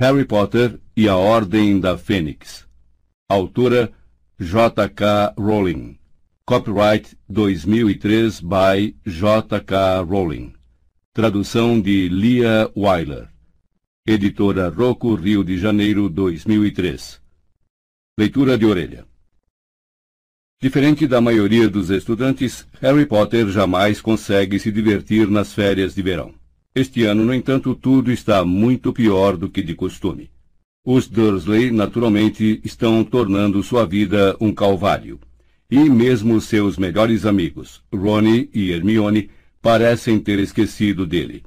Harry Potter e a Ordem da Fênix. Autora J.K. Rowling. Copyright 2003 by J.K. Rowling. Tradução de Lia Weiler. Editora Rocco, Rio de Janeiro, 2003. Leitura de orelha. Diferente da maioria dos estudantes, Harry Potter jamais consegue se divertir nas férias de verão. Este ano, no entanto, tudo está muito pior do que de costume. Os Dursley, naturalmente, estão tornando sua vida um calvário. E mesmo seus melhores amigos, Ronnie e Hermione, parecem ter esquecido dele.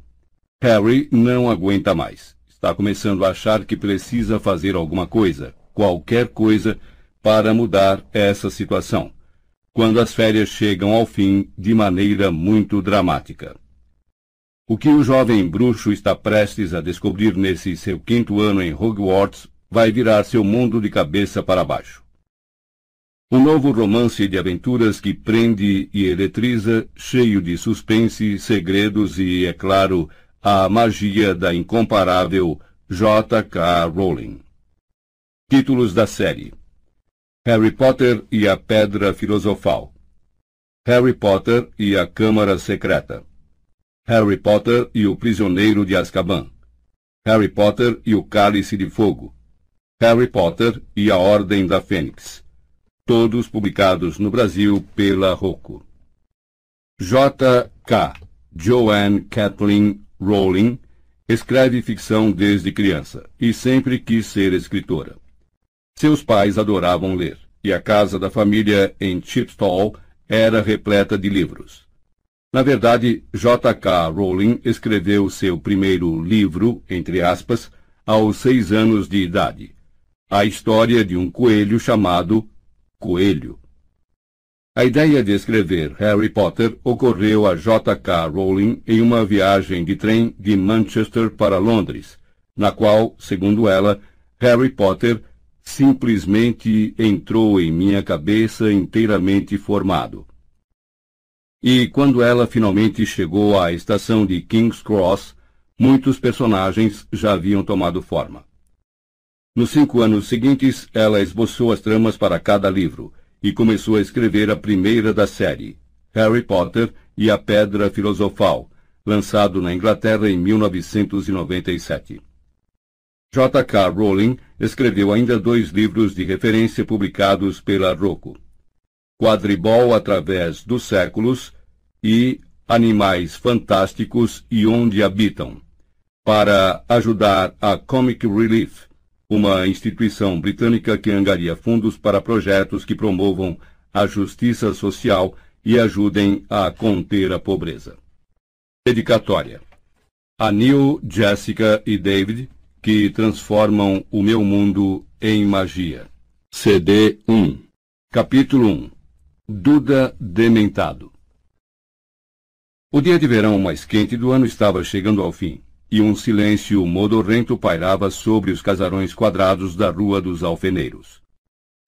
Harry não aguenta mais. Está começando a achar que precisa fazer alguma coisa, qualquer coisa, para mudar essa situação, quando as férias chegam ao fim de maneira muito dramática. O que o jovem bruxo está prestes a descobrir nesse seu quinto ano em Hogwarts vai virar seu mundo de cabeça para baixo. Um novo romance de aventuras que prende e eletriza, cheio de suspense, segredos e, é claro, a magia da incomparável J.K. Rowling. Títulos da série Harry Potter e a Pedra Filosofal. Harry Potter e a Câmara Secreta. Harry Potter e o Prisioneiro de Azkaban. Harry Potter e o Cálice de Fogo. Harry Potter e a Ordem da Fênix. Todos publicados no Brasil pela Rocco. J.K. Joanne Kathleen Rowling escreve ficção desde criança e sempre quis ser escritora. Seus pais adoravam ler, e a casa da família em Chipstall era repleta de livros. Na verdade, J.K. Rowling escreveu seu primeiro livro, entre aspas, aos seis anos de idade. A história de um coelho chamado Coelho. A ideia de escrever Harry Potter ocorreu a J.K. Rowling em uma viagem de trem de Manchester para Londres, na qual, segundo ela, Harry Potter simplesmente entrou em minha cabeça inteiramente formado. E quando ela finalmente chegou à estação de King's Cross, muitos personagens já haviam tomado forma. Nos cinco anos seguintes, ela esboçou as tramas para cada livro e começou a escrever a primeira da série, Harry Potter e a Pedra Filosofal, lançado na Inglaterra em 1997. J.K. Rowling escreveu ainda dois livros de referência publicados pela Rocco. Quadribol através dos séculos e Animais Fantásticos e Onde Habitam, para ajudar a Comic Relief, uma instituição britânica que angaria fundos para projetos que promovam a justiça social e ajudem a conter a pobreza. Dedicatória. A Neil, Jessica e David, que transformam o meu mundo em magia. CD 1 Capítulo 1 Duda Dementado O dia de verão mais quente do ano estava chegando ao fim, e um silêncio modorrento pairava sobre os casarões quadrados da Rua dos Alfeneiros.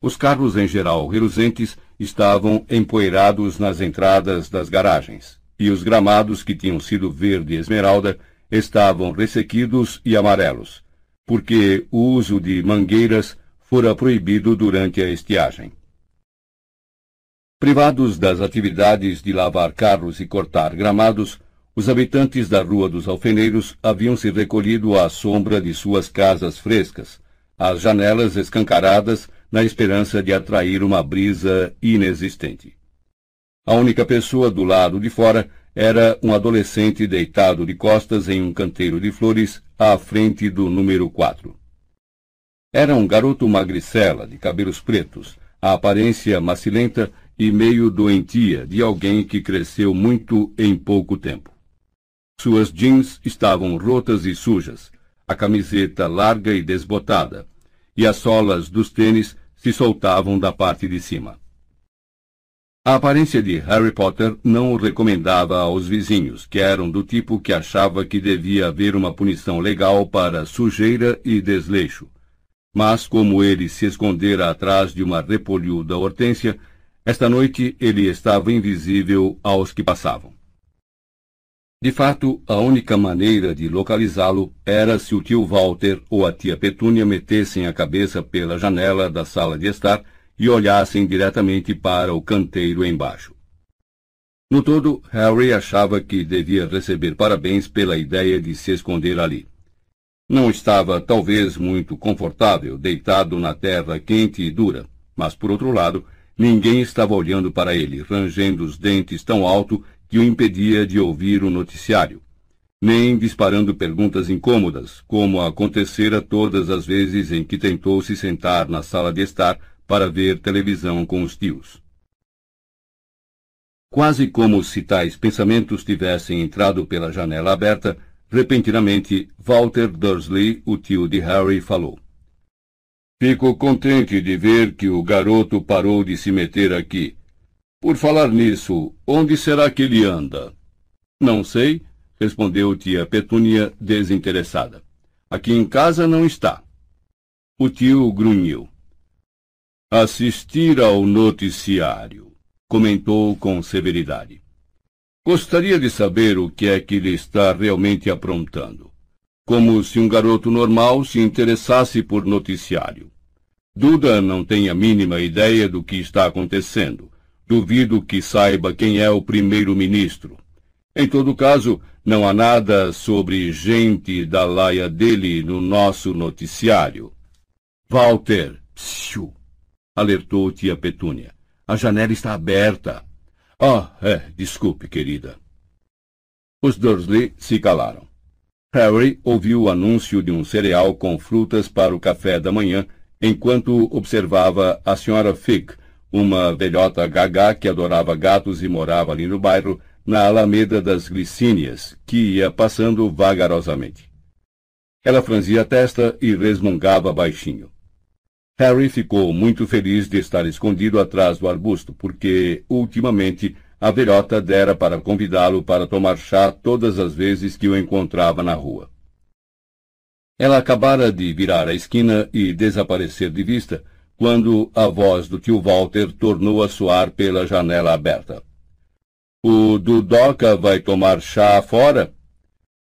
Os carros em geral reluzentes estavam empoeirados nas entradas das garagens, e os gramados que tinham sido verde esmeralda estavam ressequidos e amarelos, porque o uso de mangueiras fora proibido durante a estiagem. Privados das atividades de lavar carros e cortar gramados, os habitantes da Rua dos Alfeneiros haviam se recolhido à sombra de suas casas frescas, as janelas escancaradas na esperança de atrair uma brisa inexistente. A única pessoa do lado de fora era um adolescente deitado de costas em um canteiro de flores à frente do número 4. Era um garoto magricela, de cabelos pretos, a aparência macilenta e meio doentia de alguém que cresceu muito em pouco tempo. Suas jeans estavam rotas e sujas, a camiseta larga e desbotada, e as solas dos tênis se soltavam da parte de cima. A aparência de Harry Potter não o recomendava aos vizinhos, que eram do tipo que achava que devia haver uma punição legal para sujeira e desleixo. Mas, como ele se escondera atrás de uma repolhuda hortência, esta noite ele estava invisível aos que passavam. De fato, a única maneira de localizá-lo era se o tio Walter ou a tia Petúnia metessem a cabeça pela janela da sala de estar e olhassem diretamente para o canteiro embaixo. No todo, Harry achava que devia receber parabéns pela ideia de se esconder ali. Não estava, talvez, muito confortável, deitado na terra quente e dura, mas, por outro lado, ninguém estava olhando para ele, rangendo os dentes tão alto que o impedia de ouvir o noticiário, nem disparando perguntas incômodas, como acontecera todas as vezes em que tentou se sentar na sala de estar para ver televisão com os tios. Quase como se tais pensamentos tivessem entrado pela janela aberta, repentinamente Walter Dursley, o tio de Harry, falou. Fico contente de ver que o garoto parou de se meter aqui. Por falar nisso, onde será que ele anda? Não sei, respondeu tia Petúnia, desinteressada. Aqui em casa não está. O tio grunhiu. Assistir ao noticiário, comentou com severidade. Gostaria de saber o que é que ele está realmente aprontando. Como se um garoto normal se interessasse por noticiário. Duda não tem a mínima ideia do que está acontecendo Duvido que saiba quem é o primeiro-ministro. Em todo caso, não há nada sobre gente da laia dele no nosso noticiário. Walter, psiu, alertou tia Petúnia. A janela está aberta. Ah, é, desculpe, querida. Os Dursley se calaram. Harry ouviu o anúncio de um cereal com frutas para o café da manhã, enquanto observava a senhora Fick uma velhota gagá que adorava gatos e morava ali no bairro, na Alameda das Glicínias, que ia passando vagarosamente. Ela franzia a testa e resmungava baixinho. Harry ficou muito feliz de estar escondido atrás do arbusto, porque, ultimamente, a velhota dera para convidá-lo para tomar chá todas as vezes que o encontrava na rua. Ela acabara de virar a esquina e desaparecer de vista, quando a voz do tio Walter tornou a soar pela janela aberta. O Dudoca vai tomar chá fora?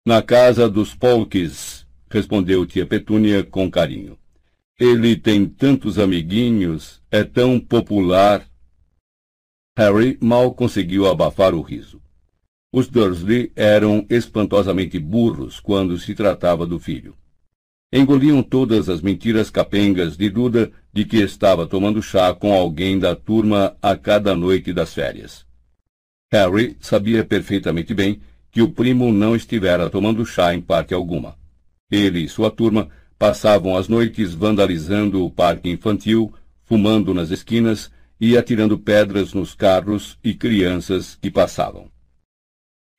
Na casa dos Polks, respondeu tia Petúnia com carinho. Ele tem tantos amiguinhos, é tão popular. Harry mal conseguiu abafar o riso. Os Dursley eram espantosamente burros quando se tratava do filho engoliam todas as mentiras capengas de Duda de que estava tomando chá com alguém da turma a cada noite das férias. Harry sabia perfeitamente bem que o primo não estivera tomando chá em parte alguma. Ele e sua turma passavam as noites vandalizando o parque infantil, fumando nas esquinas e atirando pedras nos carros e crianças que passavam.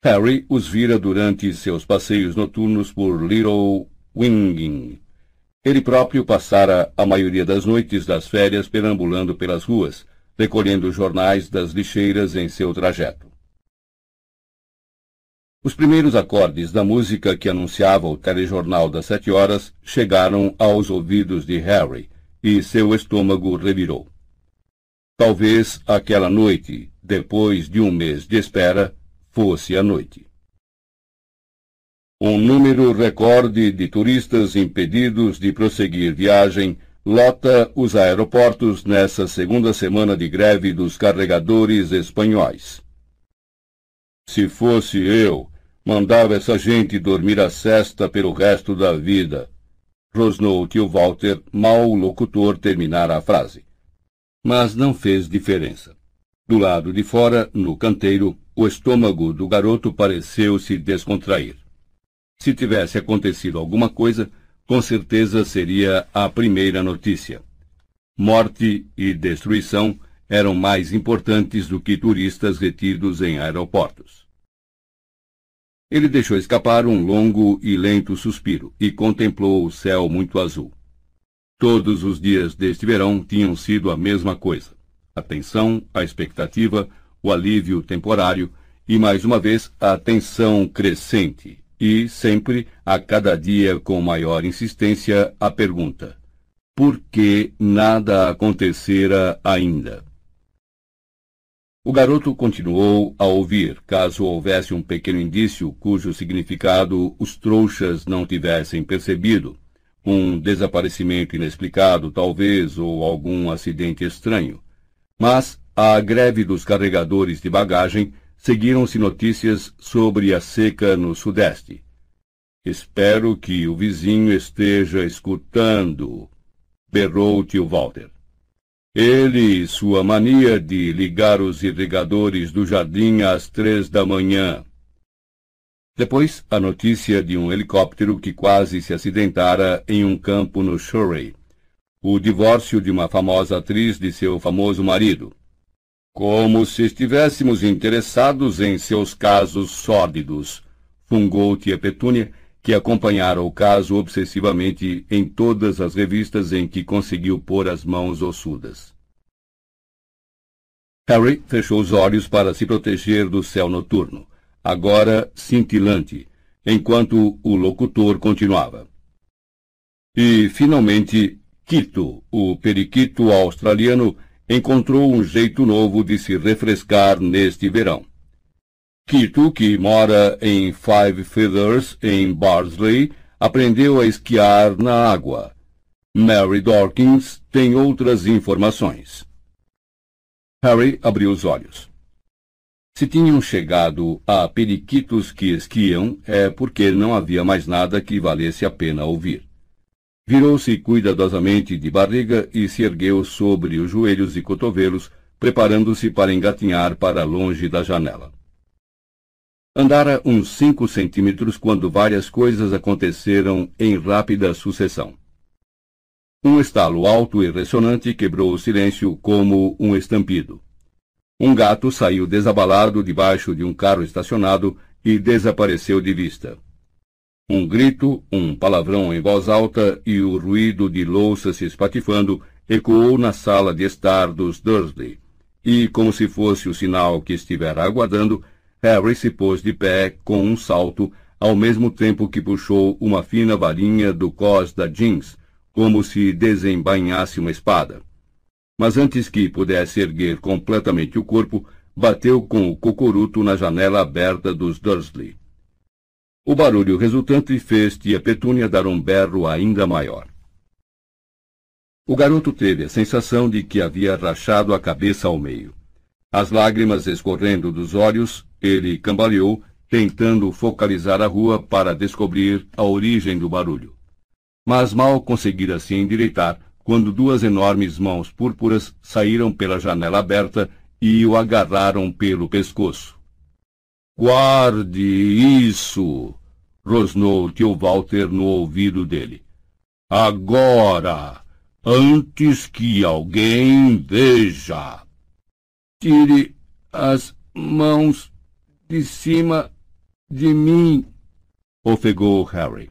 Harry os vira durante seus passeios noturnos por Little Winging. Ele próprio passara a maioria das noites das férias perambulando pelas ruas, recolhendo jornais das lixeiras em seu trajeto. Os primeiros acordes da música que anunciava o telejornal das sete horas chegaram aos ouvidos de Harry, e seu estômago revirou. Talvez aquela noite, depois de um mês de espera, fosse a noite. Um número recorde de turistas impedidos de prosseguir viagem lota os aeroportos nessa segunda semana de greve dos carregadores espanhóis. Se fosse eu, mandava essa gente dormir a cesta pelo resto da vida. Rosnou tio Walter, mal o locutor terminara a frase. Mas não fez diferença. Do lado de fora, no canteiro, o estômago do garoto pareceu se descontrair. Se tivesse acontecido alguma coisa, com certeza seria a primeira notícia. Morte e destruição eram mais importantes do que turistas retidos em aeroportos. Ele deixou escapar um longo e lento suspiro e contemplou o céu muito azul. Todos os dias deste verão tinham sido a mesma coisa. A tensão, a expectativa, o alívio temporário e, mais uma vez, a tensão crescente, e, sempre, a cada dia com maior insistência, a pergunta: por que nada acontecera ainda? O garoto continuou a ouvir, caso houvesse um pequeno indício cujo significado os trouxas não tivessem percebido. Um desaparecimento inexplicado, talvez, ou algum acidente estranho. Mas, à greve dos carregadores de bagagem, seguiram-se notícias sobre a seca no Sudeste. Espero que o vizinho esteja escutando, berrou tio Walter. Ele e sua mania de ligar os irrigadores do jardim às três da manhã. Depois, a notícia de um helicóptero que quase se acidentara em um campo no Surrey. O divórcio de uma famosa atriz de seu famoso marido. Como se estivéssemos interessados em seus casos sórdidos, fungou tia Petúnia, que acompanhara o caso obsessivamente em todas as revistas em que conseguiu pôr as mãos ossudas. Harry fechou os olhos para se proteger do céu noturno, agora cintilante, enquanto o locutor continuava. E, finalmente, Quito, o periquito australiano, encontrou um jeito novo de se refrescar neste verão. Quito, que mora em Five Feathers, em Barnsley, aprendeu a esquiar na água. Mary Dawkins tem outras informações. Harry abriu os olhos. Se tinham chegado a periquitos que esquiam, é porque não havia mais nada que valesse a pena ouvir. Virou-se cuidadosamente de barriga e se ergueu sobre os joelhos e cotovelos, preparando-se para engatinhar para longe da janela. Andara uns cinco centímetros quando várias coisas aconteceram em rápida sucessão. Um estalo alto e ressonante quebrou o silêncio como um estampido. Um gato saiu desabalado debaixo de um carro estacionado e desapareceu de vista. Um grito, um palavrão em voz alta e o ruído de louça se espatifando ecoou na sala de estar dos Dursley, e, como se fosse o sinal que estivera aguardando, Harry se pôs de pé com um salto, ao mesmo tempo que puxou uma fina varinha do cós da jeans, como se desembainhasse uma espada. Mas antes que pudesse erguer completamente o corpo, bateu com o cocoruto na janela aberta dos Dursley. O barulho resultante fez tia Petúnia dar um berro ainda maior. O garoto teve a sensação de que havia rachado a cabeça ao meio. As lágrimas escorrendo dos olhos, ele cambaleou, tentando focalizar a rua para descobrir a origem do barulho. Mas mal conseguira se endireitar quando duas enormes mãos púrpuras saíram pela janela aberta e o agarraram pelo pescoço. Guarde isso! Rosnou tio Walter no ouvido dele. Agora! Antes que alguém veja! Tire as mãos de cima de mim, ofegou Harry.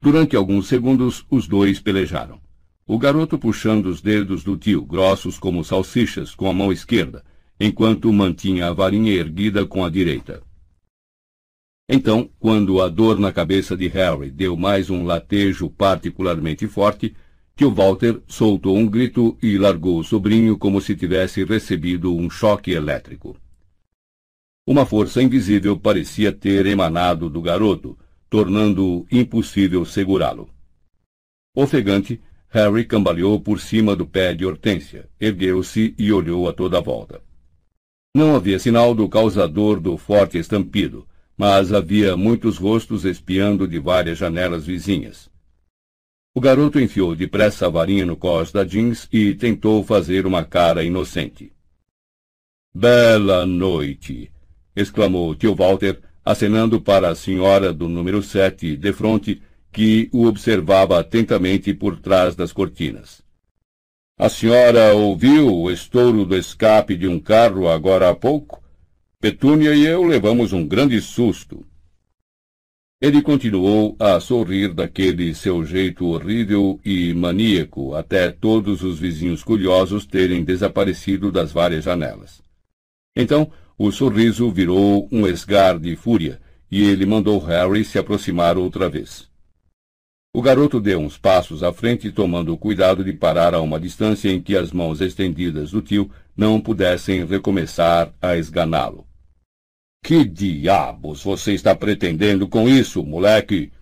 Durante alguns segundos, os dois pelejaram. O garoto puxando os dedos do tio, grossos como salsichas, com a mão esquerda, enquanto mantinha a varinha erguida com a direita. Então, quando a dor na cabeça de Harry deu mais um latejo particularmente forte, tio Walter soltou um grito e largou o sobrinho como se tivesse recebido um choque elétrico. Uma força invisível parecia ter emanado do garoto, tornando impossível segurá-lo. Ofegante, Harry cambaleou por cima do pé de Hortência, ergueu-se e olhou a toda a volta. Não havia sinal do causador do forte estampido, mas havia muitos rostos espiando de várias janelas vizinhas. O garoto enfiou depressa a varinha no cós da jeans e tentou fazer uma cara inocente. Bela noite! exclamou tio Walter, acenando para a senhora do número sete, de fronte, que o observava atentamente por trás das cortinas. A senhora ouviu o estouro do escape de um carro agora há pouco? Petúnia e eu levamos um grande susto. Ele continuou a sorrir daquele seu jeito horrível e maníaco até todos os vizinhos curiosos terem desaparecido das várias janelas. Então, o sorriso virou um esgar de fúria, e ele mandou Harry se aproximar outra vez. O garoto deu uns passos à frente, tomando o cuidado de parar a uma distância em que as mãos estendidas do tio não pudessem recomeçar a esganá-lo. Que diabos você está pretendendo com isso, moleque?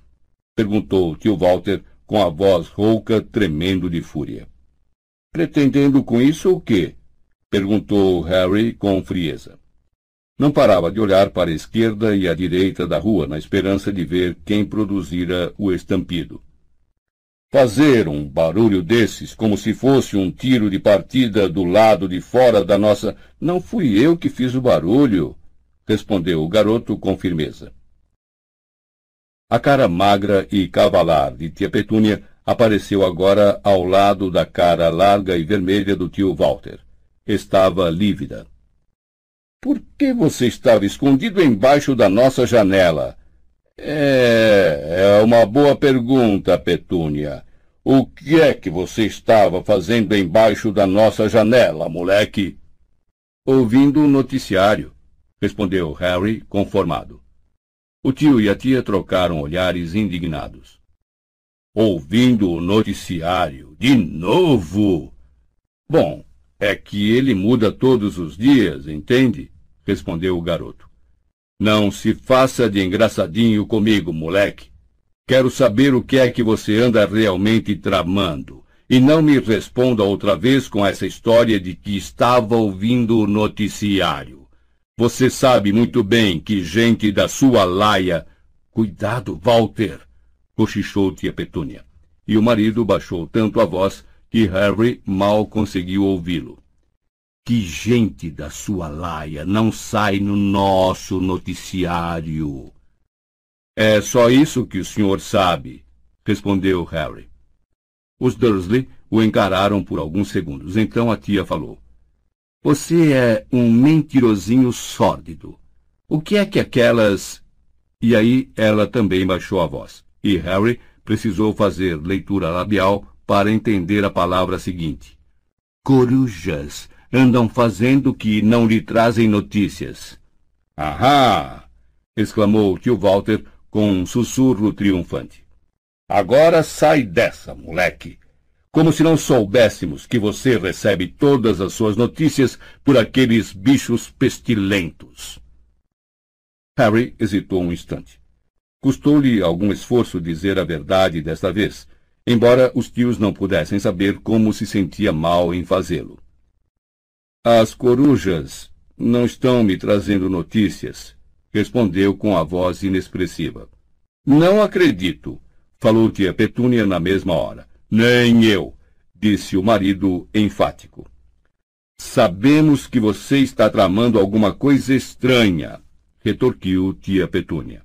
perguntou tio Walter com a voz rouca tremendo de fúria. Pretendendo com isso o quê? perguntou Harry com frieza. Não parava de olhar para a esquerda e à direita da rua, na esperança de ver quem produzira o estampido. Fazer um barulho desses, como se fosse um tiro de partida do lado de fora da nossa. Não fui eu que fiz o barulho, respondeu o garoto com firmeza. A cara magra e cavalar de tia Petúnia apareceu agora ao lado da cara larga e vermelha do tio Walter. Estava lívida. Por que você estava escondido embaixo da nossa janela? É, é uma boa pergunta, Petúnia. O que é que você estava fazendo embaixo da nossa janela, moleque? Ouvindo o noticiário, respondeu Harry, conformado. O tio e a tia trocaram olhares indignados. Ouvindo o noticiário de novo? Bom, é que ele muda todos os dias, entende? respondeu o garoto. Não se faça de engraçadinho comigo, moleque. Quero saber o que é que você anda realmente tramando. E não me responda outra vez com essa história de que estava ouvindo o noticiário. Você sabe muito bem que gente da sua laia. Cuidado, Walter! cochichou tia Petúnia. E o marido baixou tanto a voz que Harry mal conseguiu ouvi-lo. Que gente da sua laia não sai no nosso noticiário. É só isso que o senhor sabe, respondeu Harry. Os Dursley o encararam por alguns segundos. Então a tia falou. Você é um mentirosinho sórdido. O que é que aquelas. E aí ela também baixou a voz. E Harry precisou fazer leitura labial para entender a palavra seguinte. Corujas andam fazendo que não lhe trazem notícias. Ahá! exclamou tio Walter com um sussurro triunfante. Agora sai dessa, moleque como se não soubéssemos que você recebe todas as suas notícias por aqueles bichos pestilentos. Harry hesitou um instante. Custou-lhe algum esforço dizer a verdade desta vez, embora os tios não pudessem saber como se sentia mal em fazê-lo. As corujas não estão me trazendo notícias, respondeu com a voz inexpressiva. Não acredito, falou tia Petúnia na mesma hora. Nem eu, disse o marido enfático. Sabemos que você está tramando alguma coisa estranha, retorquiu tia Petúnia.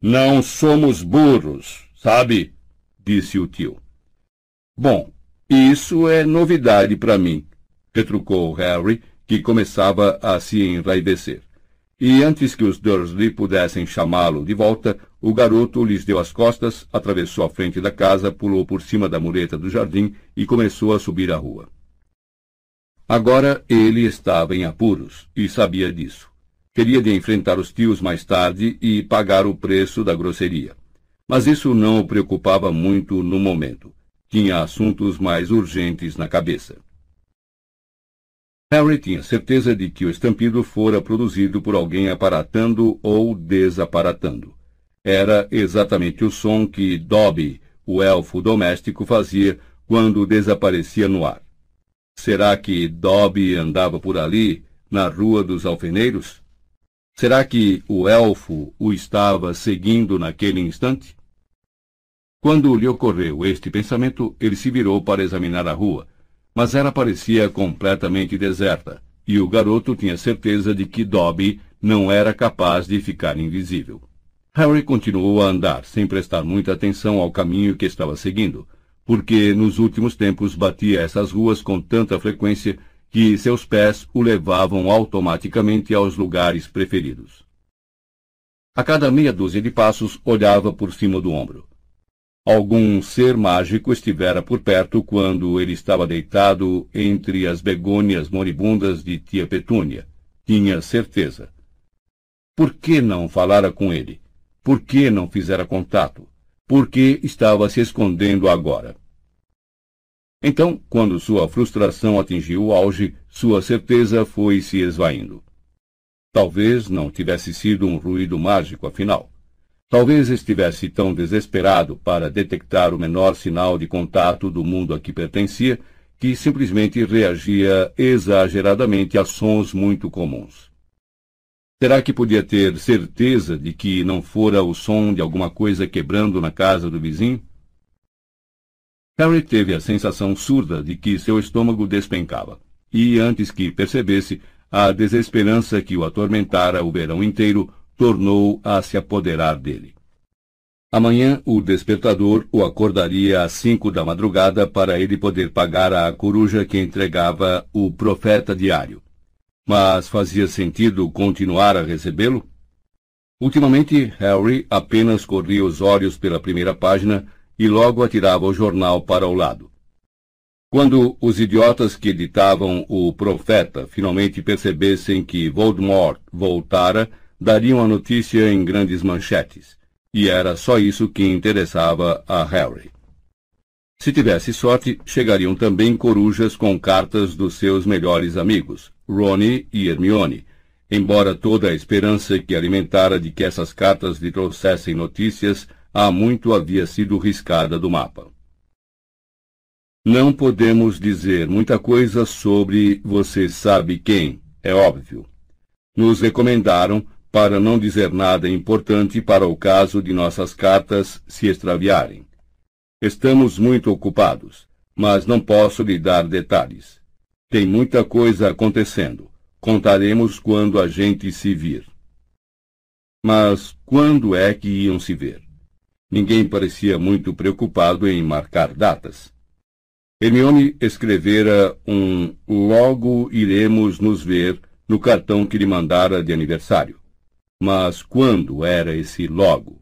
Não somos burros, sabe? disse o tio. Bom, isso é novidade para mim, retrucou Harry, que começava a se enraivecer. E antes que os Dursley pudessem chamá-lo de volta, o garoto lhes deu as costas, atravessou a frente da casa, pulou por cima da mureta do jardim e começou a subir a rua. Agora ele estava em apuros e sabia disso. Queria de enfrentar os tios mais tarde e pagar o preço da grosseria. Mas isso não o preocupava muito no momento. Tinha assuntos mais urgentes na cabeça. Harry tinha certeza de que o estampido fora produzido por alguém aparatando ou desaparatando. Era exatamente o som que Dobby, o elfo doméstico, fazia quando desaparecia no ar. Será que Dobby andava por ali, na Rua dos Alfeneiros? Será que o elfo o estava seguindo naquele instante? Quando lhe ocorreu este pensamento, ele se virou para examinar a rua, mas ela parecia completamente deserta, e o garoto tinha certeza de que Dobby não era capaz de ficar invisível. Harry continuou a andar, sem prestar muita atenção ao caminho que estava seguindo, porque nos últimos tempos batia essas ruas com tanta frequência que seus pés o levavam automaticamente aos lugares preferidos. A cada meia dúzia de passos olhava por cima do ombro. Algum ser mágico estivera por perto quando ele estava deitado entre as begônias moribundas de tia Petúnia. Tinha certeza. Por que não falara com ele? Por que não fizera contato? Por que estava se escondendo agora? Então, quando sua frustração atingiu o auge, sua certeza foi se esvaindo. Talvez não tivesse sido um ruído mágico, afinal. Talvez estivesse tão desesperado para detectar o menor sinal de contato do mundo a que pertencia que simplesmente reagia exageradamente a sons muito comuns. Será que podia ter certeza de que não fora o som de alguma coisa quebrando na casa do vizinho? Harry teve a sensação surda de que seu estômago despencava, e antes que percebesse, a desesperança que o atormentara o verão inteiro tornou a se apoderar dele. Amanhã o despertador o acordaria às cinco da madrugada para ele poder pagar a coruja que entregava o profeta diário. Mas fazia sentido continuar a recebê-lo? Ultimamente, Harry apenas corria os olhos pela primeira página e logo atirava o jornal para o lado. Quando os idiotas que editavam o Profeta finalmente percebessem que Voldemort voltara, dariam a notícia em grandes manchetes, e era só isso que interessava a Harry. Se tivesse sorte, chegariam também corujas com cartas dos seus melhores amigos, Ronnie e Hermione, embora toda a esperança que alimentara de que essas cartas lhe trouxessem notícias há muito havia sido riscada do mapa. Não podemos dizer muita coisa sobre você sabe quem, é óbvio. Nos recomendaram para não dizer nada importante para o caso de nossas cartas se extraviarem. Estamos muito ocupados, mas não posso lhe dar detalhes. Tem muita coisa acontecendo. Contaremos quando a gente se vir. Mas quando é que iam se ver? Ninguém parecia muito preocupado em marcar datas. Hermione escrevera um logo iremos nos ver no cartão que lhe mandara de aniversário. Mas quando era esse logo?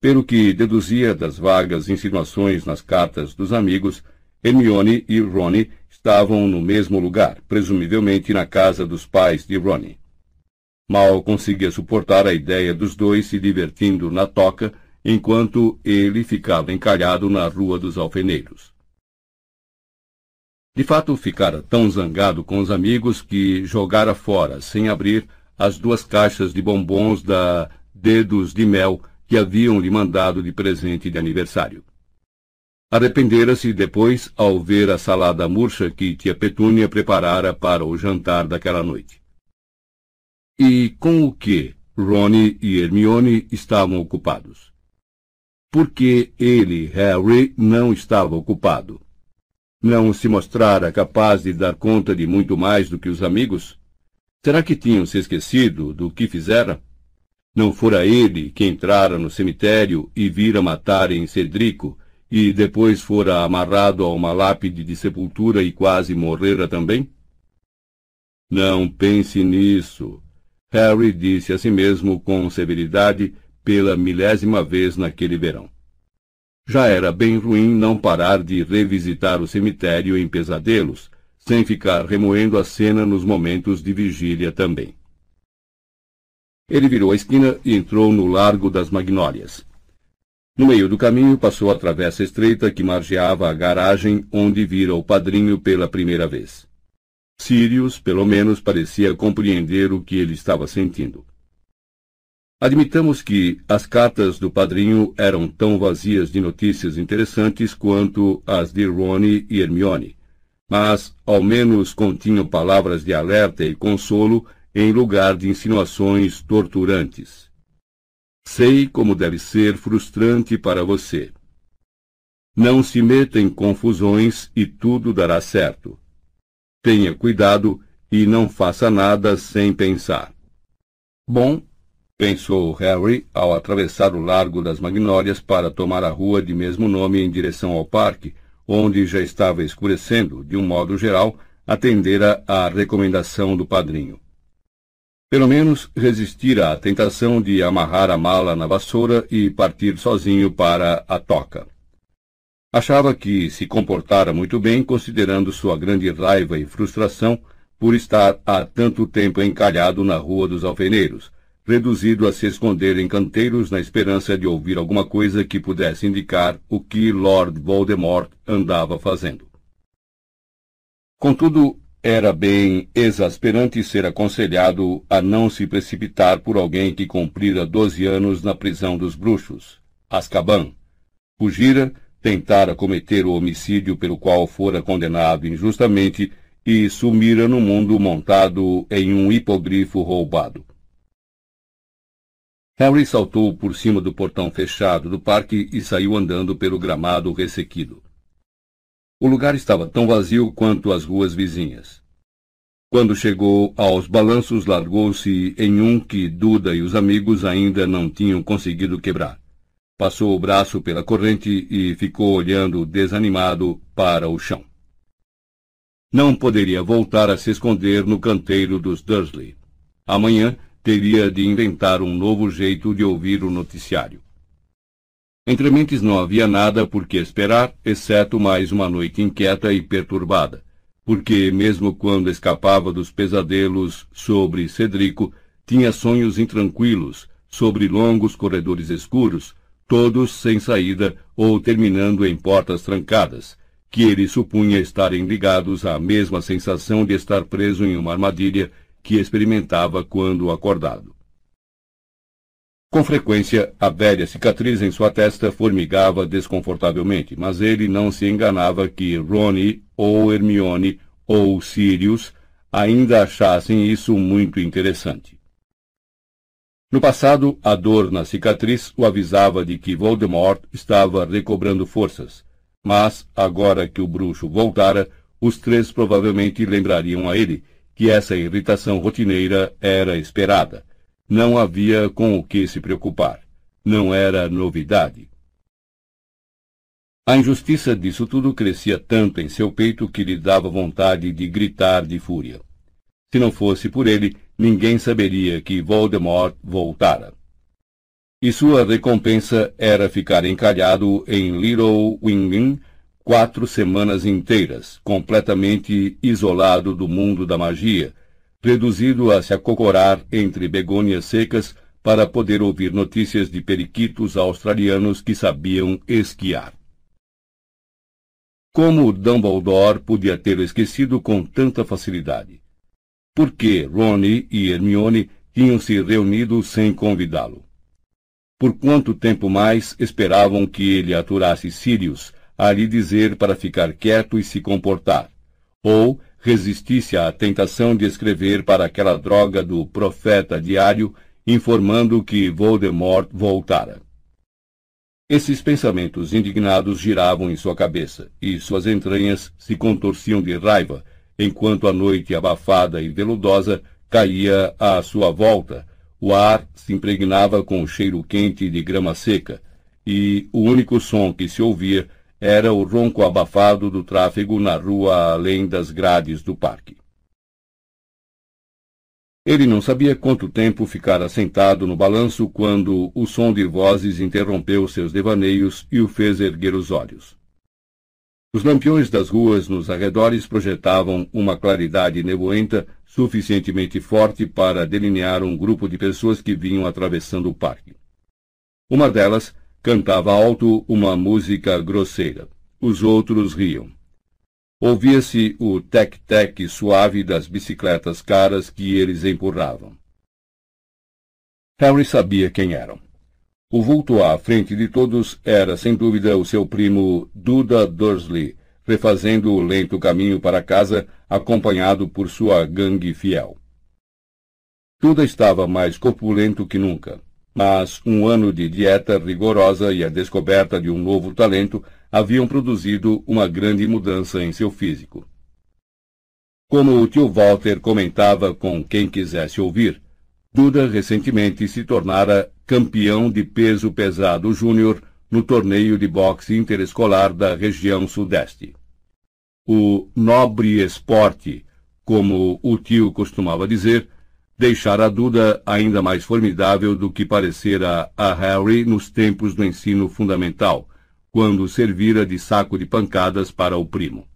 Pelo que deduzia das vagas insinuações nas cartas dos amigos, Hermione e Ronnie estavam no mesmo lugar, presumivelmente na casa dos pais de Ronnie. Mal conseguia suportar a ideia dos dois se divertindo na toca enquanto ele ficava encalhado na Rua dos Alfeneiros. De fato, ficara tão zangado com os amigos que jogara fora, sem abrir, as duas caixas de bombons da Dedos de Mel que haviam lhe mandado de presente de aniversário. Arrependera-se depois ao ver a salada murcha que tia Petúnia preparara para o jantar daquela noite. E com o que Rony e Hermione estavam ocupados? porque ele, Harry, não estava ocupado. Não se mostrara capaz de dar conta de muito mais do que os amigos? Será que tinham se esquecido do que fizera? Não fora ele que entrara no cemitério e vira matarem Cedrico, e depois fora amarrado a uma lápide de sepultura e quase morrera também? Não pense nisso. Harry disse a si mesmo com severidade pela milésima vez naquele verão. Já era bem ruim não parar de revisitar o cemitério em pesadelos, sem ficar remoendo a cena nos momentos de vigília também. Ele virou a esquina e entrou no Largo das Magnólias. No meio do caminho, passou a travessa estreita que margeava a garagem onde vira o padrinho pela primeira vez. Sirius, pelo menos, parecia compreender o que ele estava sentindo. Admitamos que as cartas do padrinho eram tão vazias de notícias interessantes quanto as de Rony e Hermione, mas ao menos continham palavras de alerta e consolo em lugar de insinuações torturantes. Sei como deve ser frustrante para você. Não se meta em confusões e tudo dará certo. Tenha cuidado e não faça nada sem pensar. Bom, pensou Harry ao atravessar o Largo das Magnólias para tomar a rua de mesmo nome em direção ao parque, onde já estava escurecendo, de um modo geral, atendera à recomendação do padrinho. Pelo menos resistira à tentação de amarrar a mala na vassoura e partir sozinho para a toca. Achava que se comportara muito bem, considerando sua grande raiva e frustração por estar há tanto tempo encalhado na Rua dos Alfeneiros, reduzido a se esconder em canteiros na esperança de ouvir alguma coisa que pudesse indicar o que Lord Voldemort andava fazendo. Contudo, era bem exasperante ser aconselhado a não se precipitar por alguém que cumprira doze anos na prisão dos bruxos, Azkaban. Fugira, tentara cometer o homicídio pelo qual fora condenado injustamente e sumira no mundo montado em um hipogrifo roubado. Harry saltou por cima do portão fechado do parque e saiu andando pelo gramado ressequido. O lugar estava tão vazio quanto as ruas vizinhas. Quando chegou aos balanços, largou-se em um que Duda e os amigos ainda não tinham conseguido quebrar. Passou o braço pela corrente e ficou olhando desanimado para o chão. Não poderia voltar a se esconder no canteiro dos Dursley. Amanhã teria de inventar um novo jeito de ouvir o noticiário. Entre mentes não havia nada por que esperar, exceto mais uma noite inquieta e perturbada, porque, mesmo quando escapava dos pesadelos sobre Cedrico, tinha sonhos intranquilos sobre longos corredores escuros, todos sem saída ou terminando em portas trancadas, que ele supunha estarem ligados à mesma sensação de estar preso em uma armadilha que experimentava quando acordado. Com frequência, a velha cicatriz em sua testa formigava desconfortavelmente, mas ele não se enganava que Ronnie, ou Hermione, ou Sirius ainda achassem isso muito interessante. No passado, a dor na cicatriz o avisava de que Voldemort estava recobrando forças, mas, agora que o bruxo voltara, os três provavelmente lembrariam a ele que essa irritação rotineira era esperada não havia com o que se preocupar. Não era novidade. A injustiça disso tudo crescia tanto em seu peito que lhe dava vontade de gritar de fúria. Se não fosse por ele, ninguém saberia que Voldemort voltara. E sua recompensa era ficar encalhado em Little Winging quatro semanas inteiras, completamente isolado do mundo da magia, reduzido a se acocorar entre begônias secas para poder ouvir notícias de periquitos australianos que sabiam esquiar. Como Dumbledore podia tê-lo esquecido com tanta facilidade? Por que Ronnie e Hermione tinham se reunido sem convidá-lo? Por quanto tempo mais esperavam que ele aturasse Sirius a lhe dizer para ficar quieto e se comportar? Ou resistisse à tentação de escrever para aquela droga do profeta diário, informando que Voldemort voltara. Esses pensamentos indignados giravam em sua cabeça, e suas entranhas se contorciam de raiva, enquanto a noite abafada e veludosa caía à sua volta, o ar se impregnava com o cheiro quente de grama seca, e o único som que se ouvia era o ronco abafado do tráfego na rua além das grades do parque. Ele não sabia quanto tempo ficara sentado no balanço quando o som de vozes interrompeu seus devaneios e o fez erguer os olhos. Os lampiões das ruas nos arredores projetavam uma claridade nevoenta suficientemente forte para delinear um grupo de pessoas que vinham atravessando o parque. Uma delas Cantava alto uma música grosseira. Os outros riam. Ouvia-se o tec-tec suave das bicicletas caras que eles empurravam. Harry sabia quem eram. O vulto à frente de todos era, sem dúvida, o seu primo Duda Dursley, refazendo o lento caminho para casa, acompanhado por sua gangue fiel. Duda estava mais corpulento que nunca mas um ano de dieta rigorosa e a descoberta de um novo talento haviam produzido uma grande mudança em seu físico. Como o tio Walter comentava com quem quisesse ouvir, Duda recentemente se tornara campeão de peso pesado júnior no torneio de boxe interescolar da região sudeste. O nobre esporte, como o tio costumava dizer, deixar a Duda ainda mais formidável do que parecera a Harry nos tempos do ensino fundamental, quando servira de saco de pancadas para o primo.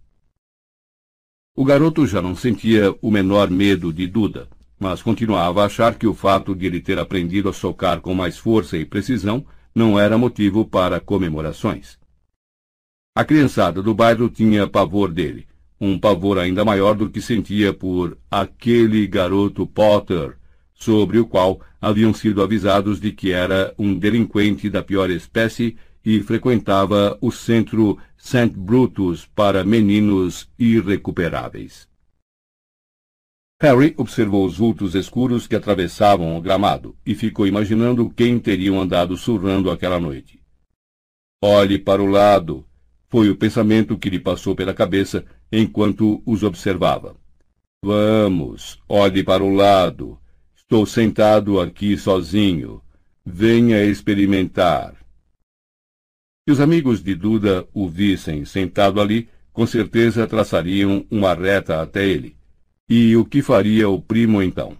O garoto já não sentia o menor medo de Duda, mas continuava a achar que o fato de ele ter aprendido a socar com mais força e precisão não era motivo para comemorações. A criançada do bairro tinha pavor dele, um pavor ainda maior do que sentia por aquele garoto Potter, sobre o qual haviam sido avisados de que era um delinquente da pior espécie e frequentava o centro St. Brutus para meninos irrecuperáveis. Harry observou os vultos escuros que atravessavam o gramado e ficou imaginando quem teriam andado surrando aquela noite. Olhe para o lado, foi o pensamento que lhe passou pela cabeça enquanto os observava. Vamos, olhe para o lado. Estou sentado aqui sozinho. Venha experimentar. Se os amigos de Duda o vissem sentado ali, com certeza traçariam uma reta até ele. E o que faria o primo então?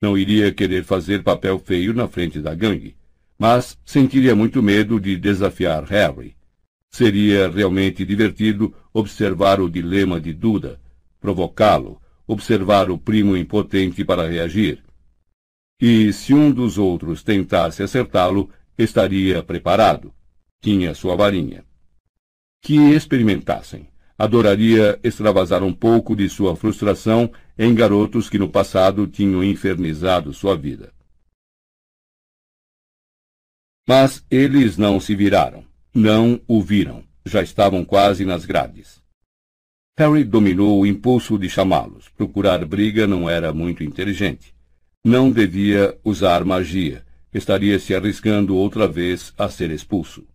Não iria querer fazer papel feio na frente da gangue, mas sentiria muito medo de desafiar Harry. Seria realmente divertido observar o dilema de Duda, provocá-lo, observar o primo impotente para reagir. E se um dos outros tentasse acertá-lo, estaria preparado tinha sua varinha. Que experimentassem. Adoraria extravasar um pouco de sua frustração em garotos que no passado tinham infernizado sua vida. Mas eles não se viraram. Não o viram. Já estavam quase nas grades. Harry dominou o impulso de chamá-los. Procurar briga não era muito inteligente. Não devia usar magia. Estaria se arriscando outra vez a ser expulso.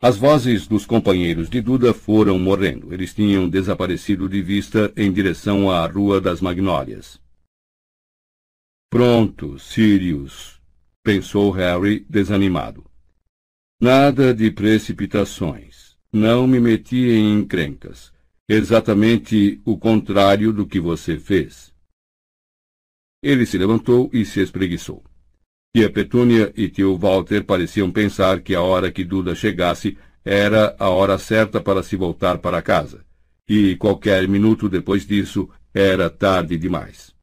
As vozes dos companheiros de Duda foram morrendo. Eles tinham desaparecido de vista em direção à Rua das Magnólias. Pronto, Sirius, pensou Harry, desanimado. Nada de precipitações. Não me meti em encrencas. Exatamente o contrário do que você fez. Ele se levantou e se espreguiçou. Tia Petúnia e tio Walter pareciam pensar que a hora que Duda chegasse era a hora certa para se voltar para casa, e qualquer minuto depois disso era tarde demais.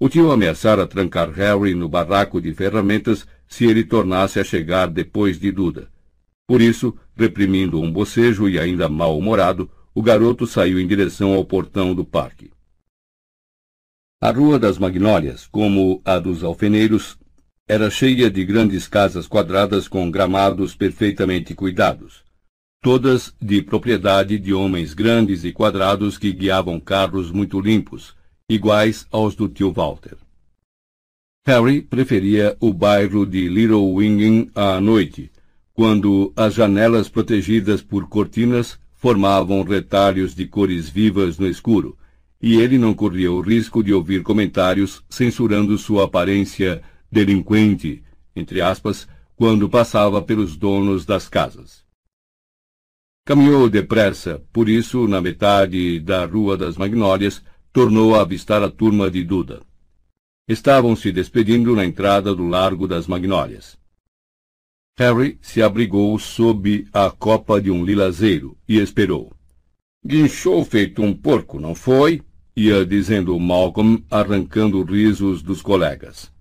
O tio ameaçara trancar Harry no barraco de ferramentas se ele tornasse a chegar depois de Duda. Por isso, reprimindo um bocejo e ainda mal-humorado, o garoto saiu em direção ao portão do parque. A Rua das Magnólias, como a dos alfeneiros, era cheia de grandes casas quadradas com gramados perfeitamente cuidados, todas de propriedade de homens grandes e quadrados que guiavam carros muito limpos, iguais aos do tio Walter. Harry preferia o bairro de Little Winging à noite, quando as janelas protegidas por cortinas formavam retalhos de cores vivas no escuro, e ele não corria o risco de ouvir comentários censurando sua aparência delinquente, entre aspas, quando passava pelos donos das casas. Caminhou depressa, por isso, na metade da Rua das Magnólias, tornou a avistar a turma de Duda. Estavam se despedindo na entrada do Largo das Magnólias. Harry se abrigou sob a copa de um lilazeiro e esperou. Guinchou feito um porco, não foi? ia dizendo Malcolm, arrancando risos dos colegas.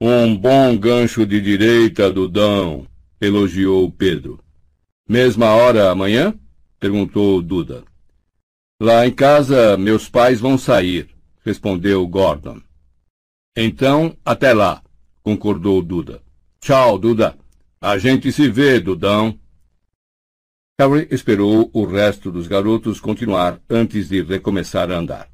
Um bom gancho de direita, Dudão, elogiou Pedro. Mesma hora amanhã? perguntou Duda. Lá em casa, meus pais vão sair, respondeu Gordon. Então, até lá, concordou Duda. Tchau, Duda. A gente se vê, Dudão. Harry esperou o resto dos garotos continuar antes de recomeçar a andar.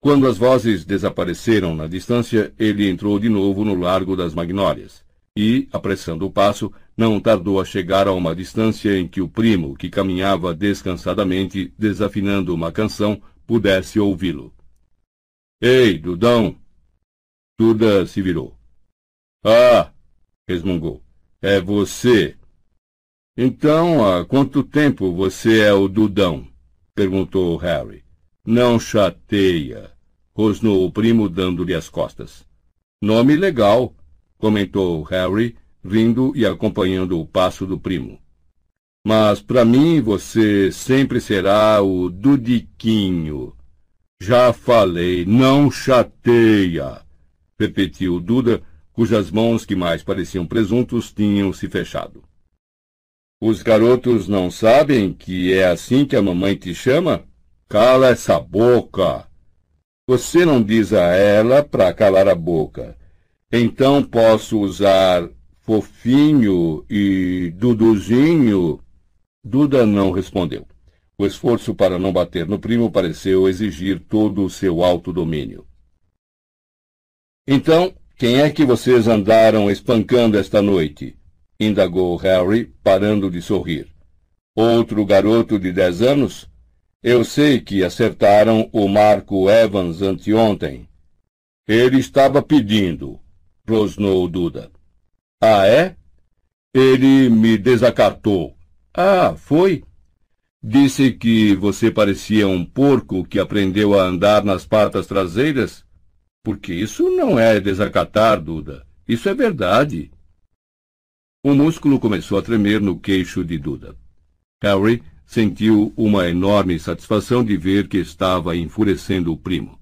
Quando as vozes desapareceram na distância, ele entrou de novo no Largo das Magnólias e, apressando o passo, não tardou a chegar a uma distância em que o primo, que caminhava descansadamente, desafinando uma canção, pudesse ouvi-lo. Ei, Dudão! Duda se virou. Ah! resmungou. É você! Então, há quanto tempo você é o Dudão? perguntou Harry. Não chateia, rosnou o primo dando-lhe as costas. Nome legal, comentou Harry, rindo e acompanhando o passo do primo. Mas para mim você sempre será o Dudiquinho. Já falei, não chateia, repetiu Duda, cujas mãos que mais pareciam presuntos tinham se fechado. Os garotos não sabem que é assim que a mamãe te chama? Cala essa boca! Você não diz a ela para calar a boca. Então posso usar fofinho e duduzinho? Duda não respondeu. O esforço para não bater no primo pareceu exigir todo o seu alto domínio. Então, quem é que vocês andaram espancando esta noite? indagou Harry, parando de sorrir. Outro garoto de dez anos? Eu sei que acertaram o Marco Evans anteontem. Ele estava pedindo, rosnou Duda. Ah, é? Ele me desacatou. Ah, foi? Disse que você parecia um porco que aprendeu a andar nas patas traseiras? Porque isso não é desacatar, Duda. Isso é verdade. O músculo começou a tremer no queixo de Duda. Harry sentiu uma enorme satisfação de ver que estava enfurecendo o primo.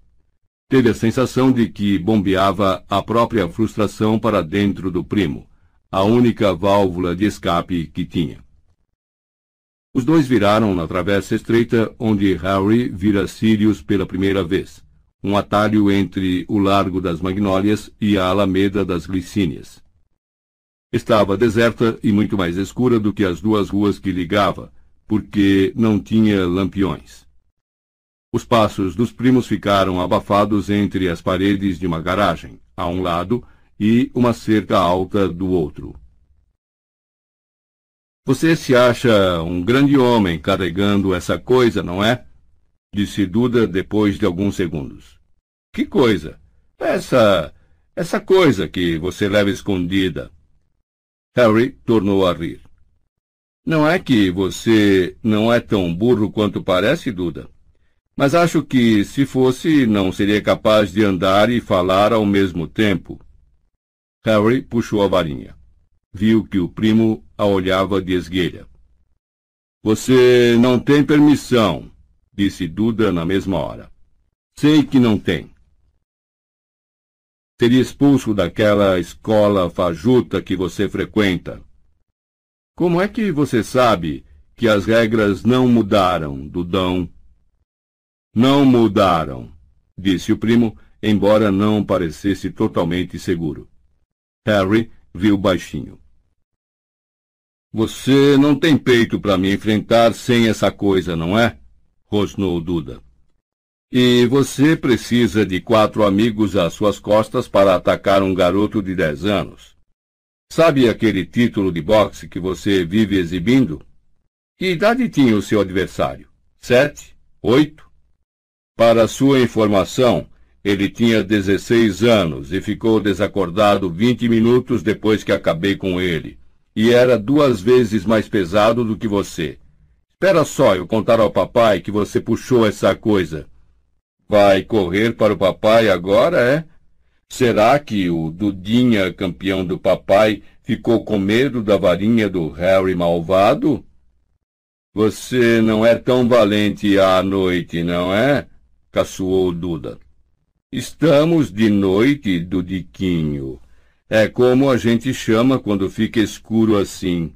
Teve a sensação de que bombeava a própria frustração para dentro do primo, a única válvula de escape que tinha. Os dois viraram na travessa estreita onde Harry vira Sirius pela primeira vez, um atalho entre o Largo das Magnólias e a Alameda das Glicínias. Estava deserta e muito mais escura do que as duas ruas que ligava, porque não tinha lampiões. Os passos dos primos ficaram abafados entre as paredes de uma garagem, a um lado, e uma cerca alta do outro. Você se acha um grande homem carregando essa coisa, não é? Disse Duda depois de alguns segundos. Que coisa? Essa. essa coisa que você leva escondida. Harry tornou a rir. Não é que você não é tão burro quanto parece, Duda. Mas acho que, se fosse, não seria capaz de andar e falar ao mesmo tempo. Harry puxou a varinha. Viu que o primo a olhava de esguelha. Você não tem permissão, disse Duda na mesma hora. Sei que não tem seria expulso daquela escola fajuta que você frequenta. Como é que você sabe que as regras não mudaram, Dudão? Não mudaram, disse o primo, embora não parecesse totalmente seguro. Harry viu baixinho. Você não tem peito para me enfrentar sem essa coisa, não é? Rosnou Duda. E você precisa de quatro amigos às suas costas para atacar um garoto de dez anos. Sabe aquele título de boxe que você vive exibindo? Que idade tinha o seu adversário? Sete? Oito? Para sua informação, ele tinha 16 anos e ficou desacordado 20 minutos depois que acabei com ele. E era duas vezes mais pesado do que você. Espera só eu contar ao papai que você puxou essa coisa. Vai correr para o papai agora, é? Será que o Dudinha, campeão do papai, ficou com medo da varinha do Harry malvado? Você não é tão valente à noite, não é? caçoou Duda. Estamos de noite, Dudiquinho. É como a gente chama quando fica escuro assim.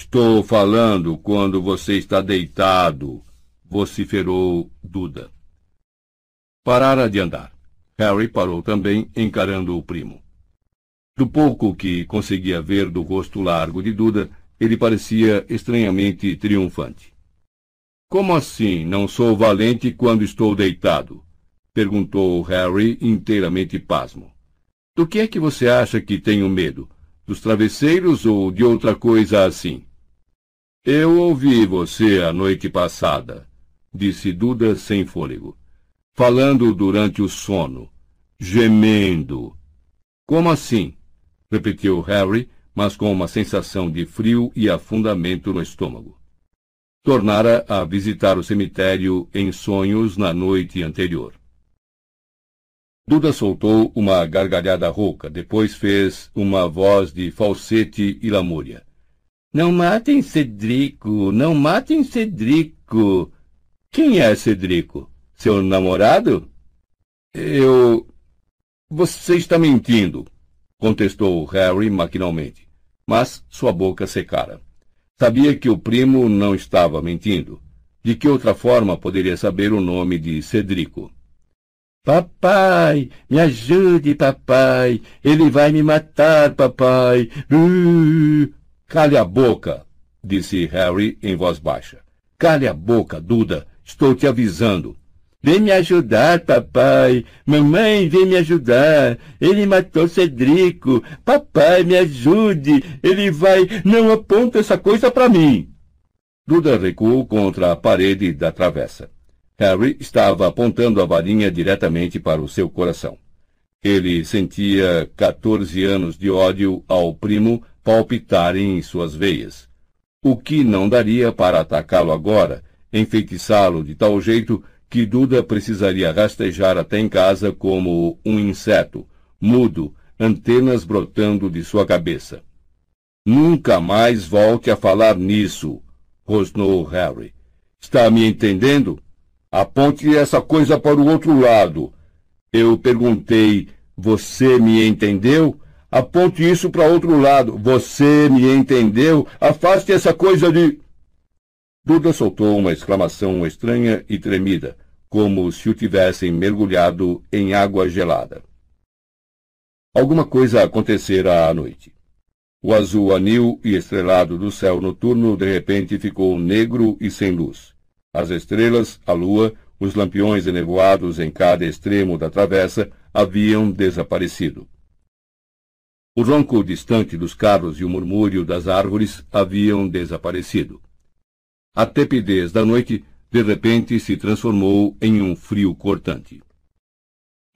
Estou falando quando você está deitado, vociferou Duda. Parara de andar. Harry parou também, encarando o primo. Do pouco que conseguia ver do rosto largo de Duda, ele parecia estranhamente triunfante. Como assim não sou valente quando estou deitado? perguntou Harry, inteiramente pasmo. Do que é que você acha que tenho medo? Dos travesseiros ou de outra coisa assim? Eu ouvi você a noite passada, disse Duda sem fôlego falando durante o sono, gemendo. Como assim? repetiu Harry, mas com uma sensação de frio e afundamento no estômago. Tornara a visitar o cemitério em sonhos na noite anterior. Duda soltou uma gargalhada rouca, depois fez uma voz de falsete e lamúria. Não matem Cedrico, não matem Cedrico. Quem é Cedrico? Seu namorado? Eu. Você está mentindo, contestou Harry maquinalmente, mas sua boca secara. Sabia que o primo não estava mentindo. De que outra forma poderia saber o nome de Cedrico? Papai, me ajude, papai. Ele vai me matar, papai. Uh. Cale a boca, disse Harry em voz baixa. Cale a boca, Duda. Estou te avisando. Vem me ajudar, papai. Mamãe, vem me ajudar. Ele matou Cedrico. Papai, me ajude. Ele vai. Não aponta essa coisa para mim. Duda recuou contra a parede da travessa. Harry estava apontando a varinha diretamente para o seu coração. Ele sentia 14 anos de ódio ao primo palpitarem em suas veias. O que não daria para atacá-lo agora, enfeitiçá-lo de tal jeito que Duda precisaria rastejar até em casa como um inseto, mudo, antenas brotando de sua cabeça. Nunca mais volte a falar nisso, rosnou Harry. Está me entendendo? Aponte essa coisa para o outro lado. Eu perguntei, você me entendeu? Aponte isso para outro lado. Você me entendeu? Afaste essa coisa de. Duda soltou uma exclamação estranha e tremida, como se o tivessem mergulhado em água gelada. Alguma coisa acontecera à noite. O azul anil e estrelado do céu noturno de repente ficou negro e sem luz. As estrelas, a lua, os lampiões enevoados em cada extremo da travessa haviam desaparecido. O ronco distante dos carros e o murmúrio das árvores haviam desaparecido. A tepidez da noite, de repente, se transformou em um frio cortante.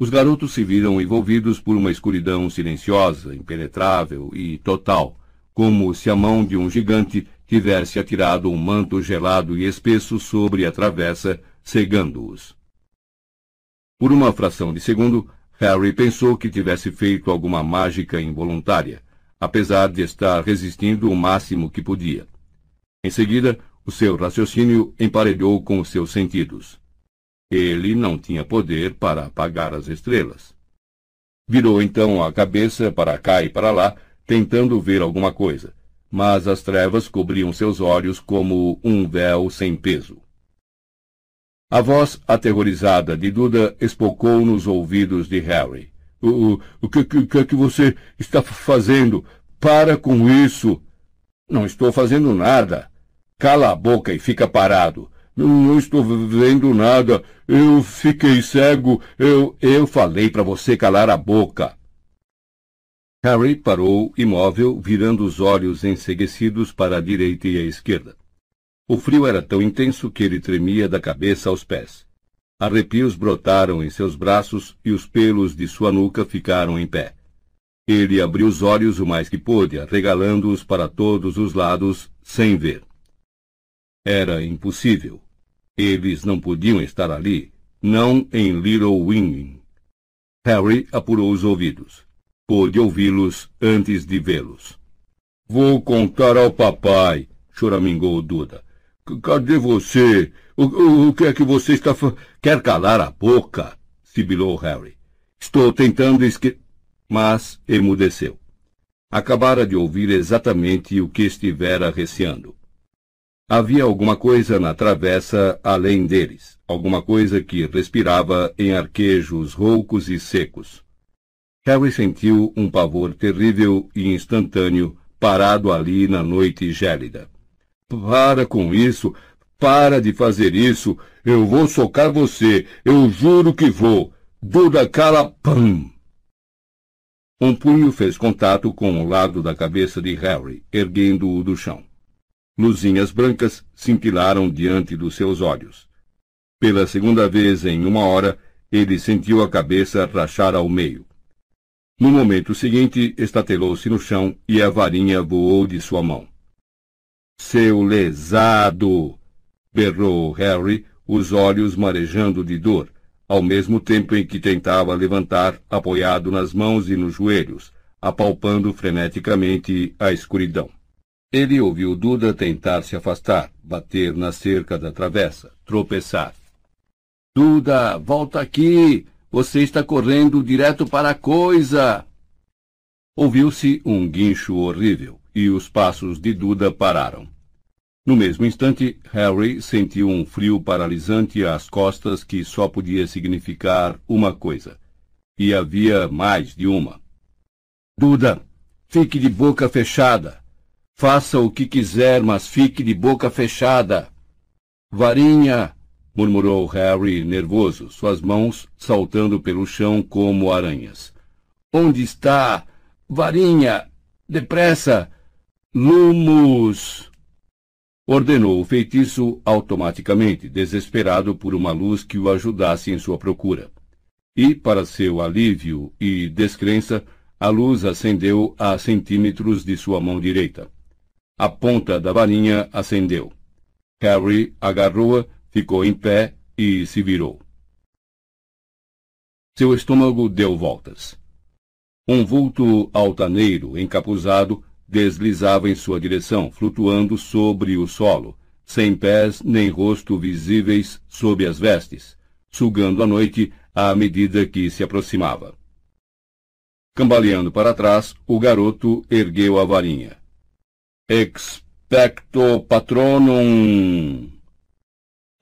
Os garotos se viram envolvidos por uma escuridão silenciosa, impenetrável e total, como se a mão de um gigante tivesse atirado um manto gelado e espesso sobre a travessa, cegando-os. Por uma fração de segundo, Harry pensou que tivesse feito alguma mágica involuntária, apesar de estar resistindo o máximo que podia. Em seguida, o seu raciocínio emparelhou com os seus sentidos. Ele não tinha poder para apagar as estrelas. Virou então a cabeça para cá e para lá, tentando ver alguma coisa, mas as trevas cobriam seus olhos como um véu sem peso. A voz aterrorizada de Duda espocou nos ouvidos de Harry. O, o que, que, que você está fazendo? Para com isso! Não estou fazendo nada. Cala a boca e fica parado. Não, não estou vendo nada. Eu fiquei cego. Eu, eu falei para você calar a boca. Harry parou imóvel, virando os olhos enseguecidos para a direita e a esquerda. O frio era tão intenso que ele tremia da cabeça aos pés. Arrepios brotaram em seus braços e os pelos de sua nuca ficaram em pé. Ele abriu os olhos o mais que pôde, arregalando-os para todos os lados, sem ver. Era impossível. Eles não podiam estar ali, não em Little Winging. Harry apurou os ouvidos pôde ouvi-los antes de vê-los. Vou contar ao papai, choramingou Duda. Cadê você? O, o, o, que é que você está fa... Quer calar a boca? sibilou Harry. Estou tentando esque... Mas emudeceu. Acabara de ouvir exatamente o que estivera receando. Havia alguma coisa na travessa além deles, alguma coisa que respirava em arquejos roucos e secos. Harry sentiu um pavor terrível e instantâneo, parado ali na noite gélida. Para com isso! Para de fazer isso! Eu vou socar você! Eu juro que vou! Duda cala... Pam! Um punho fez contato com o lado da cabeça de Harry, erguendo-o do chão. Luzinhas brancas cintilaram diante dos seus olhos. Pela segunda vez em uma hora, ele sentiu a cabeça rachar ao meio. No momento seguinte, estatelou-se no chão e a varinha voou de sua mão. Seu lesado! berrou Harry, os olhos marejando de dor, ao mesmo tempo em que tentava levantar, apoiado nas mãos e nos joelhos, apalpando freneticamente a escuridão. Ele ouviu Duda tentar se afastar, bater na cerca da travessa, tropeçar. Duda, volta aqui! Você está correndo direto para a coisa! Ouviu-se um guincho horrível e os passos de Duda pararam. No mesmo instante, Harry sentiu um frio paralisante às costas que só podia significar uma coisa. E havia mais de uma. Duda, fique de boca fechada. Faça o que quiser, mas fique de boca fechada. Varinha, murmurou Harry nervoso, suas mãos saltando pelo chão como aranhas. Onde está? Varinha! Depressa! Lumos! Ordenou o feitiço automaticamente, desesperado por uma luz que o ajudasse em sua procura. E, para seu alívio e descrença, a luz acendeu a centímetros de sua mão direita. A ponta da varinha acendeu. Harry agarrou-a, ficou em pé e se virou. Seu estômago deu voltas. Um vulto altaneiro, encapuzado, deslizava em sua direção, flutuando sobre o solo, sem pés nem rosto visíveis sob as vestes, sugando a noite à medida que se aproximava. Cambaleando para trás, o garoto ergueu a varinha. Expecto patronum!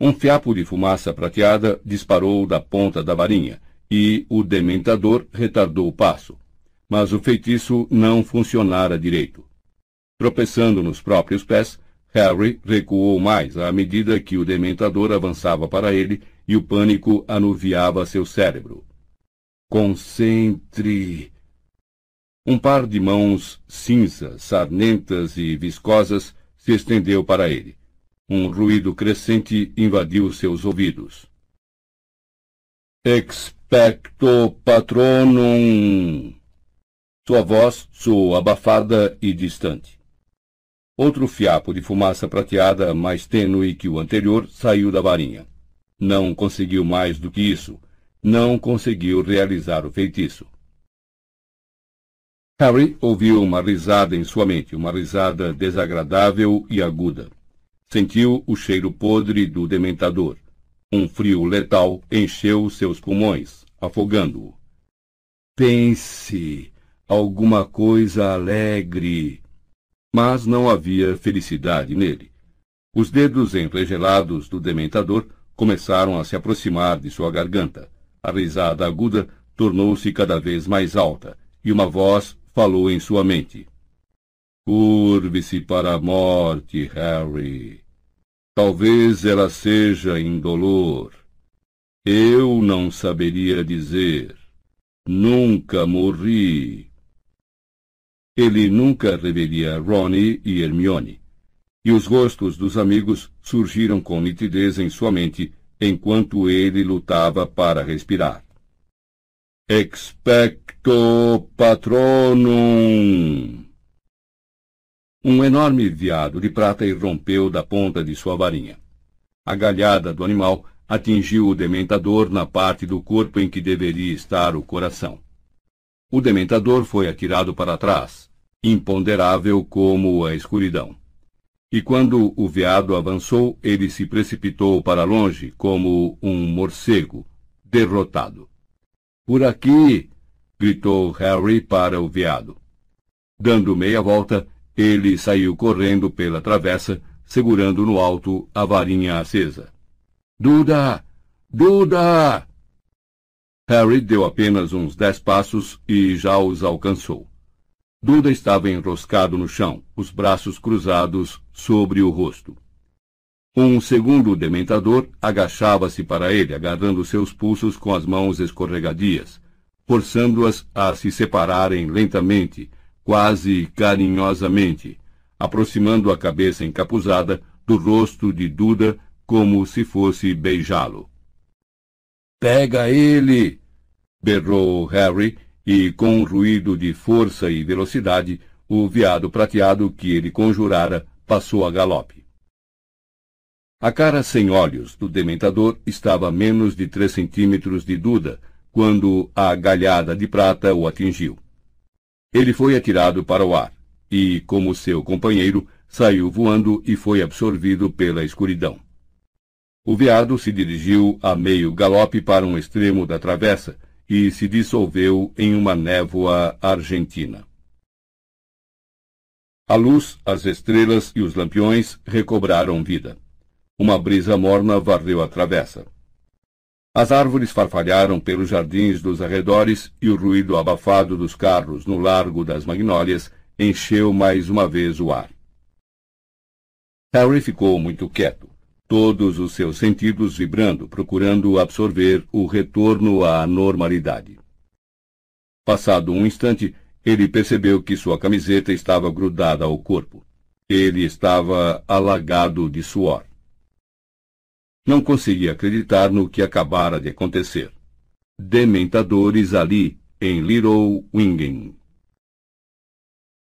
Um fiapo de fumaça prateada disparou da ponta da varinha, e o dementador retardou o passo mas o feitiço não funcionara direito. Tropeçando nos próprios pés, Harry recuou mais à medida que o dementador avançava para ele e o pânico anuviava seu cérebro. Concentre! Um par de mãos cinzas, sarnentas e viscosas se estendeu para ele. Um ruído crescente invadiu seus ouvidos. Expecto patronum! Sua voz soou abafada e distante. Outro fiapo de fumaça prateada, mais tênue que o anterior, saiu da varinha. Não conseguiu mais do que isso. Não conseguiu realizar o feitiço. Harry ouviu uma risada em sua mente, uma risada desagradável e aguda. Sentiu o cheiro podre do dementador. Um frio letal encheu seus pulmões, afogando-o. Pense, alguma coisa alegre. Mas não havia felicidade nele. Os dedos enregelados do dementador começaram a se aproximar de sua garganta. A risada aguda tornou-se cada vez mais alta, e uma voz falou em sua mente. Curve-se para a morte, Harry. Talvez ela seja indolor. Eu não saberia dizer. Nunca morri. Ele nunca reveria Ronnie e Hermione. E os rostos dos amigos surgiram com nitidez em sua mente enquanto ele lutava para respirar. Expecto patronum! Um enorme veado de prata irrompeu da ponta de sua varinha. A galhada do animal atingiu o dementador na parte do corpo em que deveria estar o coração. O dementador foi atirado para trás, imponderável como a escuridão. E quando o veado avançou, ele se precipitou para longe como um morcego, derrotado. Por aqui! gritou Harry para o veado. Dando meia volta, ele saiu correndo pela travessa, segurando no alto a varinha acesa. Duda! Duda! Harry deu apenas uns dez passos e já os alcançou. Duda estava enroscado no chão, os braços cruzados sobre o rosto. Um segundo dementador agachava-se para ele, agarrando seus pulsos com as mãos escorregadias, forçando-as a se separarem lentamente, quase carinhosamente, aproximando a cabeça encapuzada do rosto de Duda como se fosse beijá-lo. Pega ele! berrou Harry, e com um ruído de força e velocidade, o veado prateado que ele conjurara passou a galope. A cara sem olhos do dementador estava a menos de três centímetros de Duda quando a galhada de prata o atingiu. Ele foi atirado para o ar e, como seu companheiro, saiu voando e foi absorvido pela escuridão. O veado se dirigiu a meio galope para um extremo da travessa e se dissolveu em uma névoa argentina. A luz, as estrelas e os lampiões recobraram vida. Uma brisa morna varreu a travessa. As árvores farfalharam pelos jardins dos arredores e o ruído abafado dos carros no largo das magnólias encheu mais uma vez o ar. Harry ficou muito quieto, todos os seus sentidos vibrando, procurando absorver o retorno à normalidade. Passado um instante, ele percebeu que sua camiseta estava grudada ao corpo. Ele estava alagado de suor. Não conseguia acreditar no que acabara de acontecer. Dementadores ali, em Little Wingen.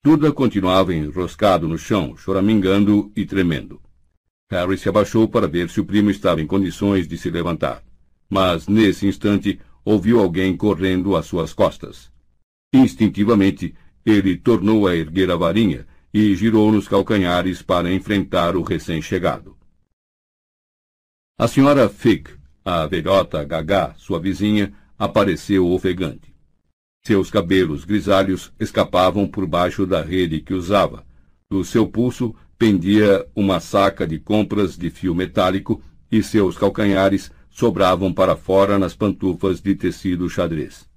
Duda continuava enroscado no chão, choramingando e tremendo. Harry se abaixou para ver se o primo estava em condições de se levantar. Mas, nesse instante, ouviu alguém correndo às suas costas. Instintivamente, ele tornou a erguer a varinha e girou nos calcanhares para enfrentar o recém-chegado. A senhora Fig, a velhota Gagá, sua vizinha, apareceu ofegante. Seus cabelos grisalhos escapavam por baixo da rede que usava. Do seu pulso pendia uma saca de compras de fio metálico e seus calcanhares sobravam para fora nas pantufas de tecido xadrez.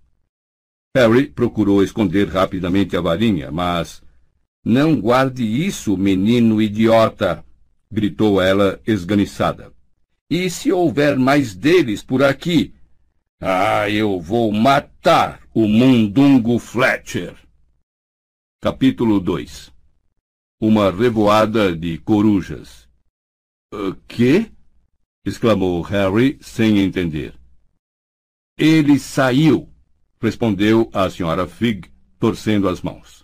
Harry procurou esconder rapidamente a varinha, mas. Não guarde isso, menino idiota! gritou ela esganiçada. E se houver mais deles por aqui? Ah, eu vou matar o Mundungo Fletcher. Capítulo 2 Uma revoada de corujas. O quê? exclamou Harry sem entender. Ele saiu, respondeu a senhora Fig, torcendo as mãos.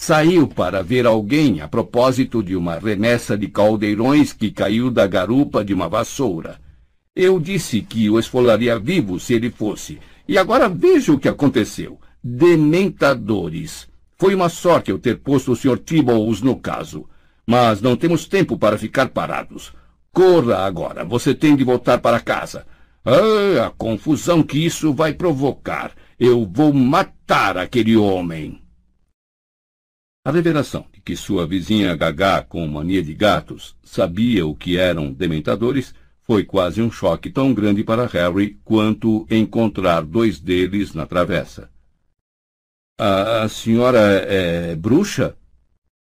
Saiu para ver alguém a propósito de uma remessa de caldeirões que caiu da garupa de uma vassoura. Eu disse que o esfolaria vivo se ele fosse. E agora veja o que aconteceu. Dementadores. Foi uma sorte eu ter posto o Sr. Tibbles no caso. Mas não temos tempo para ficar parados. Corra agora. Você tem de voltar para casa. Ah, a confusão que isso vai provocar. Eu vou matar aquele homem. A revelação de que sua vizinha Gagá, com mania de gatos, sabia o que eram dementadores foi quase um choque tão grande para Harry quanto encontrar dois deles na travessa. A, senhora é bruxa?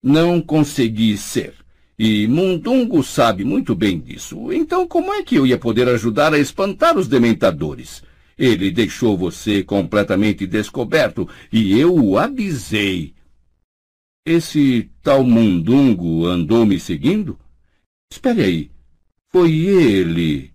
Não consegui ser. E Mundungo sabe muito bem disso. Então como é que eu ia poder ajudar a espantar os dementadores? Ele deixou você completamente descoberto e eu o avisei. Esse tal mundungo andou me seguindo? Espere aí. Foi ele.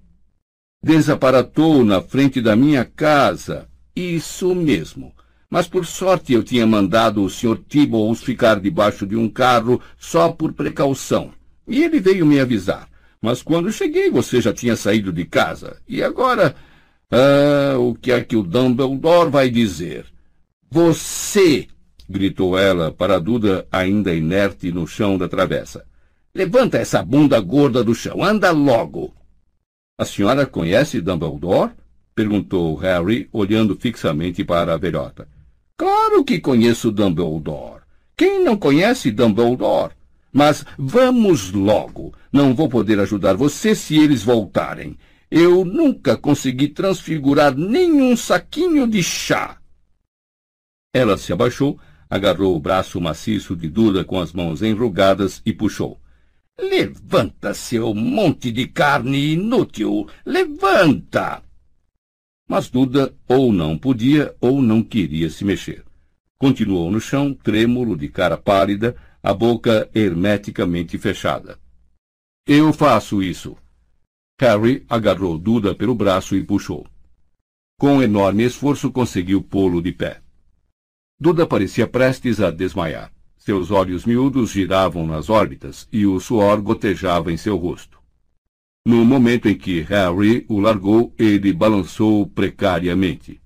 Desaparatou na frente da minha casa. Isso mesmo. Mas por sorte eu tinha mandado o Sr. Tibbles ficar debaixo de um carro só por precaução. E ele veio me avisar. Mas quando cheguei você já tinha saído de casa. E agora... Ah, o que é que o Dumbledore vai dizer? Você gritou ela para Duda ainda inerte no chão da travessa. Levanta essa bunda gorda do chão, anda logo! A senhora conhece Dumbledore? perguntou Harry, olhando fixamente para a velhota. Claro que conheço Dumbledore. Quem não conhece Dumbledore? Mas vamos logo. Não vou poder ajudar você se eles voltarem. Eu nunca consegui transfigurar nenhum saquinho de chá. Ela se abaixou, agarrou o braço maciço de Duda com as mãos enrugadas e puxou. Levanta, seu monte de carne inútil! Levanta! Mas Duda ou não podia ou não queria se mexer. Continuou no chão, trêmulo, de cara pálida, a boca hermeticamente fechada. Eu faço isso. Harry agarrou Duda pelo braço e puxou. Com enorme esforço conseguiu pô-lo de pé. Duda parecia prestes a desmaiar. Seus olhos miúdos giravam nas órbitas e o suor gotejava em seu rosto. No momento em que Harry o largou, ele balançou precariamente.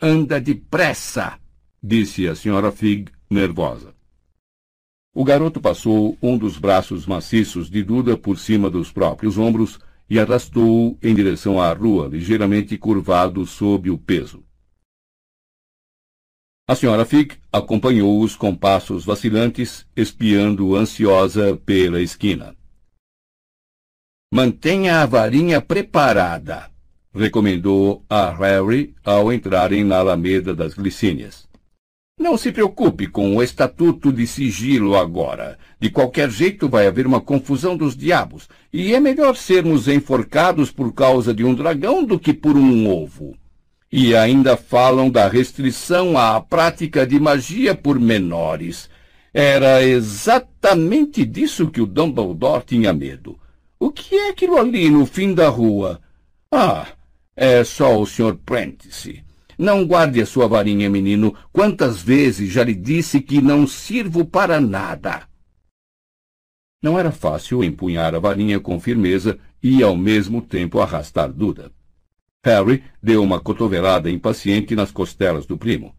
Anda depressa! disse a senhora Fig, nervosa. O garoto passou um dos braços maciços de Duda por cima dos próprios ombros e arrastou-o em direção à rua, ligeiramente curvado sob o peso. A senhora Fig acompanhou-os com passos vacilantes, espiando ansiosa pela esquina. Mantenha a varinha preparada, recomendou a Harry ao entrarem na Alameda das Glicínias. Não se preocupe com o estatuto de sigilo agora. De qualquer jeito vai haver uma confusão dos diabos, e é melhor sermos enforcados por causa de um dragão do que por um ovo. E ainda falam da restrição à prática de magia por menores. Era exatamente disso que o Dumbledore tinha medo. O que é aquilo ali no fim da rua? Ah, é só o Sr. Prentice. Não guarde a sua varinha, menino. Quantas vezes já lhe disse que não sirvo para nada? Não era fácil empunhar a varinha com firmeza e, ao mesmo tempo, arrastar Duda. Harry deu uma cotovelada impaciente nas costelas do primo,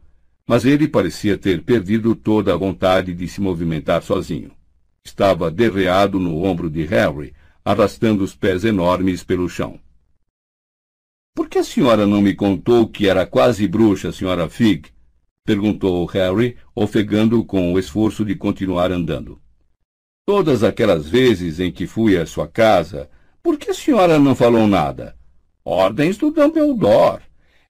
mas ele parecia ter perdido toda a vontade de se movimentar sozinho. Estava derreado no ombro de Harry, arrastando os pés enormes pelo chão. Por que a senhora não me contou que era quase bruxa, senhora Fig? perguntou Harry, ofegando com o esforço de continuar andando. Todas aquelas vezes em que fui à sua casa, por que a senhora não falou nada? Ordens do Dumbledore.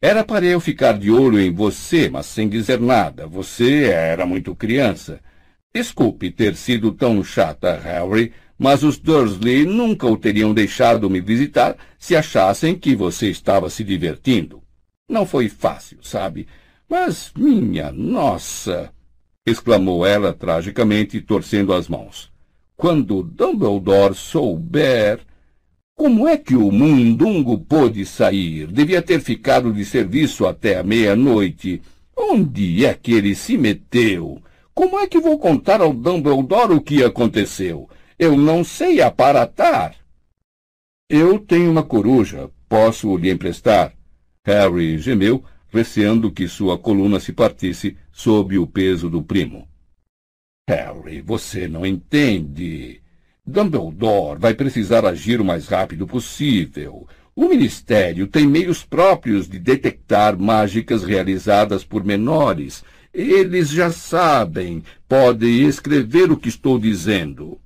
Era para eu ficar de olho em você, mas sem dizer nada. Você era muito criança. Desculpe ter sido tão chata, Harry, mas os Dursley nunca o teriam deixado me visitar se achassem que você estava se divertindo. Não foi fácil, sabe? Mas, minha nossa! exclamou ela tragicamente, torcendo as mãos. Quando Dumbledore souber como é que o mundungo pôde sair? Devia ter ficado de serviço até a meia-noite. Onde é que ele se meteu? Como é que vou contar ao Dumbledore o que aconteceu? Eu não sei aparatar. Eu tenho uma coruja. Posso lhe emprestar? Harry gemeu, receando que sua coluna se partisse sob o peso do primo. Harry, você não entende. Dumbledore vai precisar agir o mais rápido possível. O Ministério tem meios próprios de detectar mágicas realizadas por menores. Eles já sabem, podem escrever o que estou dizendo.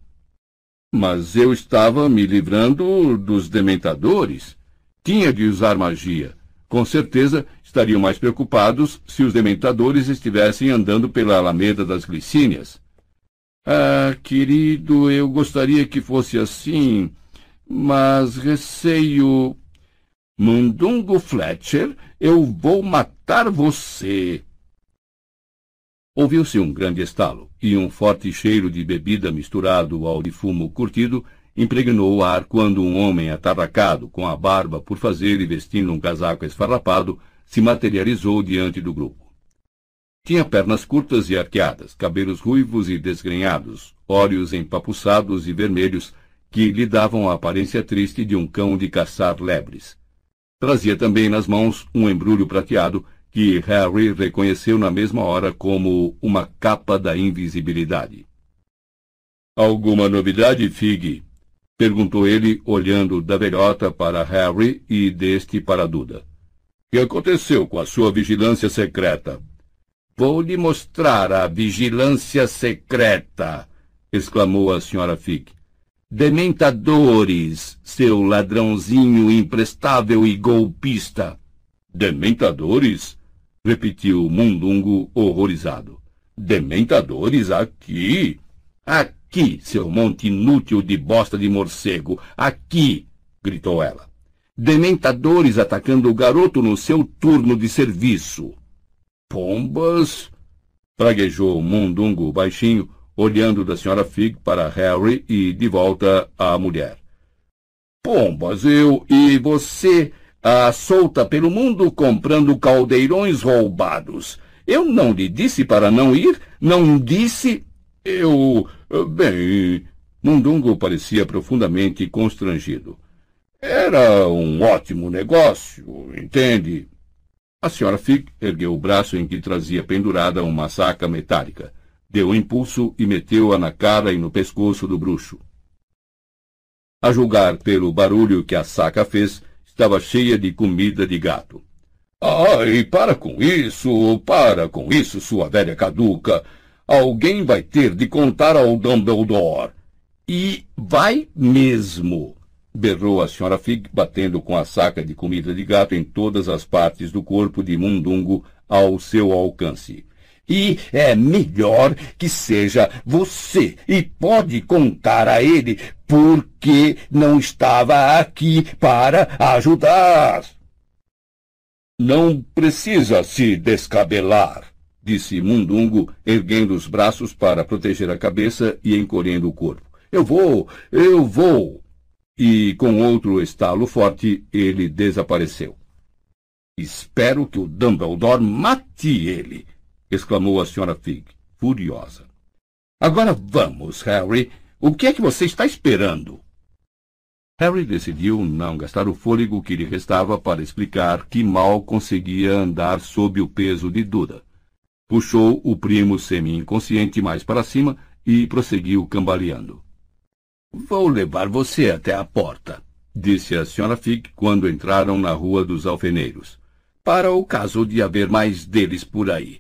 Mas eu estava me livrando dos dementadores. Tinha de usar magia. Com certeza estariam mais preocupados se os dementadores estivessem andando pela Alameda das Glicínias. Ah, querido, eu gostaria que fosse assim, mas receio. Mundungo Fletcher, eu vou matar você. Ouviu-se um grande estalo, e um forte cheiro de bebida misturado ao de fumo curtido impregnou o ar quando um homem atarracado, com a barba por fazer e vestindo um casaco esfarrapado, se materializou diante do grupo. Tinha pernas curtas e arqueadas, cabelos ruivos e desgrenhados, olhos empapuçados e vermelhos, que lhe davam a aparência triste de um cão de caçar lebres. Trazia também nas mãos um embrulho prateado que Harry reconheceu na mesma hora como uma capa da invisibilidade. Alguma novidade, Fig? perguntou ele, olhando da velhota para Harry e deste para Duda. Que aconteceu com a sua vigilância secreta? Vou lhe mostrar a vigilância secreta, exclamou a senhora Fig. Dementadores, seu ladrãozinho imprestável e golpista. Dementadores? repetiu Mundungo horrorizado. Dementadores aqui? Aqui, seu monte inútil de bosta de morcego. Aqui! gritou ela. Dementadores atacando o garoto no seu turno de serviço. Pombas! praguejou Mundungo baixinho, olhando da senhora Fig para Harry e de volta à mulher. Pombas, eu e você, a solta pelo mundo comprando caldeirões roubados. Eu não lhe disse para não ir, não disse. Eu. Bem. Mundungo parecia profundamente constrangido. Era um ótimo negócio, entende? A senhora Fig ergueu o braço em que trazia pendurada uma saca metálica, deu um impulso e meteu-a na cara e no pescoço do bruxo. A julgar pelo barulho que a saca fez, estava cheia de comida de gato. Ai, para com isso, para com isso, sua velha caduca. Alguém vai ter de contar ao Dumbledore. E vai mesmo, berrou a senhora Fig, batendo com a saca de comida de gato em todas as partes do corpo de Mundungo ao seu alcance. E é melhor que seja você, e pode contar a ele porque não estava aqui para ajudar. Não precisa se descabelar, disse Mundungo, erguendo os braços para proteger a cabeça e encolhendo o corpo. Eu vou, eu vou. E com outro estalo forte, ele desapareceu. Espero que o Dumbledore mate ele, exclamou a senhora Fig, furiosa. Agora vamos, Harry. O que é que você está esperando? Harry decidiu não gastar o fôlego que lhe restava para explicar que mal conseguia andar sob o peso de Duda. Puxou o primo semi-inconsciente mais para cima e prosseguiu cambaleando. Vou levar você até a porta, disse a senhora Fig quando entraram na rua dos alfeneiros. Para o caso de haver mais deles por aí.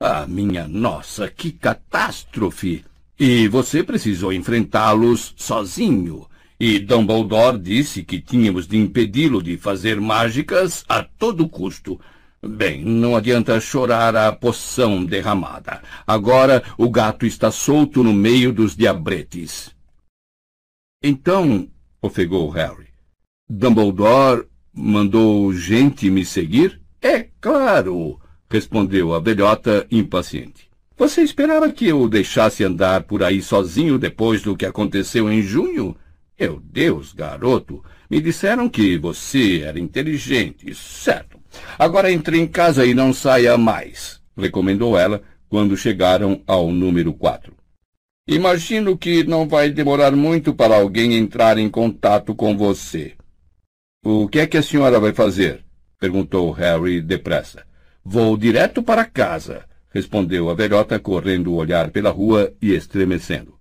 Ah, minha nossa, que catástrofe! E você precisou enfrentá-los sozinho. E Dumbledore disse que tínhamos de impedi-lo de fazer mágicas a todo custo. Bem, não adianta chorar a poção derramada. Agora o gato está solto no meio dos diabretes. Então, ofegou Harry, Dumbledore mandou gente me seguir? É claro, respondeu a velhota impaciente. Você esperava que eu o deixasse andar por aí sozinho depois do que aconteceu em junho? Meu Deus, garoto, me disseram que você era inteligente, certo. Agora entre em casa e não saia mais, recomendou ela quando chegaram ao número quatro. Imagino que não vai demorar muito para alguém entrar em contato com você. O que é que a senhora vai fazer? perguntou Harry depressa. Vou direto para casa, respondeu a velhota, correndo o olhar pela rua e estremecendo.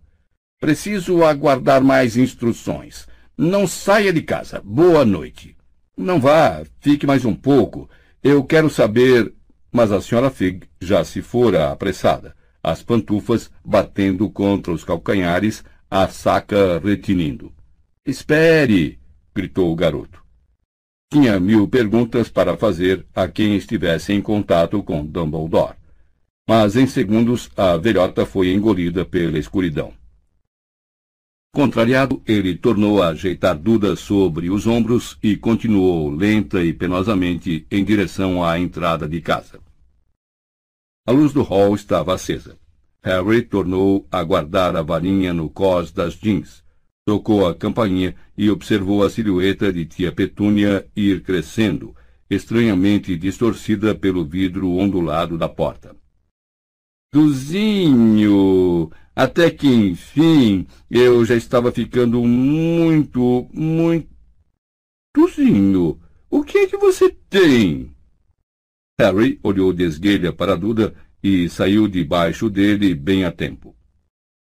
Preciso aguardar mais instruções. Não saia de casa. Boa noite. Não vá, fique mais um pouco. Eu quero saber. Mas a senhora Fig já se fora apressada, as pantufas batendo contra os calcanhares, a saca retinindo. Espere! gritou o garoto. Tinha mil perguntas para fazer a quem estivesse em contato com Dumbledore. Mas em segundos a velhota foi engolida pela escuridão. Contrariado, ele tornou a ajeitar Duda sobre os ombros e continuou lenta e penosamente em direção à entrada de casa. A luz do hall estava acesa. Harry tornou a guardar a varinha no cós das jeans, tocou a campainha e observou a silhueta de tia Petúnia ir crescendo, estranhamente distorcida pelo vidro ondulado da porta. Duzinho! Até que, enfim, eu já estava ficando muito, muito. Tuzinho, o que é que você tem? Harry olhou de esguelha para Duda e saiu debaixo dele bem a tempo.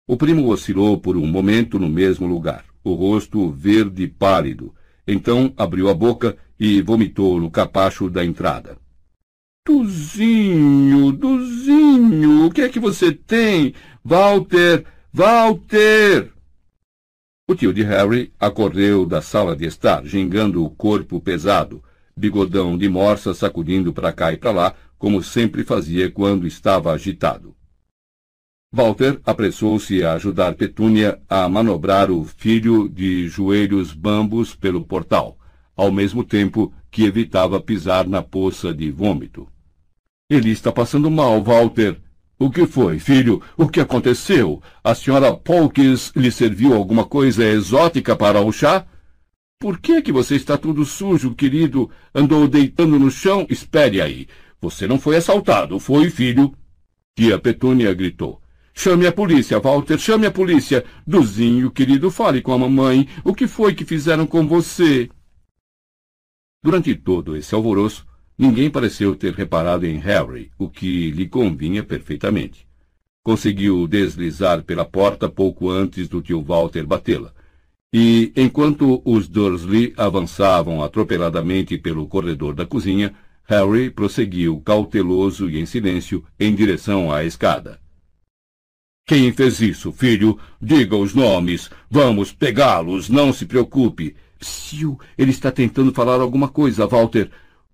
O primo oscilou por um momento no mesmo lugar, o rosto verde pálido. Então abriu a boca e vomitou no capacho da entrada. Duzinho, Duzinho, o que é que você tem? Walter! Walter! O tio de Harry acorreu da sala de estar, gingando o corpo pesado, bigodão de morsa sacudindo para cá e para lá, como sempre fazia quando estava agitado. Walter apressou-se a ajudar Petúnia a manobrar o filho de joelhos bambos pelo portal, ao mesmo tempo que evitava pisar na poça de vômito. Ele está passando mal, Walter, o que foi, filho? O que aconteceu? A senhora Polkes lhe serviu alguma coisa exótica para o chá? Por que que você está todo sujo, querido? Andou deitando no chão? Espere aí. Você não foi assaltado, foi, filho? Tia Petúnia gritou. Chame a polícia, Walter, chame a polícia. Duzinho, querido, fale com a mamãe. O que foi que fizeram com você? Durante todo esse alvoroço, Ninguém pareceu ter reparado em Harry, o que lhe convinha perfeitamente. Conseguiu deslizar pela porta pouco antes do tio Walter batê-la. E, enquanto os Dursley avançavam atropeladamente pelo corredor da cozinha, Harry prosseguiu cauteloso e em silêncio em direção à escada. Quem fez isso, filho? Diga os nomes. Vamos pegá-los, não se preocupe. Psiu, ele está tentando falar alguma coisa, Walter.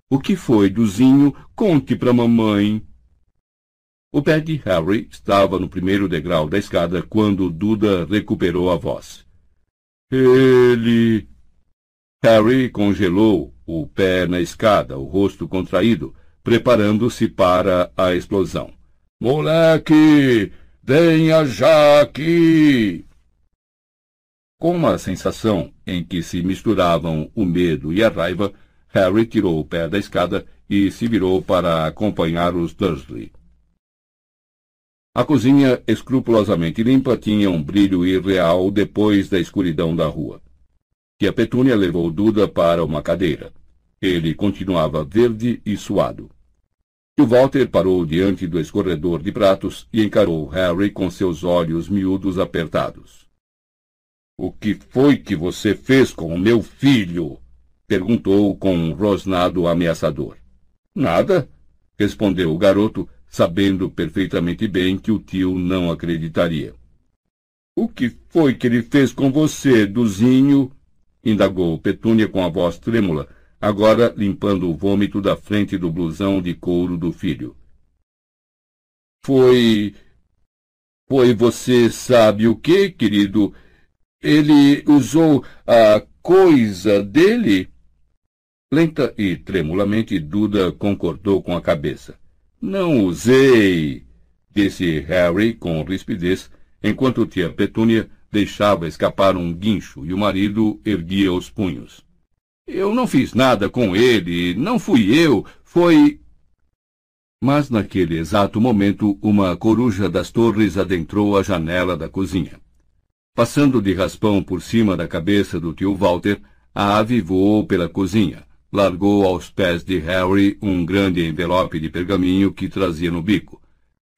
O que foi, Duzinho? Conte para mamãe. O pé de Harry estava no primeiro degrau da escada quando Duda recuperou a voz. Ele. Harry congelou o pé na escada, o rosto contraído, preparando-se para a explosão. Moleque! Venha já aqui! Com uma sensação em que se misturavam o medo e a raiva, Harry tirou o pé da escada e se virou para acompanhar os Dursley. A cozinha, escrupulosamente limpa, tinha um brilho irreal depois da escuridão da rua. Que a Petúnia levou Duda para uma cadeira. Ele continuava verde e suado. E o Walter parou diante do escorredor de pratos e encarou Harry com seus olhos miúdos apertados. O que foi que você fez com o meu filho? perguntou com um rosnado ameaçador. Nada, respondeu o garoto, sabendo perfeitamente bem que o tio não acreditaria. O que foi que ele fez com você, Duzinho? indagou Petúnia com a voz trêmula, agora limpando o vômito da frente do blusão de couro do filho. Foi. Foi você sabe o que, querido? Ele usou a coisa dele? Lenta e tremulamente Duda concordou com a cabeça. Não usei, disse Harry com rispidez, enquanto tia Petúnia deixava escapar um guincho e o marido erguia os punhos. Eu não fiz nada com ele, não fui eu, foi. Mas naquele exato momento, uma coruja das torres adentrou a janela da cozinha. Passando de raspão por cima da cabeça do tio Walter, a ave voou pela cozinha, largou aos pés de Harry um grande envelope de pergaminho que trazia no bico.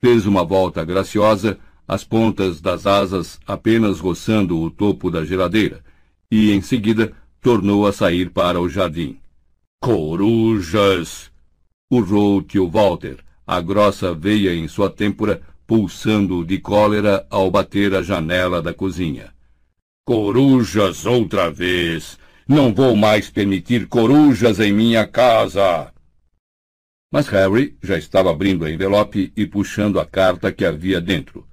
Fez uma volta graciosa, as pontas das asas apenas roçando o topo da geladeira, e em seguida tornou a sair para o jardim. Corujas! urrou tio Walter, a grossa veia em sua têmpora pulsando de cólera ao bater a janela da cozinha. Corujas outra vez! Não vou mais permitir corujas em minha casa! Mas Harry já estava abrindo a envelope e puxando a carta que havia dentro.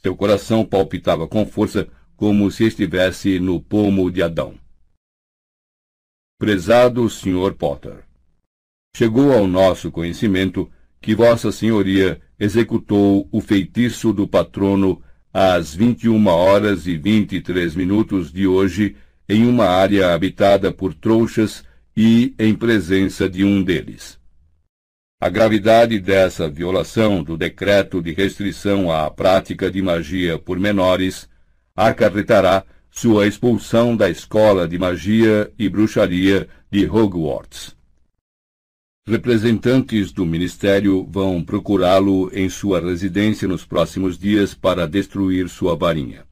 Seu coração palpitava com força, como se estivesse no pomo de Adão. Prezado Sr. Potter, chegou ao nosso conhecimento que Vossa Senhoria executou o feitiço do patrono às 21 horas e 23 minutos de hoje em uma área habitada por trouxas e em presença de um deles. A gravidade dessa violação do decreto de restrição à prática de magia por menores acarretará sua expulsão da escola de magia e bruxaria de Hogwarts. Representantes do Ministério vão procurá-lo em sua residência nos próximos dias para destruir sua varinha.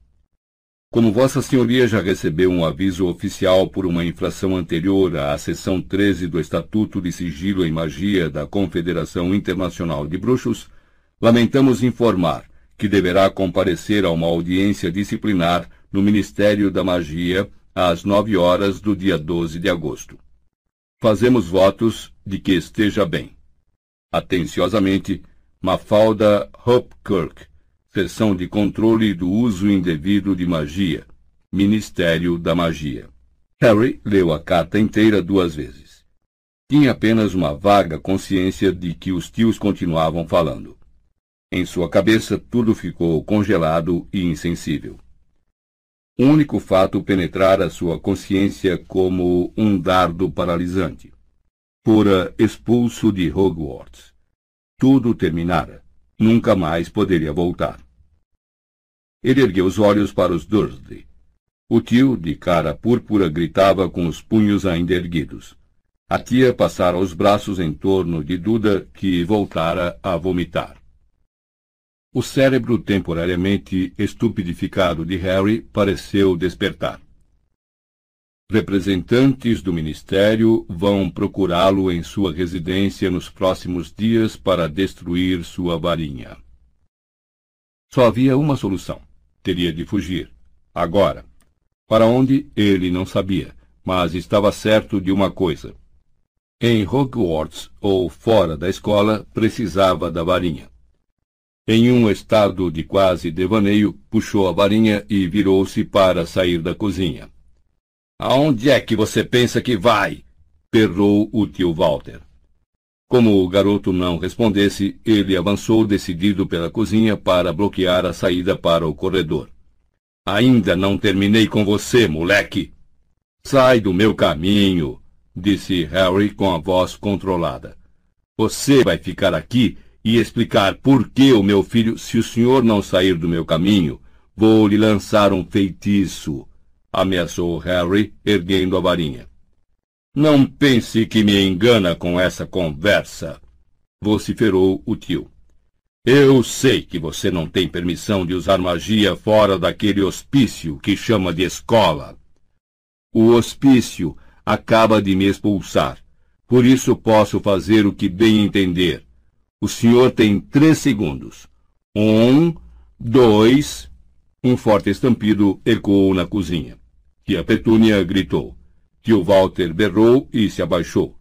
Como Vossa Senhoria já recebeu um aviso oficial por uma infração anterior à seção 13 do Estatuto de Sigilo em Magia da Confederação Internacional de Bruxos, lamentamos informar que deverá comparecer a uma audiência disciplinar no Ministério da Magia às nove horas do dia 12 de agosto. Fazemos votos de que esteja bem. Atenciosamente, Mafalda Hopkirk, Seção de Controle do Uso Indevido de Magia, Ministério da Magia. Harry leu a carta inteira duas vezes. Tinha apenas uma vaga consciência de que os tios continuavam falando. Em sua cabeça tudo ficou congelado e insensível. O único fato penetrara sua consciência como um dardo paralisante. Fora expulso de Hogwarts. Tudo terminara. Nunca mais poderia voltar. Ele ergueu os olhos para os Dursley. O tio, de cara púrpura, gritava com os punhos ainda erguidos. A tia passara os braços em torno de Duda, que voltara a vomitar. O cérebro temporariamente estupidificado de Harry pareceu despertar. Representantes do Ministério vão procurá-lo em sua residência nos próximos dias para destruir sua varinha. Só havia uma solução. Teria de fugir. Agora. Para onde, ele não sabia, mas estava certo de uma coisa. Em Hogwarts ou fora da escola, precisava da varinha. Em um estado de quase devaneio, puxou a varinha e virou-se para sair da cozinha. Aonde é que você pensa que vai? perrou o tio Walter. Como o garoto não respondesse, ele avançou decidido pela cozinha para bloquear a saída para o corredor. Ainda não terminei com você, moleque! Sai do meu caminho, disse Harry com a voz controlada. Você vai ficar aqui e explicar por que o meu filho, se o senhor não sair do meu caminho, vou lhe lançar um feitiço, ameaçou Harry, erguendo a varinha. Não pense que me engana com essa conversa, vociferou o tio. Eu sei que você não tem permissão de usar magia fora daquele hospício que chama de escola. O hospício acaba de me expulsar. Por isso posso fazer o que bem entender. O senhor tem três segundos. Um, dois. Um forte estampido ecoou na cozinha. Tia Petúnia gritou. Tio Walter berrou e se abaixou.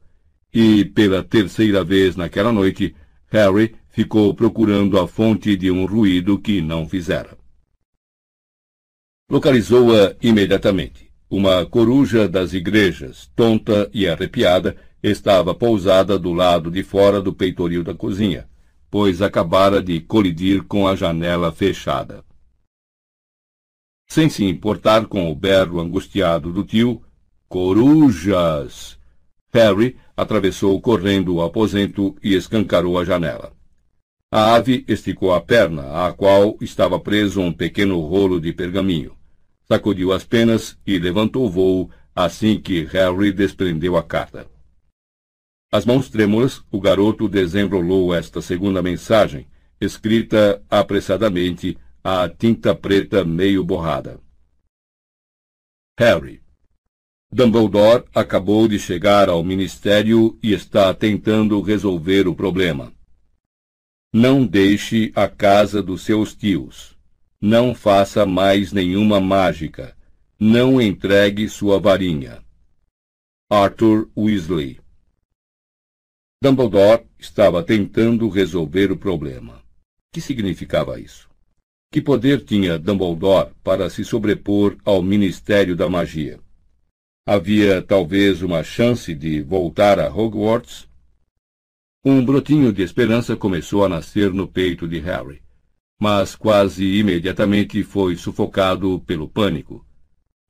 E, pela terceira vez naquela noite, Harry ficou procurando a fonte de um ruído que não fizera. Localizou-a imediatamente. Uma coruja das igrejas, tonta e arrepiada, estava pousada do lado de fora do peitoril da cozinha, pois acabara de colidir com a janela fechada. Sem se importar com o berro angustiado do tio, corujas! Harry atravessou correndo o aposento e escancarou a janela. A ave esticou a perna, à qual estava preso um pequeno rolo de pergaminho. Sacudiu as penas e levantou o voo assim que Harry desprendeu a carta. As mãos trêmulas, o garoto desenrolou esta segunda mensagem, escrita apressadamente à tinta preta meio borrada. Harry. Dumbledore acabou de chegar ao ministério e está tentando resolver o problema. Não deixe a casa dos seus tios. Não faça mais nenhuma mágica. Não entregue sua varinha. Arthur Weasley Dumbledore estava tentando resolver o problema. O que significava isso? Que poder tinha Dumbledore para se sobrepor ao Ministério da Magia? Havia talvez uma chance de voltar a Hogwarts? Um brotinho de esperança começou a nascer no peito de Harry, mas quase imediatamente foi sufocado pelo pânico.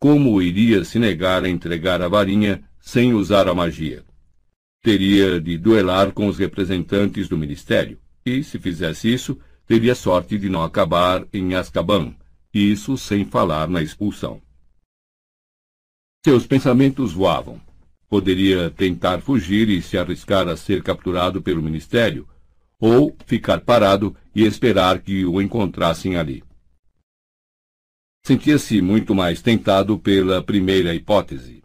Como iria se negar a entregar a varinha sem usar a magia? teria de duelar com os representantes do ministério, e, se fizesse isso, teria sorte de não acabar em Azkaban, isso sem falar na expulsão. Seus pensamentos voavam. Poderia tentar fugir e se arriscar a ser capturado pelo ministério, ou ficar parado e esperar que o encontrassem ali. Sentia-se muito mais tentado pela primeira hipótese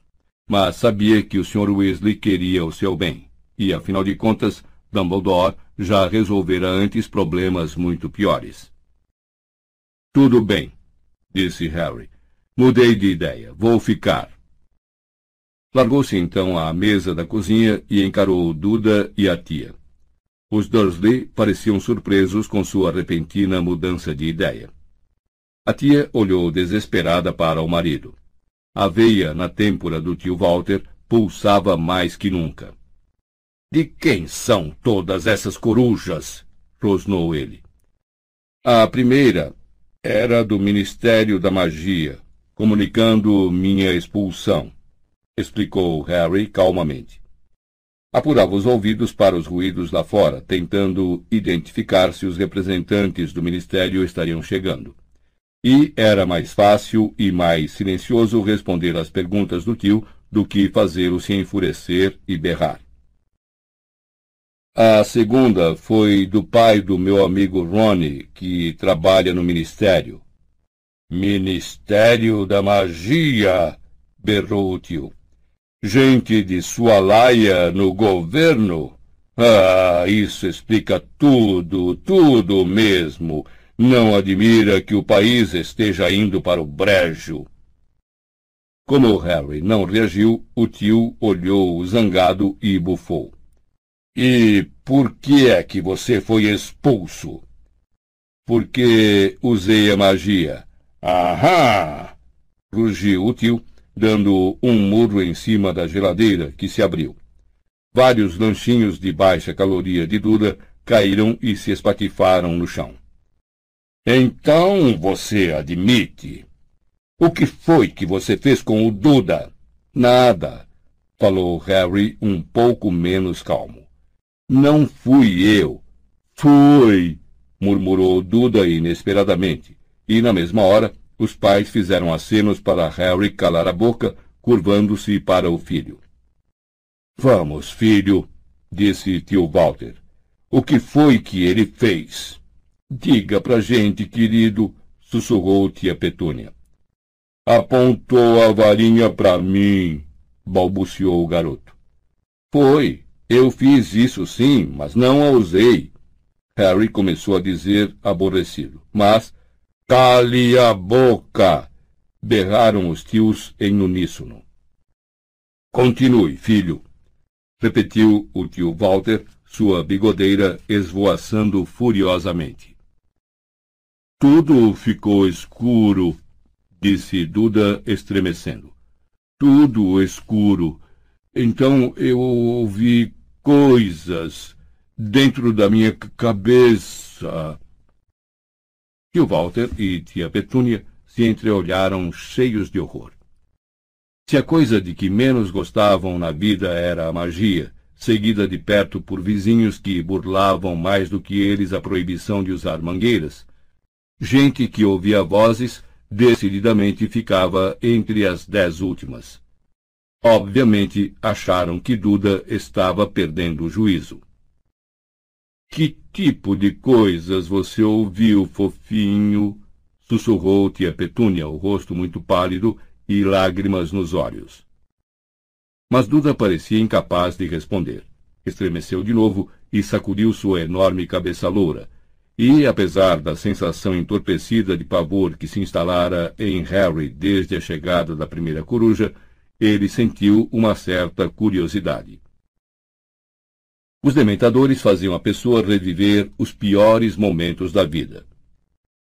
mas sabia que o Sr. Weasley queria o seu bem, e, afinal de contas, Dumbledore já resolvera antes problemas muito piores. Tudo bem, disse Harry. Mudei de ideia. Vou ficar. Largou-se então à mesa da cozinha e encarou Duda e a tia. Os Dursley pareciam surpresos com sua repentina mudança de ideia. A tia olhou desesperada para o marido. A veia na têmpora do tio Walter pulsava mais que nunca. De quem são todas essas corujas? rosnou ele. A primeira era do Ministério da Magia, comunicando minha expulsão, explicou Harry calmamente. Apurava os ouvidos para os ruídos lá fora, tentando identificar se os representantes do Ministério estariam chegando e era mais fácil e mais silencioso responder às perguntas do tio do que fazê-lo se enfurecer e berrar. A segunda foi do pai do meu amigo Ronnie, que trabalha no Ministério. Ministério da Magia! berrou o tio. Gente de sua laia no governo? Ah, isso explica tudo, tudo mesmo. Não admira que o país esteja indo para o brejo. Como Harry não reagiu, o tio olhou zangado e bufou. E por que é que você foi expulso? Porque usei a magia. Ahá! rugiu o tio, dando um murro em cima da geladeira, que se abriu. Vários lanchinhos de baixa caloria de Duda caíram e se espatifaram no chão. Então você admite. O que foi que você fez com o Duda? Nada, falou Harry um pouco menos calmo. Não fui eu. Fui, murmurou Duda inesperadamente, e na mesma hora os pais fizeram acenos para Harry calar a boca, curvando-se para o filho. Vamos, filho, disse tio Walter. O que foi que ele fez? Diga pra gente, querido, sussurrou tia Petúnia. Apontou a varinha para mim, balbuciou o garoto. Foi, eu fiz isso sim, mas não a usei. Harry começou a dizer aborrecido. Mas, cale a boca! berraram os tios em uníssono. Continue, filho, repetiu o tio Walter, sua bigodeira esvoaçando furiosamente. Tudo ficou escuro disse Duda estremecendo. Tudo escuro. Então eu ouvi coisas dentro da minha cabeça. Tio Walter e tia Petúnia se entreolharam cheios de horror. Se a coisa de que menos gostavam na vida era a magia, seguida de perto por vizinhos que burlavam mais do que eles a proibição de usar mangueiras, gente que ouvia vozes decididamente ficava entre as dez últimas. Obviamente acharam que Duda estava perdendo o juízo. Que tipo de coisas você ouviu, fofinho? sussurrou tia Petúnia, o rosto muito pálido e lágrimas nos olhos. Mas Duda parecia incapaz de responder. Estremeceu de novo e sacudiu sua enorme cabeça loura, e, apesar da sensação entorpecida de pavor que se instalara em Harry desde a chegada da primeira coruja, ele sentiu uma certa curiosidade. Os dementadores faziam a pessoa reviver os piores momentos da vida.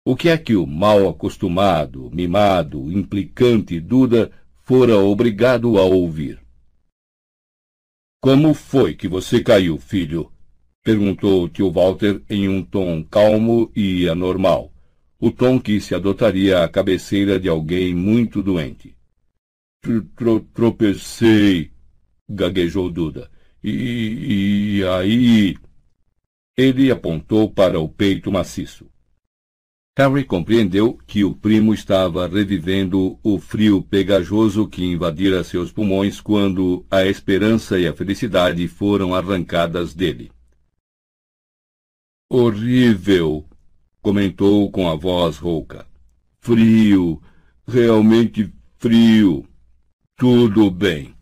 O que é que o mal acostumado, mimado, implicante Duda fora obrigado a ouvir? Como foi que você caiu, filho? Perguntou tio Walter em um tom calmo e anormal, o tom que se adotaria à cabeceira de alguém muito doente. Tro tropecei, gaguejou Duda. E, e aí. Ele apontou para o peito maciço. Harry compreendeu que o primo estava revivendo o frio pegajoso que invadira seus pulmões quando a esperança e a felicidade foram arrancadas dele. Horrível, comentou com a voz rouca. Frio, realmente frio. Tudo bem,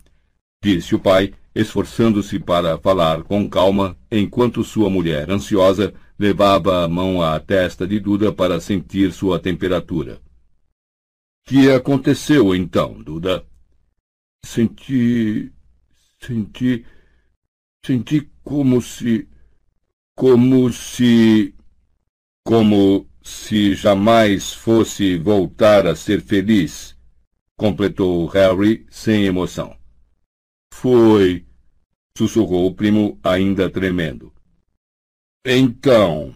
disse o pai, esforçando-se para falar com calma, enquanto sua mulher, ansiosa, levava a mão à testa de Duda para sentir sua temperatura. Que aconteceu então, Duda? Senti. senti. senti como se como se. como se jamais fosse voltar a ser feliz, completou Harry sem emoção. Foi, sussurrou o primo, ainda tremendo. Então,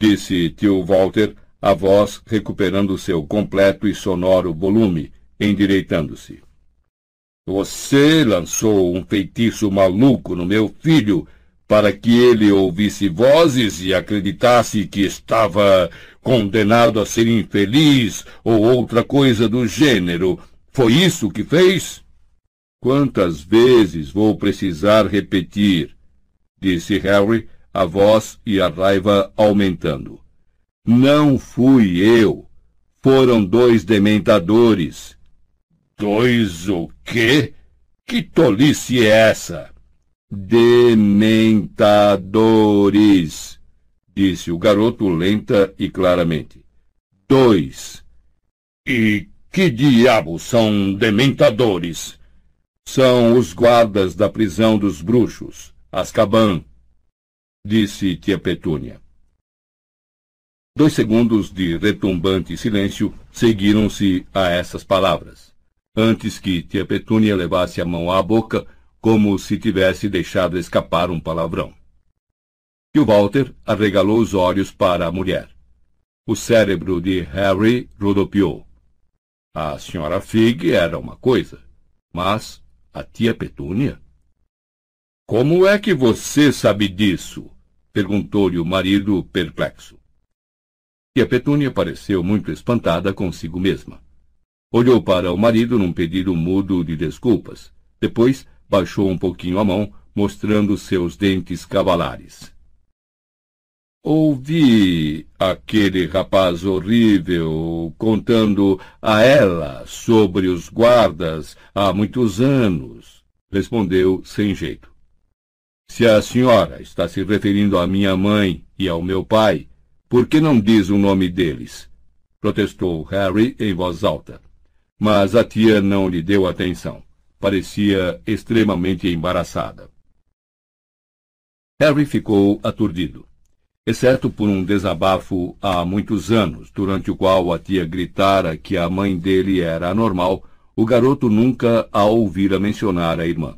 disse tio Walter, a voz recuperando seu completo e sonoro volume, endireitando-se. Você lançou um feitiço maluco no meu filho para que ele ouvisse vozes e acreditasse que estava condenado a ser infeliz ou outra coisa do gênero. Foi isso que fez? Quantas vezes vou precisar repetir? disse Harry, a voz e a raiva aumentando. Não fui eu. Foram dois dementadores. Dois o quê? Que tolice é essa? Dementadores, disse o garoto lenta e claramente. Dois. E que diabo são dementadores? São os guardas da prisão dos bruxos, Azkaban, disse tia Petúnia. Dois segundos de retumbante silêncio seguiram-se a essas palavras, antes que tia Petúnia levasse a mão à boca, como se tivesse deixado escapar um palavrão. E o Walter arregalou os olhos para a mulher. O cérebro de Harry rodopiou. A senhora Fig era uma coisa, mas a tia Petúnia? Como é que você sabe disso? perguntou-lhe o marido perplexo. Tia Petúnia pareceu muito espantada consigo mesma. Olhou para o marido num pedido mudo de desculpas. Depois baixou um pouquinho a mão, mostrando seus dentes cavalares. Ouvi aquele rapaz horrível contando a ela sobre os guardas há muitos anos, respondeu sem jeito. Se a senhora está se referindo à minha mãe e ao meu pai, por que não diz o nome deles? protestou Harry em voz alta. Mas a tia não lhe deu atenção. Parecia extremamente embaraçada. Harry ficou aturdido, exceto por um desabafo há muitos anos, durante o qual a tia gritara que a mãe dele era anormal, o garoto nunca a ouvira mencionar a irmã.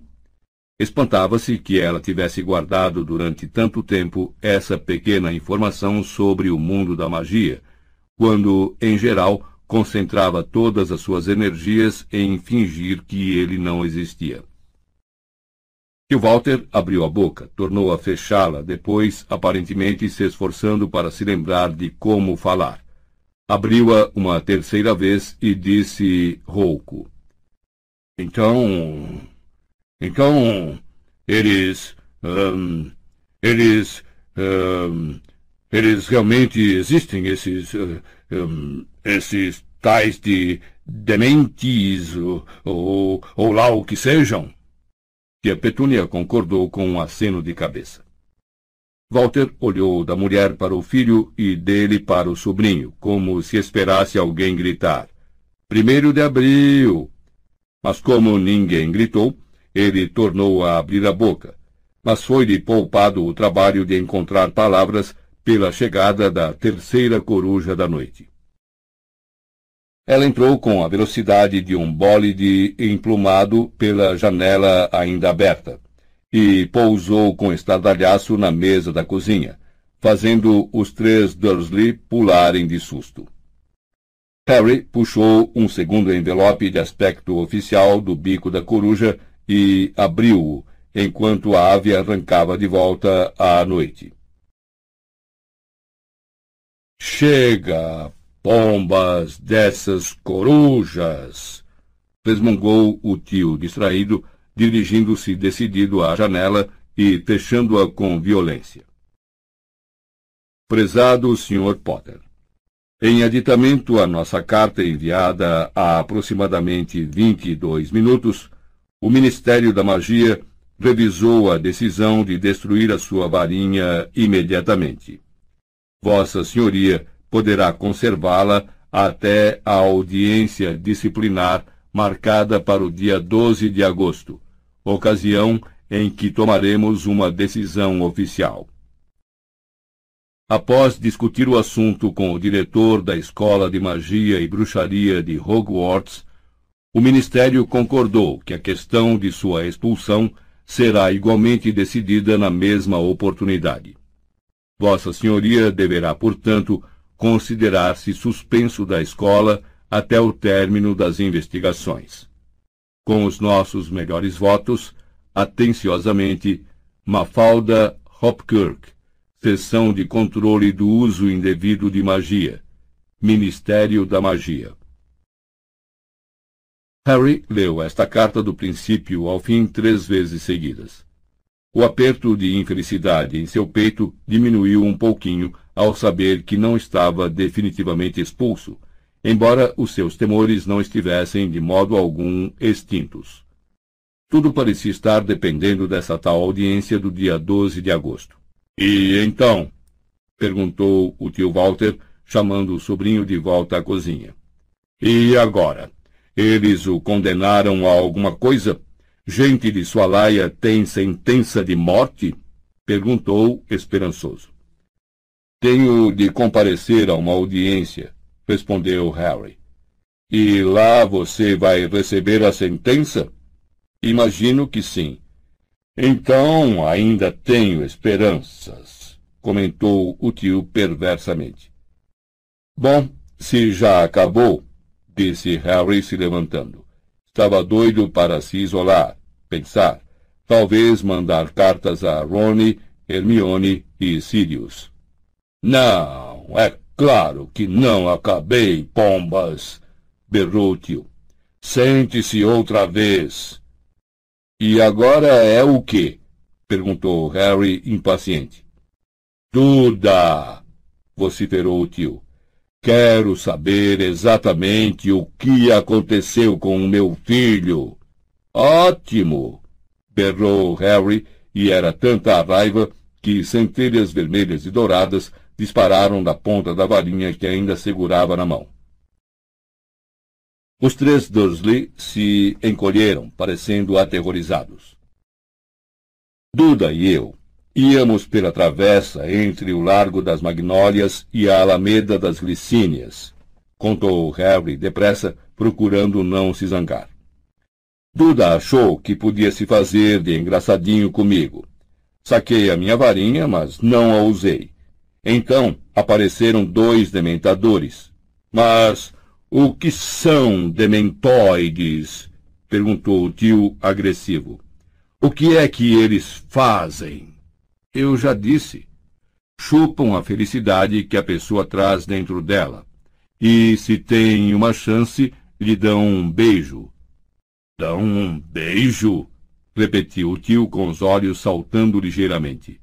Espantava-se que ela tivesse guardado durante tanto tempo essa pequena informação sobre o mundo da magia, quando, em geral, concentrava todas as suas energias em fingir que ele não existia. E Walter abriu a boca, tornou a fechá-la, depois, aparentemente se esforçando para se lembrar de como falar. Abriu-a uma terceira vez e disse rouco. Então, então, eles. Um, eles. Um, eles realmente existem, esses. Um, esses tais de dementes, ou, ou, ou lá o que sejam? E a Petúnia concordou com um aceno de cabeça. Walter olhou da mulher para o filho e dele para o sobrinho, como se esperasse alguém gritar. Primeiro de abril! Mas como ninguém gritou, ele tornou a abrir a boca, mas foi-lhe poupado o trabalho de encontrar palavras pela chegada da terceira coruja da noite. Ela entrou com a velocidade de um bólide emplumado pela janela ainda aberta e pousou com estardalhaço na mesa da cozinha, fazendo os três Dursley pularem de susto. Harry puxou um segundo envelope de aspecto oficial do bico da coruja e abriu-o, enquanto a ave arrancava de volta à noite. Chega, pombas dessas corujas! resmungou o tio distraído, dirigindo-se decidido à janela e fechando-a com violência. Prezado Sr. Potter, em aditamento à nossa carta enviada há aproximadamente vinte e dois minutos, o Ministério da Magia revisou a decisão de destruir a sua varinha imediatamente. Vossa Senhoria poderá conservá-la até a audiência disciplinar marcada para o dia 12 de agosto, ocasião em que tomaremos uma decisão oficial. Após discutir o assunto com o diretor da Escola de Magia e Bruxaria de Hogwarts, o Ministério concordou que a questão de sua expulsão será igualmente decidida na mesma oportunidade. Vossa Senhoria deverá, portanto, considerar-se suspenso da escola até o término das investigações. Com os nossos melhores votos, atenciosamente, Mafalda Hopkirk, Seção de Controle do Uso Indevido de Magia, Ministério da Magia. Harry leu esta carta do princípio ao fim três vezes seguidas. O aperto de infelicidade em seu peito diminuiu um pouquinho ao saber que não estava definitivamente expulso, embora os seus temores não estivessem de modo algum extintos. Tudo parecia estar dependendo dessa tal audiência do dia 12 de agosto. E então? perguntou o tio Walter, chamando o sobrinho de volta à cozinha. E agora? Eles o condenaram a alguma coisa? Gente de sua laia tem sentença de morte? perguntou, esperançoso. Tenho de comparecer a uma audiência, respondeu Harry. E lá você vai receber a sentença? Imagino que sim. Então ainda tenho esperanças, comentou o tio perversamente. Bom, se já acabou, disse Harry se levantando. Estava doido para se isolar, pensar, talvez mandar cartas a Rony, Hermione e Sirius. Não, é claro que não acabei, pombas, berrou o tio. Sente-se outra vez. E agora é o quê? perguntou Harry impaciente. Duda! vociferou o tio. Quero saber exatamente o que aconteceu com o meu filho. Ótimo! berrou Harry, e era tanta a raiva que centelhas vermelhas e douradas dispararam da ponta da varinha que ainda segurava na mão. Os três Dursley se encolheram, parecendo aterrorizados. Duda e eu íamos pela travessa entre o Largo das Magnólias e a Alameda das Glicínias, contou Harry depressa, procurando não se zangar. Duda achou que podia se fazer de engraçadinho comigo. Saquei a minha varinha, mas não a usei. Então apareceram dois dementadores. Mas o que são dementoides? perguntou o tio agressivo. O que é que eles fazem? Eu já disse. Chupam a felicidade que a pessoa traz dentro dela. E, se tem uma chance, lhe dão um beijo. Dão um beijo? repetiu o tio com os olhos saltando ligeiramente.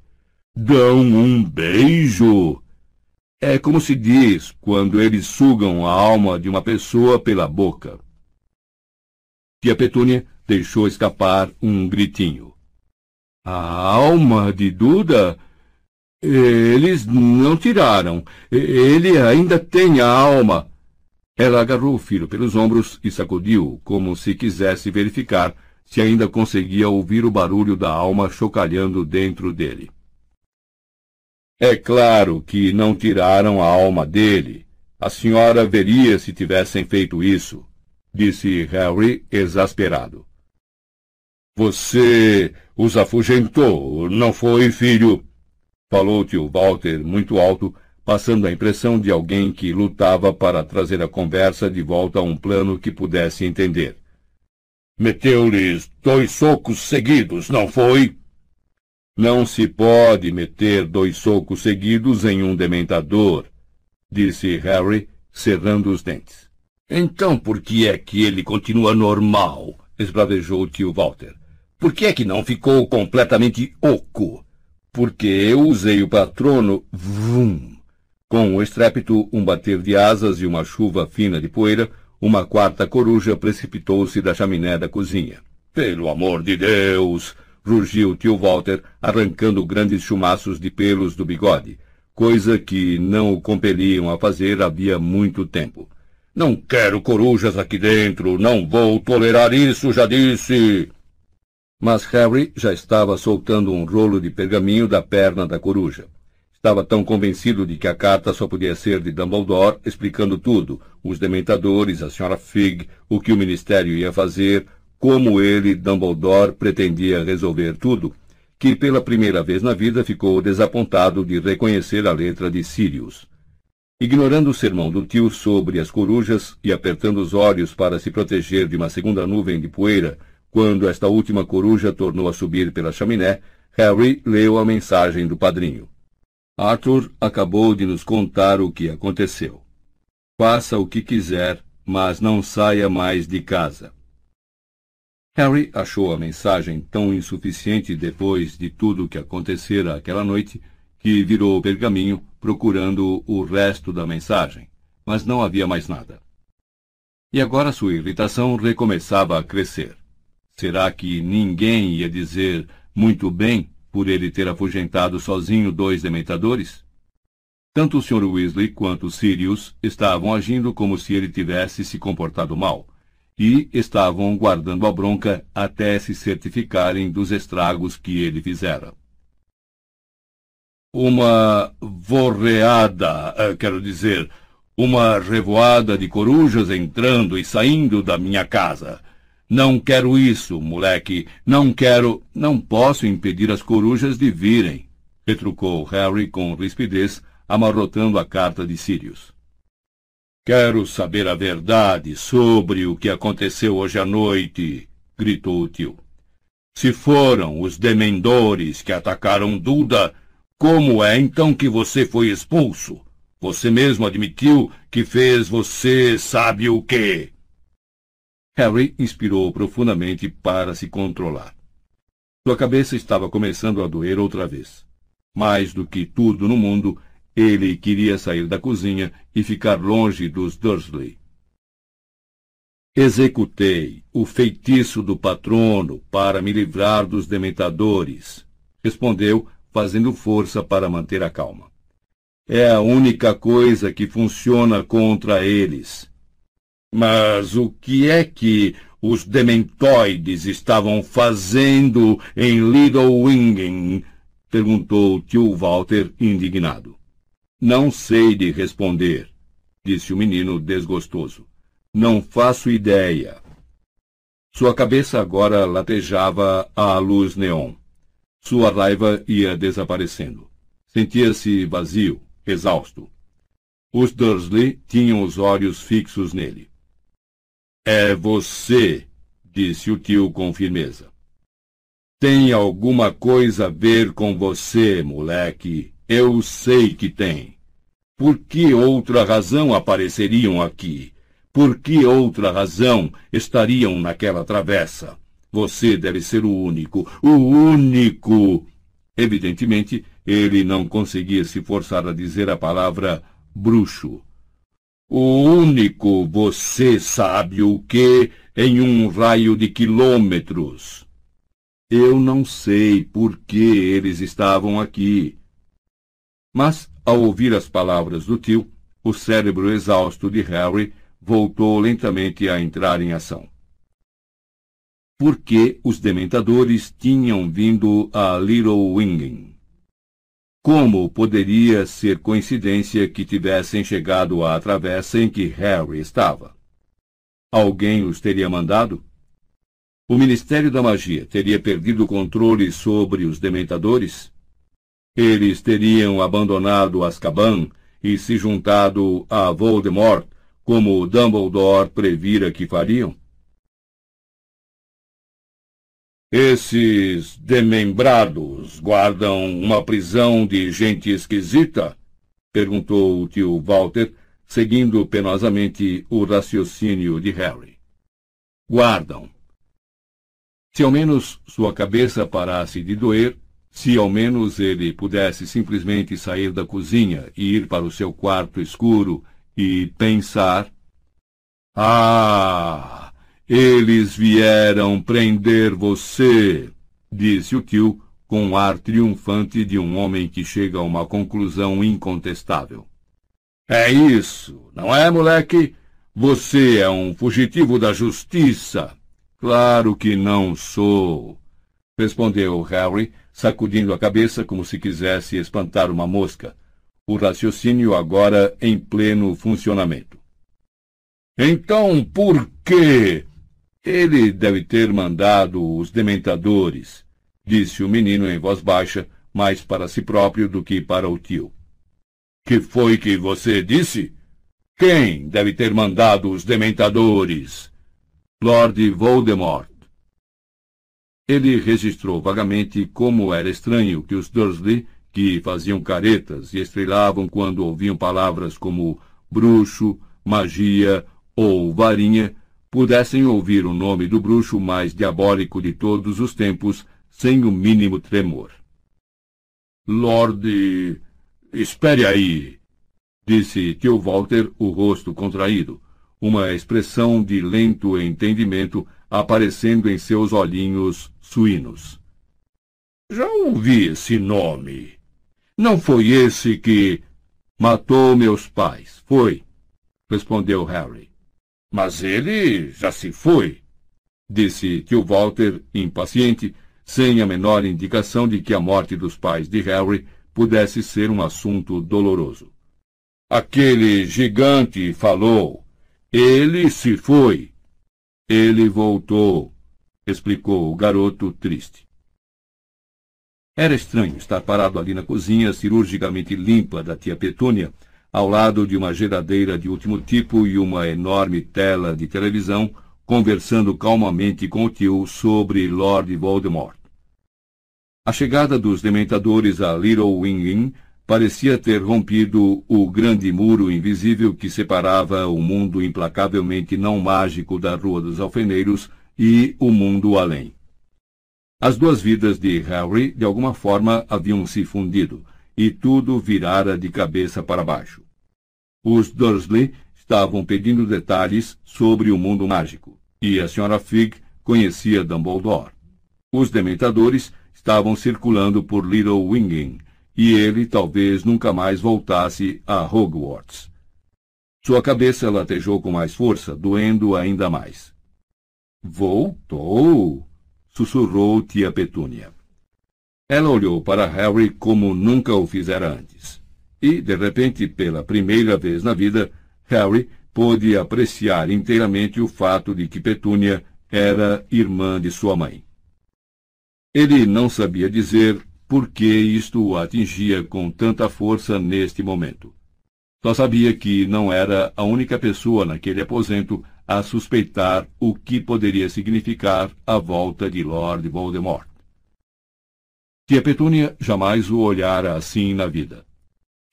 Dão um beijo! É como se diz quando eles sugam a alma de uma pessoa pela boca. Tia Petúnia deixou escapar um gritinho. A alma de Duda? Eles não tiraram. Ele ainda tem a alma. Ela agarrou o filho pelos ombros e sacudiu, como se quisesse verificar se ainda conseguia ouvir o barulho da alma chocalhando dentro dele. É claro que não tiraram a alma dele. A senhora veria se tivessem feito isso, disse Harry exasperado. Você os afugentou, não foi, filho? Falou tio Walter muito alto, passando a impressão de alguém que lutava para trazer a conversa de volta a um plano que pudesse entender. Meteu-lhes dois socos seguidos, não foi? Não se pode meter dois socos seguidos em um dementador, disse Harry, cerrando os dentes. Então por que é que ele continua normal? esbravejou o tio Walter. Por que é que não ficou completamente oco? Porque eu usei o patrono vum. Com o estrépito, um bater de asas e uma chuva fina de poeira, uma quarta coruja precipitou-se da chaminé da cozinha. Pelo amor de Deus! Rugiu tio Walter, arrancando grandes chumaços de pelos do bigode, coisa que não o compeliam a fazer havia muito tempo. Não quero corujas aqui dentro, não vou tolerar isso, já disse. Mas Harry já estava soltando um rolo de pergaminho da perna da coruja. Estava tão convencido de que a carta só podia ser de Dumbledore, explicando tudo, os dementadores, a Sra. Fig, o que o Ministério ia fazer, como ele, Dumbledore, pretendia resolver tudo, que pela primeira vez na vida ficou desapontado de reconhecer a letra de Sirius. Ignorando o sermão do tio sobre as corujas e apertando os olhos para se proteger de uma segunda nuvem de poeira, quando esta última coruja tornou a subir pela chaminé, Harry leu a mensagem do padrinho. Arthur acabou de nos contar o que aconteceu. Faça o que quiser, mas não saia mais de casa. Harry achou a mensagem tão insuficiente depois de tudo o que acontecera aquela noite que virou o pergaminho procurando o resto da mensagem, mas não havia mais nada. E agora sua irritação recomeçava a crescer. Será que ninguém ia dizer muito bem por ele ter afugentado sozinho dois dementadores? Tanto o Sr. Weasley quanto Sirius estavam agindo como se ele tivesse se comportado mal, e estavam guardando a bronca até se certificarem dos estragos que ele fizera. Uma vorreada, eh, quero dizer, uma revoada de corujas entrando e saindo da minha casa. Não quero isso, moleque. Não quero. Não posso impedir as corujas de virem, retrucou Harry com rispidez, amarrotando a carta de Sirius. Quero saber a verdade sobre o que aconteceu hoje à noite, gritou o tio. Se foram os demendores que atacaram Duda, como é então que você foi expulso? Você mesmo admitiu que fez você sabe o quê? Harry inspirou profundamente para se controlar. Sua cabeça estava começando a doer outra vez. Mais do que tudo no mundo, ele queria sair da cozinha e ficar longe dos Dursley. Executei o feitiço do patrono para me livrar dos dementadores, respondeu, fazendo força para manter a calma. É a única coisa que funciona contra eles. Mas o que é que os dementoides estavam fazendo em Little Wingen? perguntou tio Walter indignado. Não sei de responder, disse o menino desgostoso. Não faço ideia. Sua cabeça agora latejava à luz neon. Sua raiva ia desaparecendo. Sentia-se vazio, exausto. Os Dursley tinham os olhos fixos nele. É você, disse o tio com firmeza. Tem alguma coisa a ver com você, moleque, eu sei que tem. Por que outra razão apareceriam aqui? Por que outra razão estariam naquela travessa? Você deve ser o único, o único. Evidentemente, ele não conseguia se forçar a dizer a palavra bruxo. O único, você sabe o que, em um raio de quilômetros. Eu não sei por que eles estavam aqui. Mas, ao ouvir as palavras do tio, o cérebro exausto de Harry voltou lentamente a entrar em ação. Por que os dementadores tinham vindo a Little Wingen? Como poderia ser coincidência que tivessem chegado à travessa em que Harry estava? Alguém os teria mandado? O Ministério da Magia teria perdido o controle sobre os dementadores? Eles teriam abandonado Azkaban e se juntado a Voldemort, como Dumbledore previra que fariam? Esses demembrados guardam uma prisão de gente esquisita? perguntou o tio Walter, seguindo penosamente o raciocínio de Harry. Guardam. Se ao menos sua cabeça parasse de doer, se ao menos ele pudesse simplesmente sair da cozinha e ir para o seu quarto escuro e pensar: Ah, eles vieram prender você, disse o tio com o ar triunfante de um homem que chega a uma conclusão incontestável. É isso, não é, moleque? Você é um fugitivo da justiça. Claro que não sou, respondeu Harry, sacudindo a cabeça como se quisesse espantar uma mosca, o raciocínio agora em pleno funcionamento. Então, por quê? Ele deve ter mandado os dementadores, disse o menino em voz baixa, mais para si próprio do que para o tio. Que foi que você disse? Quem deve ter mandado os dementadores? Lord Voldemort. Ele registrou vagamente como era estranho que os Dursley, que faziam caretas e estrelavam quando ouviam palavras como bruxo, magia ou varinha, pudessem ouvir o nome do bruxo mais diabólico de todos os tempos sem o mínimo tremor. Lord. Espere aí, disse tio Walter, o rosto contraído. uma expressão de lento entendimento aparecendo em seus olhinhos suínos. Já ouvi esse nome. Não foi esse que matou meus pais, foi? respondeu Harry. Mas ele já se foi, disse tio Walter, impaciente, sem a menor indicação de que a morte dos pais de Harry pudesse ser um assunto doloroso. Aquele gigante falou. Ele se foi. Ele voltou, explicou o garoto triste. Era estranho estar parado ali na cozinha, cirurgicamente limpa da tia Petúnia, ao lado de uma geladeira de último tipo e uma enorme tela de televisão, conversando calmamente com o tio sobre Lord Voldemort. A chegada dos dementadores a Little Wing Inn parecia ter rompido o grande muro invisível que separava o mundo implacavelmente não mágico da Rua dos Alfeneiros e o mundo além. As duas vidas de Harry, de alguma forma, haviam se fundido, e tudo virara de cabeça para baixo. Os Dursley estavam pedindo detalhes sobre o mundo mágico, e a Sra. Fig conhecia Dumbledore. Os dementadores estavam circulando por Little Winging, e ele talvez nunca mais voltasse a Hogwarts. Sua cabeça latejou com mais força, doendo ainda mais. Voltou! sussurrou tia Petúnia. Ela olhou para Harry como nunca o fizera antes. E, de repente, pela primeira vez na vida, Harry pôde apreciar inteiramente o fato de que Petúnia era irmã de sua mãe. Ele não sabia dizer por que isto o atingia com tanta força neste momento. Só sabia que não era a única pessoa naquele aposento a suspeitar o que poderia significar a volta de Lord Voldemort. Tia Petúnia jamais o olhara assim na vida.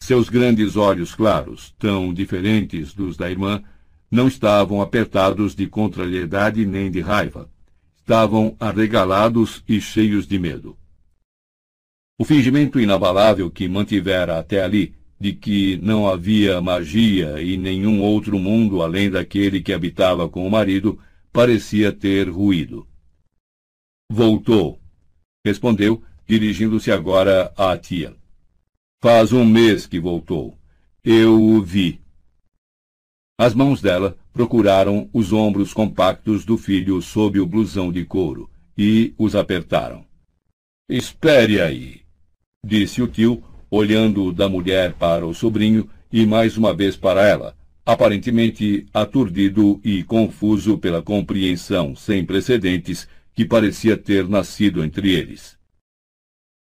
Seus grandes olhos claros, tão diferentes dos da irmã, não estavam apertados de contrariedade nem de raiva. Estavam arregalados e cheios de medo. O fingimento inabalável que mantivera até ali, de que não havia magia e nenhum outro mundo além daquele que habitava com o marido, parecia ter ruído. Voltou, respondeu, dirigindo-se agora à tia. Faz um mês que voltou. Eu o vi. As mãos dela procuraram os ombros compactos do filho sob o blusão de couro e os apertaram. Espere aí disse o tio, olhando da mulher para o sobrinho e mais uma vez para ela, aparentemente aturdido e confuso pela compreensão sem precedentes que parecia ter nascido entre eles.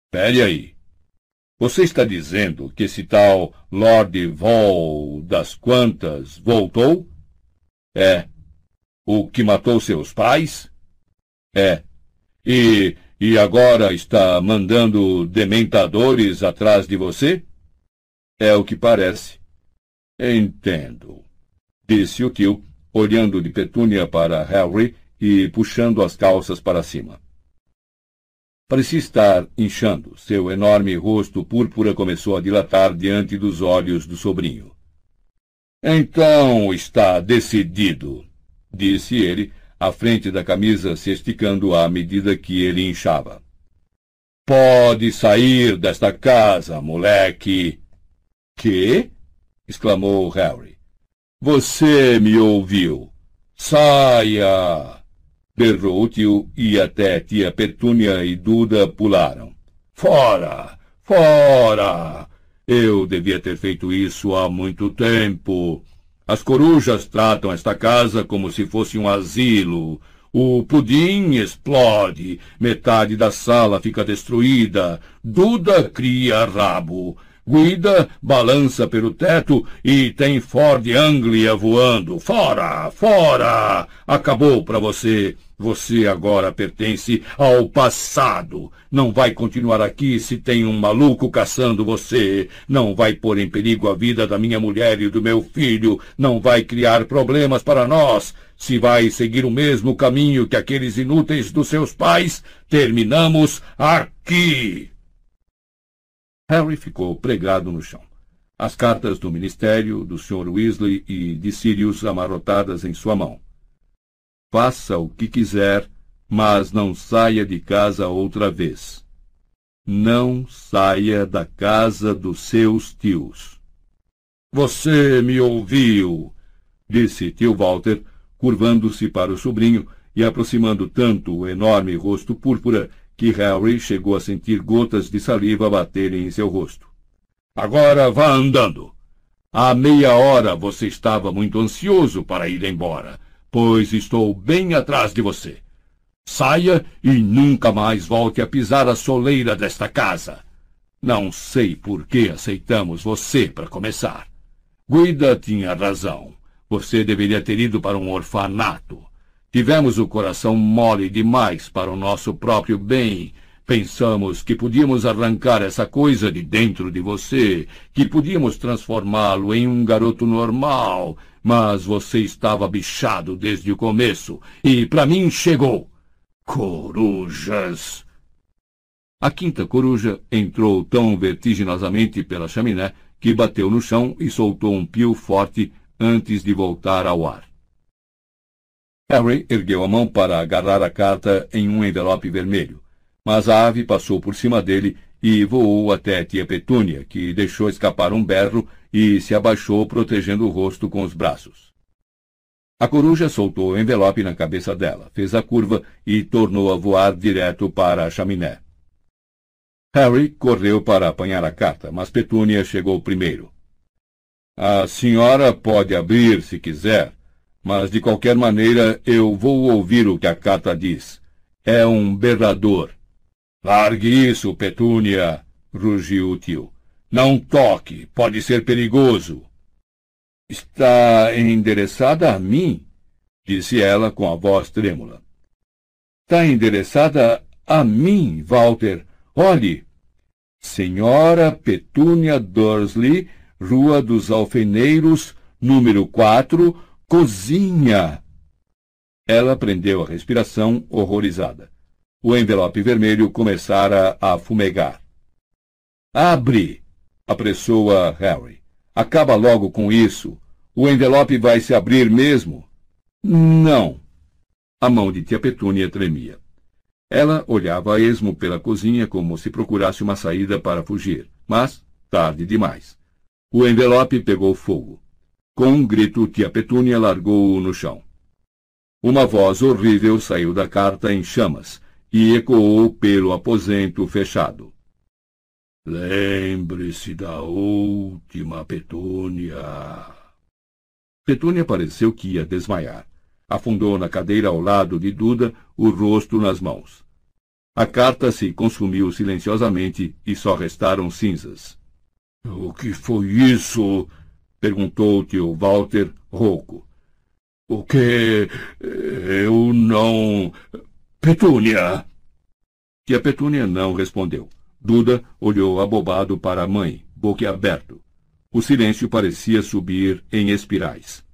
Espere aí. Você está dizendo que esse tal Lord Vol das Quantas voltou? É. O que matou seus pais? É. E e agora está mandando dementadores atrás de você? É o que parece. Entendo, disse o tio, olhando de petúnia para Harry e puxando as calças para cima. Parecia estar inchando. Seu enorme rosto púrpura começou a dilatar diante dos olhos do sobrinho. Então está decidido, disse ele, a frente da camisa se esticando à medida que ele inchava. Pode sair desta casa, moleque. Que? exclamou Harry. Você me ouviu. Saia! berrou o tio e até tia Petúnia e Duda pularam. Fora! Fora! Eu devia ter feito isso há muito tempo. As corujas tratam esta casa como se fosse um asilo. O pudim explode, metade da sala fica destruída, Duda cria rabo. Guida balança pelo teto e tem Ford Anglia voando. Fora! Fora! Acabou para você. Você agora pertence ao passado. Não vai continuar aqui se tem um maluco caçando você. Não vai pôr em perigo a vida da minha mulher e do meu filho. Não vai criar problemas para nós. Se vai seguir o mesmo caminho que aqueles inúteis dos seus pais, terminamos aqui. Harry ficou pregado no chão. As cartas do ministério, do Sr. Weasley e de Sirius amarrotadas em sua mão. Faça o que quiser, mas não saia de casa outra vez. Não saia da casa dos seus tios. Você me ouviu, disse tio Walter, curvando-se para o sobrinho e aproximando tanto o enorme rosto púrpura que Harry chegou a sentir gotas de saliva baterem em seu rosto. Agora vá andando. Há meia hora você estava muito ansioso para ir embora, pois estou bem atrás de você. Saia e nunca mais volte a pisar a soleira desta casa. Não sei por que aceitamos você para começar. Guida tinha razão. Você deveria ter ido para um orfanato. Tivemos o coração mole demais para o nosso próprio bem. Pensamos que podíamos arrancar essa coisa de dentro de você, que podíamos transformá-lo em um garoto normal, mas você estava bichado desde o começo, e para mim chegou. Corujas! A quinta coruja entrou tão vertiginosamente pela chaminé que bateu no chão e soltou um pio forte antes de voltar ao ar. Harry ergueu a mão para agarrar a carta em um envelope vermelho, mas a ave passou por cima dele e voou até tia Petúnia, que deixou escapar um berro e se abaixou protegendo o rosto com os braços. A coruja soltou o envelope na cabeça dela, fez a curva e tornou a voar direto para a chaminé. Harry correu para apanhar a carta, mas Petúnia chegou primeiro. A senhora pode abrir se quiser, mas de qualquer maneira eu vou ouvir o que a carta diz. É um berrador. Largue isso, Petúnia, rugiu o tio. Não toque, pode ser perigoso. Está endereçada a mim, disse ela com a voz trêmula. Está endereçada a mim, Walter. Olhe. Senhora Petúnia Dursley, Rua dos Alfeneiros, número 4, Cozinha! Ela prendeu a respiração, horrorizada. O envelope vermelho começara a fumegar. Abre! apressou-a Harry. Acaba logo com isso. O envelope vai se abrir mesmo. Não. A mão de tia Petúnia tremia. Ela olhava a esmo pela cozinha como se procurasse uma saída para fugir, mas tarde demais. O envelope pegou fogo. Com um grito, tia Petúnia largou-o no chão. Uma voz horrível saiu da carta em chamas e ecoou pelo aposento fechado. Lembre-se da última Petúnia. Petúnia pareceu que ia desmaiar. Afundou na cadeira ao lado de Duda, o rosto nas mãos. A carta se consumiu silenciosamente e só restaram cinzas. O que foi isso? Perguntou o tio Walter, rouco. O que? Eu não. Petúnia! Tia Petúnia não respondeu. Duda olhou abobado para a mãe, boquiaberto. O silêncio parecia subir em espirais.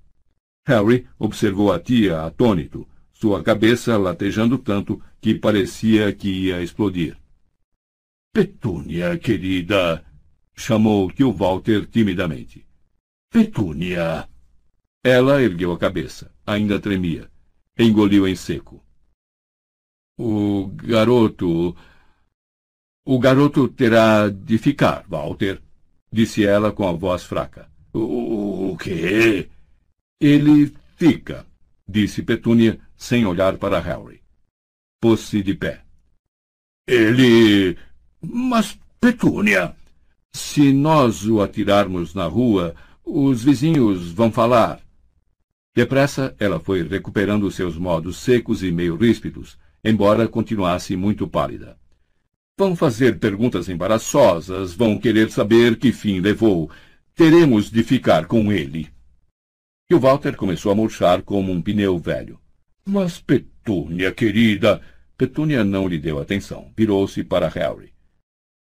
Harry observou a tia atônito, sua cabeça latejando tanto que parecia que ia explodir. Petúnia, querida, chamou tio Walter timidamente. Petúnia! Ela ergueu a cabeça. Ainda tremia. Engoliu em seco. O garoto. O garoto terá de ficar, Walter, disse ela com a voz fraca. O, o quê? Ele fica, disse Petúnia, sem olhar para Harry. Pôs-se de pé. Ele. Mas, Petúnia, se nós o atirarmos na rua, os vizinhos vão falar. Depressa, ela foi recuperando seus modos secos e meio ríspidos, embora continuasse muito pálida. Vão fazer perguntas embaraçosas, vão querer saber que fim levou. Teremos de ficar com ele. E o Walter começou a murchar como um pneu velho. Mas, Petúnia, querida... Petúnia não lhe deu atenção. Virou-se para Harry.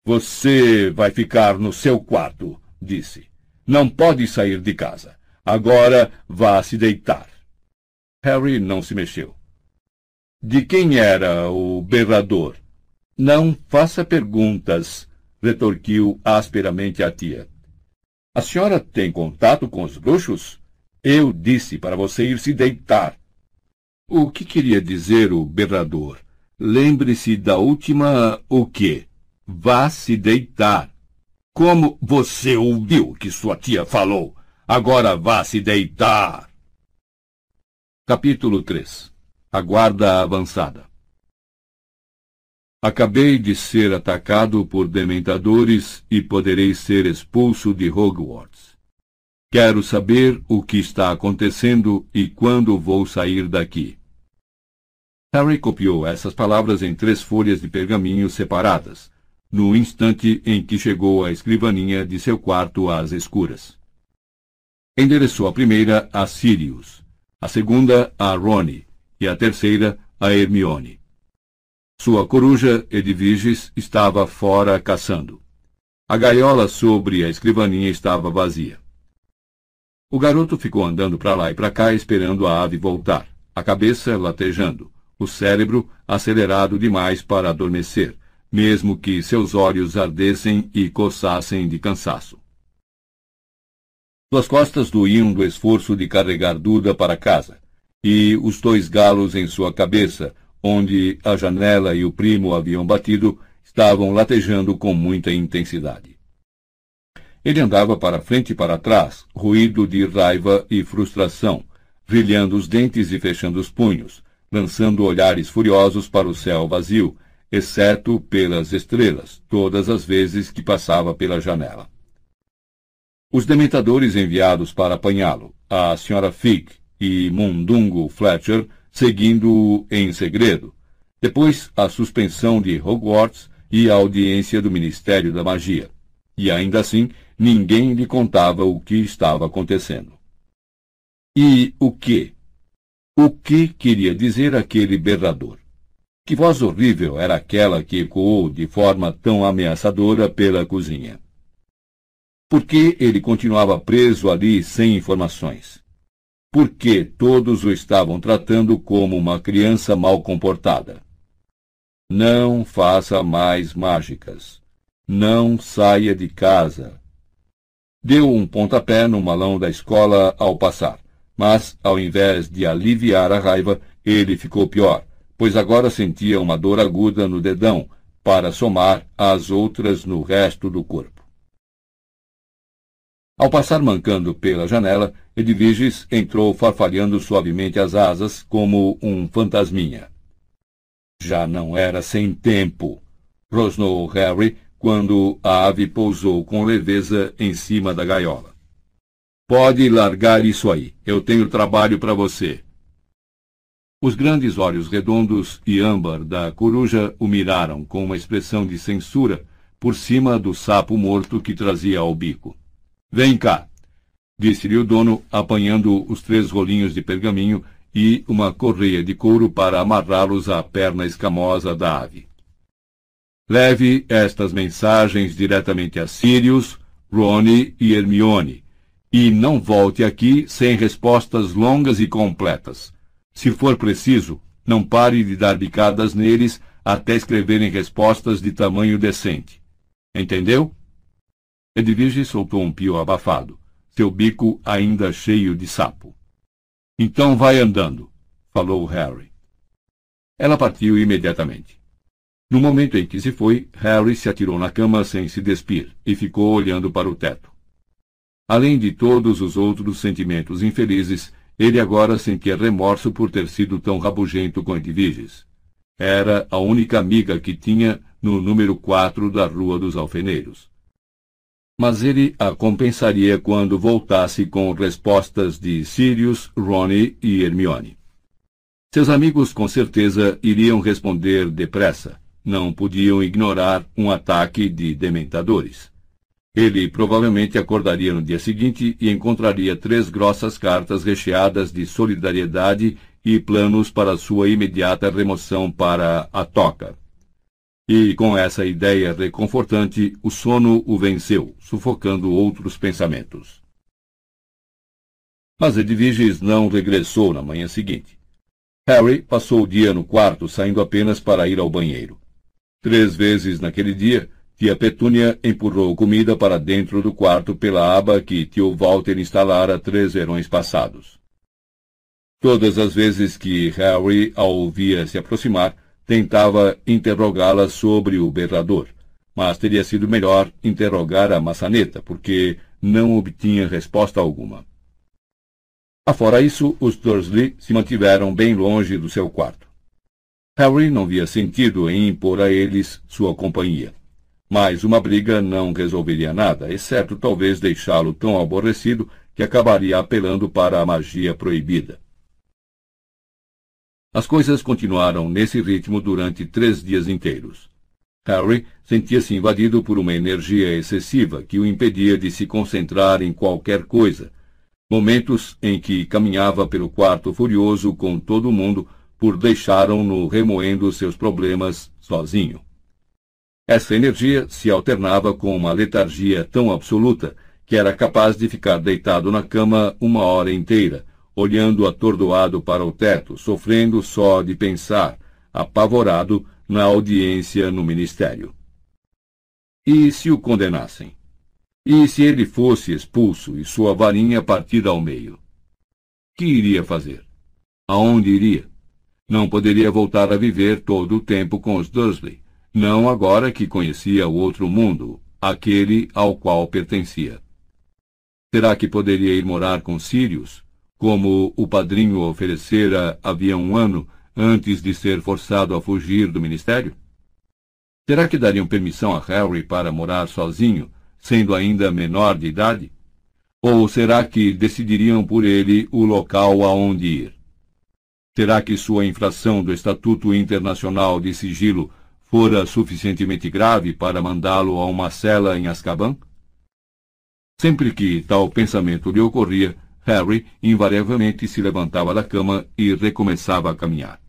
Você vai ficar no seu quarto, disse. Não pode sair de casa. Agora vá se deitar. Harry não se mexeu. De quem era o berrador? Não faça perguntas, retorquiu asperamente a tia. A senhora tem contato com os bruxos? Eu disse para você ir se deitar. O que queria dizer o berrador? Lembre-se da última o quê? Vá se deitar. Como você ouviu que sua tia falou? Agora vá se deitar. Capítulo 3 A Guarda Avançada Acabei de ser atacado por dementadores e poderei ser expulso de Hogwarts. Quero saber o que está acontecendo e quando vou sair daqui. Harry copiou essas palavras em três folhas de pergaminho separadas, no instante em que chegou à escrivaninha de seu quarto às escuras. Endereçou a primeira a Sirius, a segunda a Rony e a terceira a Hermione. Sua coruja, Edviges, estava fora caçando. A gaiola sobre a escrivaninha estava vazia. O garoto ficou andando para lá e para cá esperando a ave voltar, a cabeça latejando, o cérebro acelerado demais para adormecer, mesmo que seus olhos ardessem e coçassem de cansaço. Suas costas doíam do esforço de carregar Duda para casa, e os dois galos em sua cabeça, onde a janela e o primo haviam batido, estavam latejando com muita intensidade. Ele andava para frente e para trás, ruído de raiva e frustração, brilhando os dentes e fechando os punhos, lançando olhares furiosos para o céu vazio, exceto pelas estrelas, todas as vezes que passava pela janela. Os dementadores enviados para apanhá-lo, a Sra. Fig e Mundungo Fletcher, seguindo-o em segredo. Depois, a suspensão de Hogwarts e a audiência do Ministério da Magia. E ainda assim, ninguém lhe contava o que estava acontecendo. E o que? O que queria dizer aquele berrador? Que voz horrível era aquela que ecoou de forma tão ameaçadora pela cozinha? Por que ele continuava preso ali sem informações? Porque todos o estavam tratando como uma criança mal comportada. Não faça mais mágicas. Não saia de casa. Deu um pontapé no malão da escola ao passar, mas, ao invés de aliviar a raiva, ele ficou pior, pois agora sentia uma dor aguda no dedão, para somar às outras no resto do corpo. Ao passar mancando pela janela, Edviges entrou farfalhando suavemente as asas como um fantasminha. Já não era sem tempo, rosnou Harry quando a ave pousou com leveza em cima da gaiola. Pode largar isso aí. Eu tenho trabalho para você. Os grandes olhos redondos e âmbar da coruja o miraram com uma expressão de censura por cima do sapo morto que trazia ao bico. Vem cá, disse-lhe o dono, apanhando os três rolinhos de pergaminho e uma correia de couro para amarrá-los à perna escamosa da ave. Leve estas mensagens diretamente a Sirius, Rony e Hermione, e não volte aqui sem respostas longas e completas. Se for preciso, não pare de dar bicadas neles até escreverem respostas de tamanho decente. Entendeu? Edvige soltou um pio abafado, seu bico ainda cheio de sapo. Então vai andando, falou Harry. Ela partiu imediatamente. No momento em que se foi, Harry se atirou na cama sem se despir e ficou olhando para o teto. Além de todos os outros sentimentos infelizes, ele agora sentia remorso por ter sido tão rabugento com Edviges. Era a única amiga que tinha no número 4 da Rua dos Alfeneiros mas ele a compensaria quando voltasse com respostas de Sirius, Ronnie e Hermione. Seus amigos com certeza iriam responder depressa. Não podiam ignorar um ataque de dementadores. Ele provavelmente acordaria no dia seguinte e encontraria três grossas cartas recheadas de solidariedade e planos para sua imediata remoção para a toca. E com essa ideia reconfortante, o sono o venceu, sufocando outros pensamentos. Mas Edviges não regressou na manhã seguinte. Harry passou o dia no quarto, saindo apenas para ir ao banheiro. Três vezes naquele dia, tia Petúnia empurrou comida para dentro do quarto pela aba que tio Walter instalara três verões passados. Todas as vezes que Harry a ouvia se aproximar, tentava interrogá-la sobre o berrador, mas teria sido melhor interrogar a maçaneta, porque não obtinha resposta alguma. Afora isso, os Dursley se mantiveram bem longe do seu quarto. Harry não via sentido em impor a eles sua companhia. Mas uma briga não resolveria nada, exceto talvez deixá-lo tão aborrecido que acabaria apelando para a magia proibida. As coisas continuaram nesse ritmo durante três dias inteiros. Harry sentia-se invadido por uma energia excessiva que o impedia de se concentrar em qualquer coisa. Momentos em que caminhava pelo quarto furioso com todo mundo por deixaram-no remoendo seus problemas sozinho. Essa energia se alternava com uma letargia tão absoluta que era capaz de ficar deitado na cama uma hora inteira, olhando atordoado para o teto, sofrendo só de pensar, apavorado na audiência no ministério. E se o condenassem? E se ele fosse expulso e sua varinha partida ao meio? Que iria fazer? Aonde iria? Não poderia voltar a viver todo o tempo com os Dursley, não agora que conhecia o outro mundo, aquele ao qual pertencia. Será que poderia ir morar com Sirius, como o padrinho oferecera havia um ano antes de ser forçado a fugir do ministério? Será que dariam permissão a Harry para morar sozinho, sendo ainda menor de idade? Ou será que decidiriam por ele o local aonde ir? Será que sua infração do Estatuto Internacional de Sigilo fora suficientemente grave para mandá-lo a uma cela em Azkaban? Sempre que tal pensamento lhe ocorria, Harry invariavelmente se levantava da cama e recomeçava a caminhar.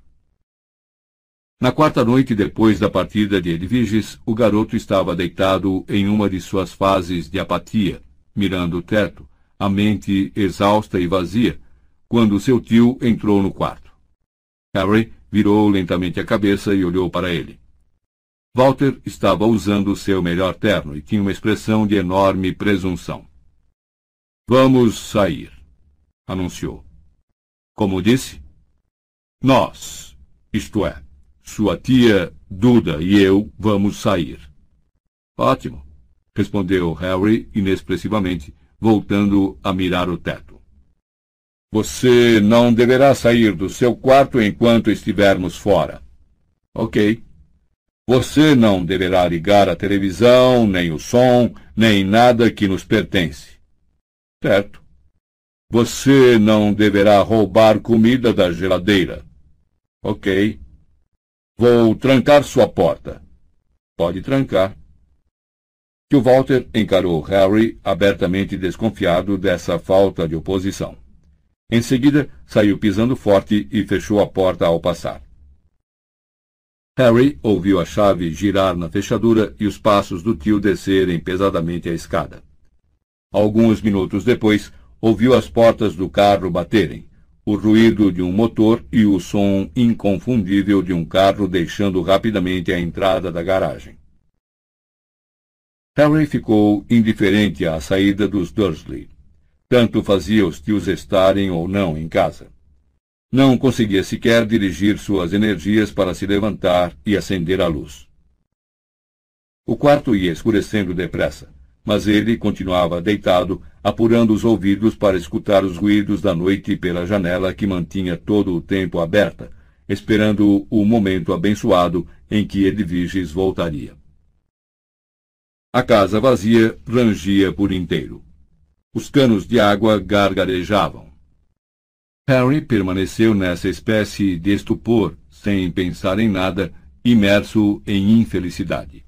Na quarta noite depois da partida de Edviges, o garoto estava deitado em uma de suas fases de apatia, mirando o teto, a mente exausta e vazia, quando seu tio entrou no quarto. Harry virou lentamente a cabeça e olhou para ele. Walter estava usando seu melhor terno e tinha uma expressão de enorme presunção. Vamos sair anunciou. Como disse? Nós, isto é, sua tia Duda e eu vamos sair. Ótimo, respondeu Harry inexpressivamente, voltando a mirar o teto. Você não deverá sair do seu quarto enquanto estivermos fora. Ok. Você não deverá ligar a televisão, nem o som, nem nada que nos pertence. Certo. Você não deverá roubar comida da geladeira. Ok. Vou trancar sua porta. Pode trancar. Tio Walter encarou Harry abertamente desconfiado dessa falta de oposição. Em seguida, saiu pisando forte e fechou a porta ao passar. Harry ouviu a chave girar na fechadura e os passos do tio descerem pesadamente a escada. Alguns minutos depois, ouviu as portas do carro baterem, o ruído de um motor e o som inconfundível de um carro deixando rapidamente a entrada da garagem. Harry ficou indiferente à saída dos Dursley. Tanto fazia os tios estarem ou não em casa. Não conseguia sequer dirigir suas energias para se levantar e acender a luz. O quarto ia escurecendo depressa mas ele continuava deitado, apurando os ouvidos para escutar os ruídos da noite pela janela que mantinha todo o tempo aberta, esperando o momento abençoado em que Edviges voltaria. A casa vazia rangia por inteiro. Os canos de água gargarejavam. Harry permaneceu nessa espécie de estupor, sem pensar em nada, imerso em infelicidade.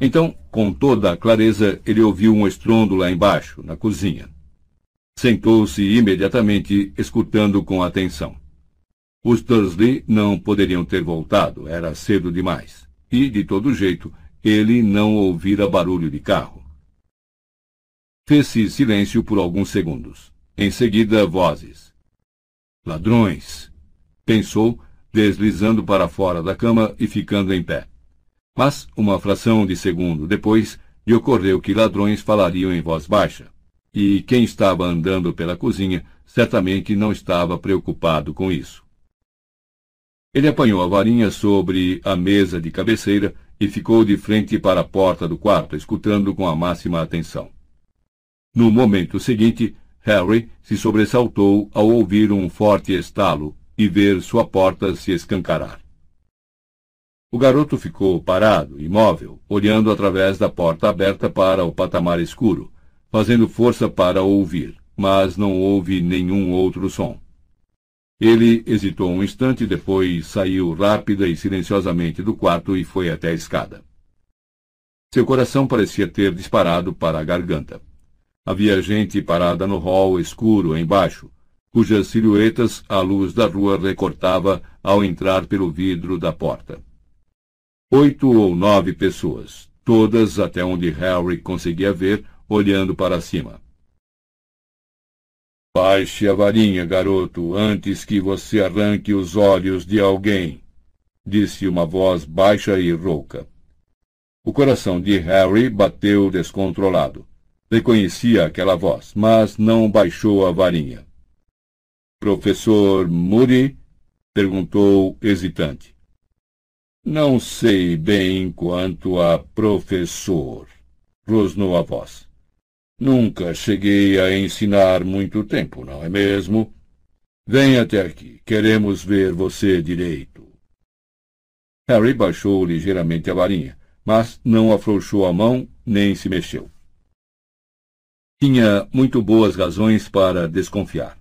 Então, com toda a clareza, ele ouviu um estrondo lá embaixo, na cozinha. Sentou-se imediatamente, escutando com atenção. Os Dursley não poderiam ter voltado, era cedo demais. E, de todo jeito, ele não ouvira barulho de carro. Fez-se silêncio por alguns segundos. Em seguida, vozes. Ladrões! Pensou, deslizando para fora da cama e ficando em pé. Mas, uma fração de segundo depois, lhe ocorreu que ladrões falariam em voz baixa, e quem estava andando pela cozinha certamente não estava preocupado com isso. Ele apanhou a varinha sobre a mesa de cabeceira e ficou de frente para a porta do quarto, escutando com a máxima atenção. No momento seguinte, Harry se sobressaltou ao ouvir um forte estalo e ver sua porta se escancarar. O garoto ficou parado, imóvel, olhando através da porta aberta para o patamar escuro, fazendo força para ouvir, mas não houve nenhum outro som. Ele hesitou um instante, depois saiu rápida e silenciosamente do quarto e foi até a escada. Seu coração parecia ter disparado para a garganta. Havia gente parada no hall escuro embaixo, cujas silhuetas a luz da rua recortava ao entrar pelo vidro da porta. Oito ou nove pessoas, todas até onde Harry conseguia ver, olhando para cima. Baixe a varinha, garoto, antes que você arranque os olhos de alguém, disse uma voz baixa e rouca. O coração de Harry bateu descontrolado. Reconhecia aquela voz, mas não baixou a varinha. Professor Moody? perguntou hesitante. Não sei bem quanto a professor, rosnou a voz. Nunca cheguei a ensinar muito tempo, não é mesmo? Venha até aqui. Queremos ver você direito. Harry baixou ligeiramente a varinha, mas não afrouxou a mão nem se mexeu. Tinha muito boas razões para desconfiar.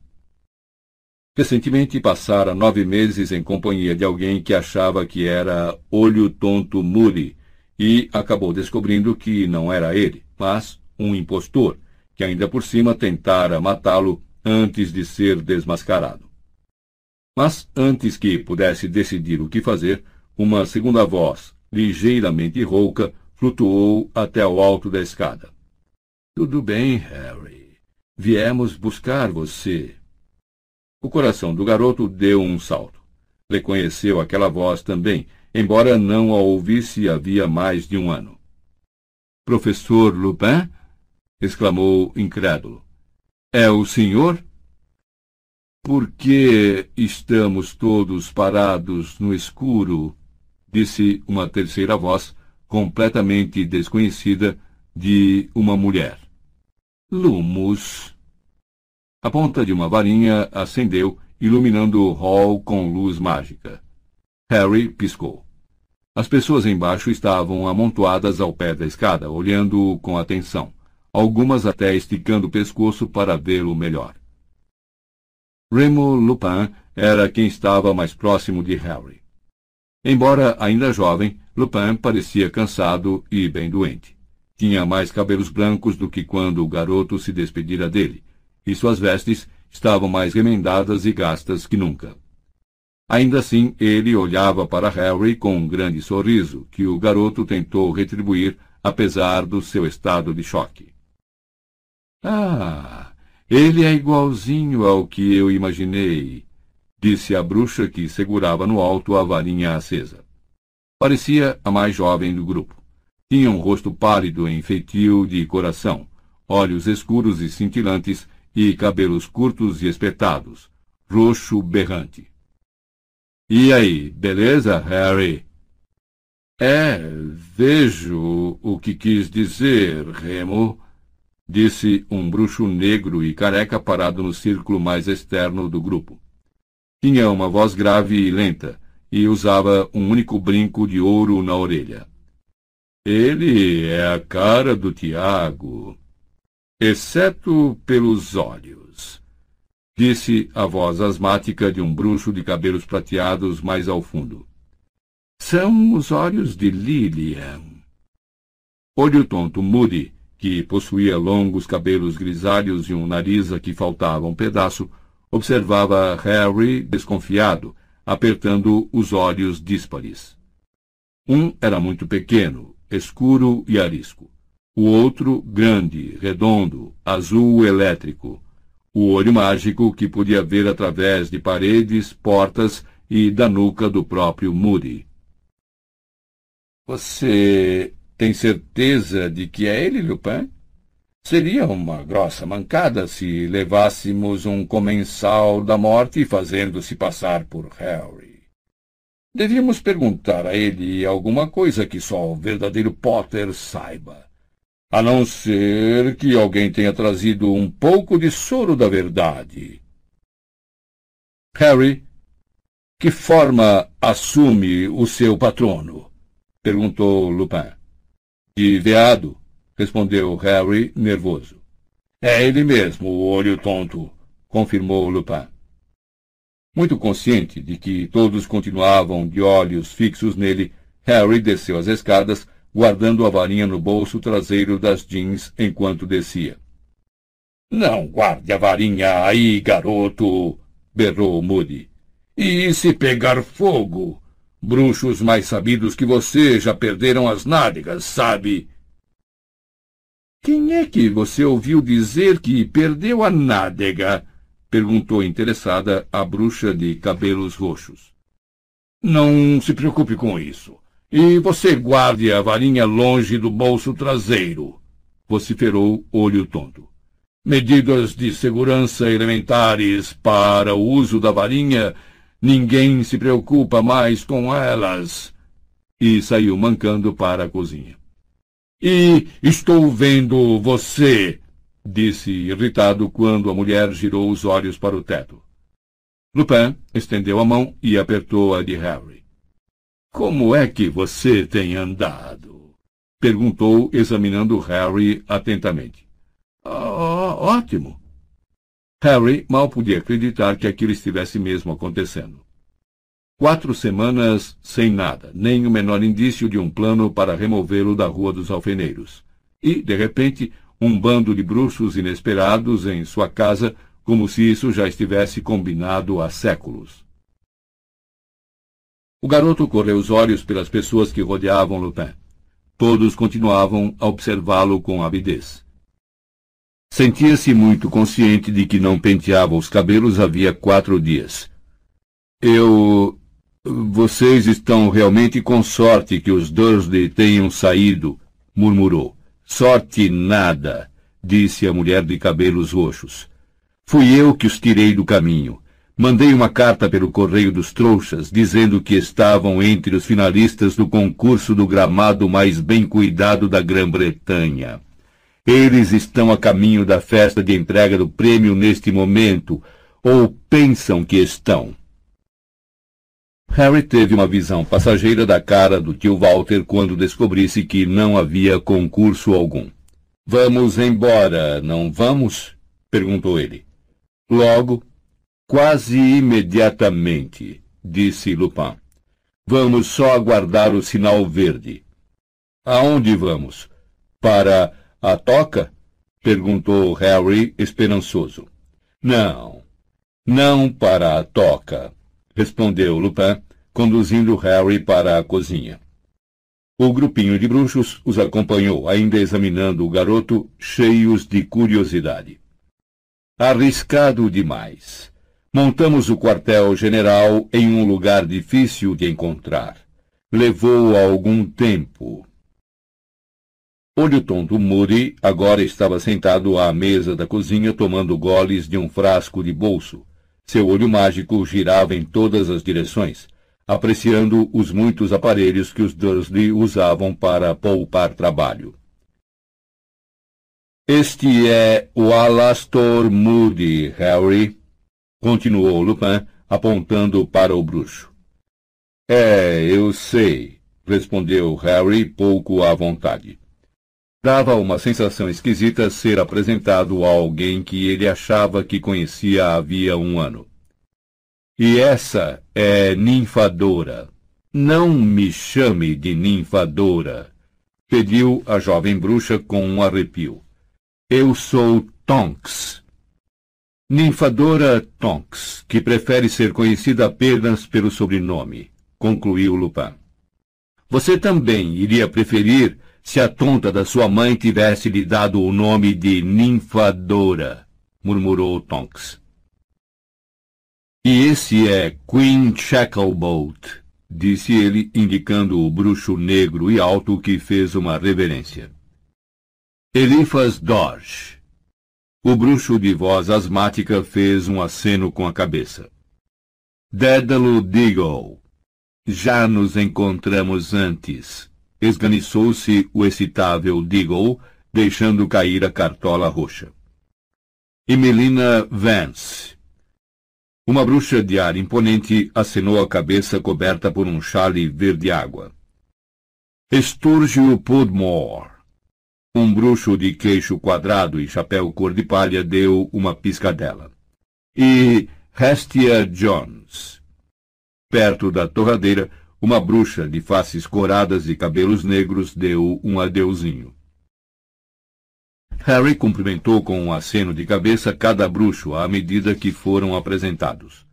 Recentemente passara nove meses em companhia de alguém que achava que era olho tonto Moody e acabou descobrindo que não era ele, mas um impostor, que ainda por cima tentara matá-lo antes de ser desmascarado. Mas antes que pudesse decidir o que fazer, uma segunda voz, ligeiramente rouca, flutuou até o alto da escada. Tudo bem, Harry. Viemos buscar você. O coração do garoto deu um salto. Reconheceu aquela voz também, embora não a ouvisse havia mais de um ano. Professor Lupin? exclamou incrédulo. É o senhor? Por que estamos todos parados no escuro? disse uma terceira voz, completamente desconhecida, de uma mulher. Lumos. A ponta de uma varinha acendeu, iluminando o hall com luz mágica. Harry piscou. As pessoas embaixo estavam amontoadas ao pé da escada, olhando-o com atenção algumas até esticando o pescoço para vê-lo melhor. Remo Lupin era quem estava mais próximo de Harry. Embora ainda jovem, Lupin parecia cansado e bem doente. Tinha mais cabelos brancos do que quando o garoto se despedira dele, e suas vestes estavam mais remendadas e gastas que nunca. Ainda assim, ele olhava para Harry com um grande sorriso, que o garoto tentou retribuir apesar do seu estado de choque. Ah, ele é igualzinho ao que eu imaginei, disse a bruxa que segurava no alto a varinha acesa. Parecia a mais jovem do grupo. Tinha um rosto pálido em feitio de coração, olhos escuros e cintilantes e cabelos curtos e espetados, roxo berrante. E aí, beleza, Harry? É, vejo o que quis dizer, Remo, disse um bruxo negro e careca parado no círculo mais externo do grupo. Tinha uma voz grave e lenta, e usava um único brinco de ouro na orelha. Ele é a cara do Tiago, exceto pelos olhos, disse a voz asmática de um bruxo de cabelos prateados mais ao fundo. São os olhos de Lilian. Olho tonto Moody que possuía longos cabelos grisalhos e um nariz a que faltava um pedaço, observava Harry desconfiado, apertando os olhos díspares. Um era muito pequeno, escuro e arisco. O outro, grande, redondo, azul elétrico. O olho mágico que podia ver através de paredes, portas e da nuca do próprio Moody. Você tem certeza de que é ele, Lupin? Seria uma grossa mancada se levássemos um comensal da morte fazendo-se passar por Harry. Devíamos perguntar a ele alguma coisa que só o verdadeiro Potter saiba. A não ser que alguém tenha trazido um pouco de soro da verdade. Harry, que forma assume o seu patrono? perguntou Lupin. De veado, respondeu Harry, nervoso. É ele mesmo, o olho tonto, confirmou Lupin. Muito consciente de que todos continuavam de olhos fixos nele, Harry desceu as escadas, guardando a varinha no bolso traseiro das jeans enquanto descia. Não guarde a varinha aí, garoto! berrou Moody. E se pegar fogo? Bruxos mais sabidos que você já perderam as nádegas, sabe? Quem é que você ouviu dizer que perdeu a nádega? perguntou interessada a bruxa de cabelos roxos. Não se preocupe com isso. E você guarde a varinha longe do bolso traseiro, vociferou Olho Tonto. Medidas de segurança elementares para o uso da varinha Ninguém se preocupa mais com elas. E saiu mancando para a cozinha. E estou vendo você, disse irritado quando a mulher girou os olhos para o teto. Lupin estendeu a mão e apertou a de Harry. Como é que você tem andado? perguntou, examinando Harry atentamente. Oh, ótimo, Harry mal podia acreditar que aquilo estivesse mesmo acontecendo. Quatro semanas sem nada, nem o menor indício de um plano para removê-lo da Rua dos Alfeneiros. E, de repente, um bando de bruxos inesperados em sua casa, como se isso já estivesse combinado há séculos. O garoto correu os olhos pelas pessoas que rodeavam Lupin. Todos continuavam a observá-lo com avidez. Sentia-se muito consciente de que não penteava os cabelos havia quatro dias. Eu. Vocês estão realmente com sorte que os Dursley tenham saído, murmurou. Sorte nada, disse a mulher de cabelos roxos. Fui eu que os tirei do caminho. Mandei uma carta pelo Correio dos Trouxas, dizendo que estavam entre os finalistas do concurso do gramado mais bem cuidado da Grã-Bretanha. Eles estão a caminho da festa de entrega do prêmio neste momento, ou pensam que estão. Harry teve uma visão passageira da cara do tio Walter quando descobrisse que não havia concurso algum. Vamos embora, não vamos? perguntou ele. Logo, quase imediatamente, disse Lupin. Vamos só aguardar o sinal verde. Aonde vamos? Para a toca? perguntou Harry, esperançoso. Não, não para a toca, respondeu Lupin, conduzindo Harry para a cozinha. O grupinho de bruxos os acompanhou, ainda examinando o garoto, cheios de curiosidade. Arriscado demais. Montamos o quartel-general em um lugar difícil de encontrar. Levou algum tempo, Olho tonto Moody agora estava sentado à mesa da cozinha tomando goles de um frasco de bolso. Seu olho mágico girava em todas as direções, apreciando os muitos aparelhos que os Dursley usavam para poupar trabalho. Este é o Alastor Moody, Harry, continuou Lupin, apontando para o bruxo. É, eu sei, respondeu Harry pouco à vontade. Dava uma sensação esquisita ser apresentado a alguém que ele achava que conhecia havia um ano. E essa é Ninfadora. Não me chame de Ninfadora, pediu a jovem bruxa com um arrepio. Eu sou Tonks. Ninfadora Tonks, que prefere ser conhecida apenas pelo sobrenome, concluiu Lupin. Você também iria preferir se a tonta da sua mãe tivesse lhe dado o nome de Ninfadora, murmurou Tonks. E esse é Queen Shacklebolt, disse ele, indicando o bruxo negro e alto que fez uma reverência. Eliphas Dodge. O bruxo de voz asmática fez um aceno com a cabeça. Dédalo Deagle. Já nos encontramos antes. Esganiçou-se o excitável Deagle, deixando cair a cartola roxa. E Melina Vance. Uma bruxa de ar imponente acenou a cabeça coberta por um chale verde-água. Sturgio Podmore. Um bruxo de queixo quadrado e chapéu cor de palha deu uma piscadela. E Hestia Jones. Perto da torradeira, uma bruxa de faces coradas e cabelos negros deu um adeuzinho. Harry cumprimentou com um aceno de cabeça cada bruxo à medida que foram apresentados.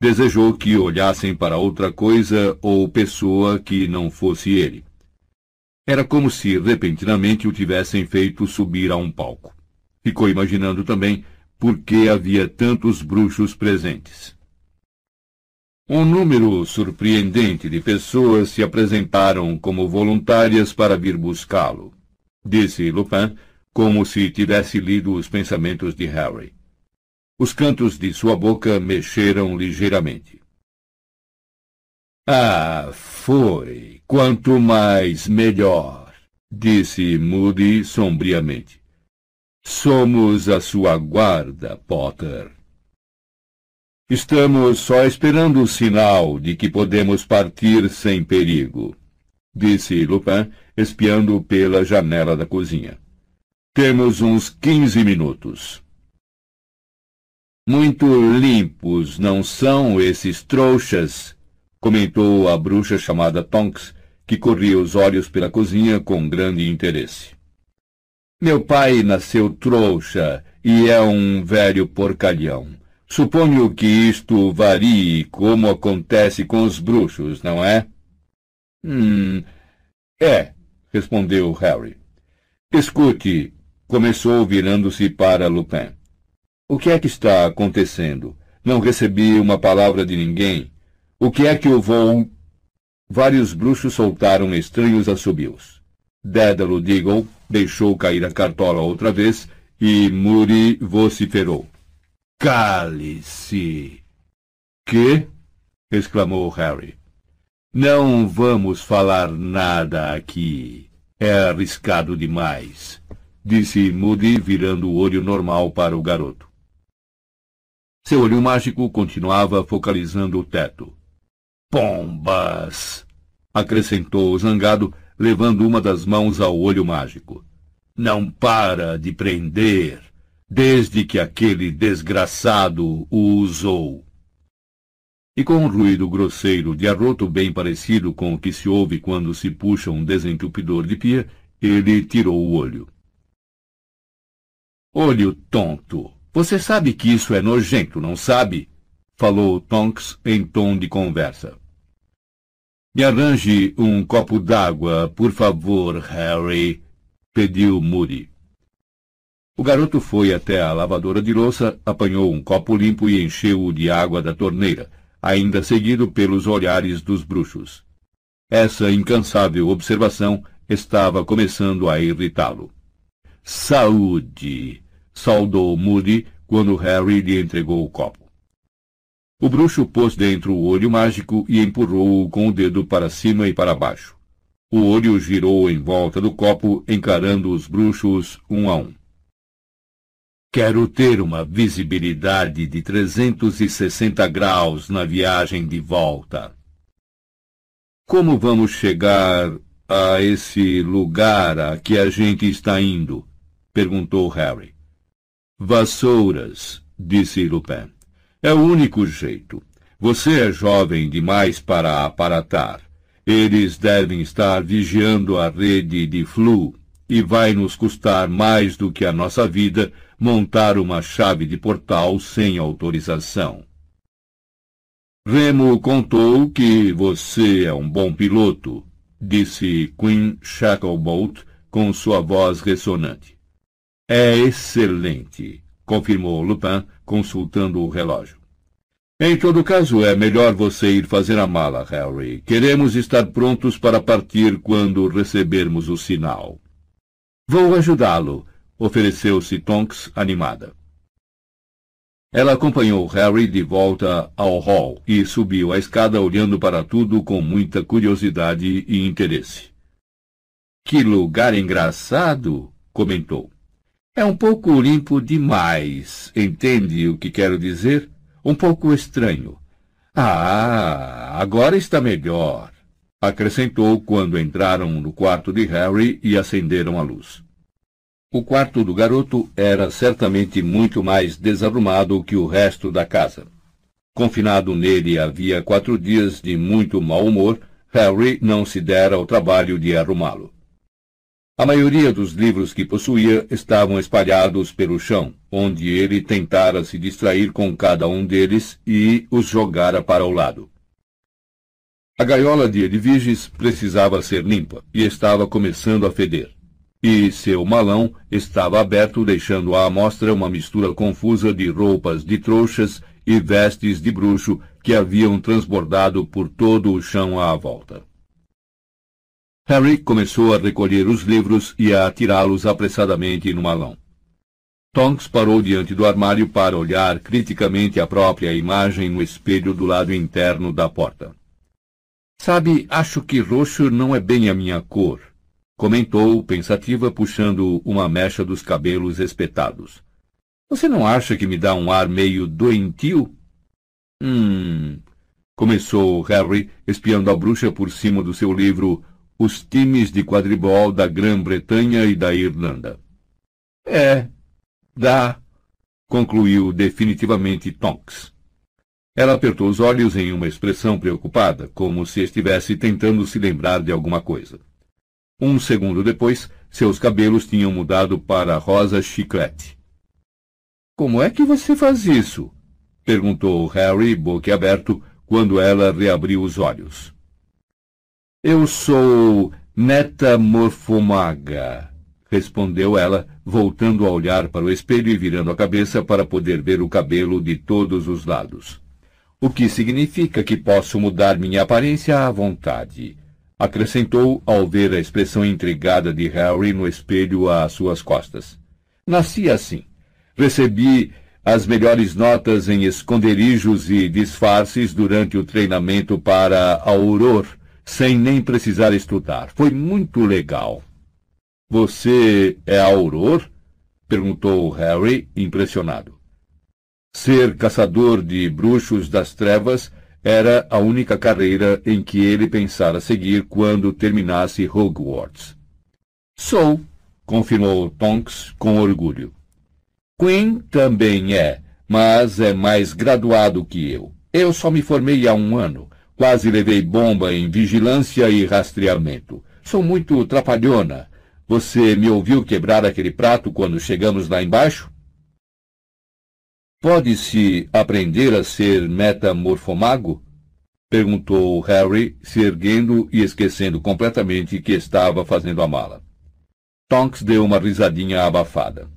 Desejou que olhassem para outra coisa ou pessoa que não fosse ele. Era como se repentinamente o tivessem feito subir a um palco. Ficou imaginando também por que havia tantos bruxos presentes. Um número surpreendente de pessoas se apresentaram como voluntárias para vir buscá-lo, disse Lupin, como se tivesse lido os pensamentos de Harry. Os cantos de sua boca mexeram ligeiramente. Ah, foi. Quanto mais, melhor, disse Moody sombriamente. Somos a sua guarda, Potter. Estamos só esperando o sinal de que podemos partir sem perigo, disse Lupin, espiando pela janela da cozinha. Temos uns quinze minutos. Muito limpos, não são esses trouxas? Comentou a bruxa chamada Tonks, que corria os olhos pela cozinha com grande interesse. Meu pai nasceu trouxa e é um velho porcalhão. Suponho que isto varie como acontece com os bruxos, não é? Hum, é, respondeu Harry. Escute, Começou virando-se para Lupin. O que é que está acontecendo? Não recebi uma palavra de ninguém. O que é que eu vou... Vários bruxos soltaram estranhos assobios. Dédalo Deagle deixou cair a cartola outra vez e Muri vociferou. Cale-se! Que? exclamou Harry. Não vamos falar nada aqui. É arriscado demais disse Moody, virando o olho normal para o garoto. Seu olho mágico continuava focalizando o teto. Pombas! acrescentou zangado, levando uma das mãos ao olho mágico. Não para de prender, desde que aquele desgraçado o usou. E com um ruído grosseiro de arroto bem parecido com o que se ouve quando se puxa um desentupidor de pia, ele tirou o olho. Olho tonto. Você sabe que isso é nojento, não sabe? Falou Tonks em tom de conversa. Me arranje um copo d'água, por favor, Harry, pediu Moody. O garoto foi até a lavadora de louça, apanhou um copo limpo e encheu-o de água da torneira, ainda seguido pelos olhares dos bruxos. Essa incansável observação estava começando a irritá-lo. Saúde! saudou Moody quando Harry lhe entregou o copo. O bruxo pôs dentro o olho mágico e empurrou-o com o dedo para cima e para baixo. O olho girou em volta do copo, encarando os bruxos um a um. Quero ter uma visibilidade de 360 graus na viagem de volta. Como vamos chegar a esse lugar a que a gente está indo? perguntou Harry. Vassouras, disse Lupin. É o único jeito. Você é jovem demais para aparatar. Eles devem estar vigiando a rede de flu e vai nos custar mais do que a nossa vida montar uma chave de portal sem autorização. Remo contou que você é um bom piloto, disse Queen Shacklebolt com sua voz ressonante. É excelente, confirmou Lupin, consultando o relógio. Em todo caso, é melhor você ir fazer a mala, Harry. Queremos estar prontos para partir quando recebermos o sinal. Vou ajudá-lo, ofereceu-se Tonks animada. Ela acompanhou Harry de volta ao hall e subiu a escada olhando para tudo com muita curiosidade e interesse. Que lugar engraçado! comentou. É um pouco limpo demais, entende o que quero dizer? Um pouco estranho. Ah, agora está melhor, acrescentou quando entraram no quarto de Harry e acenderam a luz. O quarto do garoto era certamente muito mais desarrumado que o resto da casa. Confinado nele havia quatro dias de muito mau humor, Harry não se dera ao trabalho de arrumá-lo. A maioria dos livros que possuía estavam espalhados pelo chão, onde ele tentara se distrair com cada um deles e os jogara para o lado. A gaiola de Edviges precisava ser limpa e estava começando a feder. E seu malão estava aberto, deixando à amostra uma mistura confusa de roupas de trouxas e vestes de bruxo que haviam transbordado por todo o chão à volta. Harry começou a recolher os livros e a atirá-los apressadamente no malão. Tonks parou diante do armário para olhar criticamente a própria imagem no espelho do lado interno da porta. Sabe, acho que roxo não é bem a minha cor, comentou, pensativa, puxando uma mecha dos cabelos espetados. Você não acha que me dá um ar meio doentio? Hum. Começou Harry, espiando a bruxa por cima do seu livro os times de quadribol da Grã-Bretanha e da Irlanda. É, dá, concluiu definitivamente Tonks. Ela apertou os olhos em uma expressão preocupada, como se estivesse tentando se lembrar de alguma coisa. Um segundo depois, seus cabelos tinham mudado para rosa chiclete. Como é que você faz isso? perguntou Harry, boquiaberto, quando ela reabriu os olhos. Eu sou metamorfomaga, respondeu ela, voltando a olhar para o espelho e virando a cabeça para poder ver o cabelo de todos os lados. O que significa que posso mudar minha aparência à vontade, acrescentou ao ver a expressão intrigada de Harry no espelho às suas costas. Nasci assim. Recebi as melhores notas em esconderijos e disfarces durante o treinamento para Auror, sem nem precisar estudar. Foi muito legal. Você é auror? perguntou Harry, impressionado. Ser caçador de bruxos das trevas era a única carreira em que ele pensara seguir quando terminasse Hogwarts. Sou, confirmou Tonks com orgulho. Quinn também é, mas é mais graduado que eu. Eu só me formei há um ano. Quase levei bomba em vigilância e rastreamento. Sou muito trapalhona. Você me ouviu quebrar aquele prato quando chegamos lá embaixo? Pode-se aprender a ser metamorfomago? Perguntou Harry, se erguendo e esquecendo completamente que estava fazendo a mala. Tonks deu uma risadinha abafada.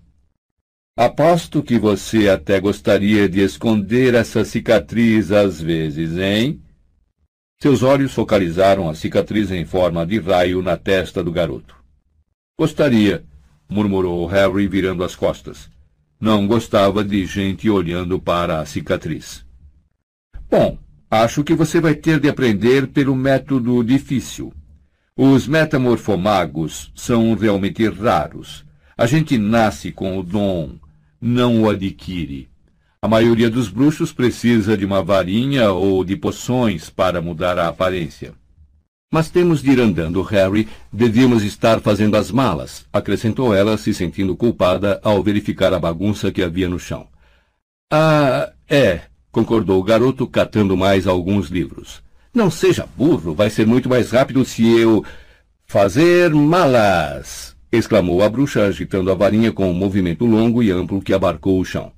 Aposto que você até gostaria de esconder essa cicatriz às vezes, hein? Seus olhos focalizaram a cicatriz em forma de raio na testa do garoto. Gostaria, murmurou Harry virando as costas. Não gostava de gente olhando para a cicatriz. Bom, acho que você vai ter de aprender pelo método difícil. Os metamorfomagos são realmente raros. A gente nasce com o dom, não o adquire. A maioria dos bruxos precisa de uma varinha ou de poções para mudar a aparência. Mas temos de ir andando, Harry. Devíamos estar fazendo as malas, acrescentou ela, se sentindo culpada ao verificar a bagunça que havia no chão. Ah, é, concordou o garoto, catando mais alguns livros. Não seja burro, vai ser muito mais rápido se eu. Fazer malas! exclamou a bruxa, agitando a varinha com um movimento longo e amplo que abarcou o chão.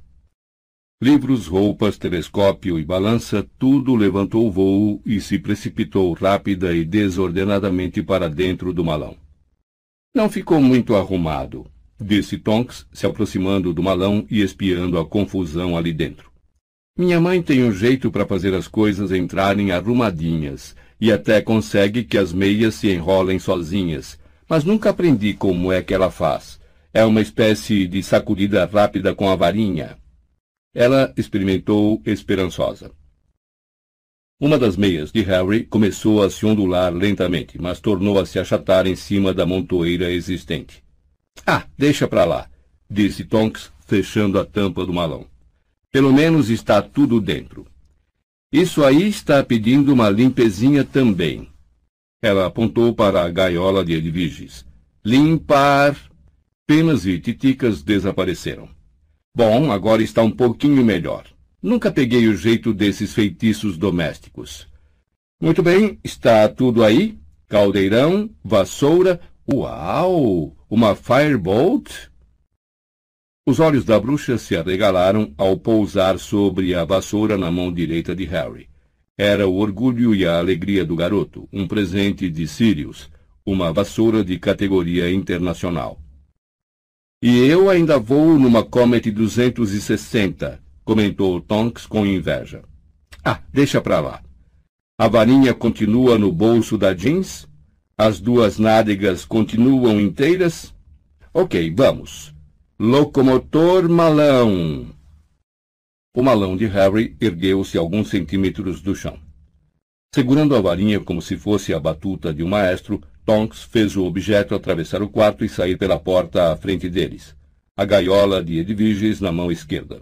Livros, roupas, telescópio e balança, tudo levantou voo e se precipitou rápida e desordenadamente para dentro do malão. Não ficou muito arrumado, disse Tonks, se aproximando do malão e espiando a confusão ali dentro. Minha mãe tem um jeito para fazer as coisas entrarem arrumadinhas, e até consegue que as meias se enrolem sozinhas, mas nunca aprendi como é que ela faz. É uma espécie de sacudida rápida com a varinha. Ela experimentou esperançosa. Uma das meias de Harry começou a se ondular lentamente, mas tornou a se achatar em cima da montoeira existente. Ah, deixa para lá, disse Tonks, fechando a tampa do malão. Pelo menos está tudo dentro. Isso aí está pedindo uma limpezinha também. Ela apontou para a gaiola de Edviges. Limpar. Penas e titicas desapareceram. Bom, agora está um pouquinho melhor. Nunca peguei o jeito desses feitiços domésticos. Muito bem, está tudo aí? Caldeirão, vassoura. Uau! Uma firebolt? Os olhos da bruxa se arregalaram ao pousar sobre a vassoura na mão direita de Harry. Era o orgulho e a alegria do garoto, um presente de Sirius, uma vassoura de categoria internacional. E eu ainda vou numa Comet 260, comentou Tonks com inveja. Ah, deixa pra lá. A varinha continua no bolso da jeans? As duas nádegas continuam inteiras? Ok, vamos. Locomotor malão. O malão de Harry ergueu-se alguns centímetros do chão. Segurando a varinha como se fosse a batuta de um maestro, Tonks fez o objeto atravessar o quarto e sair pela porta à frente deles, a gaiola de Edviges na mão esquerda.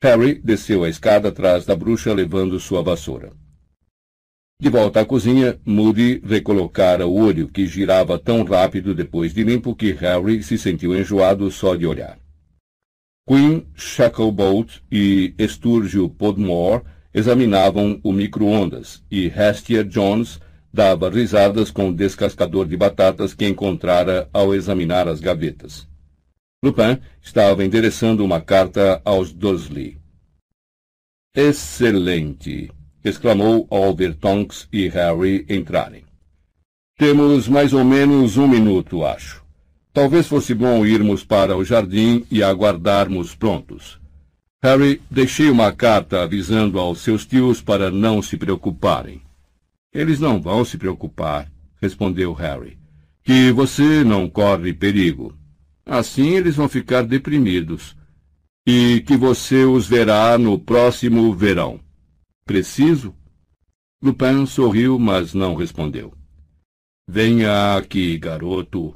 Harry desceu a escada atrás da bruxa levando sua vassoura. De volta à cozinha, Moody recolocara o olho que girava tão rápido depois de limpo que Harry se sentiu enjoado só de olhar. Queen Shacklebolt e Sturgio Podmore examinavam o micro-ondas e Hestia Jones dava risadas com o descascador de batatas que encontrara ao examinar as gavetas. Lupin estava endereçando uma carta aos Dursley. Excelente! exclamou ao ver Tonks e Harry entrarem. Temos mais ou menos um minuto, acho. Talvez fosse bom irmos para o jardim e aguardarmos prontos. Harry, deixei uma carta avisando aos seus tios para não se preocuparem. Eles não vão se preocupar, respondeu Harry. Que você não corre perigo. Assim eles vão ficar deprimidos. E que você os verá no próximo verão. Preciso? Lupin sorriu, mas não respondeu. Venha aqui, garoto,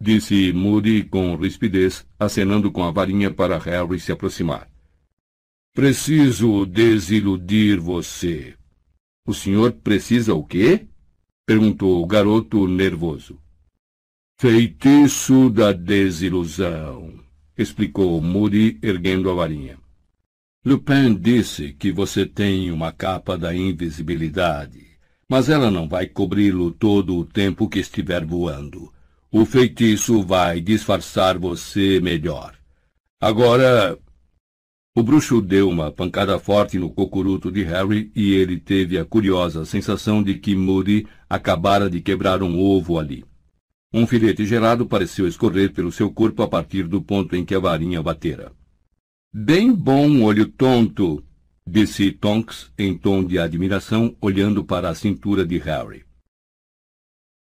disse Moody com rispidez, acenando com a varinha para Harry se aproximar. Preciso desiludir você. O senhor precisa o quê? perguntou o garoto nervoso. Feitiço da desilusão, explicou Moody, erguendo a varinha. Lupin disse que você tem uma capa da invisibilidade, mas ela não vai cobri-lo todo o tempo que estiver voando. O feitiço vai disfarçar você melhor. Agora. O bruxo deu uma pancada forte no cocuruto de Harry e ele teve a curiosa sensação de que Moody acabara de quebrar um ovo ali. Um filete gelado pareceu escorrer pelo seu corpo a partir do ponto em que a varinha batera. Bem bom, olho tonto, disse Tonks em tom de admiração, olhando para a cintura de Harry.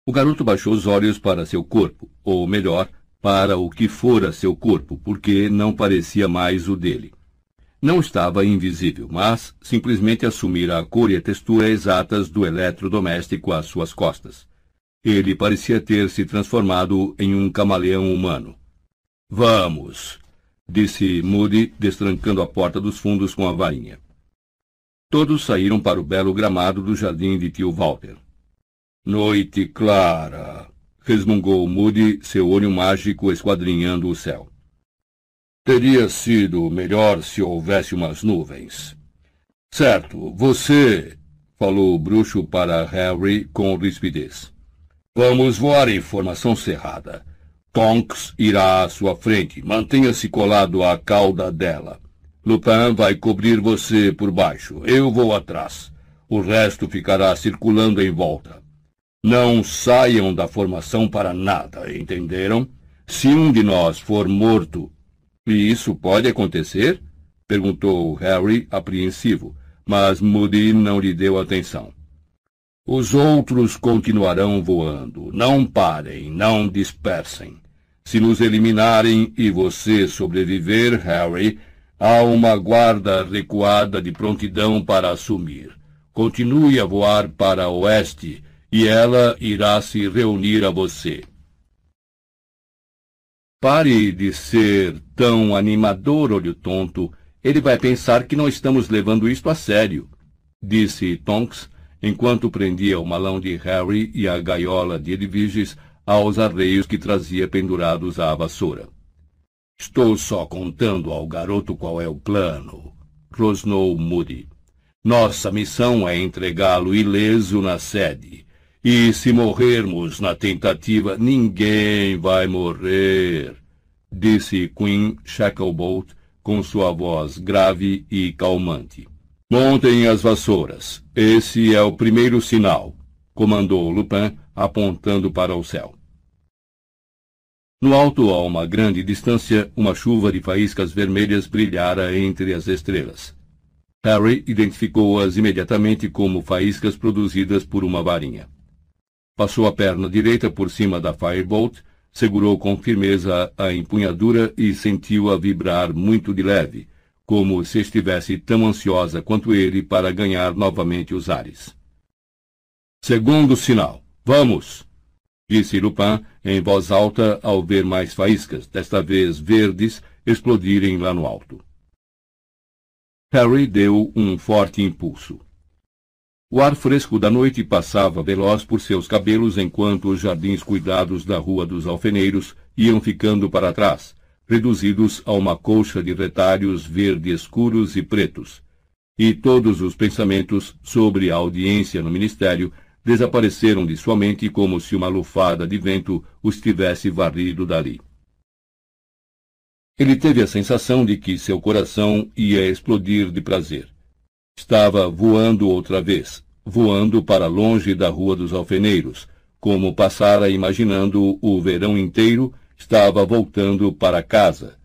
O garoto baixou os olhos para seu corpo, ou melhor, para o que fora seu corpo, porque não parecia mais o dele. Não estava invisível, mas simplesmente assumira a cor e a textura exatas do eletrodoméstico às suas costas. Ele parecia ter se transformado em um camaleão humano. Vamos, disse Moody, destrancando a porta dos fundos com a varinha. Todos saíram para o belo gramado do jardim de tio Walter. Noite clara, resmungou Moody, seu olho mágico esquadrinhando o céu. Teria sido melhor se houvesse umas nuvens. Certo, você, falou o bruxo para Harry com rispidez. Vamos voar em formação cerrada. Tonks irá à sua frente. Mantenha-se colado à cauda dela. Lupin vai cobrir você por baixo. Eu vou atrás. O resto ficará circulando em volta. Não saiam da formação para nada, entenderam? Se um de nós for morto, e isso pode acontecer? perguntou Harry, apreensivo, mas Moody não lhe deu atenção. Os outros continuarão voando. Não parem, não dispersem. Se nos eliminarem e você sobreviver, Harry, há uma guarda recuada de prontidão para assumir. Continue a voar para oeste e ela irá se reunir a você. Pare de ser tão animador, olho tonto. Ele vai pensar que não estamos levando isto a sério, disse Tonks, enquanto prendia o malão de Harry e a gaiola de Edviges aos arreios que trazia pendurados à vassoura. Estou só contando ao garoto qual é o plano, rosnou Moody. Nossa missão é entregá-lo ileso na sede. E se morrermos na tentativa, ninguém vai morrer, disse Queen Shacklebolt com sua voz grave e calmante. Montem as vassouras. Esse é o primeiro sinal, comandou Lupin, apontando para o céu. No alto, a uma grande distância, uma chuva de faíscas vermelhas brilhara entre as estrelas. Harry identificou-as imediatamente como faíscas produzidas por uma varinha. Passou a perna direita por cima da Firebolt, segurou com firmeza a empunhadura e sentiu-a vibrar muito de leve, como se estivesse tão ansiosa quanto ele para ganhar novamente os ares. Segundo sinal. Vamos! Disse Lupin em voz alta ao ver mais faíscas, desta vez verdes, explodirem lá no alto. Harry deu um forte impulso. O ar fresco da noite passava veloz por seus cabelos enquanto os jardins cuidados da Rua dos Alfeneiros iam ficando para trás, reduzidos a uma colcha de retalhos verde escuros e pretos, e todos os pensamentos sobre a audiência no ministério desapareceram de sua mente como se uma lufada de vento os tivesse varrido dali. Ele teve a sensação de que seu coração ia explodir de prazer. Estava voando outra vez, voando para longe da Rua dos Alfeneiros, como passara imaginando o verão inteiro estava voltando para casa.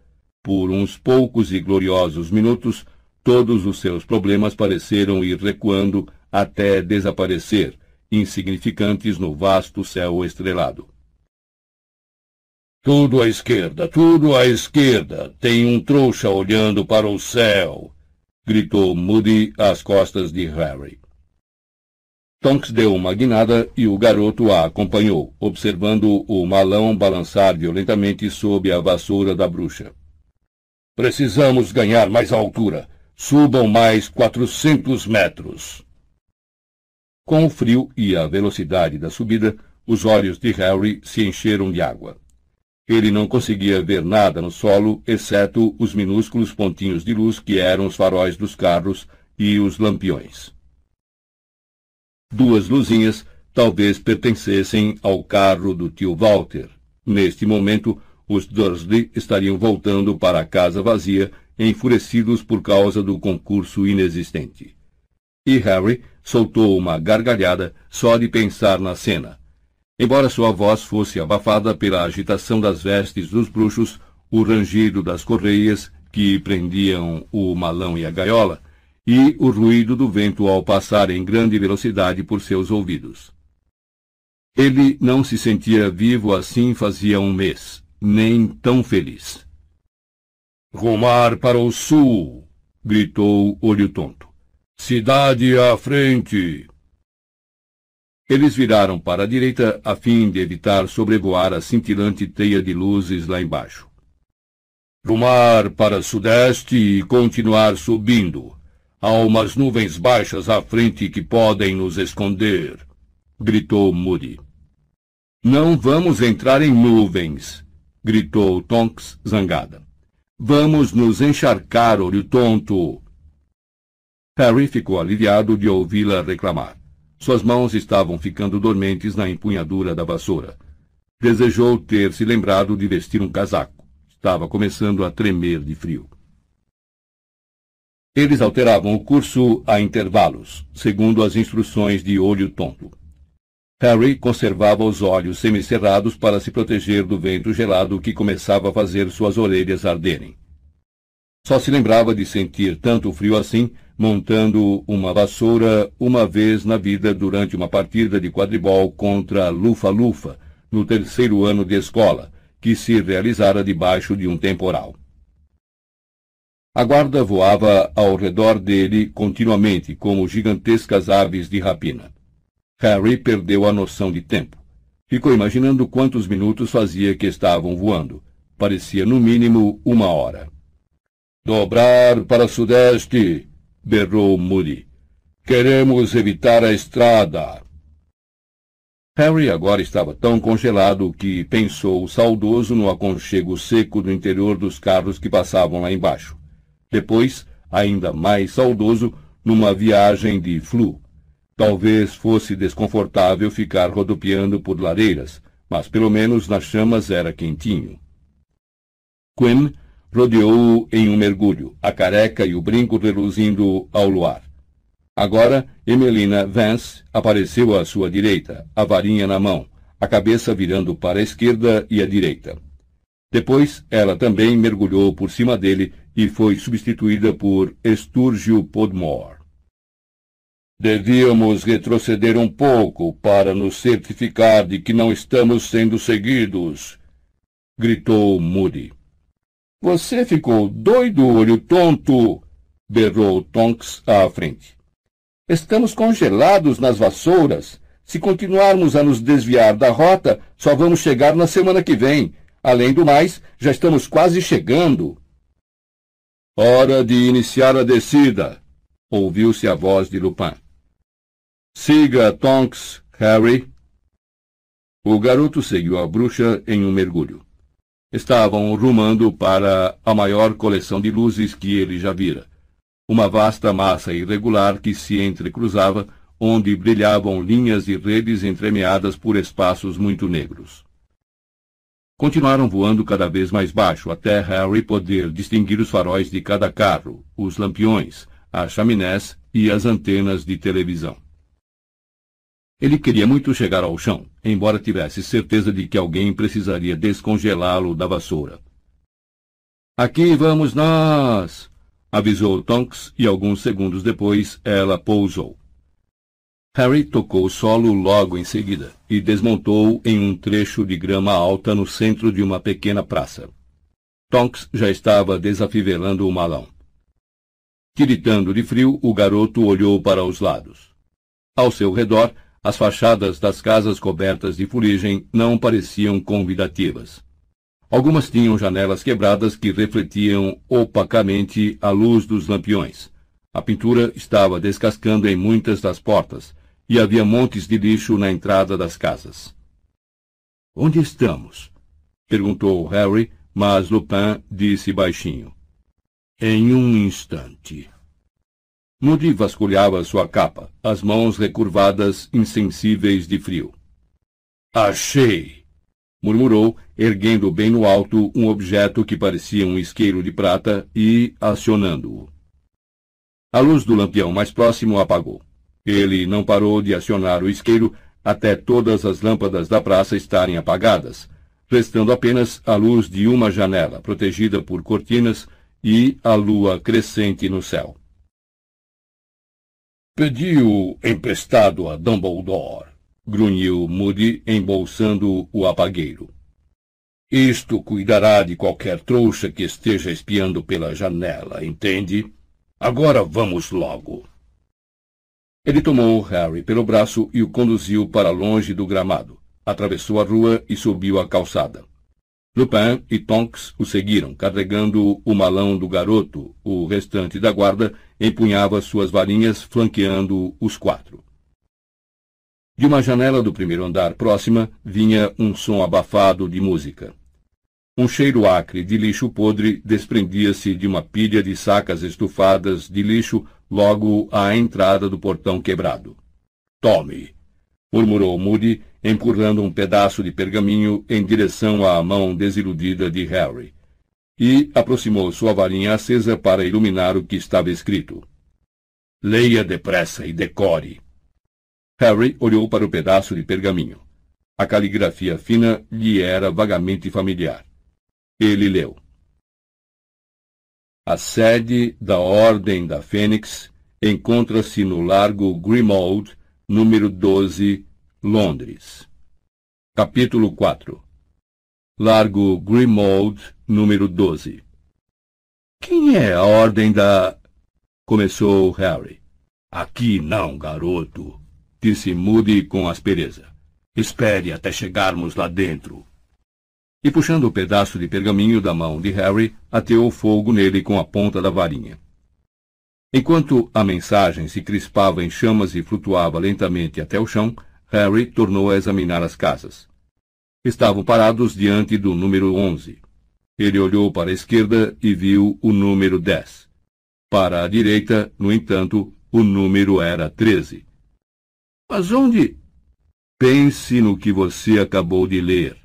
Por uns poucos e gloriosos minutos, todos os seus problemas pareceram ir recuando até desaparecer, insignificantes no vasto céu estrelado. Tudo à esquerda, tudo à esquerda. Tem um trouxa olhando para o céu, gritou Moody às costas de Harry. Tonks deu uma guinada e o garoto a acompanhou, observando o malão balançar violentamente sob a vassoura da bruxa. Precisamos ganhar mais altura. Subam mais quatrocentos metros. Com o frio e a velocidade da subida, os olhos de Harry se encheram de água. Ele não conseguia ver nada no solo, exceto os minúsculos pontinhos de luz que eram os faróis dos carros e os lampiões. Duas luzinhas talvez pertencessem ao carro do tio Walter. Neste momento, os Dursley estariam voltando para a casa vazia, enfurecidos por causa do concurso inexistente. E Harry soltou uma gargalhada só de pensar na cena. Embora sua voz fosse abafada pela agitação das vestes dos bruxos, o rangido das correias que prendiam o malão e a gaiola, e o ruído do vento ao passar em grande velocidade por seus ouvidos. Ele não se sentia vivo assim fazia um mês, nem tão feliz. Rumar para o sul! gritou Olho Tonto. Cidade à frente! Eles viraram para a direita a fim de evitar sobrevoar a cintilante teia de luzes lá embaixo. Rumar para sudeste e continuar subindo, Há umas nuvens baixas à frente que podem nos esconder, gritou Moody. Não vamos entrar em nuvens, gritou Tonks, zangada. Vamos nos encharcar, olho tonto. Harry ficou aliviado de ouvi-la reclamar. Suas mãos estavam ficando dormentes na empunhadura da vassoura. Desejou ter se lembrado de vestir um casaco. Estava começando a tremer de frio. Eles alteravam o curso a intervalos, segundo as instruções de olho tonto. Harry conservava os olhos semicerrados para se proteger do vento gelado que começava a fazer suas orelhas arderem. Só se lembrava de sentir tanto frio assim montando uma vassoura uma vez na vida durante uma partida de quadribol contra Lufa-Lufa, no terceiro ano de escola, que se realizara debaixo de um temporal. A guarda voava ao redor dele continuamente, como gigantescas aves de rapina. Harry perdeu a noção de tempo. Ficou imaginando quantos minutos fazia que estavam voando. Parecia no mínimo uma hora. Dobrar para sudeste! berrou Moody. Queremos evitar a estrada. Harry agora estava tão congelado que pensou saudoso no aconchego seco do interior dos carros que passavam lá embaixo. Depois, ainda mais saudoso, numa viagem de flu. Talvez fosse desconfortável ficar rodopiando por lareiras, mas pelo menos nas chamas era quentinho. Quinn rodeou-o em um mergulho, a careca e o brinco reluzindo ao luar. Agora, Emelina Vance apareceu à sua direita, a varinha na mão, a cabeça virando para a esquerda e a direita. Depois, ela também mergulhou por cima dele e foi substituída por Sturgio Podmore. Devíamos retroceder um pouco para nos certificar de que não estamos sendo seguidos, gritou Moody. Você ficou doido, olho tonto! berrou Tonks à frente. Estamos congelados nas vassouras. Se continuarmos a nos desviar da rota, só vamos chegar na semana que vem. Além do mais, já estamos quase chegando. Hora de iniciar a descida, ouviu-se a voz de Lupin. Siga Tonks, Harry. O garoto seguiu a bruxa em um mergulho. Estavam rumando para a maior coleção de luzes que ele já vira. Uma vasta massa irregular que se entrecruzava, onde brilhavam linhas e redes entremeadas por espaços muito negros. Continuaram voando cada vez mais baixo, até Harry poder distinguir os faróis de cada carro, os lampiões, as chaminés e as antenas de televisão. Ele queria muito chegar ao chão, embora tivesse certeza de que alguém precisaria descongelá-lo da vassoura. Aqui vamos nós! avisou Tonks e alguns segundos depois ela pousou. Harry tocou o solo logo em seguida e desmontou em um trecho de grama alta no centro de uma pequena praça. Tonks já estava desafivelando o malão. Tiritando de frio, o garoto olhou para os lados. Ao seu redor, as fachadas das casas cobertas de fuligem não pareciam convidativas. Algumas tinham janelas quebradas que refletiam opacamente a luz dos lampiões. A pintura estava descascando em muitas das portas, e havia montes de lixo na entrada das casas. Onde estamos? perguntou Harry, mas Lupin disse baixinho. Em um instante. Moody vasculhava sua capa, as mãos recurvadas, insensíveis de frio. Achei! murmurou, erguendo bem no alto um objeto que parecia um isqueiro de prata e acionando-o. A luz do lampião mais próximo apagou. Ele não parou de acionar o isqueiro até todas as lâmpadas da praça estarem apagadas, restando apenas a luz de uma janela, protegida por cortinas, e a lua crescente no céu. Pediu emprestado a Dumbledore, grunhiu Moody, embolsando o apagueiro. Isto cuidará de qualquer trouxa que esteja espiando pela janela, entende? Agora vamos logo. Ele tomou Harry pelo braço e o conduziu para longe do gramado. Atravessou a rua e subiu a calçada. Lupin e Tonks o seguiram, carregando o malão do garoto. O restante da guarda empunhava suas varinhas, flanqueando os quatro. De uma janela do primeiro andar próxima vinha um som abafado de música. Um cheiro acre de lixo podre desprendia-se de uma pilha de sacas estufadas de lixo logo à entrada do portão quebrado. Tome! murmurou Moody, empurrando um pedaço de pergaminho em direção à mão desiludida de Harry, e aproximou sua varinha acesa para iluminar o que estava escrito. Leia depressa e decore. Harry olhou para o pedaço de pergaminho. A caligrafia fina lhe era vagamente familiar. Ele leu. A sede da Ordem da Fênix encontra-se no Largo Grimald, número 12, Londres. Capítulo 4 Largo Grimald, número 12 Quem é a Ordem da... Começou Harry. Aqui não, garoto, disse Moody com aspereza. Espere até chegarmos lá dentro. E puxando o pedaço de pergaminho da mão de Harry, ateou fogo nele com a ponta da varinha. Enquanto a mensagem se crispava em chamas e flutuava lentamente até o chão, Harry tornou a examinar as casas. Estavam parados diante do número 11. Ele olhou para a esquerda e viu o número 10. Para a direita, no entanto, o número era 13. Mas onde? Pense no que você acabou de ler,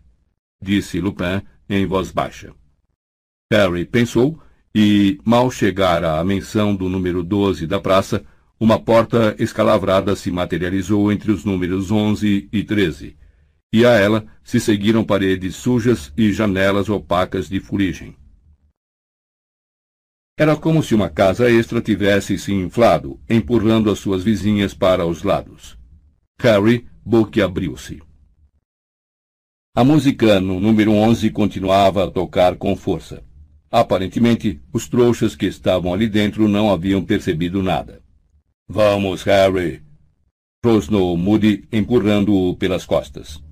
disse Lupin em voz baixa. Harry pensou e, mal chegara à menção do número 12 da praça, uma porta escalavrada se materializou entre os números 11 e 13, e a ela se seguiram paredes sujas e janelas opacas de fuligem. Era como se uma casa extra tivesse se inflado, empurrando as suas vizinhas para os lados. Harry boquiabriu-se. A música no número 11 continuava a tocar com força. Aparentemente, os trouxas que estavam ali dentro não haviam percebido nada. Vamos, Harry! rosnou Moody, empurrando-o pelas costas.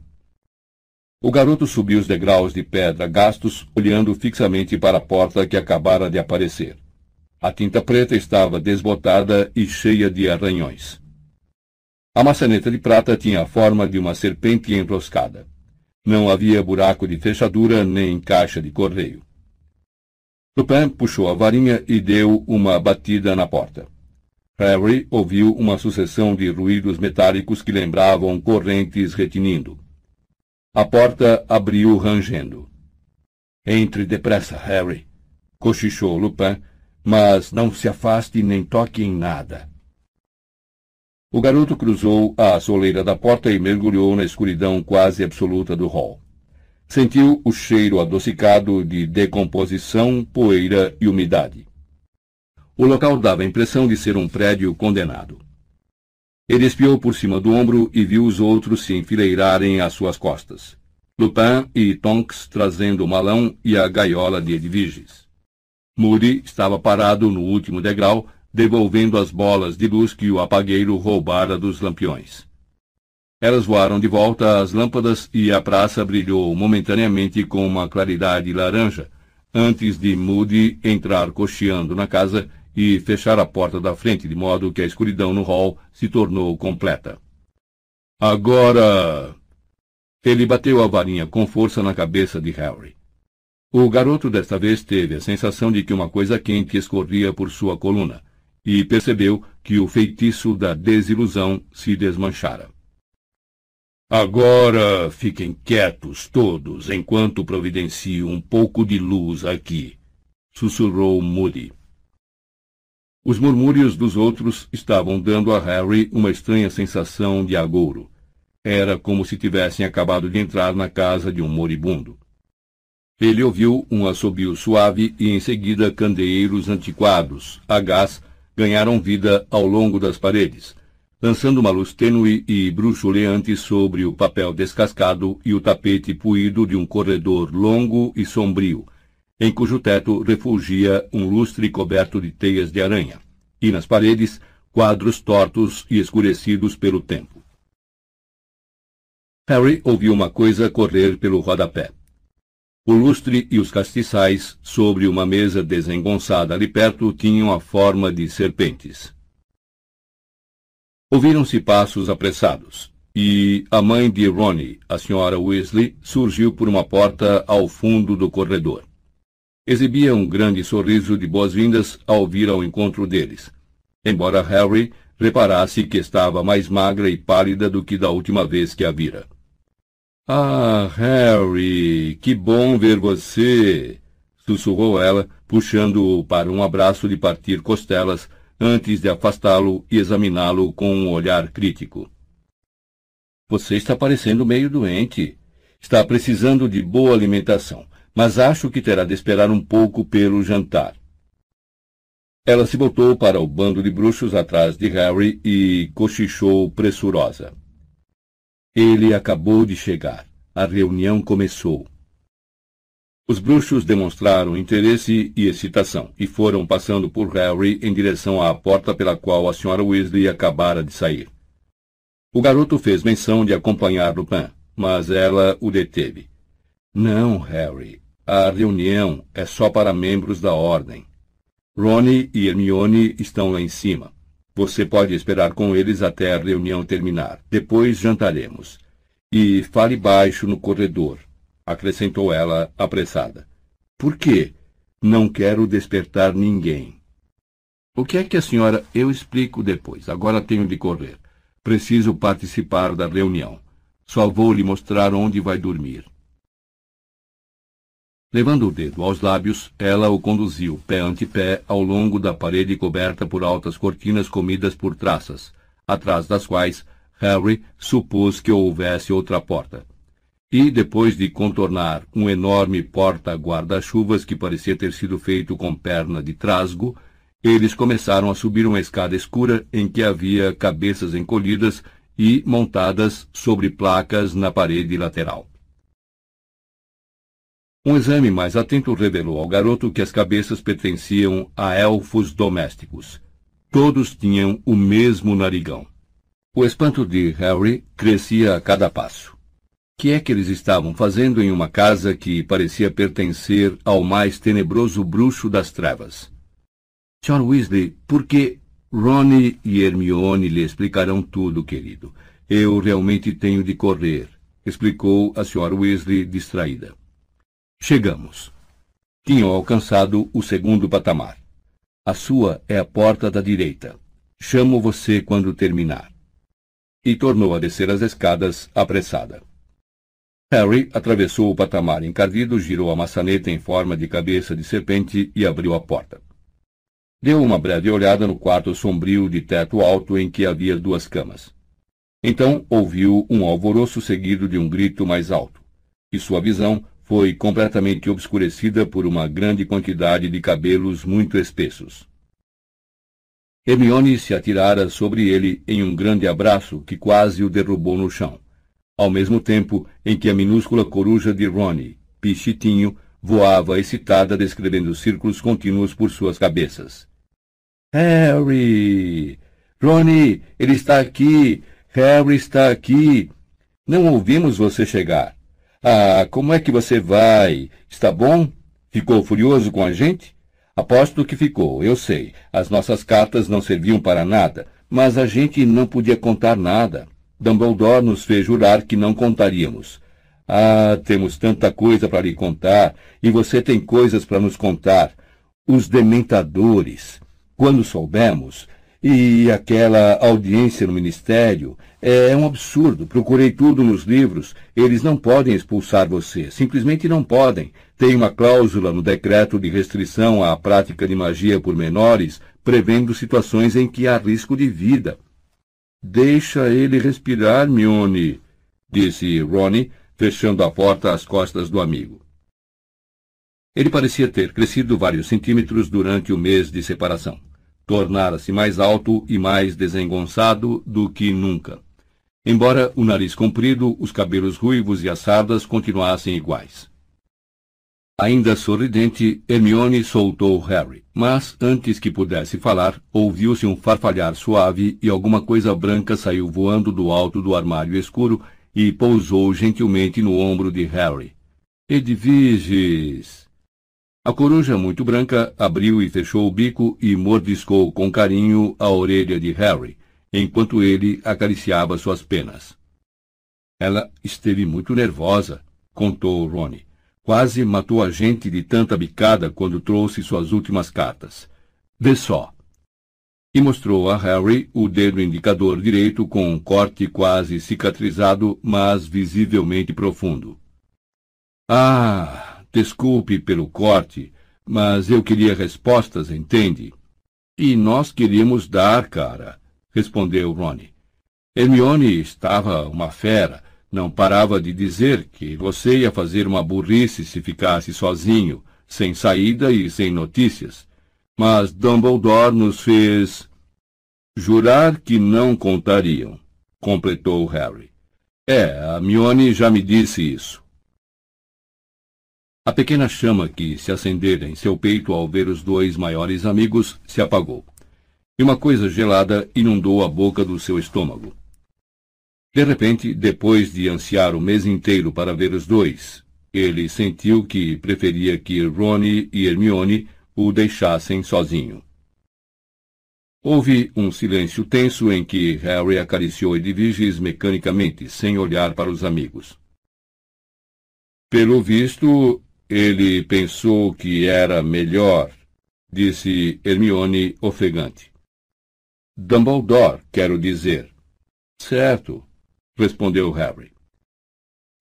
O garoto subiu os degraus de pedra gastos, olhando fixamente para a porta que acabara de aparecer. A tinta preta estava desbotada e cheia de arranhões. A maçaneta de prata tinha a forma de uma serpente enroscada. Não havia buraco de fechadura nem caixa de correio. Lupin puxou a varinha e deu uma batida na porta. Harry ouviu uma sucessão de ruídos metálicos que lembravam correntes retinindo. A porta abriu rangendo. Entre depressa, Harry, cochichou Lupin, mas não se afaste nem toque em nada. O garoto cruzou a soleira da porta e mergulhou na escuridão quase absoluta do hall. Sentiu o cheiro adocicado de decomposição, poeira e umidade. O local dava a impressão de ser um prédio condenado. Ele espiou por cima do ombro e viu os outros se enfileirarem às suas costas. Lupin e Tonks trazendo o malão e a gaiola de Edviges. Moody estava parado no último degrau, devolvendo as bolas de luz que o apagueiro roubara dos lampiões. Elas voaram de volta às lâmpadas e a praça brilhou momentaneamente com uma claridade laranja, antes de Moody entrar cocheando na casa e fechar a porta da frente, de modo que a escuridão no hall se tornou completa. Agora! Ele bateu a varinha com força na cabeça de Harry. O garoto desta vez teve a sensação de que uma coisa quente escorria por sua coluna e percebeu que o feitiço da desilusão se desmanchara. Agora fiquem quietos todos enquanto providencio um pouco de luz aqui, sussurrou Moody. Os murmúrios dos outros estavam dando a Harry uma estranha sensação de agouro. Era como se tivessem acabado de entrar na casa de um moribundo. Ele ouviu um assobio suave e em seguida candeeiros antiquados, a gás, ganharam vida ao longo das paredes, lançando uma luz tênue e bruxuleante sobre o papel descascado e o tapete puído de um corredor longo e sombrio, em cujo teto refulgia um lustre coberto de teias de aranha, e nas paredes quadros tortos e escurecidos pelo tempo. Harry ouviu uma coisa correr pelo rodapé. O lustre e os castiçais, sobre uma mesa desengonçada ali perto, tinham a forma de serpentes. Ouviram-se passos apressados, e a mãe de Ronnie, a senhora Weasley, surgiu por uma porta ao fundo do corredor. Exibia um grande sorriso de boas-vindas ao vir ao encontro deles, embora Harry reparasse que estava mais magra e pálida do que da última vez que a vira. Ah, Harry, que bom ver você! sussurrou ela, puxando-o para um abraço de partir costelas antes de afastá-lo e examiná-lo com um olhar crítico. Você está parecendo meio doente. Está precisando de boa alimentação, mas acho que terá de esperar um pouco pelo jantar. Ela se voltou para o bando de bruxos atrás de Harry e cochichou pressurosa. Ele acabou de chegar. A reunião começou. Os bruxos demonstraram interesse e excitação e foram passando por Harry em direção à porta pela qual a senhora Weasley acabara de sair. O garoto fez menção de acompanhar Lupin, mas ela o deteve. Não, Harry. A reunião é só para membros da Ordem. Ronnie e Hermione estão lá em cima. Você pode esperar com eles até a reunião terminar. Depois jantaremos. E fale baixo no corredor acrescentou ela, apressada. Por quê? Não quero despertar ninguém. O que é que a senhora. Eu explico depois. Agora tenho de correr. Preciso participar da reunião. Só vou lhe mostrar onde vai dormir. Levando o dedo aos lábios, ela o conduziu, pé ante pé, ao longo da parede coberta por altas cortinas comidas por traças, atrás das quais Harry supôs que houvesse outra porta e, depois de contornar um enorme porta-guarda-chuvas que parecia ter sido feito com perna de trasgo, eles começaram a subir uma escada escura em que havia cabeças encolhidas e montadas sobre placas na parede lateral. Um exame mais atento revelou ao garoto que as cabeças pertenciam a elfos domésticos. Todos tinham o mesmo narigão. O espanto de Harry crescia a cada passo que é que eles estavam fazendo em uma casa que parecia pertencer ao mais tenebroso bruxo das trevas? John Weasley, porque Ronnie e Hermione lhe explicarão tudo, querido. Eu realmente tenho de correr, explicou a Sra. Weasley distraída. Chegamos. Tinham alcançado o segundo patamar. A sua é a porta da direita. Chamo você quando terminar. E tornou a descer as escadas apressada. Harry atravessou o patamar encardido, girou a maçaneta em forma de cabeça de serpente e abriu a porta. Deu uma breve olhada no quarto sombrio de teto alto em que havia duas camas. Então ouviu um alvoroço seguido de um grito mais alto, e sua visão foi completamente obscurecida por uma grande quantidade de cabelos muito espessos. Hermione se atirara sobre ele em um grande abraço que quase o derrubou no chão ao mesmo tempo em que a minúscula coruja de Ronnie, Pichitinho, voava excitada descrevendo círculos contínuos por suas cabeças. Harry! Ronnie, ele está aqui! Harry está aqui! Não ouvimos você chegar. Ah, como é que você vai? Está bom? Ficou furioso com a gente? Aposto que ficou, eu sei. As nossas cartas não serviam para nada, mas a gente não podia contar nada. Dumbledore nos fez jurar que não contaríamos. Ah, temos tanta coisa para lhe contar, e você tem coisas para nos contar. Os dementadores. Quando soubemos, e aquela audiência no ministério, é um absurdo. Procurei tudo nos livros. Eles não podem expulsar você. Simplesmente não podem. Tem uma cláusula no decreto de restrição à prática de magia por menores, prevendo situações em que há risco de vida. Deixa ele respirar, Mione, disse Ronnie, fechando a porta às costas do amigo. Ele parecia ter crescido vários centímetros durante o mês de separação. Tornara-se mais alto e mais desengonçado do que nunca. Embora o nariz comprido, os cabelos ruivos e as sardas continuassem iguais. Ainda sorridente, Hermione soltou Harry, mas antes que pudesse falar, ouviu-se um farfalhar suave e alguma coisa branca saiu voando do alto do armário escuro e pousou gentilmente no ombro de Harry. Edviges! A coruja muito branca abriu e fechou o bico e mordiscou com carinho a orelha de Harry, enquanto ele acariciava suas penas. Ela esteve muito nervosa, contou Rony. Quase matou a gente de tanta bicada quando trouxe suas últimas cartas. Vê só. E mostrou a Harry o dedo indicador direito com um corte quase cicatrizado, mas visivelmente profundo. Ah, desculpe pelo corte, mas eu queria respostas, entende? E nós queríamos dar, cara, respondeu Ronnie. Hermione estava uma fera, não parava de dizer que você ia fazer uma burrice se ficasse sozinho, sem saída e sem notícias. Mas Dumbledore nos fez jurar que não contariam, completou Harry. É, a Mione já me disse isso. A pequena chama que se acendera em seu peito ao ver os dois maiores amigos se apagou, e uma coisa gelada inundou a boca do seu estômago. De repente, depois de ansiar o mês inteiro para ver os dois, ele sentiu que preferia que Rony e Hermione o deixassem sozinho. Houve um silêncio tenso em que Harry acariciou Edviges mecanicamente, sem olhar para os amigos. Pelo visto, ele pensou que era melhor, disse Hermione ofegante. Dumbledore, quero dizer. Certo, respondeu Harry.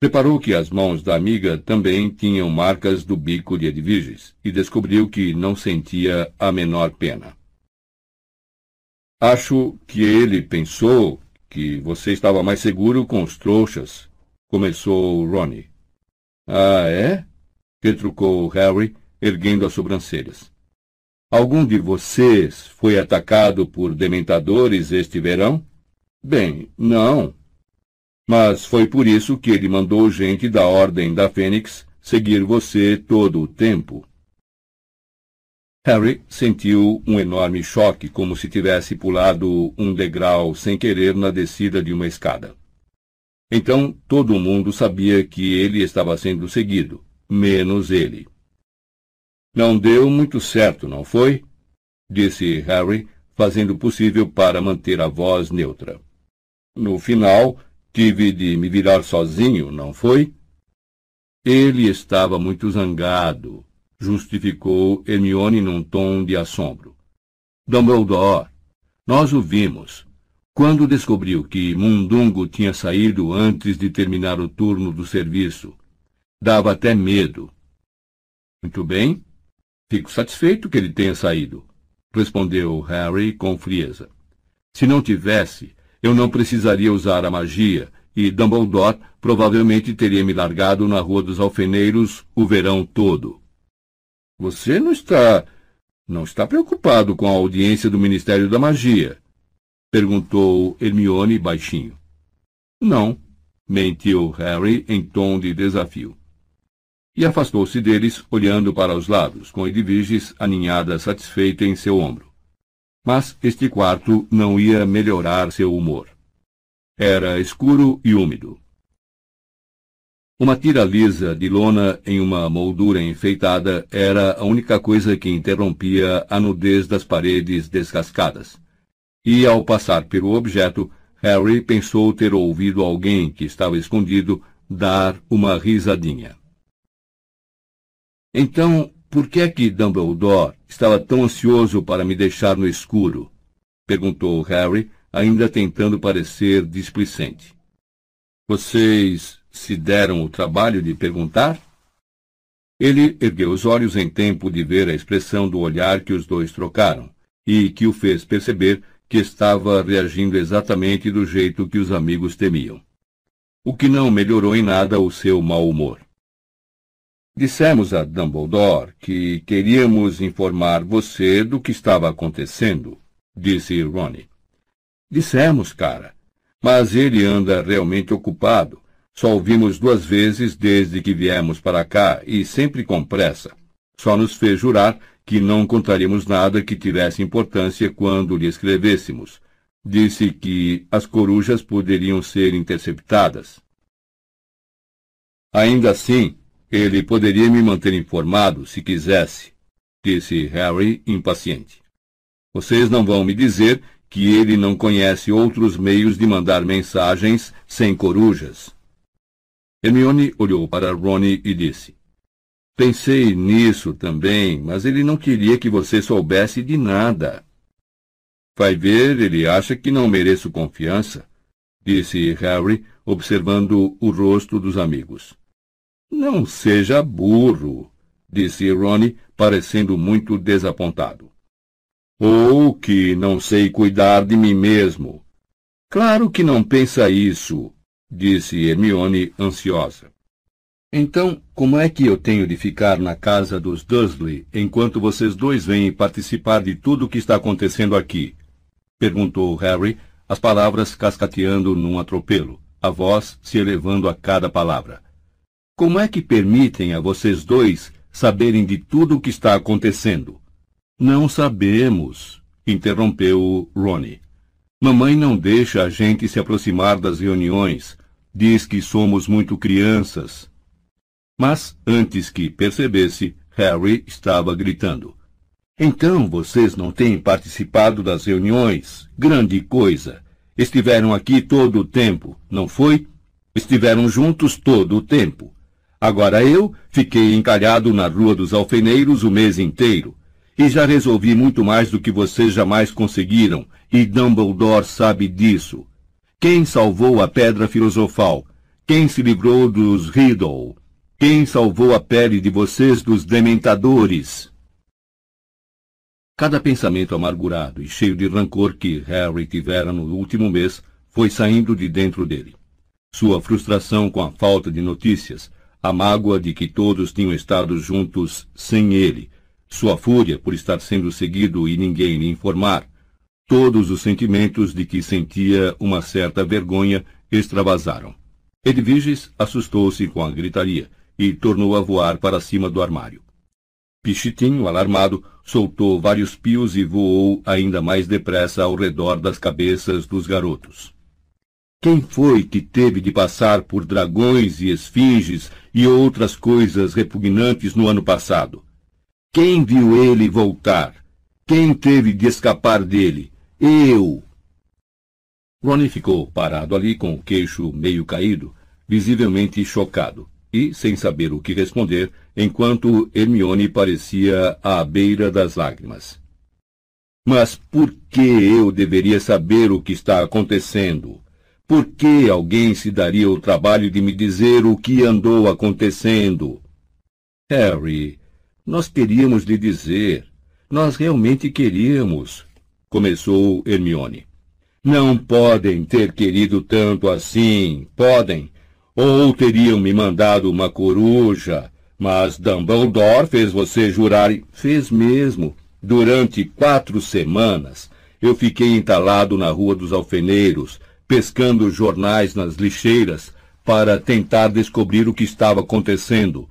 Reparou que as mãos da amiga também tinham marcas do bico de Edviges e descobriu que não sentia a menor pena. Acho que ele pensou que você estava mais seguro com os trouxas, começou Ronnie. Ah, é? retrucou Harry, erguendo as sobrancelhas. Algum de vocês foi atacado por dementadores este verão? Bem, não. Mas foi por isso que ele mandou gente da Ordem da Fênix seguir você todo o tempo. Harry sentiu um enorme choque, como se tivesse pulado um degrau sem querer na descida de uma escada. Então todo mundo sabia que ele estava sendo seguido, menos ele. Não deu muito certo, não foi? disse Harry, fazendo o possível para manter a voz neutra. No final, tive de me virar sozinho, não foi? Ele estava muito zangado, justificou Hermione num tom de assombro. Dumbledore, nós o vimos. Quando descobriu que Mundungo tinha saído antes de terminar o turno do serviço, dava até medo. Muito bem. Fico satisfeito que ele tenha saído, respondeu Harry com frieza. Se não tivesse, eu não precisaria usar a magia e Dumbledore provavelmente teria me largado na Rua dos Alfeneiros o verão todo. Você não está. não está preocupado com a audiência do Ministério da Magia? perguntou Hermione baixinho. Não, mentiu Harry em tom de desafio. E afastou-se deles, olhando para os lados, com Edviges aninhada satisfeita em seu ombro. Mas este quarto não ia melhorar seu humor. Era escuro e úmido. Uma tira lisa de lona em uma moldura enfeitada era a única coisa que interrompia a nudez das paredes descascadas. E, ao passar pelo objeto, Harry pensou ter ouvido alguém que estava escondido dar uma risadinha. Então, por que é que Dumbledore estava tão ansioso para me deixar no escuro? perguntou Harry, ainda tentando parecer displicente. Vocês se deram o trabalho de perguntar? Ele ergueu os olhos em tempo de ver a expressão do olhar que os dois trocaram, e que o fez perceber que estava reagindo exatamente do jeito que os amigos temiam. O que não melhorou em nada o seu mau humor. Dissemos a Dumbledore que queríamos informar você do que estava acontecendo, disse Ronnie. Dissemos, cara, mas ele anda realmente ocupado só o vimos duas vezes desde que viemos para cá e sempre com pressa. Só nos fez jurar que não contaríamos nada que tivesse importância quando lhe escrevêssemos. Disse que as corujas poderiam ser interceptadas. Ainda assim, ele poderia me manter informado se quisesse, disse Harry impaciente. Vocês não vão me dizer que ele não conhece outros meios de mandar mensagens sem corujas. Hermione olhou para Ronnie e disse: Pensei nisso também, mas ele não queria que você soubesse de nada. Vai ver, ele acha que não mereço confiança, disse Harry, observando o rosto dos amigos. Não seja burro, disse Ronnie, parecendo muito desapontado. Ou que não sei cuidar de mim mesmo. Claro que não pensa isso, disse Hermione ansiosa. Então, como é que eu tenho de ficar na casa dos Dursley enquanto vocês dois vêm participar de tudo o que está acontecendo aqui? Perguntou Harry, as palavras cascateando num atropelo, a voz se elevando a cada palavra. Como é que permitem a vocês dois saberem de tudo o que está acontecendo? Não sabemos, interrompeu Ronnie. Mamãe não deixa a gente se aproximar das reuniões. Diz que somos muito crianças. Mas, antes que percebesse, Harry estava gritando. Então vocês não têm participado das reuniões? Grande coisa! Estiveram aqui todo o tempo, não foi? Estiveram juntos todo o tempo. Agora eu fiquei encalhado na Rua dos Alfeneiros o mês inteiro. E já resolvi muito mais do que vocês jamais conseguiram, e Dumbledore sabe disso. Quem salvou a Pedra Filosofal? Quem se livrou dos Riddle? Quem salvou a pele de vocês dos Dementadores? Cada pensamento amargurado e cheio de rancor que Harry tivera no último mês foi saindo de dentro dele. Sua frustração com a falta de notícias, a mágoa de que todos tinham estado juntos sem ele, sua fúria por estar sendo seguido e ninguém lhe informar, todos os sentimentos de que sentia uma certa vergonha extravasaram. Edviges assustou-se com a gritaria e tornou a voar para cima do armário. Pichitinho, alarmado, soltou vários pios e voou ainda mais depressa ao redor das cabeças dos garotos. Quem foi que teve de passar por dragões e esfinges e outras coisas repugnantes no ano passado? Quem viu ele voltar? Quem teve de escapar dele? Eu! Ronnie ficou parado ali com o queixo meio caído, visivelmente chocado, e sem saber o que responder, enquanto Hermione parecia à beira das lágrimas. Mas por que eu deveria saber o que está acontecendo? Por que alguém se daria o trabalho de me dizer o que andou acontecendo? Harry, nós queríamos lhe dizer. Nós realmente queríamos, começou Hermione. Não podem ter querido tanto assim, podem. Ou teriam me mandado uma coruja, mas Dumbledore fez você jurar. Fez mesmo. Durante quatro semanas, eu fiquei entalado na Rua dos Alfeneiros, pescando jornais nas lixeiras para tentar descobrir o que estava acontecendo.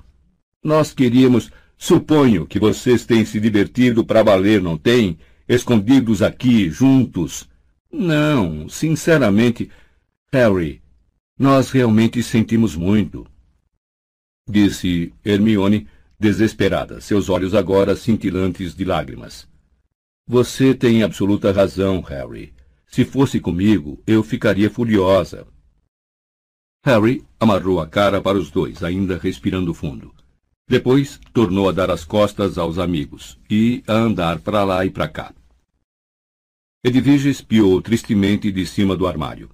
Nós queríamos. Suponho que vocês têm se divertido para valer, não têm? Escondidos aqui, juntos. Não, sinceramente. Harry, nós realmente sentimos muito. Disse Hermione, desesperada, seus olhos agora cintilantes de lágrimas. Você tem absoluta razão, Harry. Se fosse comigo, eu ficaria furiosa. Harry amarrou a cara para os dois, ainda respirando fundo. Depois tornou a dar as costas aos amigos e a andar para lá e para cá. Edvige espiou tristemente de cima do armário.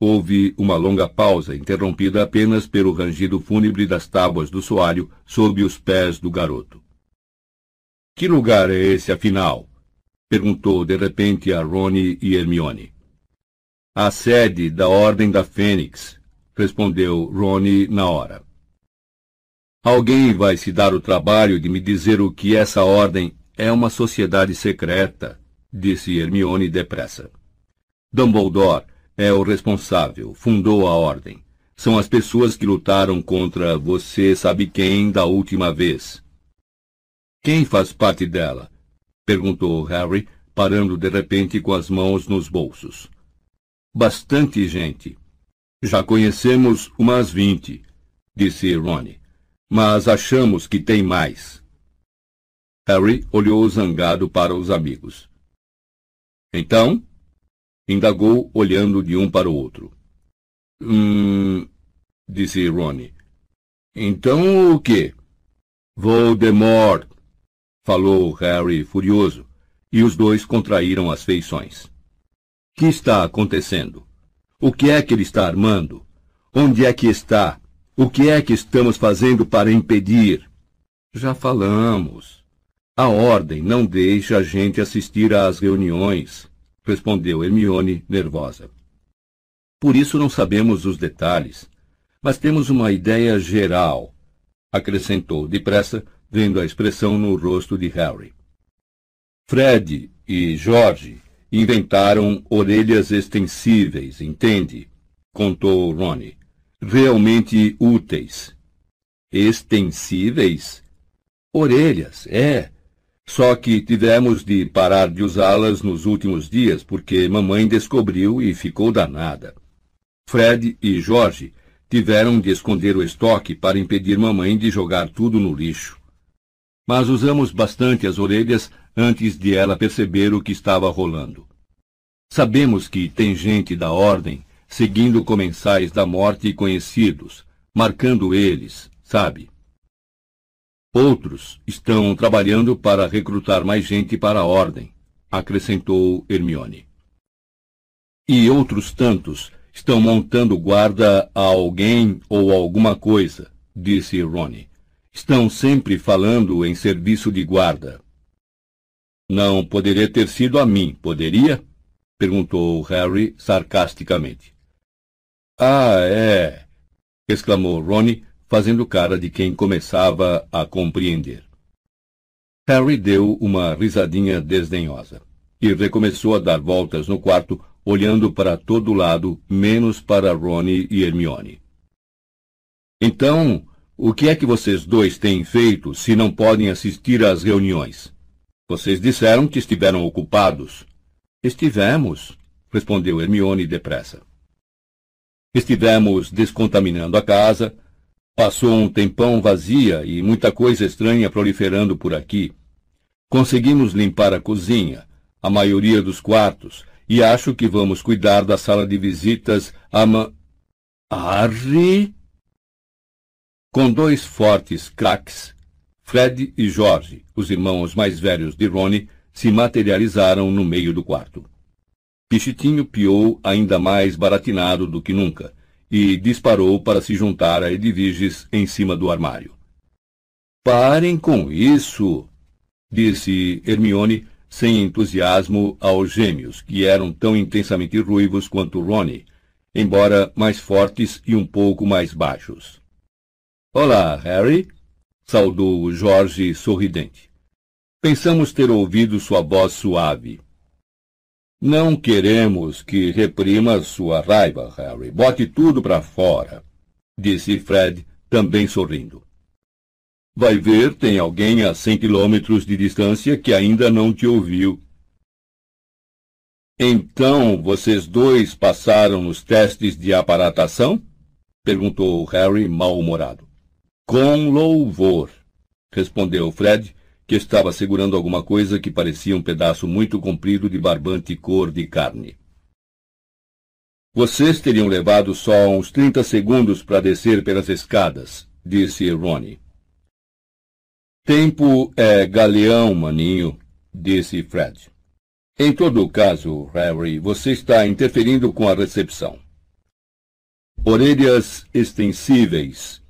Houve uma longa pausa, interrompida apenas pelo rangido fúnebre das tábuas do soalho sob os pés do garoto. Que lugar é esse, afinal? Perguntou de repente a Rony e Hermione. A sede da Ordem da Fênix, respondeu Rony na hora. Alguém vai se dar o trabalho de me dizer o que essa ordem é uma sociedade secreta, disse Hermione depressa. Dumbledore é o responsável, fundou a ordem. São as pessoas que lutaram contra você sabe quem da última vez. Quem faz parte dela? Perguntou Harry, parando de repente com as mãos nos bolsos. Bastante gente. Já conhecemos umas vinte, disse Ronnie, mas achamos que tem mais. Harry olhou zangado para os amigos. Então? indagou, olhando de um para o outro. Hum, disse Ronnie. Então o quê? Voldemort, falou Harry furioso, e os dois contraíram as feições. Que está acontecendo? O que é que ele está armando? Onde é que está? O que é que estamos fazendo para impedir? Já falamos. A ordem não deixa a gente assistir às reuniões, respondeu Hermione, nervosa. Por isso não sabemos os detalhes, mas temos uma ideia geral. acrescentou depressa, vendo a expressão no rosto de Harry. Fred e George inventaram orelhas extensíveis, entende? contou Ronnie. Realmente úteis. Extensíveis? Orelhas, é. Só que tivemos de parar de usá-las nos últimos dias porque mamãe descobriu e ficou danada. Fred e Jorge tiveram de esconder o estoque para impedir mamãe de jogar tudo no lixo. Mas usamos bastante as orelhas antes de ela perceber o que estava rolando. Sabemos que tem gente da ordem seguindo comensais da morte conhecidos, marcando eles, sabe? Outros estão trabalhando para recrutar mais gente para a ordem, acrescentou Hermione. E outros tantos estão montando guarda a alguém ou alguma coisa, disse Ronnie. Estão sempre falando em serviço de guarda. Não poderia ter sido a mim, poderia? perguntou Harry sarcasticamente. Ah, é! exclamou Ronnie, fazendo cara de quem começava a compreender. Harry deu uma risadinha desdenhosa e recomeçou a dar voltas no quarto, olhando para todo lado, menos para Rony e Hermione. Então, o que é que vocês dois têm feito se não podem assistir às reuniões? Vocês disseram que estiveram ocupados. Estivemos, respondeu Hermione depressa. Estivemos descontaminando a casa, Passou um tempão vazia e muita coisa estranha proliferando por aqui. Conseguimos limpar a cozinha, a maioria dos quartos, e acho que vamos cuidar da sala de visitas a ma... Arre? Com dois fortes craques, Fred e Jorge, os irmãos mais velhos de Ronnie, se materializaram no meio do quarto. Pichitinho piou ainda mais baratinado do que nunca, e disparou para se juntar a Edviges em cima do armário. Parem com isso! disse Hermione sem entusiasmo aos gêmeos, que eram tão intensamente ruivos quanto Ronnie, embora mais fortes e um pouco mais baixos. Olá, Harry! saudou Jorge sorridente. Pensamos ter ouvido sua voz suave. Não queremos que reprima sua raiva, Harry. Bote tudo para fora, disse Fred, também sorrindo. Vai ver, tem alguém a cem quilômetros de distância que ainda não te ouviu. Então, vocês dois passaram nos testes de aparatação? perguntou Harry mal-humorado. Com louvor, respondeu Fred, que estava segurando alguma coisa que parecia um pedaço muito comprido de barbante cor de carne. Vocês teriam levado só uns trinta segundos para descer pelas escadas, disse Ronnie. Tempo é galeão, maninho, disse Fred. Em todo caso, Harry, você está interferindo com a recepção. Orelhas extensíveis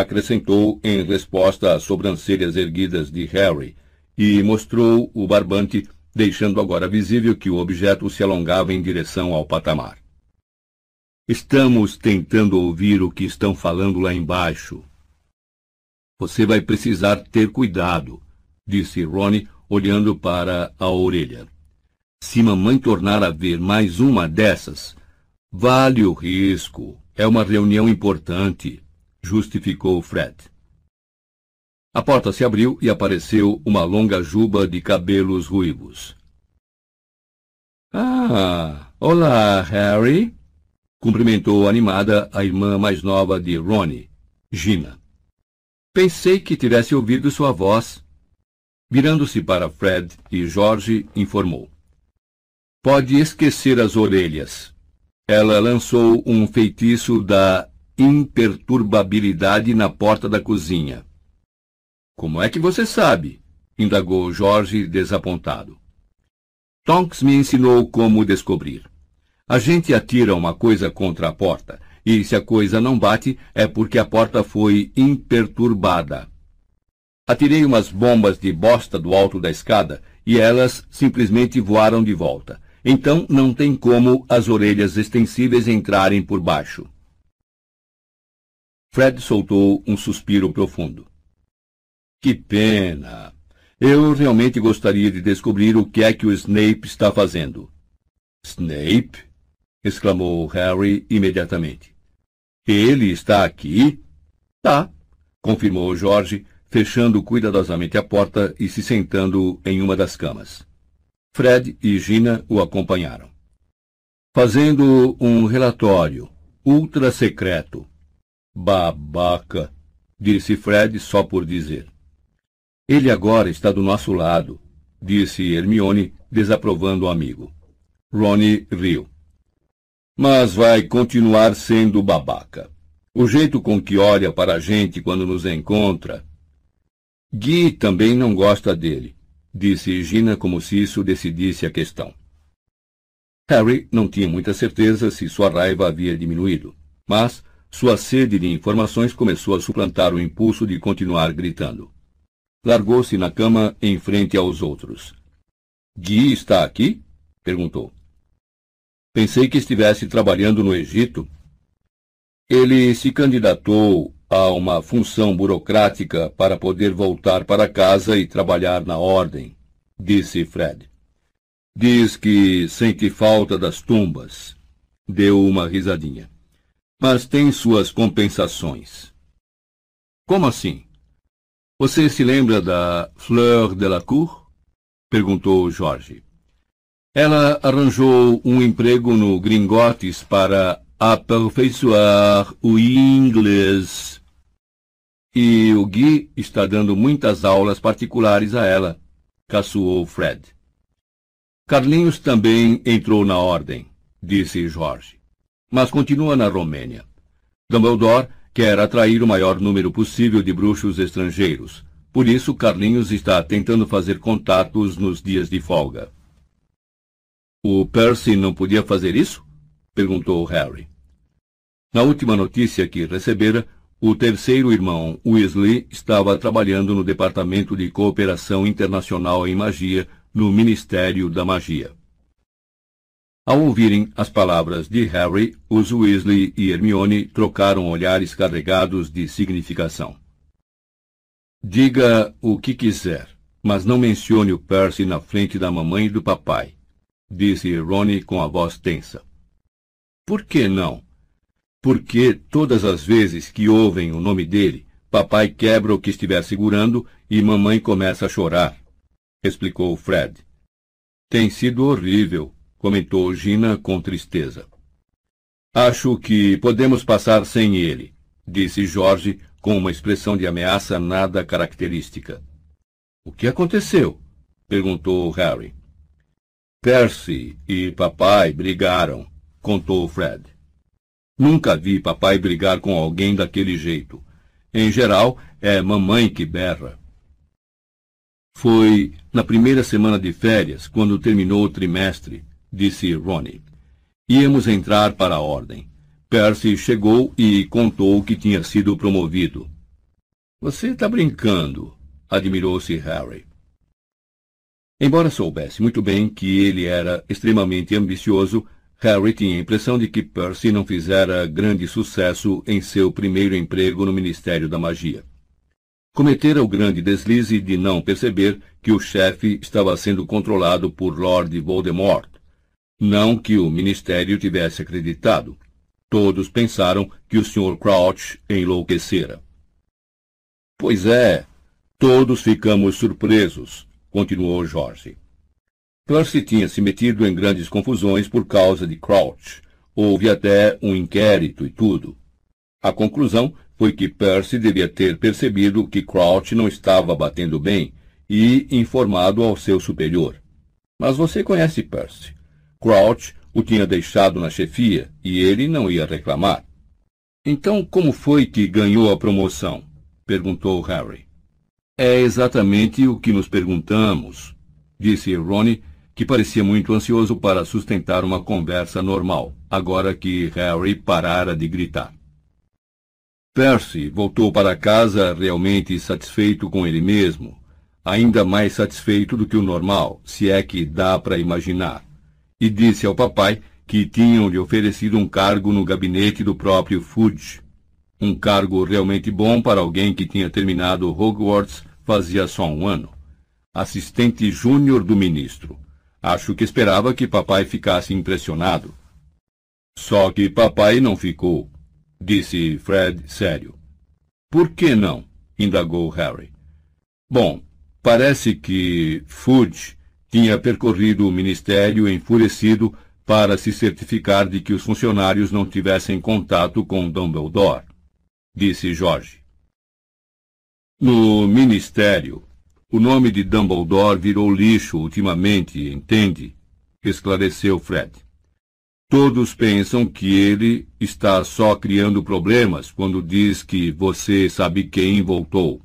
acrescentou em resposta às sobrancelhas erguidas de Harry, e mostrou o barbante, deixando agora visível que o objeto se alongava em direção ao patamar. Estamos tentando ouvir o que estão falando lá embaixo. Você vai precisar ter cuidado, disse Ronnie, olhando para a orelha. Se mamãe tornar a ver mais uma dessas, vale o risco. É uma reunião importante justificou Fred. A porta se abriu e apareceu uma longa juba de cabelos ruivos. Ah, olá, Harry! Cumprimentou animada a irmã mais nova de Ronnie, Gina. Pensei que tivesse ouvido sua voz. Virando-se para Fred e George, informou. Pode esquecer as orelhas. Ela lançou um feitiço da imperturbabilidade na porta da cozinha. Como é que você sabe? indagou Jorge desapontado. Tonks me ensinou como descobrir. A gente atira uma coisa contra a porta, e se a coisa não bate, é porque a porta foi imperturbada. Atirei umas bombas de bosta do alto da escada e elas simplesmente voaram de volta. Então não tem como as orelhas extensíveis entrarem por baixo. Fred soltou um suspiro profundo. Que pena! Eu realmente gostaria de descobrir o que é que o Snape está fazendo. Snape? exclamou Harry imediatamente. Ele está aqui? Tá, confirmou Jorge, fechando cuidadosamente a porta e se sentando em uma das camas. Fred e Gina o acompanharam. Fazendo um relatório ultra secreto. Babaca, disse Fred só por dizer. Ele agora está do nosso lado, disse Hermione, desaprovando o amigo. Ronnie riu. Mas vai continuar sendo babaca. O jeito com que olha para a gente quando nos encontra. Guy também não gosta dele, disse Gina como se isso decidisse a questão. Harry não tinha muita certeza se sua raiva havia diminuído, mas sua sede de informações começou a suplantar o impulso de continuar gritando largou-se na cama em frente aos outros. Gui está aqui? perguntou. Pensei que estivesse trabalhando no Egito. Ele se candidatou a uma função burocrática para poder voltar para casa e trabalhar na ordem, disse Fred. Diz que sente falta das tumbas. Deu uma risadinha. Mas tem suas compensações. Como assim? Você se lembra da Fleur de la Cour? perguntou Jorge. Ela arranjou um emprego no Gringotes para aperfeiçoar o inglês. E o Gui está dando muitas aulas particulares a ela, caçoou Fred. Carlinhos também entrou na ordem, disse Jorge, mas continua na Romênia. Dumbledore quer atrair o maior número possível de bruxos estrangeiros. Por isso, Carlinhos está tentando fazer contatos nos dias de folga. O Percy não podia fazer isso? perguntou Harry. Na última notícia que recebera, o terceiro irmão, Weasley, estava trabalhando no Departamento de Cooperação Internacional em Magia no Ministério da Magia. Ao ouvirem as palavras de Harry, os Weasley e Hermione trocaram olhares carregados de significação. Diga o que quiser, mas não mencione o Percy na frente da mamãe e do papai, disse Ronnie com a voz tensa. Por que não? Porque todas as vezes que ouvem o nome dele, papai quebra o que estiver segurando e mamãe começa a chorar, explicou Fred. Tem sido horrível, comentou Gina com tristeza. Acho que podemos passar sem ele, disse Jorge com uma expressão de ameaça nada característica. O que aconteceu? perguntou Harry. Percy e papai brigaram, contou Fred. Nunca vi papai brigar com alguém daquele jeito. Em geral, é mamãe que berra. Foi na primeira semana de férias, quando terminou o trimestre, disse Ronnie. Íamos entrar para a ordem. Percy chegou e contou que tinha sido promovido. Você está brincando, admirou-se Harry. Embora soubesse muito bem que ele era extremamente ambicioso, Harry tinha a impressão de que Percy não fizera grande sucesso em seu primeiro emprego no Ministério da Magia. Cometera o grande deslize de não perceber que o chefe estava sendo controlado por Lord Voldemort, não que o ministério tivesse acreditado. Todos pensaram que o Sr. Crouch enlouquecera. Pois é, todos ficamos surpresos, continuou Jorge. Percy tinha se metido em grandes confusões por causa de Crouch. Houve até um inquérito e tudo. A conclusão foi que Percy devia ter percebido que Crouch não estava batendo bem e informado ao seu superior. Mas você conhece Percy. Crouch o tinha deixado na chefia e ele não ia reclamar. Então, como foi que ganhou a promoção? perguntou Harry. É exatamente o que nos perguntamos, disse Ronnie, que parecia muito ansioso para sustentar uma conversa normal, agora que Harry parara de gritar. Percy voltou para casa realmente satisfeito com ele mesmo, ainda mais satisfeito do que o normal, se é que dá para imaginar e disse ao papai que tinham lhe oferecido um cargo no gabinete do próprio Fudge. Um cargo realmente bom para alguém que tinha terminado Hogwarts fazia só um ano. Assistente júnior do ministro. Acho que esperava que papai ficasse impressionado. Só que papai não ficou, disse Fred sério. Por que não? indagou Harry. Bom, parece que Fudge tinha percorrido o ministério enfurecido para se certificar de que os funcionários não tivessem contato com Dumbledore, disse Jorge. No ministério, o nome de Dumbledore virou lixo ultimamente, entende? esclareceu Fred. Todos pensam que ele está só criando problemas quando diz que você sabe quem voltou.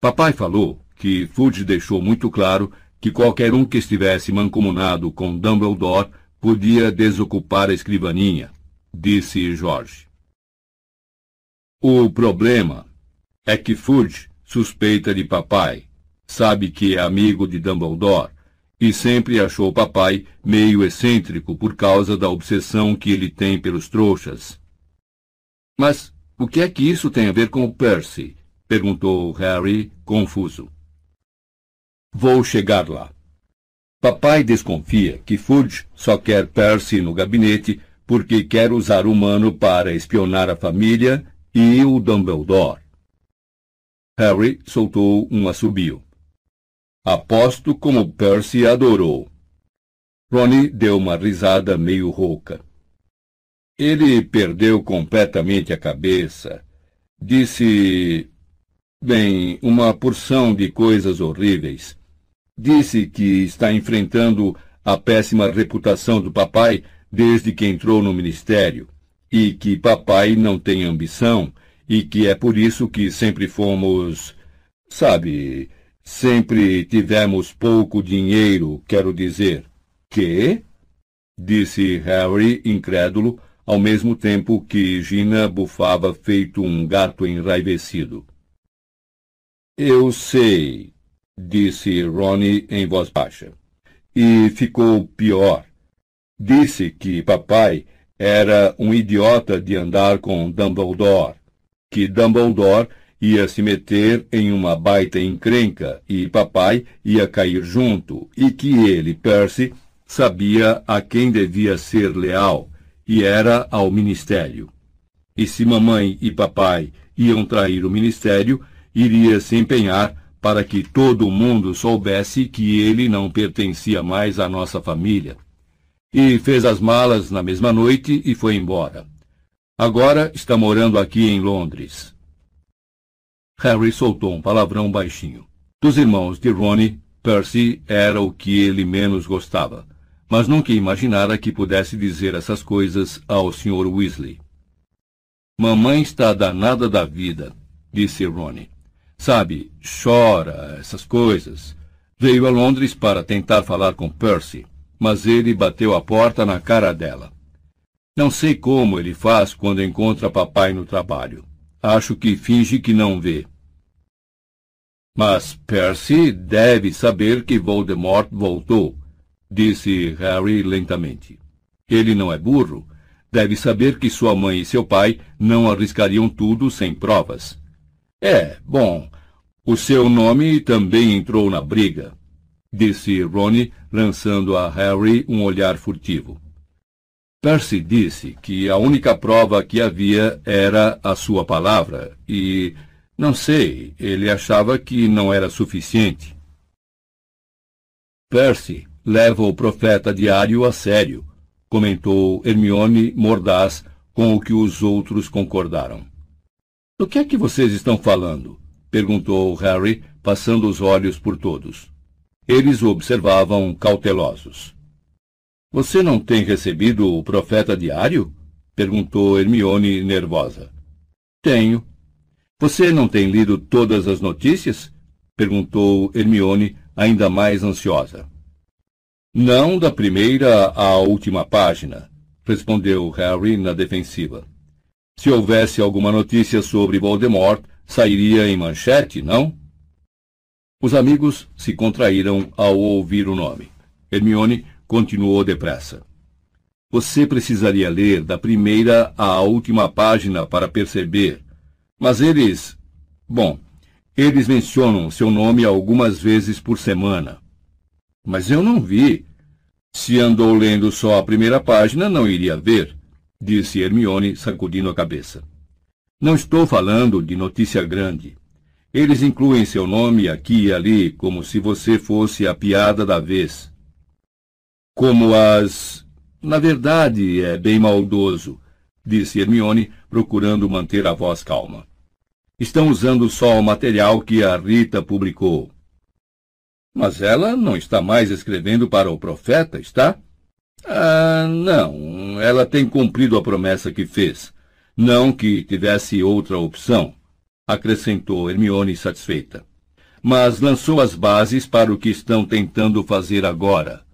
Papai falou que Fudge deixou muito claro que qualquer um que estivesse mancomunado com Dumbledore podia desocupar a escrivaninha, disse Jorge. O problema é que Fudge suspeita de papai, sabe que é amigo de Dumbledore e sempre achou papai meio excêntrico por causa da obsessão que ele tem pelos trouxas. Mas o que é que isso tem a ver com Percy? perguntou Harry, confuso. Vou chegar lá. Papai desconfia que Fudge só quer Percy no gabinete porque quer usar o humano para espionar a família e o Dumbledore. Harry soltou um assobio. Aposto como Percy adorou. Ronnie deu uma risada meio rouca. Ele perdeu completamente a cabeça. Disse. Bem, uma porção de coisas horríveis. Disse que está enfrentando a péssima reputação do papai desde que entrou no ministério, e que papai não tem ambição, e que é por isso que sempre fomos. Sabe, Sempre tivemos pouco dinheiro, quero dizer. Que? Disse Harry, incrédulo, ao mesmo tempo que Gina bufava feito um gato enraivecido. Eu sei, disse Ronnie em voz baixa. E ficou pior. Disse que papai era um idiota de andar com Dumbledore, que Dumbledore ia se meter em uma baita encrenca e papai ia cair junto, e que ele, Percy, sabia a quem devia ser leal, e era ao ministério. E se mamãe e papai iam trair o ministério, iria se empenhar para que todo mundo soubesse que ele não pertencia mais à nossa família. E fez as malas na mesma noite e foi embora. Agora está morando aqui em Londres. Harry soltou um palavrão baixinho. Dos irmãos de Ronnie, Percy era o que ele menos gostava, mas nunca imaginara que pudesse dizer essas coisas ao Sr. Weasley. Mamãe está danada da vida, disse Ronnie. Sabe, chora, essas coisas. Veio a Londres para tentar falar com Percy, mas ele bateu a porta na cara dela. Não sei como ele faz quando encontra papai no trabalho. Acho que finge que não vê. Mas Percy deve saber que Voldemort voltou, disse Harry lentamente. Ele não é burro. Deve saber que sua mãe e seu pai não arriscariam tudo sem provas. É, bom, o seu nome também entrou na briga, disse Ronnie, lançando a Harry um olhar furtivo. Percy disse que a única prova que havia era a sua palavra, e não sei, ele achava que não era suficiente. Percy leva o profeta diário a sério, comentou Hermione mordaz com o que os outros concordaram. Do que é que vocês estão falando? perguntou Harry, passando os olhos por todos. Eles o observavam cautelosos. Você não tem recebido o profeta diário? perguntou Hermione nervosa. Tenho, você não tem lido todas as notícias? perguntou Hermione, ainda mais ansiosa. Não da primeira à última página, respondeu Harry na defensiva. Se houvesse alguma notícia sobre Voldemort, sairia em manchete, não? Os amigos se contraíram ao ouvir o nome. Hermione continuou depressa. Você precisaria ler da primeira à última página para perceber. Mas eles. Bom, eles mencionam seu nome algumas vezes por semana. Mas eu não vi. Se andou lendo só a primeira página, não iria ver, disse Hermione, sacudindo a cabeça. Não estou falando de notícia grande. Eles incluem seu nome aqui e ali, como se você fosse a piada da vez. Como as. Na verdade, é bem maldoso, disse Hermione, procurando manter a voz calma. Estão usando só o material que a Rita publicou. Mas ela não está mais escrevendo para o profeta, está? Ah, não. Ela tem cumprido a promessa que fez. Não que tivesse outra opção acrescentou Hermione satisfeita. Mas lançou as bases para o que estão tentando fazer agora.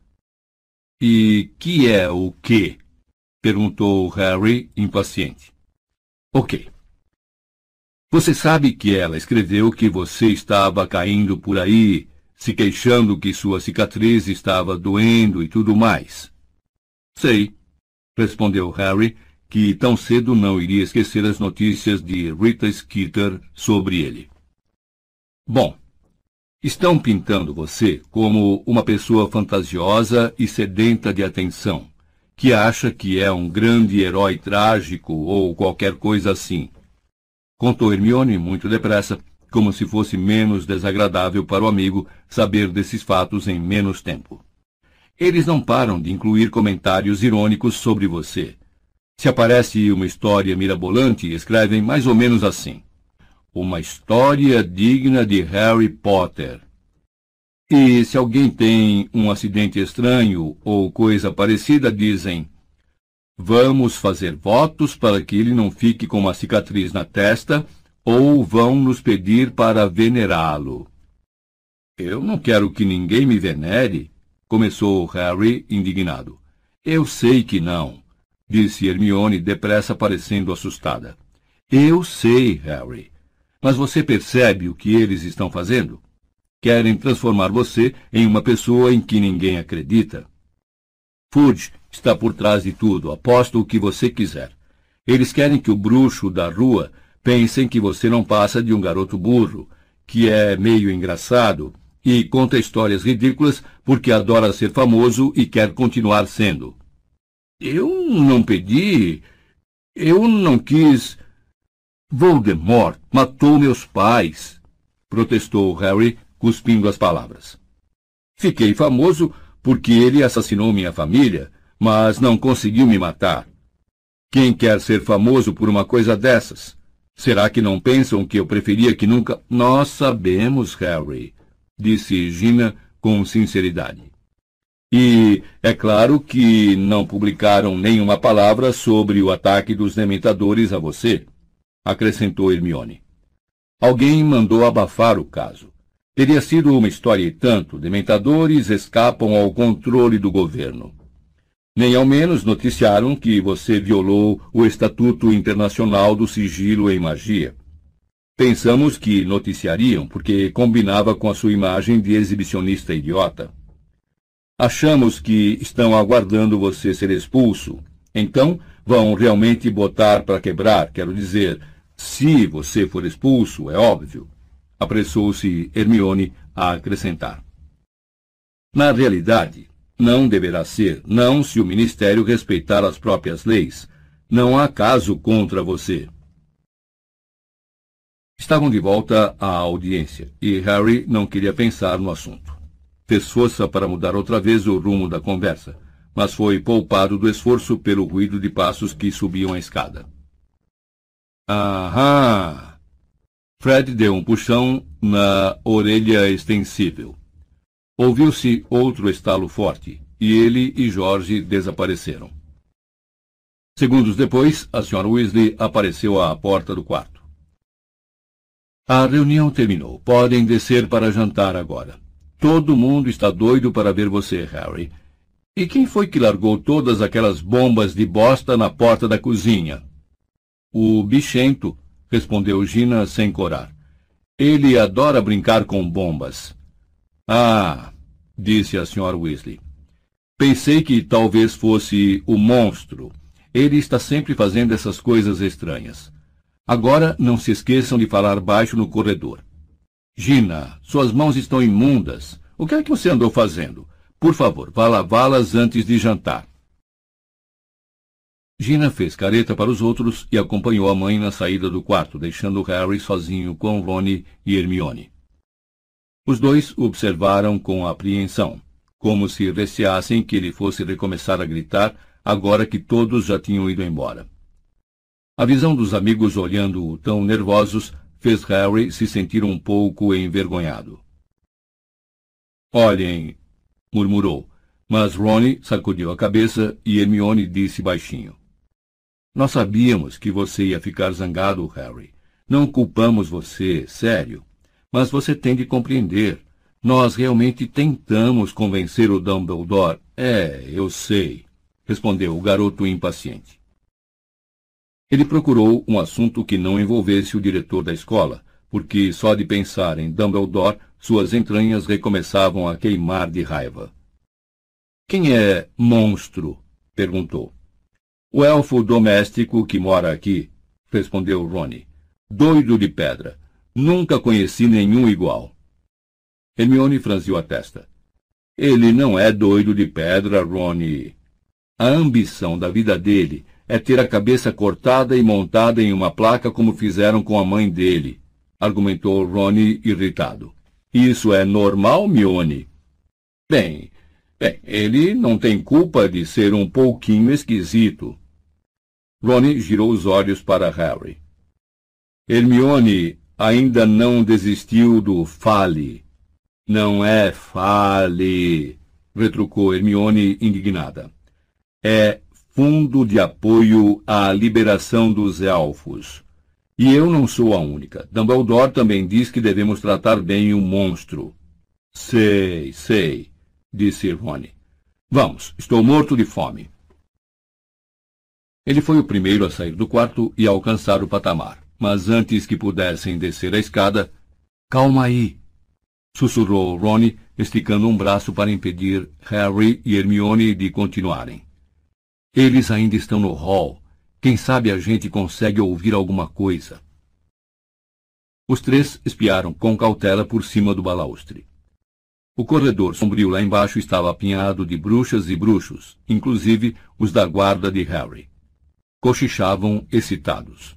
E que é o quê? perguntou Harry, impaciente. Ok. Você sabe que ela escreveu que você estava caindo por aí, se queixando que sua cicatriz estava doendo e tudo mais. Sei, respondeu Harry, que tão cedo não iria esquecer as notícias de Rita Skeeter sobre ele. Bom, estão pintando você como uma pessoa fantasiosa e sedenta de atenção, que acha que é um grande herói trágico ou qualquer coisa assim. Contou Hermione muito depressa, como se fosse menos desagradável para o amigo saber desses fatos em menos tempo. Eles não param de incluir comentários irônicos sobre você se aparece uma história mirabolante, escrevem mais ou menos assim: Uma história digna de Harry Potter. E se alguém tem um acidente estranho ou coisa parecida, dizem: Vamos fazer votos para que ele não fique com uma cicatriz na testa, ou vão nos pedir para venerá-lo. Eu não quero que ninguém me venere, começou Harry indignado. Eu sei que não disse Hermione depressa parecendo assustada. Eu sei, Harry. Mas você percebe o que eles estão fazendo? Querem transformar você em uma pessoa em que ninguém acredita. Fudge está por trás de tudo, aposto o que você quiser. Eles querem que o bruxo da rua pense que você não passa de um garoto burro, que é meio engraçado e conta histórias ridículas porque adora ser famoso e quer continuar sendo. Eu não pedi. Eu não quis. Voldemort matou meus pais, protestou Harry, cuspindo as palavras. Fiquei famoso porque ele assassinou minha família, mas não conseguiu me matar. Quem quer ser famoso por uma coisa dessas? Será que não pensam que eu preferia que nunca. Nós sabemos, Harry, disse Gina com sinceridade. E é claro que não publicaram nenhuma palavra sobre o ataque dos dementadores a você, acrescentou Hermione. Alguém mandou abafar o caso. Teria sido uma história e tanto, dementadores escapam ao controle do governo. Nem ao menos noticiaram que você violou o Estatuto Internacional do Sigilo em Magia. Pensamos que noticiariam porque combinava com a sua imagem de exibicionista idiota. Achamos que estão aguardando você ser expulso. Então, vão realmente botar para quebrar, quero dizer, se você for expulso, é óbvio. Apressou-se Hermione a acrescentar. Na realidade, não deverá ser, não se o Ministério respeitar as próprias leis. Não há caso contra você. Estavam de volta à audiência e Harry não queria pensar no assunto. Fez força para mudar outra vez o rumo da conversa, mas foi poupado do esforço pelo ruído de passos que subiam a escada. Aham! Fred deu um puxão na orelha extensível. Ouviu-se outro estalo forte, e ele e Jorge desapareceram. Segundos depois, a Sra. Weasley apareceu à porta do quarto. A reunião terminou. Podem descer para jantar agora. Todo mundo está doido para ver você, Harry. E quem foi que largou todas aquelas bombas de bosta na porta da cozinha? O bichento, respondeu Gina sem corar. Ele adora brincar com bombas. Ah, disse a Sra. Weasley. Pensei que talvez fosse o monstro. Ele está sempre fazendo essas coisas estranhas. Agora não se esqueçam de falar baixo no corredor. Gina, suas mãos estão imundas. O que é que você andou fazendo? Por favor, vá lavá-las antes de jantar. Gina fez careta para os outros e acompanhou a mãe na saída do quarto, deixando Harry sozinho com Rony e Hermione. Os dois observaram com apreensão, como se receassem que ele fosse recomeçar a gritar agora que todos já tinham ido embora. A visão dos amigos olhando-o tão nervosos fez Harry se sentir um pouco envergonhado. Olhem, murmurou, mas Ronnie sacudiu a cabeça e Hermione disse baixinho. Nós sabíamos que você ia ficar zangado, Harry. Não culpamos você, sério. Mas você tem de compreender. Nós realmente tentamos convencer o Dumbledore. É, eu sei, respondeu o garoto impaciente. Ele procurou um assunto que não envolvesse o diretor da escola, porque só de pensar em Dumbledore, suas entranhas recomeçavam a queimar de raiva. Quem é monstro? perguntou. O elfo doméstico que mora aqui, respondeu Rony. Doido de pedra. Nunca conheci nenhum igual. Hermione franziu a testa. Ele não é doido de pedra, Rony. A ambição da vida dele é ter a cabeça cortada e montada em uma placa como fizeram com a mãe dele, argumentou Rony irritado. Isso é normal, Mione? Bem, bem, ele não tem culpa de ser um pouquinho esquisito. Rony girou os olhos para Harry. Hermione ainda não desistiu do fale. Não é fale, retrucou Hermione indignada. É Fundo de Apoio à Liberação dos Elfos. E eu não sou a única. Dumbledore também diz que devemos tratar bem o monstro. Sei, sei, disse Rony. Vamos, estou morto de fome. Ele foi o primeiro a sair do quarto e a alcançar o patamar mas antes que pudessem descer a escada, calma aí, sussurrou Ronnie, esticando um braço para impedir Harry e Hermione de continuarem. Eles ainda estão no hall. Quem sabe a gente consegue ouvir alguma coisa. Os três espiaram com cautela por cima do balaustre. O corredor sombrio lá embaixo estava apinhado de bruxas e bruxos, inclusive os da guarda de Harry. Cochichavam excitados.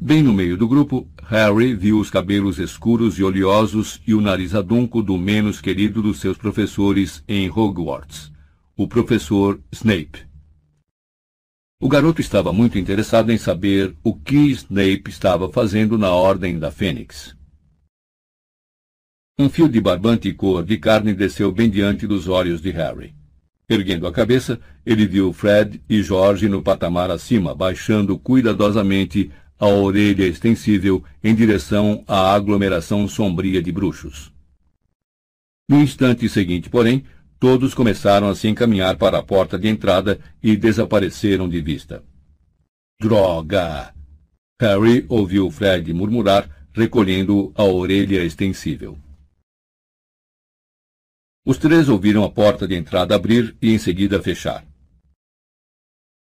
Bem no meio do grupo, Harry viu os cabelos escuros e oleosos e o nariz adunco do menos querido dos seus professores em Hogwarts, o professor Snape. O garoto estava muito interessado em saber o que Snape estava fazendo na Ordem da Fênix. Um fio de barbante cor de carne desceu bem diante dos olhos de Harry. Erguendo a cabeça, ele viu Fred e George no patamar acima, baixando cuidadosamente a orelha extensível em direção à aglomeração sombria de bruxos. No instante seguinte, porém, todos começaram a se encaminhar para a porta de entrada e desapareceram de vista. Droga! Harry ouviu Fred murmurar, recolhendo a orelha extensível. Os três ouviram a porta de entrada abrir e em seguida fechar.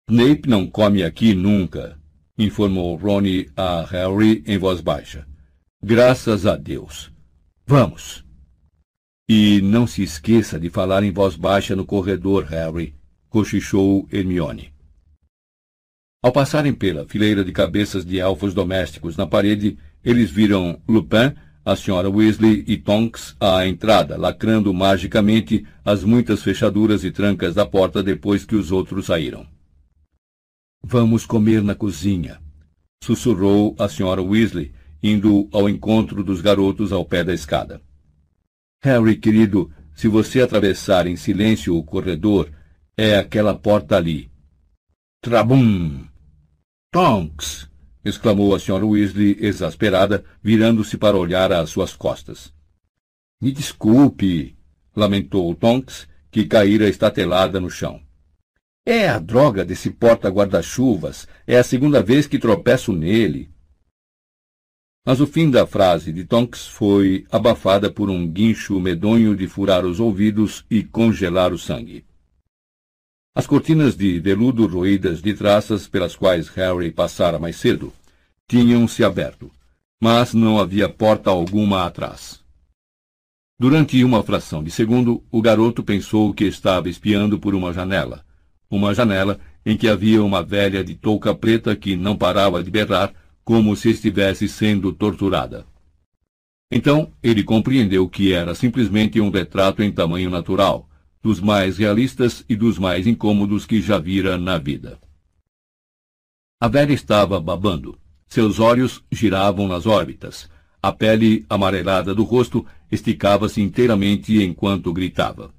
Snape não come aqui nunca, informou Ronnie a Harry em voz baixa. Graças a Deus. Vamos. E não se esqueça de falar em voz baixa no corredor, Harry, cochichou Hermione. Ao passarem pela fileira de cabeças de elfos domésticos na parede, eles viram Lupin, a senhora Weasley e Tonks à entrada, lacrando magicamente as muitas fechaduras e trancas da porta depois que os outros saíram. Vamos comer na cozinha, sussurrou a senhora Weasley, indo ao encontro dos garotos ao pé da escada. Harry, querido, se você atravessar em silêncio o corredor, é aquela porta ali. Trabum! Tonks! exclamou a senhora Weasley, exasperada, virando-se para olhar às suas costas. Me desculpe, lamentou Tonks, que caíra estatelada no chão. É a droga desse porta-guarda-chuvas. É a segunda vez que tropeço nele. Mas o fim da frase de Tonks foi abafada por um guincho medonho de furar os ouvidos e congelar o sangue. As cortinas de veludo roídas de traças pelas quais Harry passara mais cedo tinham se aberto, mas não havia porta alguma atrás. Durante uma fração de segundo, o garoto pensou que estava espiando por uma janela. Uma janela em que havia uma velha de touca preta que não parava de berrar, como se estivesse sendo torturada. Então, ele compreendeu que era simplesmente um retrato em tamanho natural, dos mais realistas e dos mais incômodos que já vira na vida. A velha estava babando. Seus olhos giravam nas órbitas. A pele amarelada do rosto esticava-se inteiramente enquanto gritava.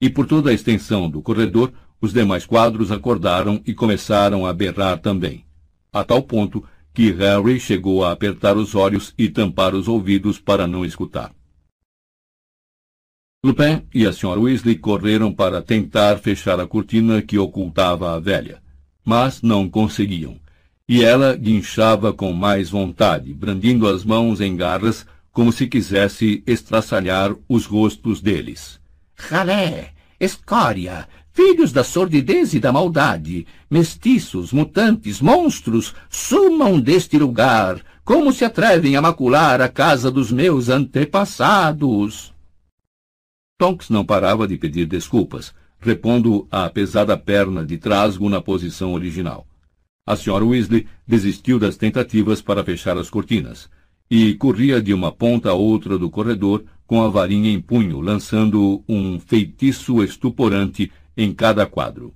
E por toda a extensão do corredor, os demais quadros acordaram e começaram a berrar também, a tal ponto que Harry chegou a apertar os olhos e tampar os ouvidos para não escutar. Lupin e a Sra. Weasley correram para tentar fechar a cortina que ocultava a velha, mas não conseguiam, e ela guinchava com mais vontade, brandindo as mãos em garras, como se quisesse estraçalhar os rostos deles. Ralé! Escória! Filhos da sordidez e da maldade, mestiços, mutantes, monstros, sumam deste lugar! Como se atrevem a macular a casa dos meus antepassados? Tonks não parava de pedir desculpas, repondo a pesada perna de trasgo na posição original. A Sra. Weasley desistiu das tentativas para fechar as cortinas e corria de uma ponta a outra do corredor com a varinha em punho, lançando um feitiço estuporante em cada quadro.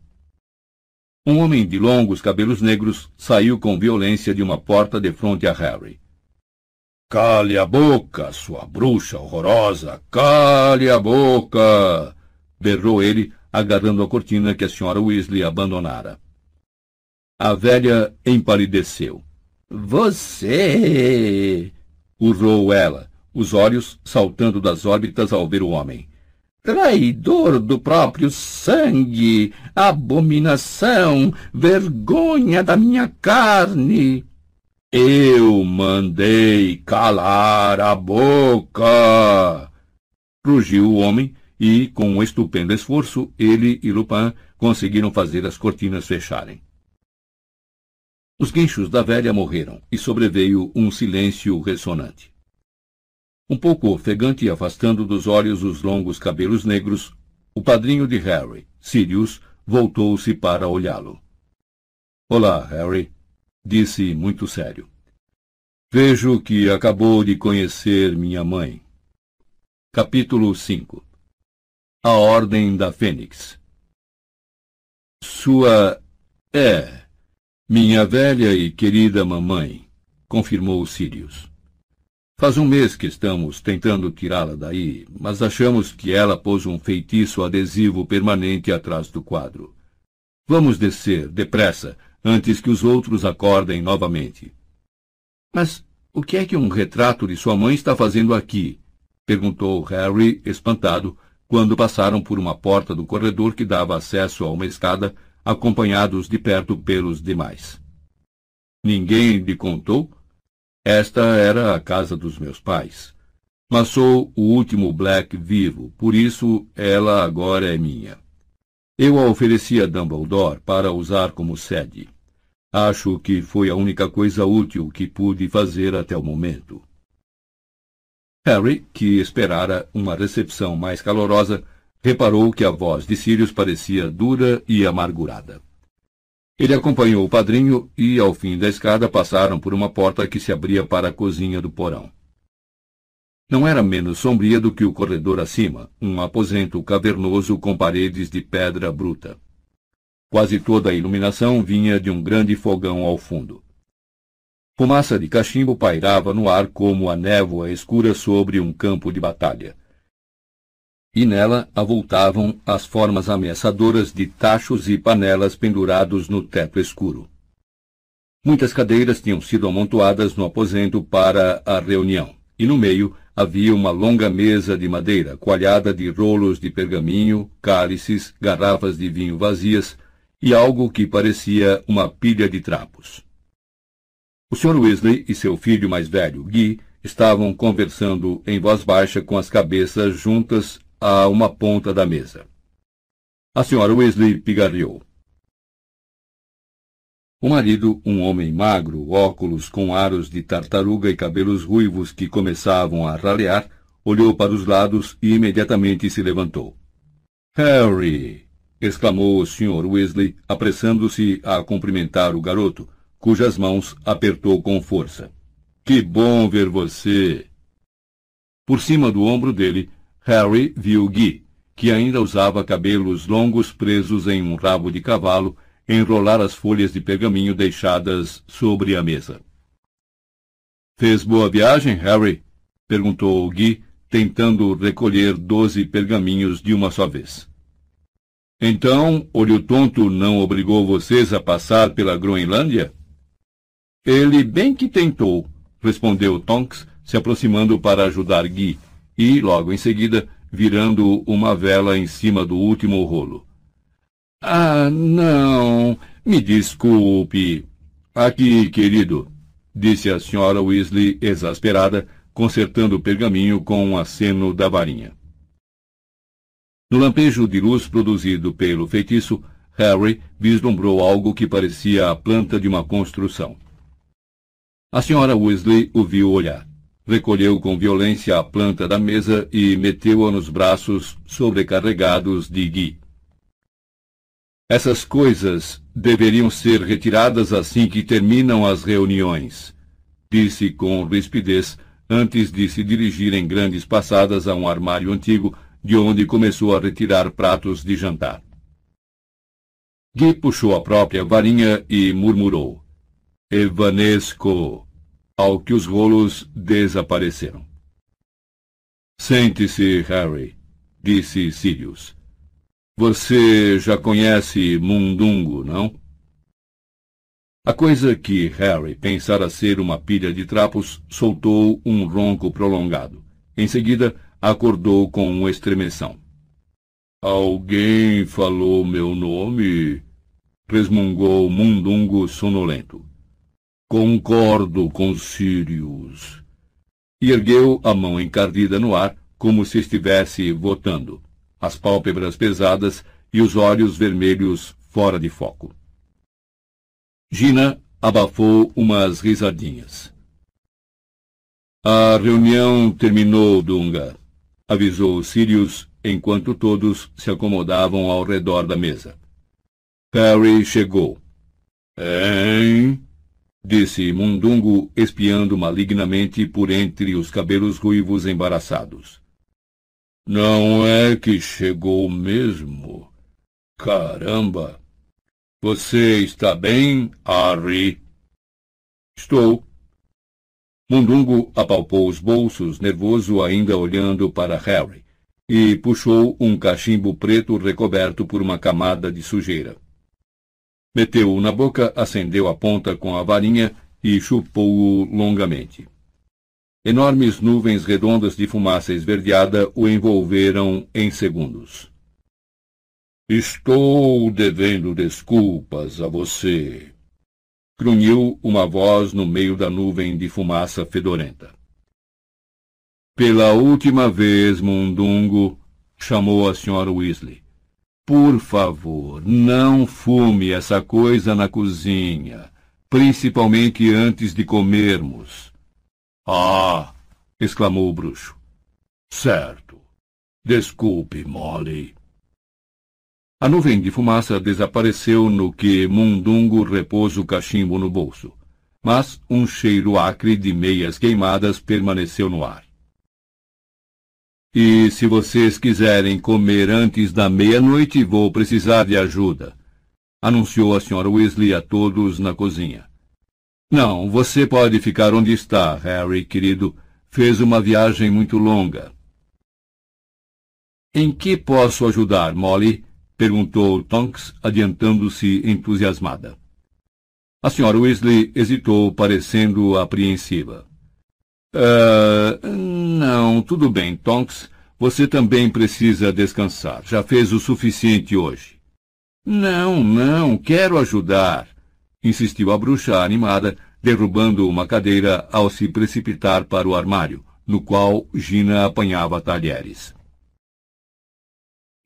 Um homem de longos cabelos negros saiu com violência de uma porta de frente a Harry. Cale a boca, sua bruxa horrorosa! Cale a boca! berrou ele, agarrando a cortina que a Sra. Weasley abandonara. A velha empalideceu. Você! urrou ela, os olhos saltando das órbitas ao ver o homem. Traidor do próprio sangue, abominação, vergonha da minha carne. Eu mandei calar a boca! Rugiu o homem e, com um estupendo esforço, ele e Lupin conseguiram fazer as cortinas fecharem. Os guinchos da velha morreram e sobreveio um silêncio ressonante. Um pouco ofegante e afastando dos olhos os longos cabelos negros, o padrinho de Harry, Sirius, voltou-se para olhá-lo. Olá, Harry, disse muito sério. Vejo que acabou de conhecer minha mãe. Capítulo 5 A Ordem da Fênix Sua. É. Minha velha e querida mamãe, confirmou Sirius. Faz um mês que estamos tentando tirá-la daí, mas achamos que ela pôs um feitiço adesivo permanente atrás do quadro. Vamos descer, depressa, antes que os outros acordem novamente. Mas o que é que um retrato de sua mãe está fazendo aqui? perguntou Harry, espantado, quando passaram por uma porta do corredor que dava acesso a uma escada acompanhados de perto pelos demais. Ninguém lhe contou? Esta era a casa dos meus pais. Mas sou o último Black vivo, por isso ela agora é minha. Eu a ofereci a Dumbledore para usar como sede. Acho que foi a única coisa útil que pude fazer até o momento. Harry, que esperara uma recepção mais calorosa, reparou que a voz de Sirius parecia dura e amargurada. Ele acompanhou o padrinho e, ao fim da escada, passaram por uma porta que se abria para a cozinha do porão. Não era menos sombria do que o corredor acima, um aposento cavernoso com paredes de pedra bruta. Quase toda a iluminação vinha de um grande fogão ao fundo. Fumaça de cachimbo pairava no ar como a névoa escura sobre um campo de batalha e nela avultavam as formas ameaçadoras de tachos e panelas pendurados no teto escuro. Muitas cadeiras tinham sido amontoadas no aposento para a reunião, e no meio havia uma longa mesa de madeira coalhada de rolos de pergaminho, cálices, garrafas de vinho vazias e algo que parecia uma pilha de trapos. O Sr. Weasley e seu filho mais velho, Guy, estavam conversando em voz baixa com as cabeças juntas a uma ponta da mesa. A senhora Weasley pigarreou. O marido, um homem magro, óculos com aros de tartaruga e cabelos ruivos que começavam a ralear, olhou para os lados e imediatamente se levantou. Harry! exclamou o Sr. Weasley, apressando-se a cumprimentar o garoto, cujas mãos apertou com força. Que bom ver você! Por cima do ombro dele, Harry viu Guy, que ainda usava cabelos longos presos em um rabo de cavalo enrolar as folhas de pergaminho deixadas sobre a mesa. Fez boa viagem, Harry? perguntou Guy, tentando recolher doze pergaminhos de uma só vez. Então, Olho Tonto não obrigou vocês a passar pela Groenlândia? Ele bem que tentou, respondeu Tonks, se aproximando para ajudar Guy, e, logo em seguida, virando uma vela em cima do último rolo. Ah, não. Me desculpe. Aqui, querido, disse a senhora Weasley, exasperada, consertando o pergaminho com um aceno da varinha. No lampejo de luz produzido pelo feitiço, Harry vislumbrou algo que parecia a planta de uma construção. A senhora Weasley o viu olhar. Recolheu com violência a planta da mesa e meteu-a nos braços sobrecarregados de Guy. Essas coisas deveriam ser retiradas assim que terminam as reuniões, disse com rispidez antes de se dirigir em grandes passadas a um armário antigo de onde começou a retirar pratos de jantar. Gui puxou a própria varinha e murmurou: Evanesco, ao que os rolos desapareceram. Sente-se, Harry, disse Sirius. Você já conhece Mundungo, não? A coisa que Harry pensara ser uma pilha de trapos soltou um ronco prolongado. Em seguida, acordou com uma estremeção. Alguém falou meu nome? resmungou Mundungo sonolento. Concordo com Sirius. E ergueu a mão encardida no ar, como se estivesse votando as pálpebras pesadas e os olhos vermelhos fora de foco. Gina abafou umas risadinhas. A reunião terminou, Dunga, avisou Sirius enquanto todos se acomodavam ao redor da mesa. Harry chegou. Hein? Disse Mundungo, espiando malignamente por entre os cabelos ruivos embaraçados. Não é que chegou mesmo? Caramba! Você está bem, Harry? Estou. Mundungo apalpou os bolsos, nervoso ainda olhando para Harry, e puxou um cachimbo preto recoberto por uma camada de sujeira. Meteu-o na boca, acendeu a ponta com a varinha e chupou-o longamente. Enormes nuvens redondas de fumaça esverdeada o envolveram em segundos. Estou devendo desculpas a você. Grunhiu uma voz no meio da nuvem de fumaça fedorenta. Pela última vez, Mundungo, chamou a senhora Weasley. Por favor, não fume essa coisa na cozinha, principalmente antes de comermos. Ah! exclamou o bruxo. Certo. Desculpe, Molly. A nuvem de fumaça desapareceu no que Mundungo repôs o cachimbo no bolso, mas um cheiro acre de meias queimadas permaneceu no ar. E se vocês quiserem comer antes da meia-noite, vou precisar de ajuda, anunciou a senhora Weasley a todos na cozinha. Não, você pode ficar onde está, Harry, querido. Fez uma viagem muito longa. Em que posso ajudar, Molly? perguntou Tonks, adiantando-se entusiasmada. A senhora Weasley hesitou, parecendo apreensiva. Uh, não, tudo bem, Tonks. Você também precisa descansar. Já fez o suficiente hoje. Não, não, quero ajudar insistiu a bruxa animada, derrubando uma cadeira ao se precipitar para o armário, no qual Gina apanhava talheres.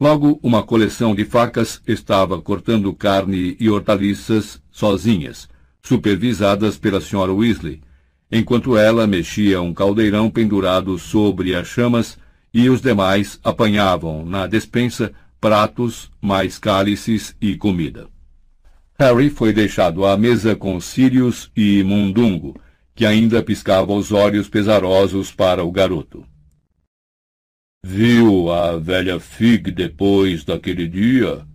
Logo, uma coleção de facas estava cortando carne e hortaliças sozinhas, supervisadas pela senhora Weasley, enquanto ela mexia um caldeirão pendurado sobre as chamas e os demais apanhavam na despensa pratos, mais cálices e comida. Harry foi deixado à mesa com Sirius e Mundungo, que ainda piscava os olhos pesarosos para o garoto. Viu a velha Fig depois daquele dia?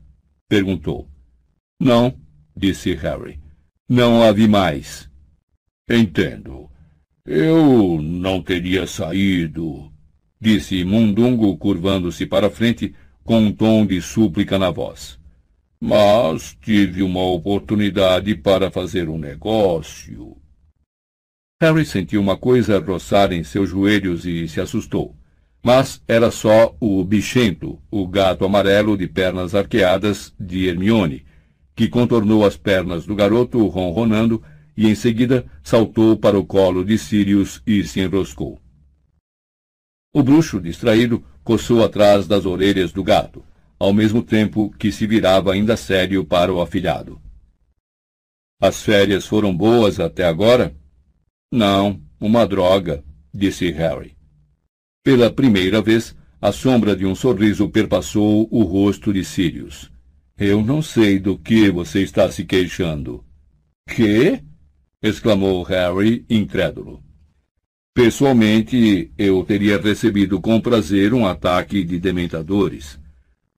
perguntou. Não, disse Harry. Não a vi mais. Entendo. Eu não teria saído, disse Mundungo, curvando-se para frente com um tom de súplica na voz. Mas tive uma oportunidade para fazer um negócio. Harry sentiu uma coisa roçar em seus joelhos e se assustou. Mas era só o bichento, o gato amarelo de pernas arqueadas de Hermione, que contornou as pernas do garoto ronronando e em seguida saltou para o colo de Sirius e se enroscou. O bruxo, distraído, coçou atrás das orelhas do gato, ao mesmo tempo que se virava ainda sério para o afilhado. As férias foram boas até agora? Não, uma droga, disse Harry. Pela primeira vez, a sombra de um sorriso perpassou o rosto de Sirius. Eu não sei do que você está se queixando. Que? Exclamou Harry, incrédulo. Pessoalmente, eu teria recebido com prazer um ataque de dementadores.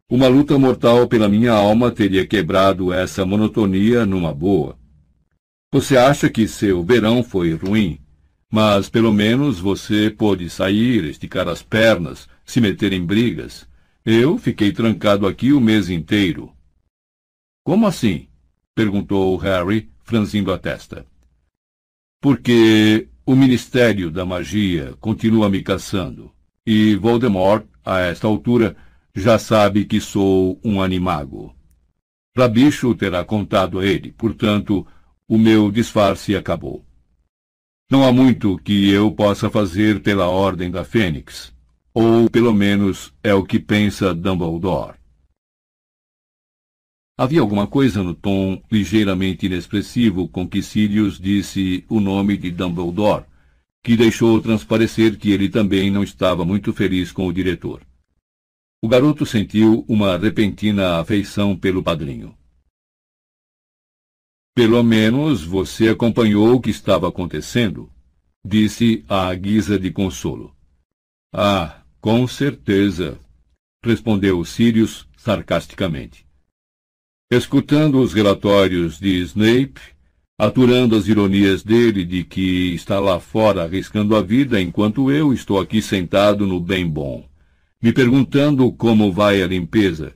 Uma luta mortal pela minha alma teria quebrado essa monotonia numa boa. Você acha que seu verão foi ruim? Mas pelo menos você pôde sair, esticar as pernas, se meter em brigas. Eu fiquei trancado aqui o mês inteiro. Como assim? perguntou Harry, franzindo a testa. Porque o Ministério da Magia continua me caçando. E Voldemort, a esta altura, já sabe que sou um animago. Rabicho terá contado a ele, portanto, o meu disfarce acabou. Não há muito que eu possa fazer pela Ordem da Fênix. Ou, pelo menos, é o que pensa Dumbledore. Havia alguma coisa no tom ligeiramente inexpressivo com que Sirius disse o nome de Dumbledore, que deixou transparecer que ele também não estava muito feliz com o diretor. O garoto sentiu uma repentina afeição pelo padrinho. Pelo menos você acompanhou o que estava acontecendo, disse à guisa de consolo. Ah, com certeza, respondeu Sirius sarcasticamente. Escutando os relatórios de Snape, aturando as ironias dele de que está lá fora arriscando a vida enquanto eu estou aqui sentado no bem bom, me perguntando como vai a limpeza.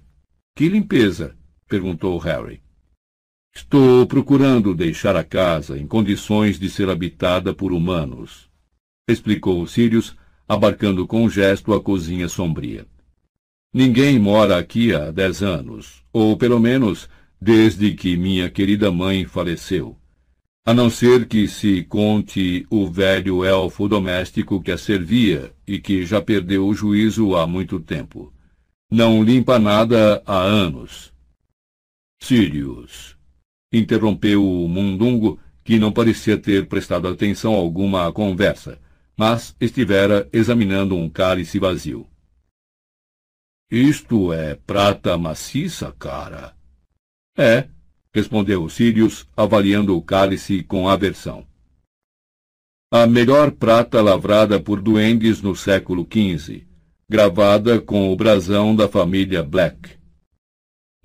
Que limpeza? perguntou Harry. Estou procurando deixar a casa em condições de ser habitada por humanos, explicou Sirius, abarcando com um gesto a cozinha sombria. Ninguém mora aqui há dez anos, ou pelo menos desde que minha querida mãe faleceu. A não ser que se conte o velho elfo doméstico que a servia e que já perdeu o juízo há muito tempo. Não limpa nada há anos. Sirius, interrompeu o mundungo, que não parecia ter prestado atenção alguma à conversa, mas estivera examinando um cálice vazio. Isto é prata maciça, cara? É, respondeu Sirius, avaliando o cálice com aversão. A melhor prata lavrada por duendes no século XV, gravada com o brasão da família Black.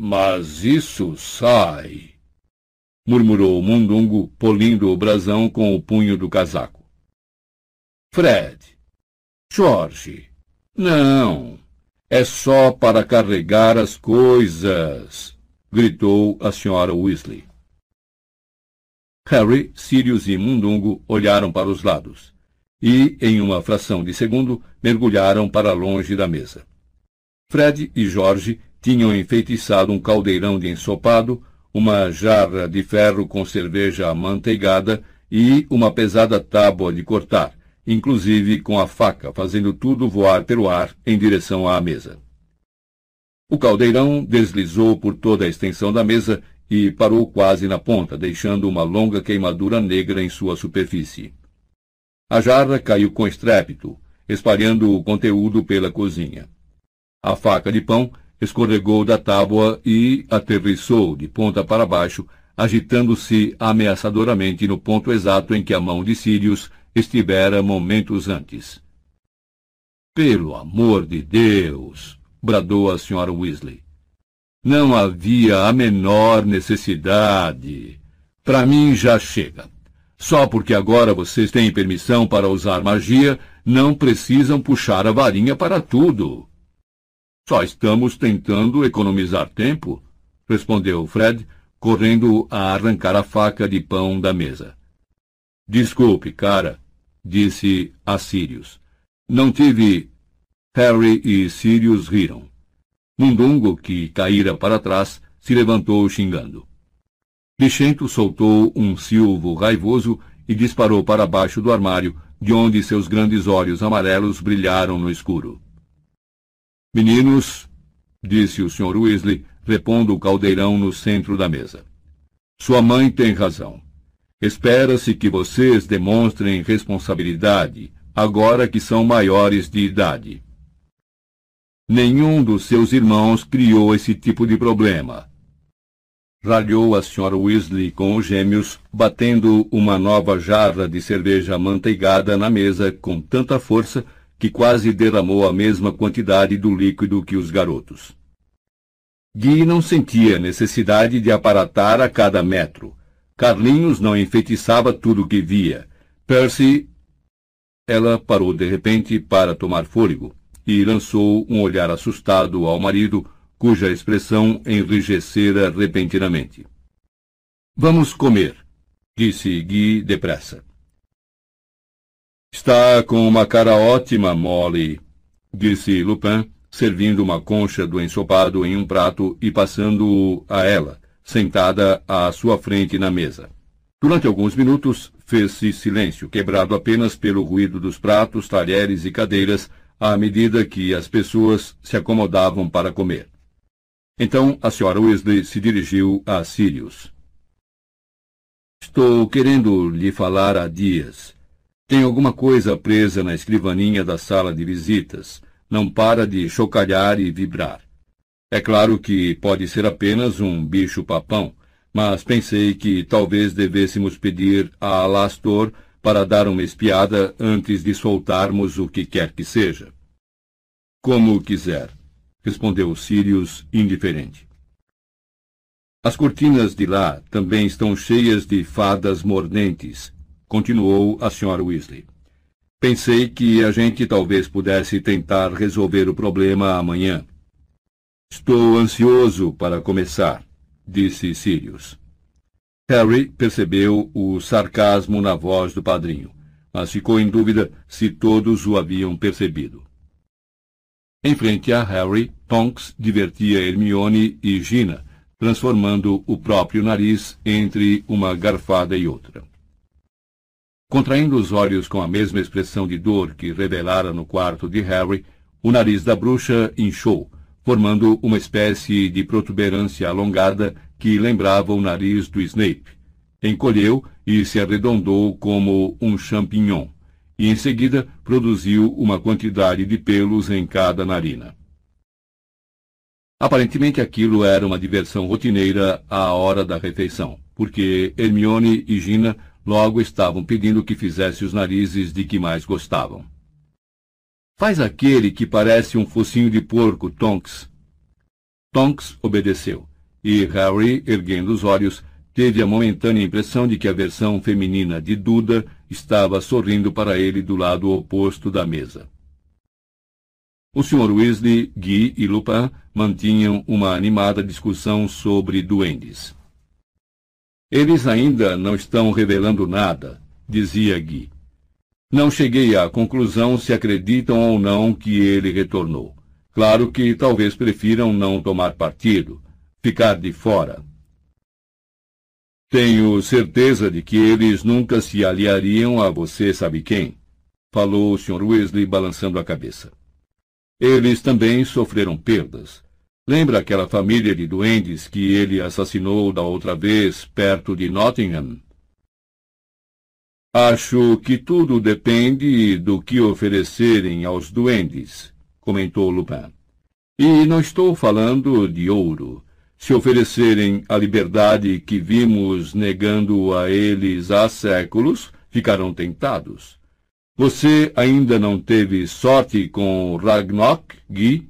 Mas isso sai murmurou Mundungo, polindo o brasão com o punho do casaco. Fred. Jorge. Não. É só para carregar as coisas, gritou a senhora Weasley. Harry, Sirius e Mundungo olharam para os lados e, em uma fração de segundo, mergulharam para longe da mesa. Fred e Jorge tinham enfeitiçado um caldeirão de ensopado, uma jarra de ferro com cerveja amanteigada e uma pesada tábua de cortar, inclusive com a faca, fazendo tudo voar pelo ar em direção à mesa. O caldeirão deslizou por toda a extensão da mesa e parou quase na ponta, deixando uma longa queimadura negra em sua superfície. A jarra caiu com estrépito, espalhando o conteúdo pela cozinha. A faca de pão escorregou da tábua e aterrissou de ponta para baixo, agitando-se ameaçadoramente no ponto exato em que a mão de Sirius estivera momentos antes. Pelo amor de Deus! bradou a senhora Weasley. Não havia a menor necessidade. Para mim já chega. Só porque agora vocês têm permissão para usar magia, não precisam puxar a varinha para tudo. Só estamos tentando economizar tempo, respondeu Fred, correndo a arrancar a faca de pão da mesa. Desculpe, cara, disse a Sirius. Não tive. Harry e Sirius riram. Mundungo, que caíra para trás, se levantou xingando. Bichento soltou um silvo raivoso e disparou para baixo do armário, de onde seus grandes olhos amarelos brilharam no escuro. Meninos, disse o Sr. Weasley, repondo o caldeirão no centro da mesa. Sua mãe tem razão. Espera-se que vocês demonstrem responsabilidade, agora que são maiores de idade. Nenhum dos seus irmãos criou esse tipo de problema. Ralhou a Sra. Weasley com os gêmeos, batendo uma nova jarra de cerveja amanteigada na mesa com tanta força que quase derramou a mesma quantidade do líquido que os garotos. Guy não sentia necessidade de aparatar a cada metro. Carlinhos não enfeitiçava tudo o que via. Percy. Ela parou de repente para tomar fôlego e lançou um olhar assustado ao marido, cuja expressão enrijecera repentinamente. Vamos comer, disse Guy depressa. Está com uma cara ótima, Molly, disse Lupin, servindo uma concha do ensopado em um prato e passando-o a ela, sentada à sua frente na mesa. Durante alguns minutos fez-se silêncio, quebrado apenas pelo ruído dos pratos, talheres e cadeiras, à medida que as pessoas se acomodavam para comer. Então a senhora Weasley se dirigiu a Sirius. Estou querendo lhe falar há dias. Tem alguma coisa presa na escrivaninha da sala de visitas. Não para de chocalhar e vibrar. É claro que pode ser apenas um bicho-papão, mas pensei que talvez devêssemos pedir a Alastor para dar uma espiada antes de soltarmos o que quer que seja. Como quiser, respondeu Sirius indiferente. As cortinas de lá também estão cheias de fadas mordentes, continuou a senhora Weasley. Pensei que a gente talvez pudesse tentar resolver o problema amanhã. Estou ansioso para começar, disse Sirius. Harry percebeu o sarcasmo na voz do padrinho, mas ficou em dúvida se todos o haviam percebido. Em frente a Harry, Tonks divertia Hermione e Gina, transformando o próprio nariz entre uma garfada e outra. Contraindo os olhos com a mesma expressão de dor que revelara no quarto de Harry, o nariz da bruxa inchou, formando uma espécie de protuberância alongada que lembrava o nariz do Snape. Encolheu e se arredondou como um champignon, e em seguida produziu uma quantidade de pelos em cada narina. Aparentemente aquilo era uma diversão rotineira à hora da refeição, porque Hermione e Gina Logo estavam pedindo que fizesse os narizes de que mais gostavam. Faz aquele que parece um focinho de porco, Tonks. Tonks obedeceu, e Harry, erguendo os olhos, teve a momentânea impressão de que a versão feminina de Duda estava sorrindo para ele do lado oposto da mesa. O Sr. Weasley, Guy e Lupin mantinham uma animada discussão sobre duendes. Eles ainda não estão revelando nada, dizia Gui. Não cheguei à conclusão se acreditam ou não que ele retornou. Claro que talvez prefiram não tomar partido, ficar de fora. Tenho certeza de que eles nunca se aliariam a você sabe quem, falou o Sr. Weasley balançando a cabeça. Eles também sofreram perdas. Lembra aquela família de duendes que ele assassinou da outra vez perto de Nottingham? Acho que tudo depende do que oferecerem aos duendes, comentou Lupin. E não estou falando de ouro. Se oferecerem a liberdade que vimos negando a eles há séculos, ficarão tentados. Você ainda não teve sorte com Ragnok, Guy?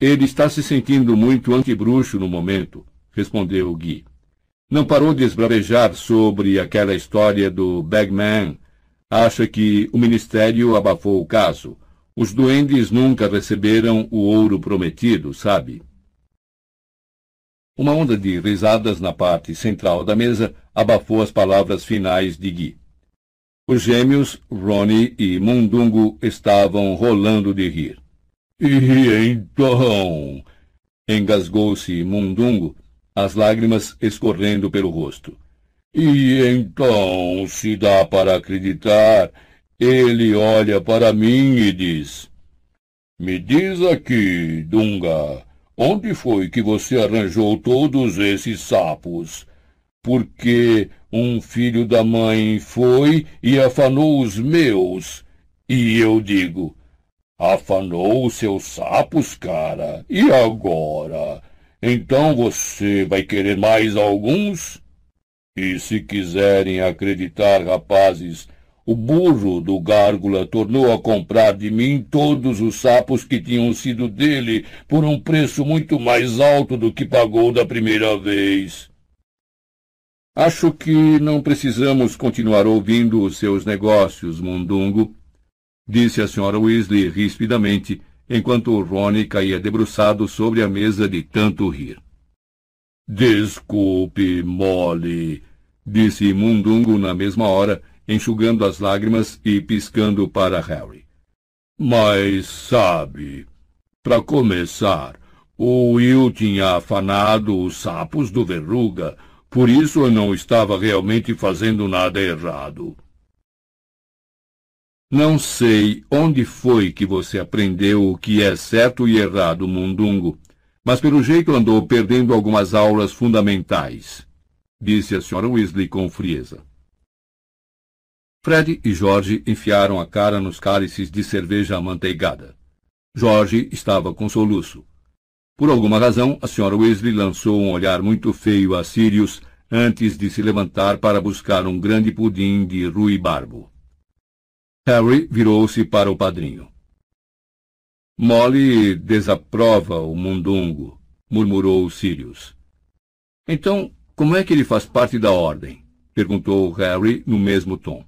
Ele está se sentindo muito antibruxo no momento, respondeu Guy. Não parou de esbravejar sobre aquela história do Bagman. Acha que o Ministério abafou o caso. Os duendes nunca receberam o ouro prometido, sabe? Uma onda de risadas na parte central da mesa abafou as palavras finais de Gui. Os gêmeos, Ronnie e Mundungo, estavam rolando de rir. E então? Engasgou-se Mundungo, as lágrimas escorrendo pelo rosto. E então, se dá para acreditar, ele olha para mim e diz: Me diz aqui, Dunga, onde foi que você arranjou todos esses sapos? Porque um filho da mãe foi e afanou os meus. E eu digo: Afanou os seus sapos, cara? E agora? Então você vai querer mais alguns? E se quiserem acreditar, rapazes, o burro do gárgula tornou a comprar de mim todos os sapos que tinham sido dele por um preço muito mais alto do que pagou da primeira vez. Acho que não precisamos continuar ouvindo os seus negócios, Mundungo, disse a senhora Weasley rispidamente, enquanto Ronnie caía debruçado sobre a mesa de tanto rir. Desculpe, Molly, disse Mundungo na mesma hora, enxugando as lágrimas e piscando para Harry. Mas, sabe, para começar, o Will tinha afanado os sapos do verruga, por isso eu não estava realmente fazendo nada errado. Não sei onde foi que você aprendeu o que é certo e errado, Mundungo, mas pelo jeito andou perdendo algumas aulas fundamentais, disse a senhora Weasley com frieza. Fred e Jorge enfiaram a cara nos cálices de cerveja amanteigada. Jorge estava com soluço. Por alguma razão, a senhora Weasley lançou um olhar muito feio a Sirius antes de se levantar para buscar um grande pudim de ruibarbo. Harry virou-se para o padrinho. Molly desaprova o mundungo, murmurou Sirius. Então, como é que ele faz parte da ordem? perguntou Harry no mesmo tom.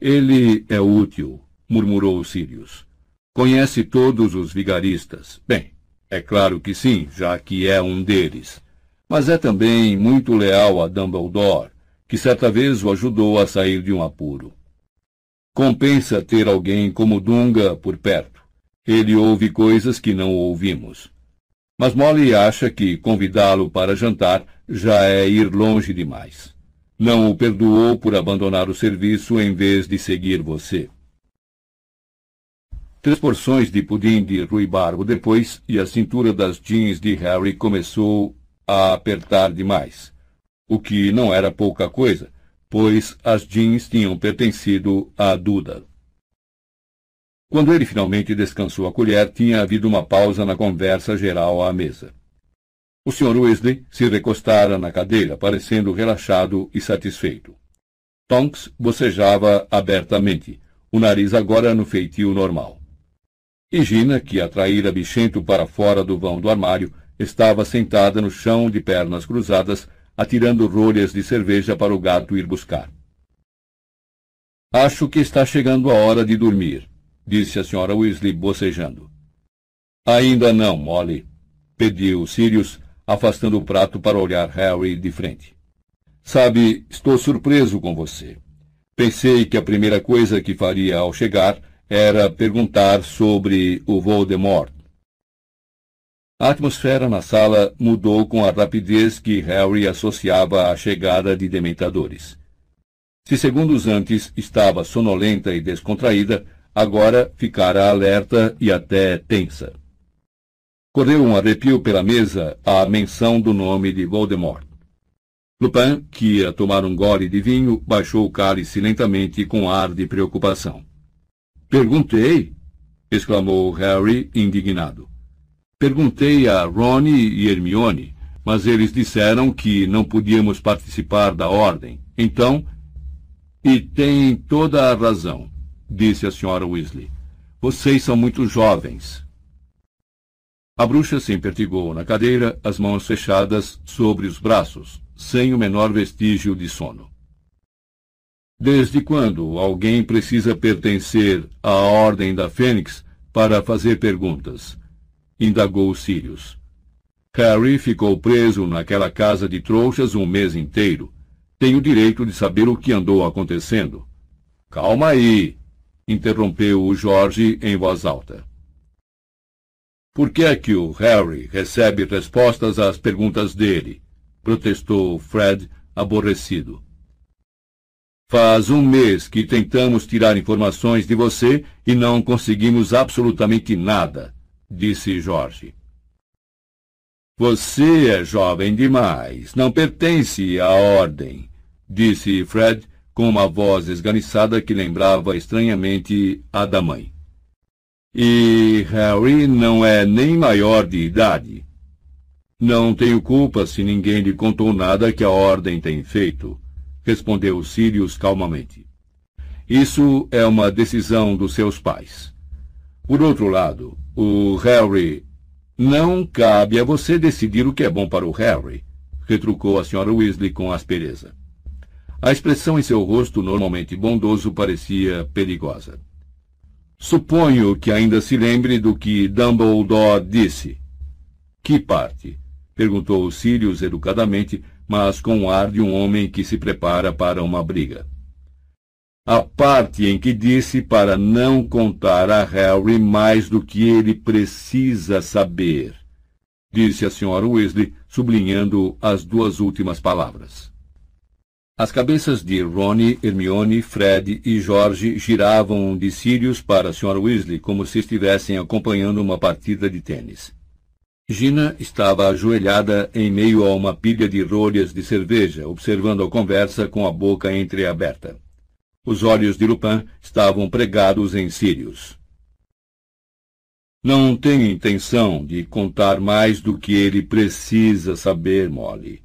Ele é útil, murmurou Sirius. Conhece todos os vigaristas. Bem, é claro que sim, já que é um deles. Mas é também muito leal a Dumbledore, que certa vez o ajudou a sair de um apuro. Compensa ter alguém como Dunga por perto. Ele ouve coisas que não ouvimos. Mas Molly acha que convidá-lo para jantar já é ir longe demais. Não o perdoou por abandonar o serviço em vez de seguir você. Três porções de pudim de ruibarbo depois e a cintura das jeans de Harry começou a apertar demais. O que não era pouca coisa, pois as jeans tinham pertencido a Duda. Quando ele finalmente descansou a colher, tinha havido uma pausa na conversa geral à mesa. O Sr. Weasley se recostara na cadeira, parecendo relaxado e satisfeito. Tonks bocejava abertamente, o nariz agora no feitio normal. E Gina, que atraíra Bichento para fora do vão do armário, estava sentada no chão de pernas cruzadas, atirando rolhas de cerveja para o gato ir buscar. Acho que está chegando a hora de dormir, disse a senhora Weasley bocejando. Ainda não, Molly, pediu Sirius, afastando o prato para olhar Harry de frente. Sabe, estou surpreso com você. Pensei que a primeira coisa que faria ao chegar era perguntar sobre o Voldemort. A atmosfera na sala mudou com a rapidez que Harry associava à chegada de dementadores. Se segundos antes estava sonolenta e descontraída, agora ficara alerta e até tensa. Correu um arrepio pela mesa à menção do nome de Voldemort. Lupin, que ia tomar um gole de vinho, baixou o cálice lentamente com ar de preocupação. Perguntei, exclamou Harry, indignado. Perguntei a Ron e Hermione, mas eles disseram que não podíamos participar da ordem. Então, e tem toda a razão, disse a senhora Weasley. Vocês são muito jovens. A bruxa se empertigou na cadeira, as mãos fechadas sobre os braços, sem o menor vestígio de sono. Desde quando alguém precisa pertencer à Ordem da Fênix para fazer perguntas? Indagou Sirius. Harry ficou preso naquela casa de trouxas um mês inteiro. Tem o direito de saber o que andou acontecendo. Calma aí, interrompeu o Jorge em voz alta. Por que é que o Harry recebe respostas às perguntas dele? protestou Fred, aborrecido. Faz um mês que tentamos tirar informações de você e não conseguimos absolutamente nada, disse Jorge. Você é jovem demais, não pertence à ordem, disse Fred com uma voz esganiçada que lembrava estranhamente a da mãe. E Harry não é nem maior de idade. Não tenho culpa se ninguém lhe contou nada que a ordem tem feito, respondeu Sirius calmamente. Isso é uma decisão dos seus pais. Por outro lado, o Harry. Não cabe a você decidir o que é bom para o Harry, retrucou a senhora Weasley com aspereza. A expressão em seu rosto, normalmente bondoso, parecia perigosa. Suponho que ainda se lembre do que Dumbledore disse. Que parte? Perguntou Sirius educadamente, mas com o ar de um homem que se prepara para uma briga. A parte em que disse para não contar a Harry mais do que ele precisa saber, disse a senhora Weasley, sublinhando as duas últimas palavras. As cabeças de Ronnie, Hermione, Fred e George giravam de Sirius para a senhora Weasley como se estivessem acompanhando uma partida de tênis. Gina estava ajoelhada em meio a uma pilha de rolhas de cerveja, observando a conversa com a boca entreaberta. Os olhos de Lupin estavam pregados em Sirius. Não tenho intenção de contar mais do que ele precisa saber, Molly.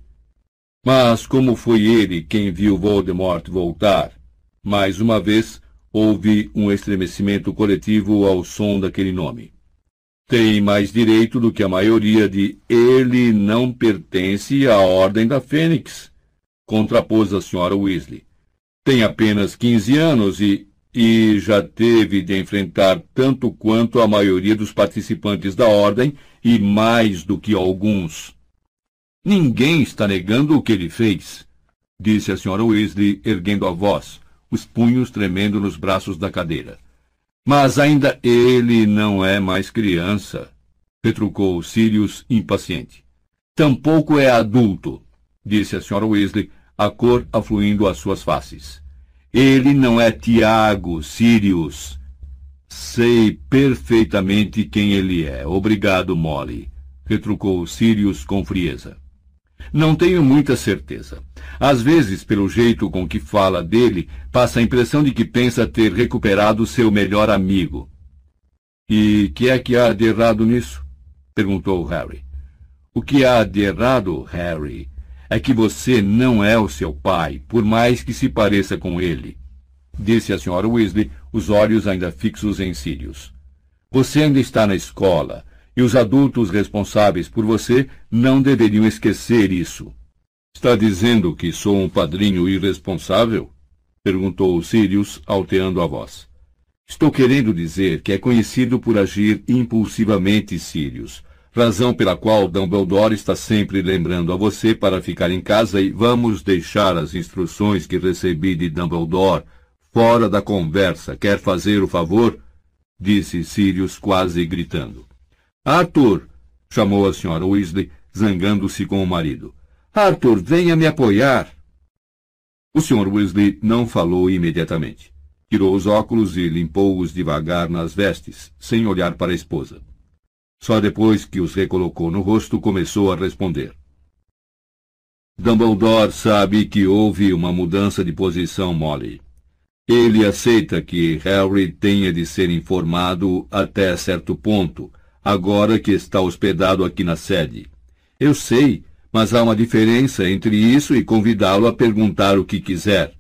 Mas como foi ele quem viu Voldemort voltar, mais uma vez houve um estremecimento coletivo ao som daquele nome tem mais direito do que a maioria de ele não pertence à Ordem da Fênix, contrapôs a senhora Weasley. Tem apenas 15 anos e, e já teve de enfrentar tanto quanto a maioria dos participantes da Ordem e mais do que alguns. Ninguém está negando o que ele fez, disse a senhora Weasley, erguendo a voz, os punhos tremendo nos braços da cadeira. Mas ainda ele não é mais criança, retrucou Sirius impaciente. Tampouco é adulto, disse a senhora Weasley, a cor afluindo às suas faces. Ele não é Tiago, Sirius. Sei perfeitamente quem ele é. Obrigado, Molly, retrucou Sirius com frieza. Não tenho muita certeza. Às vezes, pelo jeito com que fala dele, passa a impressão de que pensa ter recuperado seu melhor amigo. E que é que há de errado nisso? perguntou Harry. O que há de errado, Harry, é que você não é o seu pai, por mais que se pareça com ele, disse a senhora Weasley, os olhos ainda fixos em Sirius. Você ainda está na escola, e os adultos responsáveis por você não deveriam esquecer isso. Está dizendo que sou um padrinho irresponsável? perguntou Sirius, alteando a voz. Estou querendo dizer que é conhecido por agir impulsivamente, Sirius, razão pela qual Dumbledore está sempre lembrando a você para ficar em casa e vamos deixar as instruções que recebi de Dumbledore fora da conversa. Quer fazer o favor? disse Sirius quase gritando. Arthur! chamou a senhora Weasley, zangando-se com o marido. Arthur, venha me apoiar! O Sr. Weasley não falou imediatamente. Tirou os óculos e limpou-os devagar nas vestes, sem olhar para a esposa. Só depois que os recolocou no rosto começou a responder. Dumbledore sabe que houve uma mudança de posição, Molly. Ele aceita que Harry tenha de ser informado até certo ponto, agora que está hospedado aqui na sede. Eu sei, mas há uma diferença entre isso e convidá-lo a perguntar o que quiser.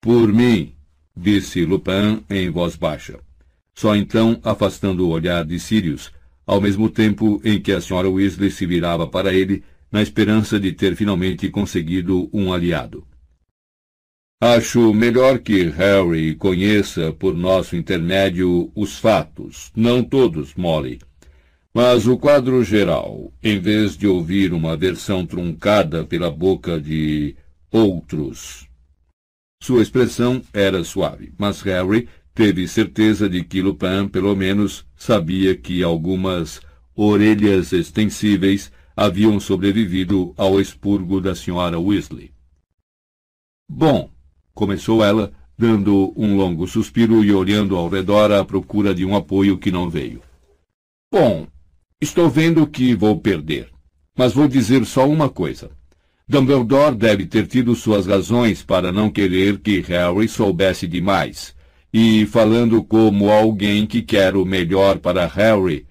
Por mim, disse Lupin em voz baixa. Só então afastando o olhar de Sirius, ao mesmo tempo em que a senhora Weasley se virava para ele, na esperança de ter finalmente conseguido um aliado. Acho melhor que Harry conheça por nosso intermédio os fatos, não todos, Molly. Mas o quadro geral, em vez de ouvir uma versão truncada pela boca de outros. Sua expressão era suave, mas Harry teve certeza de que Lupin, pelo menos, sabia que algumas orelhas extensíveis haviam sobrevivido ao expurgo da senhora Weasley. Bom, começou ela, dando um longo suspiro e olhando ao redor à procura de um apoio que não veio. Bom, estou vendo que vou perder, mas vou dizer só uma coisa. Dumbledore deve ter tido suas razões para não querer que Harry soubesse demais, e falando como alguém que quer o melhor para Harry,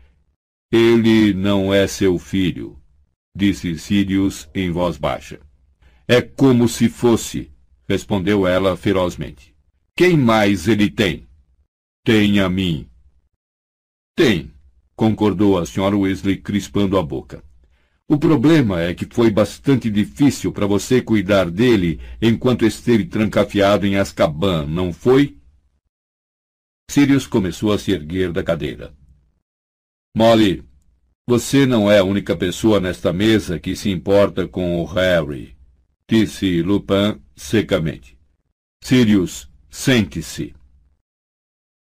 ele não é seu filho, disse Sirius em voz baixa. É como se fosse, respondeu ela ferozmente. Quem mais ele tem? Tem a mim. Tem, concordou a senhora Weasley, crispando a boca. O problema é que foi bastante difícil para você cuidar dele enquanto esteve trancafiado em Azkaban, não foi? Sirius começou a se erguer da cadeira. Molly, você não é a única pessoa nesta mesa que se importa com o Harry, disse Lupin secamente. Sirius, sente-se.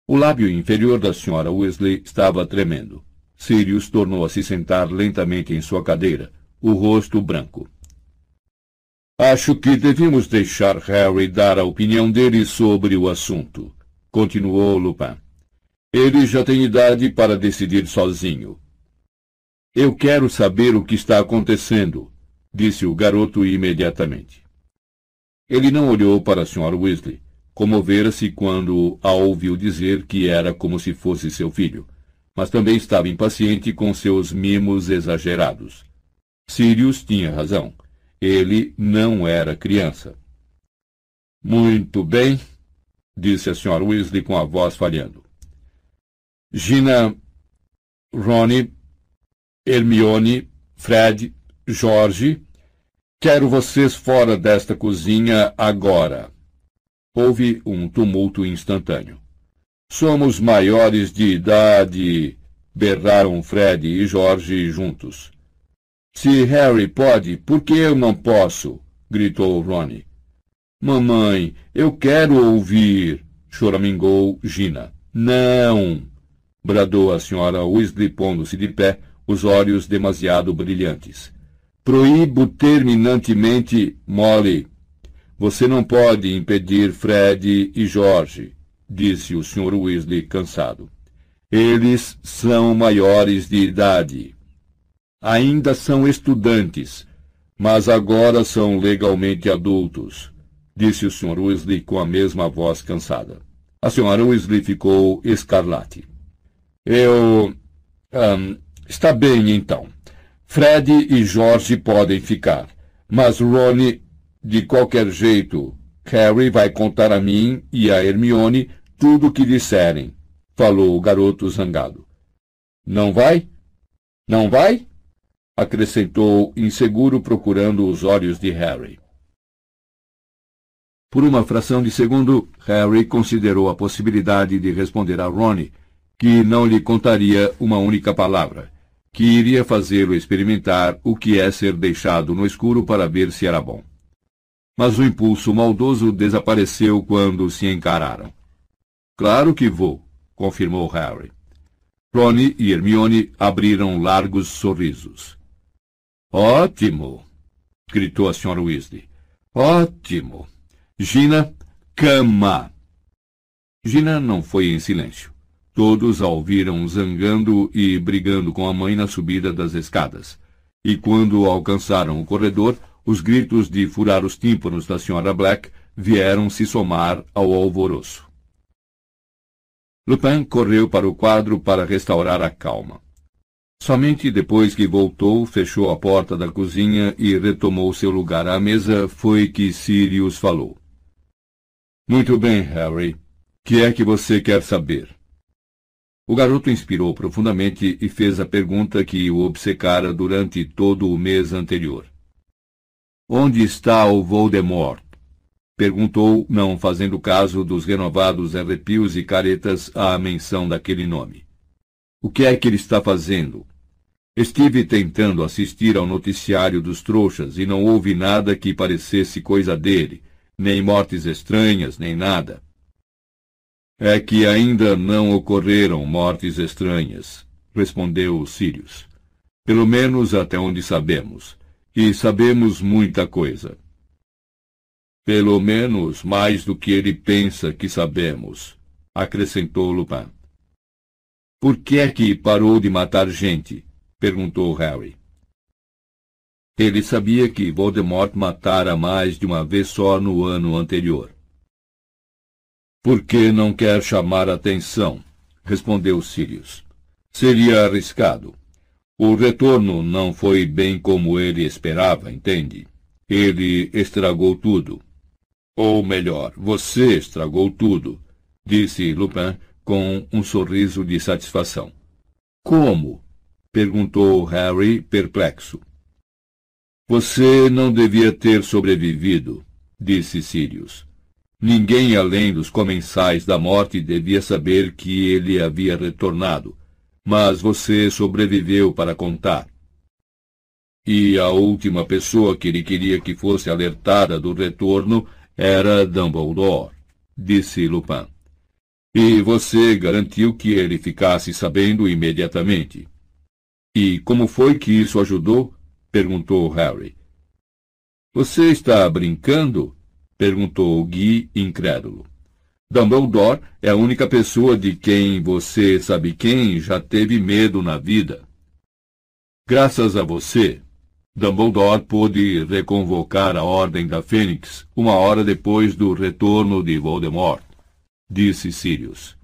O lábio inferior da senhora Weasley estava tremendo. Sirius tornou a se sentar lentamente em sua cadeira, o rosto branco. Acho que devíamos deixar Harry dar a opinião dele sobre o assunto, continuou Lupin. Ele já tem idade para decidir sozinho. Eu quero saber o que está acontecendo, disse o garoto imediatamente. Ele não olhou para a Sra. Weasley. Comovera-se quando a ouviu dizer que era como se fosse seu filho, mas também estava impaciente com seus mimos exagerados. Sirius tinha razão. Ele não era criança. Muito bem, disse a Sra. Weasley com a voz falhando. Gina, Ronnie, Hermione, Fred, Jorge Quero vocês fora desta cozinha agora. Houve um tumulto instantâneo. Somos maiores de idade, berraram Fred e Jorge juntos. Se Harry pode, por que eu não posso? gritou Ronnie. Mamãe, eu quero ouvir, choramingou Gina. Não! bradou a senhora Weasley pondo-se de pé, os olhos demasiado brilhantes. Proíbo terminantemente Molly. Você não pode impedir Fred e Jorge, disse o Sr. Weasley cansado. Eles são maiores de idade. Ainda são estudantes, mas agora são legalmente adultos, disse o Sr. Weasley com a mesma voz cansada. A Sra. Weasley ficou escarlate. Eu. Um, está bem, então. Fred e Jorge podem ficar, mas Ronnie, de qualquer jeito, Harry vai contar a mim e a Hermione tudo o que disserem, falou o garoto zangado. Não vai? Não vai? acrescentou inseguro procurando os olhos de Harry. Por uma fração de segundo, Harry considerou a possibilidade de responder a Ronnie, que não lhe contaria uma única palavra que iria fazê-lo experimentar o que é ser deixado no escuro para ver se era bom. Mas o impulso maldoso desapareceu quando se encararam. Claro que vou, confirmou Harry. Ron e Hermione abriram largos sorrisos. Ótimo! gritou a Sra. Weasley. Ótimo! Gina, cama! Gina não foi em silêncio. Todos a ouviram zangando e brigando com a mãe na subida das escadas. E quando alcançaram o corredor, os gritos de furar os tímpanos da Sra. Black vieram se somar ao alvoroço. Lupin correu para o quadro para restaurar a calma. Somente depois que voltou, fechou a porta da cozinha e retomou seu lugar à mesa, foi que Sirius falou. Muito bem, Harry. Que é que você quer saber? O garoto inspirou profundamente e fez a pergunta que o obcecara durante todo o mês anterior. Onde está o Voldemort? Perguntou, não fazendo caso dos renovados arrepios e caretas à menção daquele nome. O que é que ele está fazendo? Estive tentando assistir ao noticiário dos trouxas e não houve nada que parecesse coisa dele, nem mortes estranhas, nem nada. É que ainda não ocorreram mortes estranhas, respondeu Sirius. Pelo menos até onde sabemos. E sabemos muita coisa. Pelo menos mais do que ele pensa que sabemos, acrescentou Lupin. Por que é que parou de matar gente? perguntou Harry. Ele sabia que Voldemort matara mais de uma vez só no ano anterior. Por que não quer chamar atenção? respondeu Sirius. Seria arriscado. O retorno não foi bem como ele esperava, entende? Ele estragou tudo. Ou melhor, você estragou tudo, disse Lupin com um sorriso de satisfação. Como? perguntou Harry, perplexo. Você não devia ter sobrevivido, disse Sirius. Ninguém além dos comensais da morte devia saber que ele havia retornado, mas você sobreviveu para contar. E a última pessoa que ele queria que fosse alertada do retorno era Dumbledore, disse Lupin. E você garantiu que ele ficasse sabendo imediatamente. E como foi que isso ajudou? Perguntou Harry. Você está brincando? perguntou Guy, incrédulo. Dumbledore é a única pessoa de quem você sabe quem já teve medo na vida. Graças a você, Dumbledore pôde reconvocar a Ordem da Fênix uma hora depois do retorno de Voldemort, disse Sirius.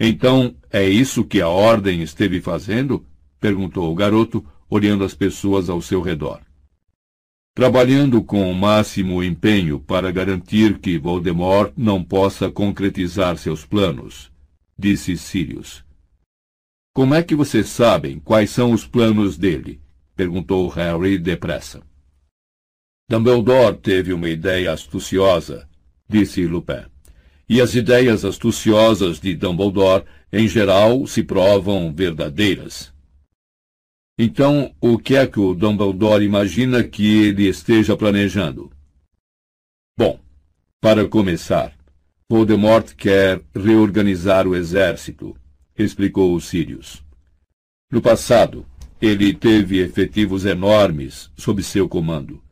Então, é isso que a Ordem esteve fazendo? perguntou o garoto, olhando as pessoas ao seu redor trabalhando com o máximo empenho para garantir que Voldemort não possa concretizar seus planos, disse Sirius. Como é que vocês sabem quais são os planos dele? perguntou Harry depressa. Dumbledore teve uma ideia astuciosa, disse Lupin. E as ideias astuciosas de Dumbledore, em geral, se provam verdadeiras. Então, o que é que o Dumbledore imagina que ele esteja planejando? Bom, para começar, Voldemort quer reorganizar o exército, explicou Sirius. No passado, ele teve efetivos enormes sob seu comando.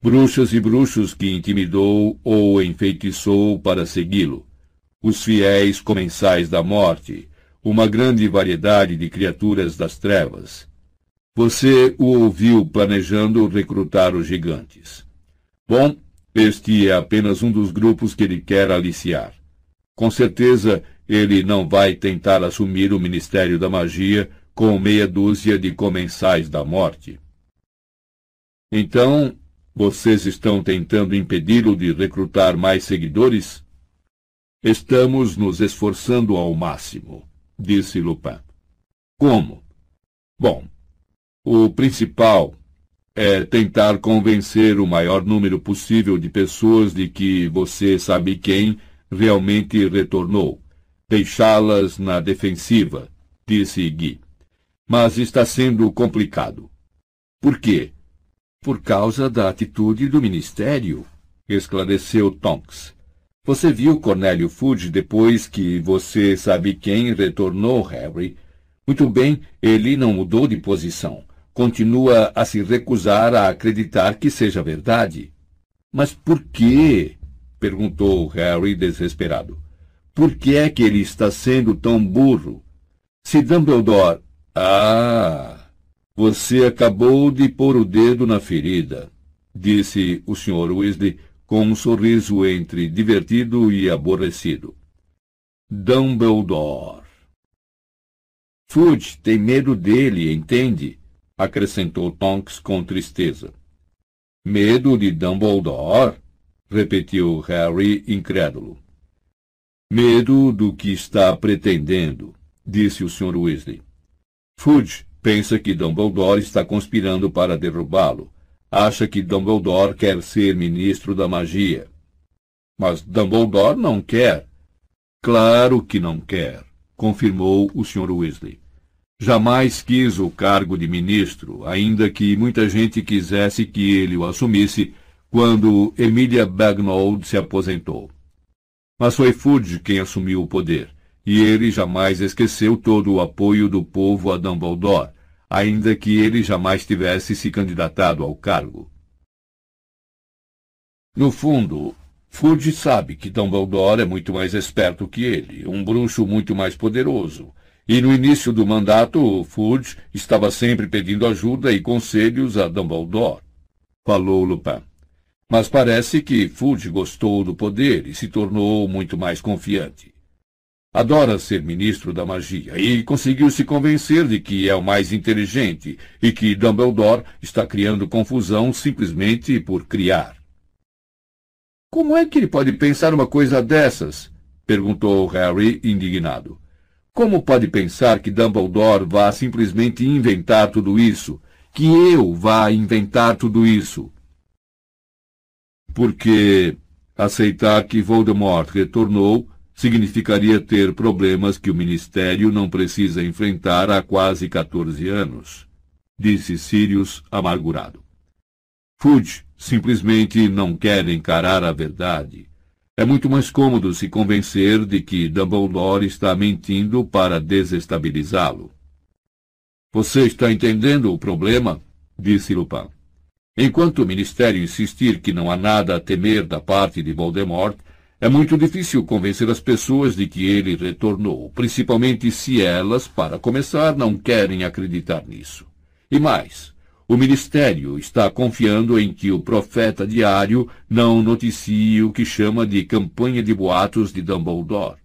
Bruxas e bruxos que intimidou ou enfeitiçou para segui-lo. Os fiéis comensais da morte, uma grande variedade de criaturas das trevas, você o ouviu planejando recrutar os gigantes. Bom, este é apenas um dos grupos que ele quer aliciar. Com certeza, ele não vai tentar assumir o Ministério da Magia com meia dúzia de comensais da morte. Então, vocês estão tentando impedi-lo de recrutar mais seguidores? Estamos nos esforçando ao máximo, disse Lupin. Como? Bom, o principal é tentar convencer o maior número possível de pessoas de que você sabe quem realmente retornou. Deixá-las na defensiva, disse Gui. Mas está sendo complicado. Por quê? Por causa da atitude do Ministério, esclareceu Tonks. Você viu Cornélio Fudge depois que você sabe quem retornou, Harry? Muito bem, ele não mudou de posição continua a se recusar a acreditar que seja verdade. Mas por quê? perguntou Harry desesperado. Por que é que ele está sendo tão burro? Se Dumbledore... Ah! Você acabou de pôr o dedo na ferida, disse o Sr. Weasley com um sorriso entre divertido e aborrecido. Dumbledore. Fudge tem medo dele, entende? Acrescentou Tonks com tristeza. Medo de Dumbledore? repetiu Harry incrédulo. Medo do que está pretendendo, disse o Sr. Weasley. Fudge pensa que Dumbledore está conspirando para derrubá-lo. Acha que Dumbledore quer ser ministro da magia. Mas Dumbledore não quer. Claro que não quer, confirmou o Sr. Weasley. Jamais quis o cargo de ministro, ainda que muita gente quisesse que ele o assumisse quando Emilia Bagnold se aposentou. Mas foi Fudge quem assumiu o poder, e ele jamais esqueceu todo o apoio do povo a Dumbledore, ainda que ele jamais tivesse se candidatado ao cargo. No fundo, Fudge sabe que Dumbledore é muito mais esperto que ele, um bruxo muito mais poderoso, e no início do mandato, Fudge estava sempre pedindo ajuda e conselhos a Dumbledore. Falou Lupin. Mas parece que Fudge gostou do poder e se tornou muito mais confiante. Adora ser ministro da magia e conseguiu se convencer de que é o mais inteligente e que Dumbledore está criando confusão simplesmente por criar. Como é que ele pode pensar uma coisa dessas? perguntou Harry, indignado. Como pode pensar que Dumbledore vá simplesmente inventar tudo isso? Que eu vá inventar tudo isso? porque aceitar que Voldemort retornou significaria ter problemas que o Ministério não precisa enfrentar há quase 14 anos, disse Sirius amargurado. Fudge simplesmente não quer encarar a verdade. É muito mais cômodo se convencer de que Dumbledore está mentindo para desestabilizá-lo. Você está entendendo o problema? disse Lupin. Enquanto o Ministério insistir que não há nada a temer da parte de Voldemort, é muito difícil convencer as pessoas de que ele retornou, principalmente se elas, para começar, não querem acreditar nisso. E mais, o Ministério está confiando em que o profeta diário não noticie o que chama de campanha de boatos de Dumbledore.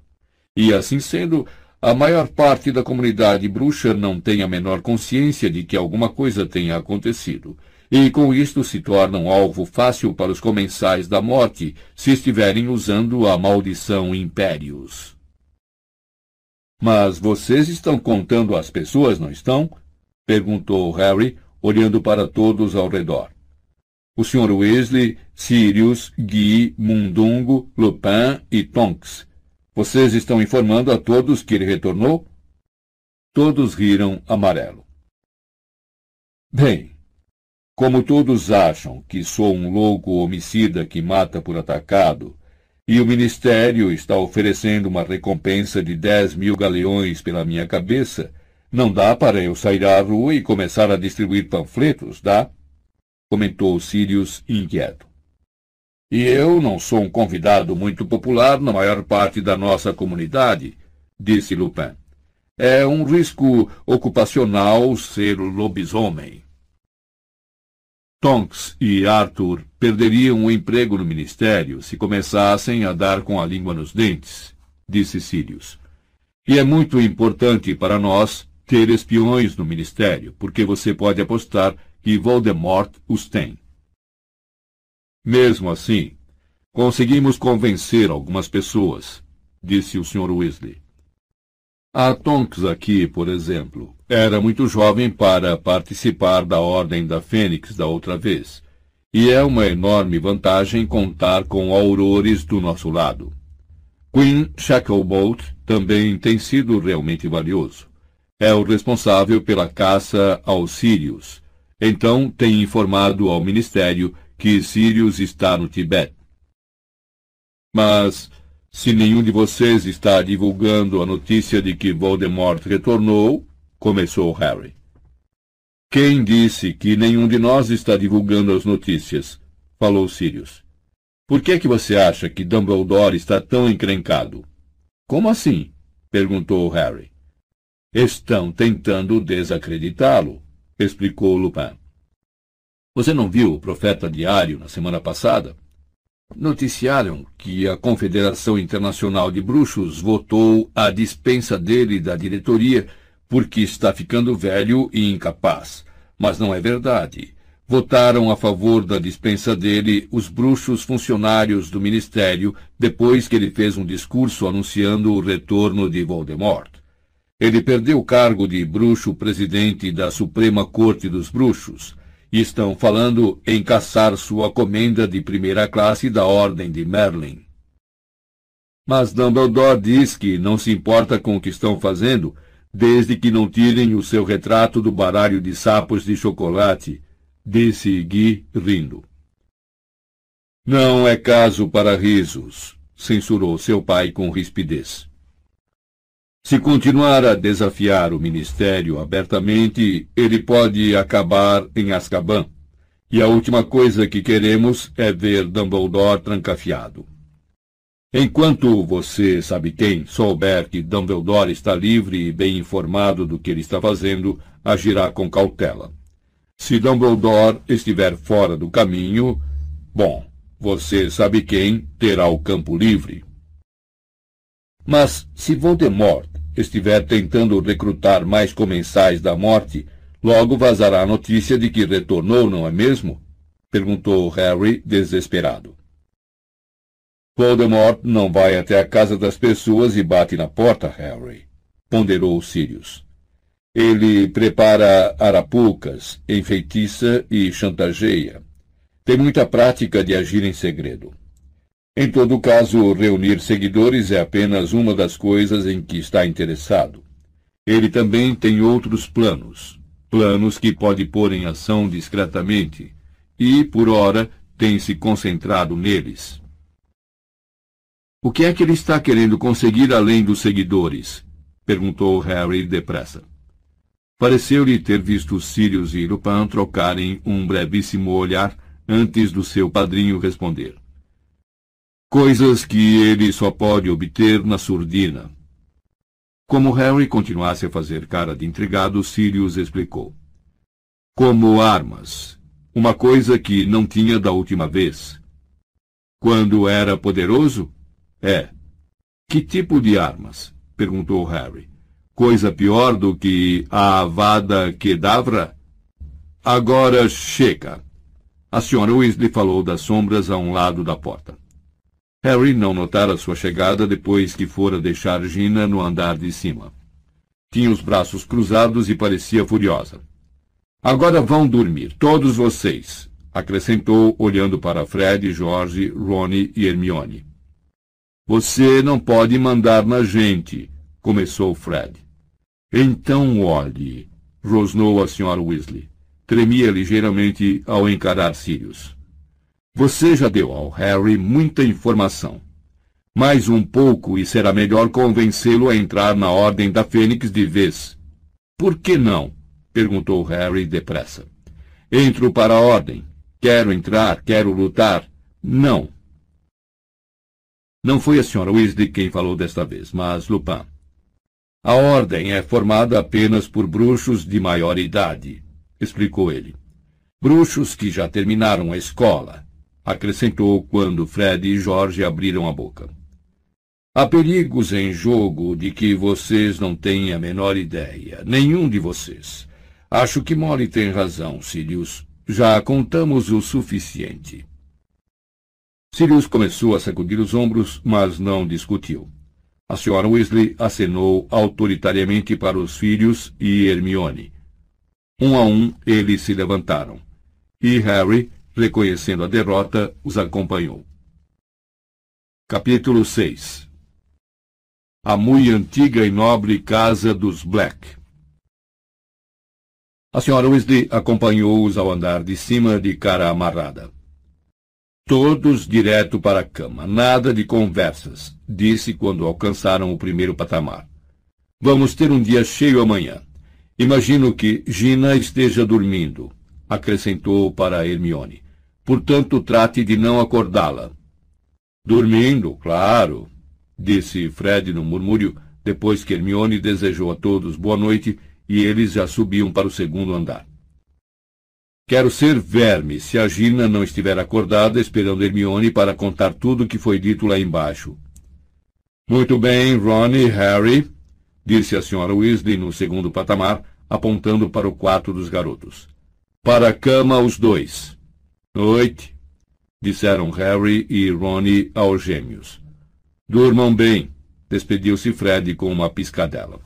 E assim sendo, a maior parte da comunidade bruxa não tem a menor consciência de que alguma coisa tenha acontecido e com isto se tornam alvo fácil para os comensais da morte se estiverem usando a maldição impérios. Mas vocês estão contando às pessoas, não estão? perguntou Harry, olhando para todos ao redor. O Sr. Weasley, Sirius, Guy, Mundungo, Lupin e Tonks. Vocês estão informando a todos que ele retornou? Todos riram amarelo. Bem, como todos acham que sou um louco homicida que mata por atacado, e o Ministério está oferecendo uma recompensa de dez mil galeões pela minha cabeça, não dá para eu sair à rua e começar a distribuir panfletos, dá? Comentou Sirius inquieto. E eu não sou um convidado muito popular na maior parte da nossa comunidade, disse Lupin. É um risco ocupacional ser lobisomem. Tonks e Arthur perderiam o emprego no ministério se começassem a dar com a língua nos dentes, disse Sirius. E é muito importante para nós ter espiões no ministério, porque você pode apostar que Voldemort os tem. Mesmo assim, conseguimos convencer algumas pessoas, disse o Sr. Weasley. A Tonks aqui, por exemplo, era muito jovem para participar da Ordem da Fênix da outra vez, e é uma enorme vantagem contar com aurores do nosso lado. Queen Shacklebolt também tem sido realmente valioso. É o responsável pela caça aos Sírios. Então tem informado ao Ministério que Sírios está no Tibete. Mas se nenhum de vocês está divulgando a notícia de que Voldemort retornou, começou Harry. Quem disse que nenhum de nós está divulgando as notícias? falou Sirius. Por que é que você acha que Dumbledore está tão encrencado? Como assim? perguntou Harry. Estão tentando desacreditá-lo, explicou Lupin. Você não viu o Profeta Diário na semana passada? Noticiaram que a Confederação Internacional de Bruxos votou a dispensa dele da diretoria porque está ficando velho e incapaz. Mas não é verdade. Votaram a favor da dispensa dele os bruxos funcionários do ministério depois que ele fez um discurso anunciando o retorno de Voldemort. Ele perdeu o cargo de bruxo presidente da Suprema Corte dos Bruxos e estão falando em caçar sua comenda de primeira classe da Ordem de Merlin. Mas Dumbledore diz que não se importa com o que estão fazendo, desde que não tirem o seu retrato do baralho de sapos de chocolate, disse Guy rindo. Não é caso para risos, censurou seu pai com rispidez. Se continuar a desafiar o ministério abertamente, ele pode acabar em Azkaban. E a última coisa que queremos é ver Dumbledore trancafiado. Enquanto você sabe quem souber que Dumbledore está livre e bem informado do que ele está fazendo, agirá com cautela. Se Dumbledore estiver fora do caminho, bom, você sabe quem terá o campo livre. Mas se Voldemort estiver tentando recrutar mais comensais da morte, logo vazará a notícia de que retornou, não é mesmo? perguntou Harry, desesperado. Voldemort não vai até a casa das pessoas e bate na porta, Harry, ponderou Sirius. Ele prepara arapucas, enfeitiça e chantageia. Tem muita prática de agir em segredo. Em todo caso, reunir seguidores é apenas uma das coisas em que está interessado. Ele também tem outros planos, planos que pode pôr em ação discretamente, e, por ora, tem se concentrado neles. O que é que ele está querendo conseguir além dos seguidores? perguntou Harry depressa. Pareceu-lhe ter visto Sirius e Lupin trocarem um brevíssimo olhar antes do seu padrinho responder. Coisas que ele só pode obter na surdina. Como Harry continuasse a fazer cara de intrigado, Sirius explicou. Como armas. Uma coisa que não tinha da última vez. Quando era poderoso? É. Que tipo de armas? perguntou Harry coisa pior do que a Avada Kedavra? Agora chega. A senhora Weasley falou das sombras a um lado da porta. Harry não notara sua chegada depois que fora deixar Gina no andar de cima. Tinha os braços cruzados e parecia furiosa. Agora vão dormir, todos vocês, acrescentou, olhando para Fred, George, Ronnie e Hermione. Você não pode mandar na gente, começou Fred. Então olhe, rosnou a senhora Weasley. Tremia ligeiramente ao encarar Sirius. Você já deu ao Harry muita informação. Mais um pouco e será melhor convencê-lo a entrar na Ordem da Fênix de vez. Por que não? perguntou Harry depressa. Entro para a Ordem. Quero entrar, quero lutar. Não. Não foi a senhora Weasley quem falou desta vez, mas Lupin. A ordem é formada apenas por bruxos de maior idade, explicou ele. Bruxos que já terminaram a escola, acrescentou quando Fred e Jorge abriram a boca. Há perigos em jogo de que vocês não têm a menor ideia, nenhum de vocês. Acho que Molly tem razão, Sirius. Já contamos o suficiente. Sirius começou a sacudir os ombros, mas não discutiu. A senhora Weasley acenou autoritariamente para os filhos e Hermione. Um a um, eles se levantaram. E Harry, reconhecendo a derrota, os acompanhou. Capítulo 6 A muito antiga e nobre casa dos Black A senhora Weasley acompanhou-os ao andar de cima de cara amarrada. Todos direto para a cama, nada de conversas, disse quando alcançaram o primeiro patamar. Vamos ter um dia cheio amanhã. Imagino que Gina esteja dormindo, acrescentou para Hermione. Portanto, trate de não acordá-la. Dormindo, claro. disse Fred no murmúrio, depois que Hermione desejou a todos boa noite e eles já subiam para o segundo andar. Quero ser verme se a Gina não estiver acordada esperando Hermione para contar tudo o que foi dito lá embaixo. Muito bem, Ron e Harry, disse a senhora Weasley no segundo patamar, apontando para o quarto dos garotos. Para a cama os dois. Noite, disseram Harry e Ron aos gêmeos. Durmam bem, despediu-se Fred com uma piscadela.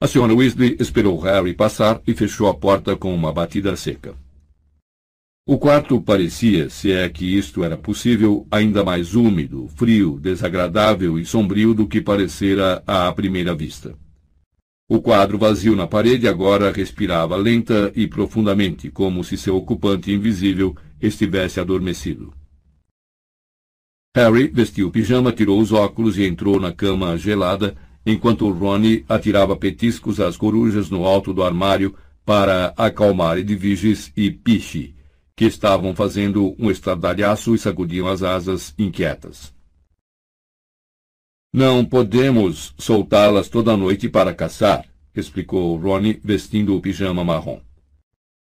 A senhora Weasley esperou Harry passar e fechou a porta com uma batida seca. O quarto parecia, se é que isto era possível, ainda mais úmido, frio, desagradável e sombrio do que parecera à primeira vista. O quadro vazio na parede agora respirava lenta e profundamente, como se seu ocupante invisível estivesse adormecido. Harry vestiu pijama, tirou os óculos e entrou na cama gelada, enquanto Ronnie atirava petiscos às corujas no alto do armário para acalmar Edviges e Piche, que estavam fazendo um estardalhaço e sacudiam as asas inquietas. Não podemos soltá-las toda noite para caçar, explicou Ronnie, vestindo o pijama marrom.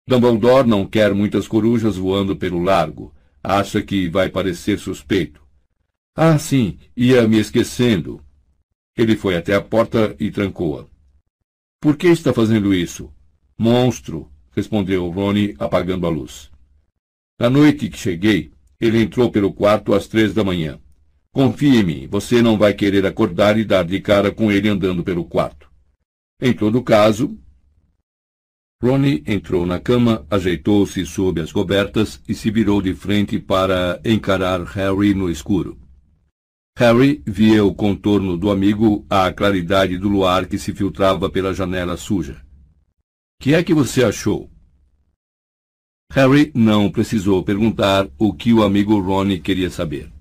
Dumbledore não quer muitas corujas voando pelo largo. Acha que vai parecer suspeito. Ah, sim, ia me esquecendo. Ele foi até a porta e trancou-a. Por que está fazendo isso? Monstro, respondeu Ronnie, apagando a luz. Na noite que cheguei, ele entrou pelo quarto às três da manhã. Confie em mim, você não vai querer acordar e dar de cara com ele andando pelo quarto. Em todo caso. Ronnie entrou na cama, ajeitou-se sob as cobertas e se virou de frente para encarar Harry no escuro. Harry via o contorno do amigo à claridade do luar que se filtrava pela janela suja. Que é que você achou? Harry não precisou perguntar o que o amigo Ronnie queria saber.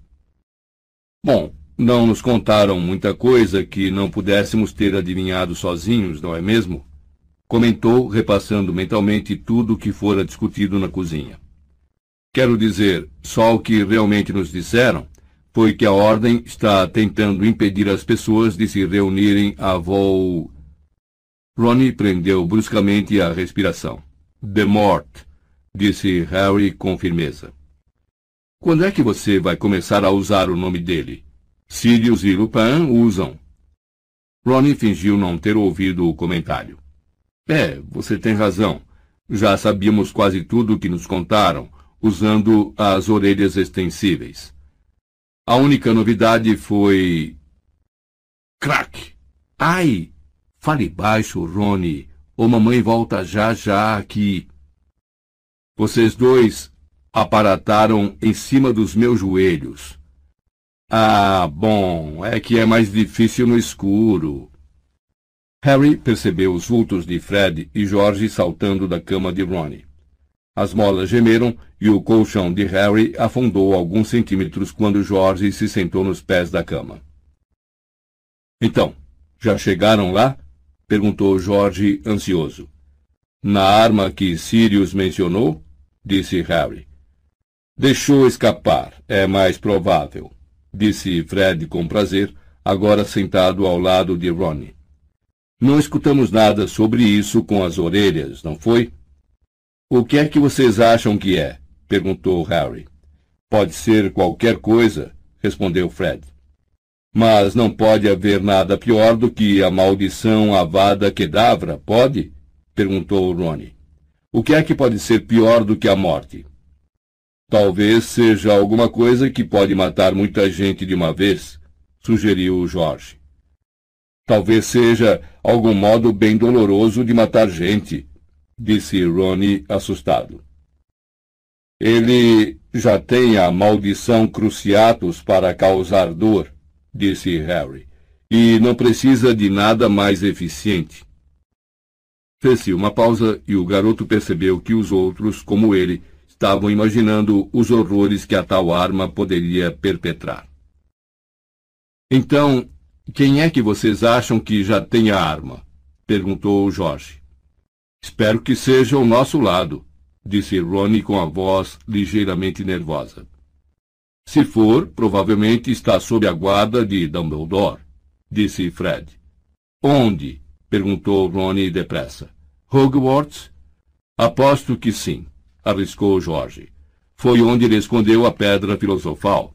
Bom, não nos contaram muita coisa que não pudéssemos ter adivinhado sozinhos, não é mesmo? Comentou, repassando mentalmente tudo o que fora discutido na cozinha. Quero dizer, só o que realmente nos disseram foi que a ordem está tentando impedir as pessoas de se reunirem à voo. Ronnie prendeu bruscamente a respiração. The Mort, disse Harry com firmeza. Quando é que você vai começar a usar o nome dele? Sirius e Lupin usam. Ronnie fingiu não ter ouvido o comentário. É, você tem razão. Já sabíamos quase tudo o que nos contaram, usando as orelhas extensíveis. A única novidade foi. Crack! Ai! Fale baixo, Rony. Ou mamãe volta já já aqui. Vocês dois aparataram em cima dos meus joelhos. Ah, bom, é que é mais difícil no escuro. Harry percebeu os vultos de Fred e George saltando da cama de Ronnie. As molas gemeram e o colchão de Harry afundou alguns centímetros quando George se sentou nos pés da cama. Então, já chegaram lá? perguntou George ansioso. Na arma que Sirius mencionou? disse Harry. Deixou escapar, é mais provável, disse Fred com prazer, agora sentado ao lado de Ronnie. Não escutamos nada sobre isso com as orelhas, não foi? O que é que vocês acham que é? perguntou Harry. Pode ser qualquer coisa, respondeu Fred. Mas não pode haver nada pior do que a maldição Avada Kedavra, pode? perguntou Ronnie. O que é que pode ser pior do que a morte? Talvez seja alguma coisa que pode matar muita gente de uma vez, sugeriu Jorge. Talvez seja algum modo bem doloroso de matar gente, disse Ronnie assustado. Ele já tem a maldição Cruciatus para causar dor, disse Harry, e não precisa de nada mais eficiente. Fez-se uma pausa e o garoto percebeu que os outros, como ele, estavam imaginando os horrores que a tal arma poderia perpetrar. Então, quem é que vocês acham que já tem a arma? perguntou Jorge. Espero que seja ao nosso lado, disse Ronnie com a voz ligeiramente nervosa. Se for, provavelmente está sob a guarda de Dumbledore, disse Fred. Onde? perguntou Rony depressa. Hogwarts? Aposto que sim, arriscou Jorge. Foi onde ele escondeu a pedra filosofal.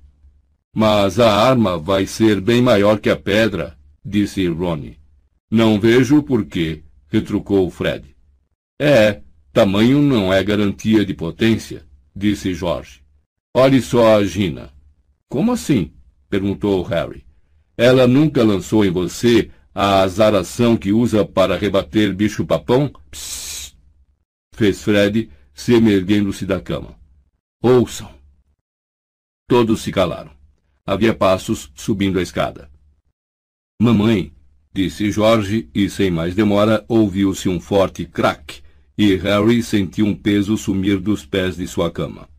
Mas a arma vai ser bem maior que a pedra, disse Ronnie. Não vejo por quê, retrucou Fred. É, tamanho não é garantia de potência, disse Jorge. Olhe só a Gina. Como assim? perguntou Harry. Ela nunca lançou em você a azaração que usa para rebater bicho-papão? Fez Fred, se emerguendo-se da cama. Ouçam. Todos se calaram. Havia passos subindo a escada. Mamãe, disse Jorge, e sem mais demora ouviu-se um forte crack, e Harry sentiu um peso sumir dos pés de sua cama.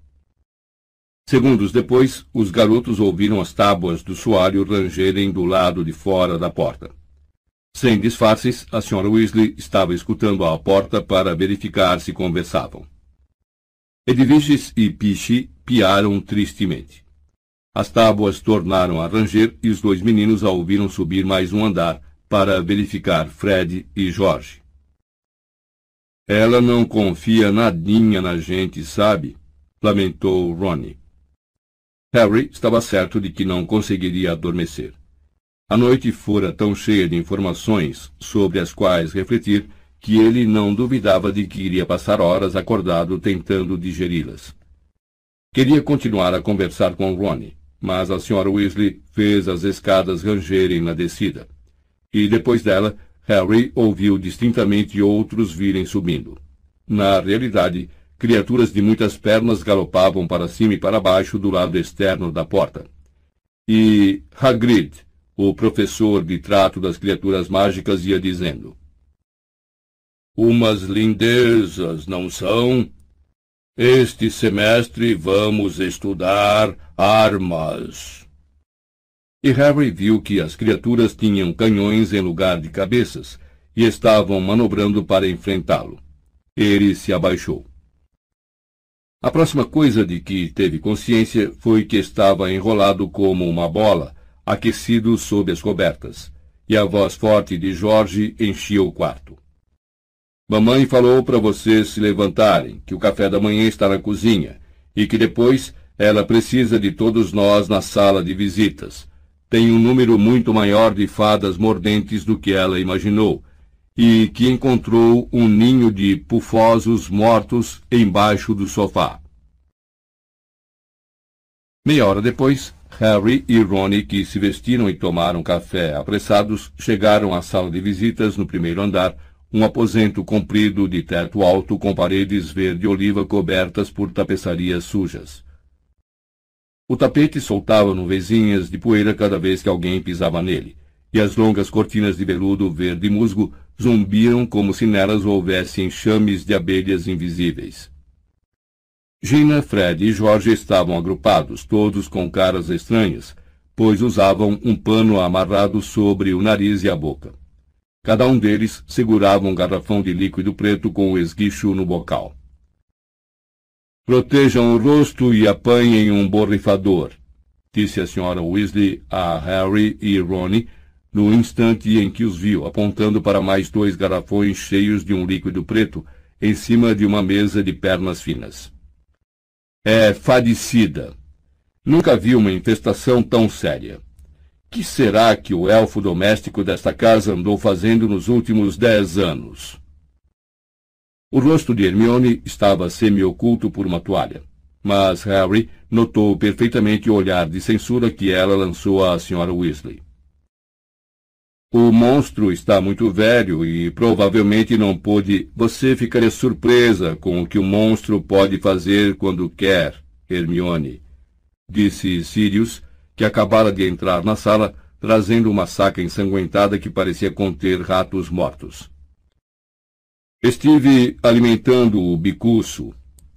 Segundos depois, os garotos ouviram as tábuas do soalho rangerem do lado de fora da porta. Sem disfarces, a senhora Weasley estava escutando à porta para verificar se conversavam. Edviges e Piche piaram tristemente. As tábuas tornaram a ranger e os dois meninos a ouviram subir mais um andar para verificar Fred e Jorge. Ela não confia nadinha na gente, sabe? lamentou Ronnie. Harry estava certo de que não conseguiria adormecer. A noite fora tão cheia de informações sobre as quais refletir que ele não duvidava de que iria passar horas acordado tentando digeri-las. Queria continuar a conversar com Ronnie, mas a senhora Weasley fez as escadas rangerem na descida. E depois dela, Harry ouviu distintamente outros virem subindo. Na realidade, criaturas de muitas pernas galopavam para cima e para baixo do lado externo da porta. E Hagrid, o professor de trato das criaturas mágicas, ia dizendo: Umas lindezas, não são? Este semestre vamos estudar armas. E Harry viu que as criaturas tinham canhões em lugar de cabeças e estavam manobrando para enfrentá-lo. Ele se abaixou. A próxima coisa de que teve consciência foi que estava enrolado como uma bola, aquecido sob as cobertas, e a voz forte de Jorge enchia o quarto. Mamãe falou para vocês se levantarem, que o café da manhã está na cozinha, e que depois ela precisa de todos nós na sala de visitas. Tem um número muito maior de fadas mordentes do que ela imaginou, e que encontrou um ninho de pufosos mortos embaixo do sofá. Meia hora depois, Harry e Ronnie, que se vestiram e tomaram café apressados, chegaram à sala de visitas no primeiro andar, um aposento comprido de teto alto com paredes verde-oliva cobertas por tapeçarias sujas. O tapete soltava nuvezinhas de poeira cada vez que alguém pisava nele, e as longas cortinas de veludo verde musgo zumbiam como se nelas houvesse enxames de abelhas invisíveis. Gina, Fred e Jorge estavam agrupados, todos com caras estranhas, pois usavam um pano amarrado sobre o nariz e a boca. Cada um deles segurava um garrafão de líquido preto com o esguicho no bocal. Protejam o rosto e apanhem um borrifador, disse a senhora Weasley a Harry e Ronnie no instante em que os viu, apontando para mais dois garrafões cheios de um líquido preto em cima de uma mesa de pernas finas. É fadicida. Nunca vi uma infestação tão séria que será que o elfo doméstico desta casa andou fazendo nos últimos dez anos? O rosto de Hermione estava semi-oculto por uma toalha, mas Harry notou perfeitamente o olhar de censura que ela lançou à senhora Weasley. O monstro está muito velho e provavelmente não pôde. Você ficaria surpresa com o que o monstro pode fazer quando quer, Hermione, disse Sirius, que acabara de entrar na sala, trazendo uma saca ensanguentada que parecia conter ratos mortos. Estive alimentando o bicuço,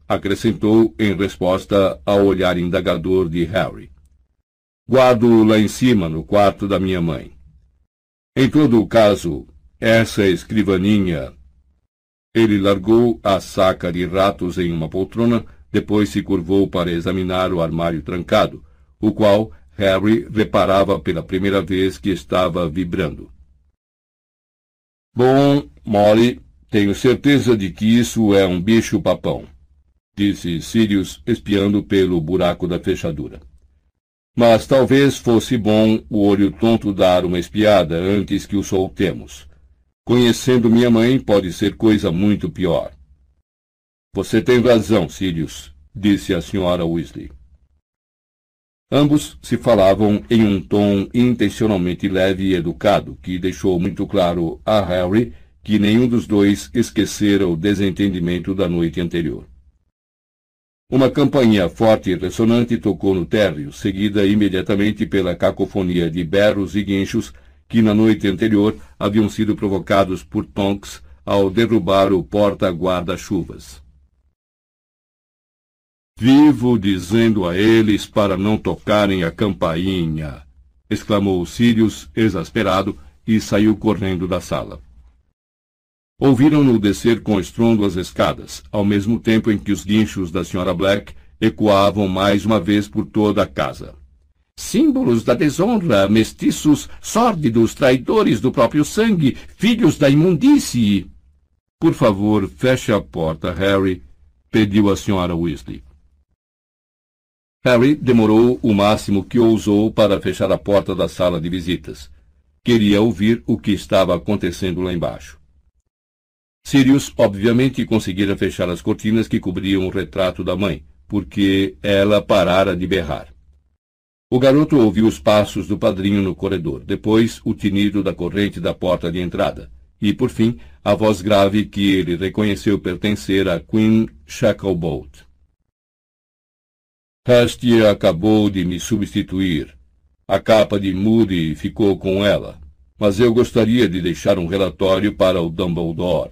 acrescentou em resposta ao olhar indagador de Harry. Guardo lá em cima, no quarto da minha mãe. Em todo o caso, essa escrivaninha. Ele largou a saca de ratos em uma poltrona, depois se curvou para examinar o armário trancado, o qual Harry reparava pela primeira vez que estava vibrando. Bom, Molly, tenho certeza de que isso é um bicho-papão, disse Sirius, espiando pelo buraco da fechadura. Mas talvez fosse bom o olho tonto dar uma espiada antes que o soltemos. Conhecendo minha mãe, pode ser coisa muito pior. Você tem razão, Sirius, disse a senhora Weasley. Ambos se falavam em um tom intencionalmente leve e educado, que deixou muito claro a Harry que nenhum dos dois esquecera o desentendimento da noite anterior. Uma campainha forte e ressonante tocou no térreo, seguida imediatamente pela cacofonia de berros e guinchos que na noite anterior haviam sido provocados por Tonks ao derrubar o porta-guarda-chuvas. Vivo dizendo a eles para não tocarem a campainha, exclamou Sirius, exasperado, e saiu correndo da sala. Ouviram-no descer com estrondo as escadas, ao mesmo tempo em que os guinchos da Sra. Black ecoavam mais uma vez por toda a casa. Símbolos da desonra, mestiços, sórdidos, traidores do próprio sangue, filhos da imundície. Por favor, feche a porta, Harry, pediu a Sra. Weasley. Harry demorou o máximo que ousou para fechar a porta da sala de visitas. Queria ouvir o que estava acontecendo lá embaixo. Sirius, obviamente, conseguira fechar as cortinas que cobriam o retrato da mãe, porque ela parara de berrar. O garoto ouviu os passos do padrinho no corredor, depois o tinido da corrente da porta de entrada, e, por fim, a voz grave que ele reconheceu pertencer a Queen Shacklebolt. Hestia acabou de me substituir. A capa de Moody ficou com ela, mas eu gostaria de deixar um relatório para o Dumbledore.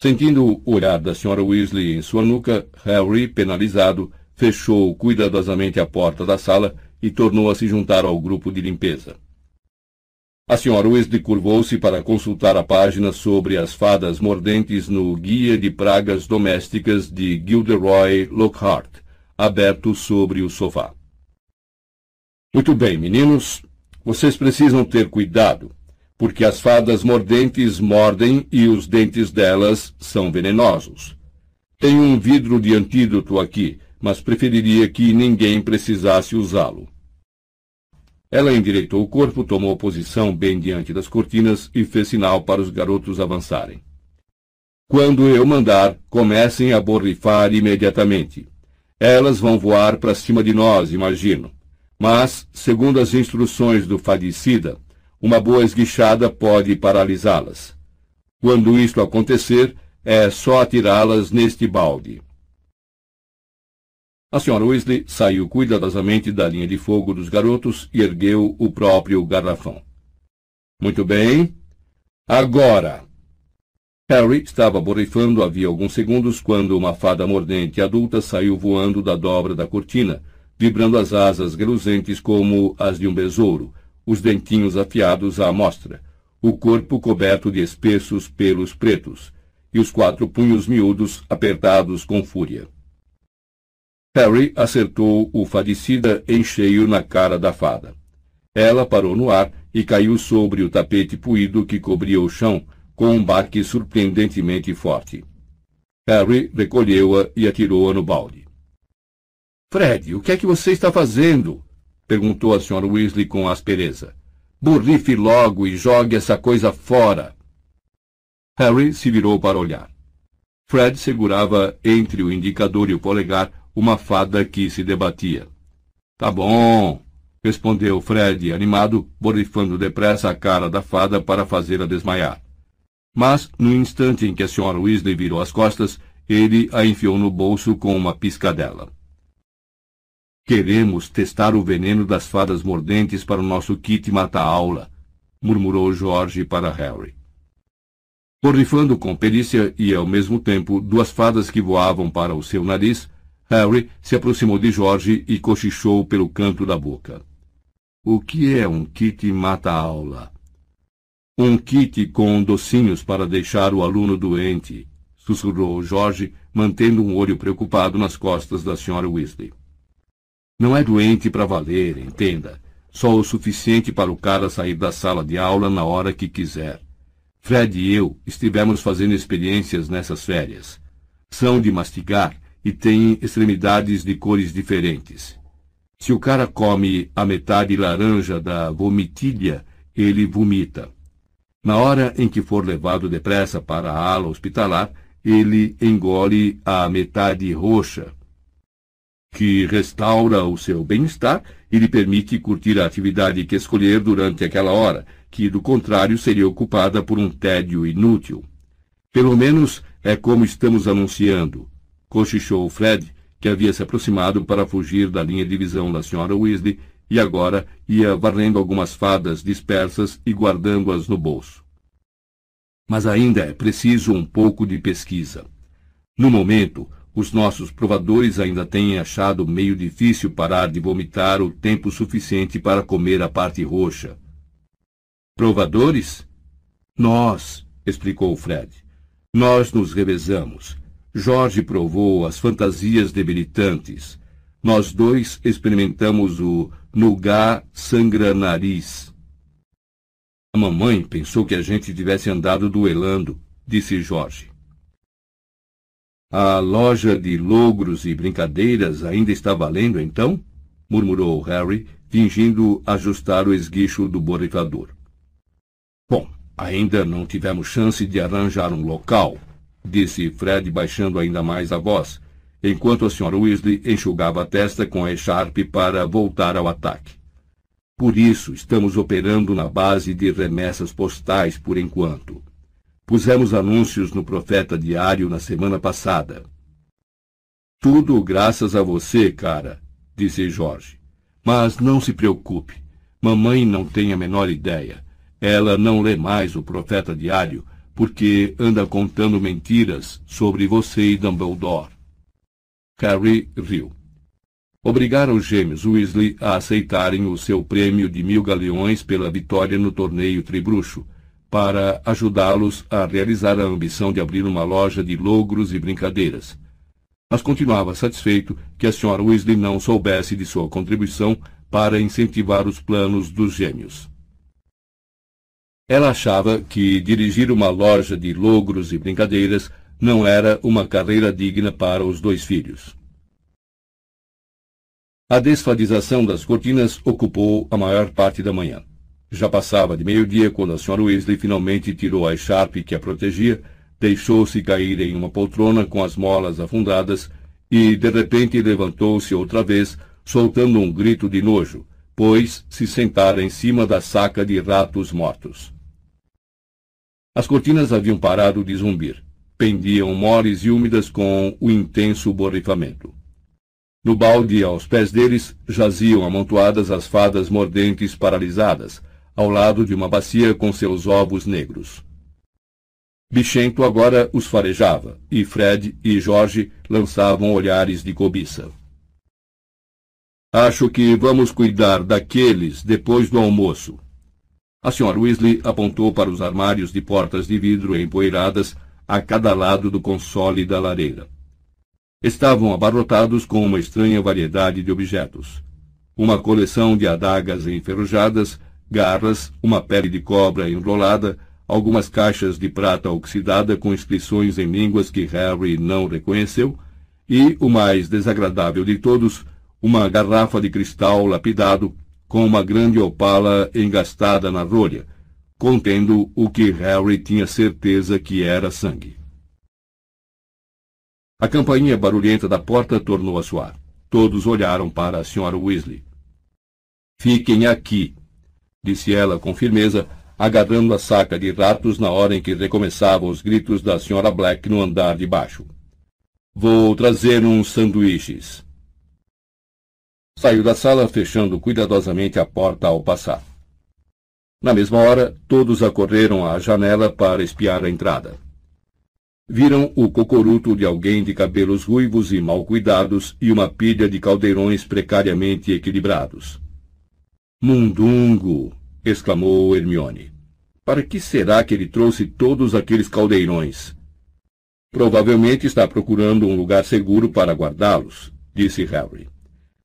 Sentindo o olhar da Sra. Weasley em sua nuca, Harry, penalizado, fechou cuidadosamente a porta da sala e tornou a se juntar ao grupo de limpeza. A Sra. Weasley curvou-se para consultar a página sobre as fadas mordentes no Guia de Pragas Domésticas de Gilderoy Lockhart, aberto sobre o sofá. Muito bem, meninos. Vocês precisam ter cuidado, porque as fadas mordentes mordem e os dentes delas são venenosos. Tenho um vidro de antídoto aqui, mas preferiria que ninguém precisasse usá-lo. Ela endireitou o corpo, tomou posição bem diante das cortinas e fez sinal para os garotos avançarem. Quando eu mandar, comecem a borrifar imediatamente. Elas vão voar para cima de nós, imagino. Mas, segundo as instruções do fadicida, uma boa esguichada pode paralisá-las. Quando isto acontecer, é só atirá-las neste balde. A senhora Weasley saiu cuidadosamente da linha de fogo dos garotos e ergueu o próprio garrafão. Muito bem. Agora! Harry estava borrifando havia alguns segundos quando uma fada mordente adulta saiu voando da dobra da cortina, vibrando as asas reluzentes como as de um besouro, os dentinhos afiados à mostra, o corpo coberto de espessos pelos pretos, e os quatro punhos miúdos apertados com fúria. Harry acertou o fadicida em cheio na cara da fada. Ela parou no ar e caiu sobre o tapete puído que cobria o chão, com um baque surpreendentemente forte. Harry recolheu-a e atirou-a no balde. Fred, o que é que você está fazendo? perguntou a Sra. Weasley com aspereza. Borrife logo e jogue essa coisa fora. Harry se virou para olhar. Fred segurava entre o indicador e o polegar uma fada que se debatia. Tá bom, respondeu Fred, animado, borrifando depressa a cara da fada para fazê-la desmaiar. Mas, no instante em que a Sra. Weasley virou as costas, ele a enfiou no bolso com uma piscadela. Queremos testar o veneno das fadas mordentes para o nosso kit mata-aula, murmurou Jorge para Harry. Borrifando com perícia e, ao mesmo tempo, duas fadas que voavam para o seu nariz, Harry se aproximou de Jorge e cochichou pelo canto da boca. O que é um kit mata-aula? Um kit com docinhos para deixar o aluno doente, sussurrou Jorge, mantendo um olho preocupado nas costas da Sra. Weasley. Não é doente para valer, entenda. Só o suficiente para o cara sair da sala de aula na hora que quiser. Fred e eu estivemos fazendo experiências nessas férias. São de mastigar e têm extremidades de cores diferentes. Se o cara come a metade laranja da vomitilha, ele vomita. Na hora em que for levado depressa para a ala hospitalar, ele engole a metade roxa, que restaura o seu bem-estar e lhe permite curtir a atividade que escolher durante aquela hora, que do contrário seria ocupada por um tédio inútil. Pelo menos é como estamos anunciando, cochichou Fred, que havia se aproximado para fugir da linha de visão da senhora Weasley e agora ia varrendo algumas fadas dispersas e guardando-as no bolso. Mas ainda é preciso um pouco de pesquisa. No momento, os nossos provadores ainda têm achado meio difícil parar de vomitar o tempo suficiente para comer a parte roxa. Provadores? Nós, explicou Fred. Nós nos revezamos. Jorge provou as fantasias debilitantes. Nós dois experimentamos o Nugá sangra-nariz. A mamãe pensou que a gente tivesse andado duelando, disse Jorge. A loja de logros e brincadeiras ainda está valendo, então? murmurou Harry, fingindo ajustar o esguicho do borrifador. Bom, ainda não tivemos chance de arranjar um local, disse Fred baixando ainda mais a voz, enquanto a Sra. Weasley enxugava a testa com a echarpe para voltar ao ataque. Por isso, estamos operando na base de remessas postais por enquanto. Pusemos anúncios no Profeta Diário na semana passada. Tudo graças a você, cara, disse Jorge. Mas não se preocupe. Mamãe não tem a menor ideia. Ela não lê mais o Profeta Diário porque anda contando mentiras sobre você e Dumbledore. Harry riu. Obrigaram os gêmeos Weasley a aceitarem o seu prêmio de mil galeões pela vitória no torneio Tribruxo, para ajudá-los a realizar a ambição de abrir uma loja de logros e brincadeiras. Mas continuava satisfeito que a Sra. Weasley não soubesse de sua contribuição para incentivar os planos dos gêmeos. Ela achava que dirigir uma loja de logros e brincadeiras não era uma carreira digna para os dois filhos. A desfadização das cortinas ocupou a maior parte da manhã. Já passava de meio-dia quando a Sra. Weasley finalmente tirou a echarpe que a protegia, deixou-se cair em uma poltrona com as molas afundadas e, de repente, levantou-se outra vez, soltando um grito de nojo, pois se sentara em cima da saca de ratos mortos. As cortinas haviam parado de zumbir. Pendiam moles e úmidas com o intenso borrifamento. No balde, aos pés deles, jaziam amontoadas as fadas mordentes paralisadas, ao lado de uma bacia com seus ovos negros. Bichento agora os farejava, e Fred e Jorge lançavam olhares de cobiça. Acho que vamos cuidar daqueles depois do almoço. A Sra. Weasley apontou para os armários de portas de vidro empoeiradas a cada lado do console da lareira. Estavam abarrotados com uma estranha variedade de objetos. Uma coleção de adagas enferrujadas garras, uma pele de cobra enrolada, algumas caixas de prata oxidada com inscrições em línguas que Harry não reconheceu, e, o mais desagradável de todos, uma garrafa de cristal lapidado com uma grande opala engastada na rolha, contendo o que Harry tinha certeza que era sangue. A campainha barulhenta da porta tornou a soar. Todos olharam para a Sra. Weasley. Fiquem aqui, disse ela com firmeza, agarrando a saca de ratos na hora em que recomeçavam os gritos da Sra. Black no andar de baixo. Vou trazer uns sanduíches. Saiu da sala, fechando cuidadosamente a porta ao passar. Na mesma hora, todos acorreram à janela para espiar a entrada. Viram o cocoruto de alguém de cabelos ruivos e mal cuidados e uma pilha de caldeirões precariamente equilibrados. Mundungo! exclamou Hermione. Para que será que ele trouxe todos aqueles caldeirões? Provavelmente está procurando um lugar seguro para guardá-los, disse Harry.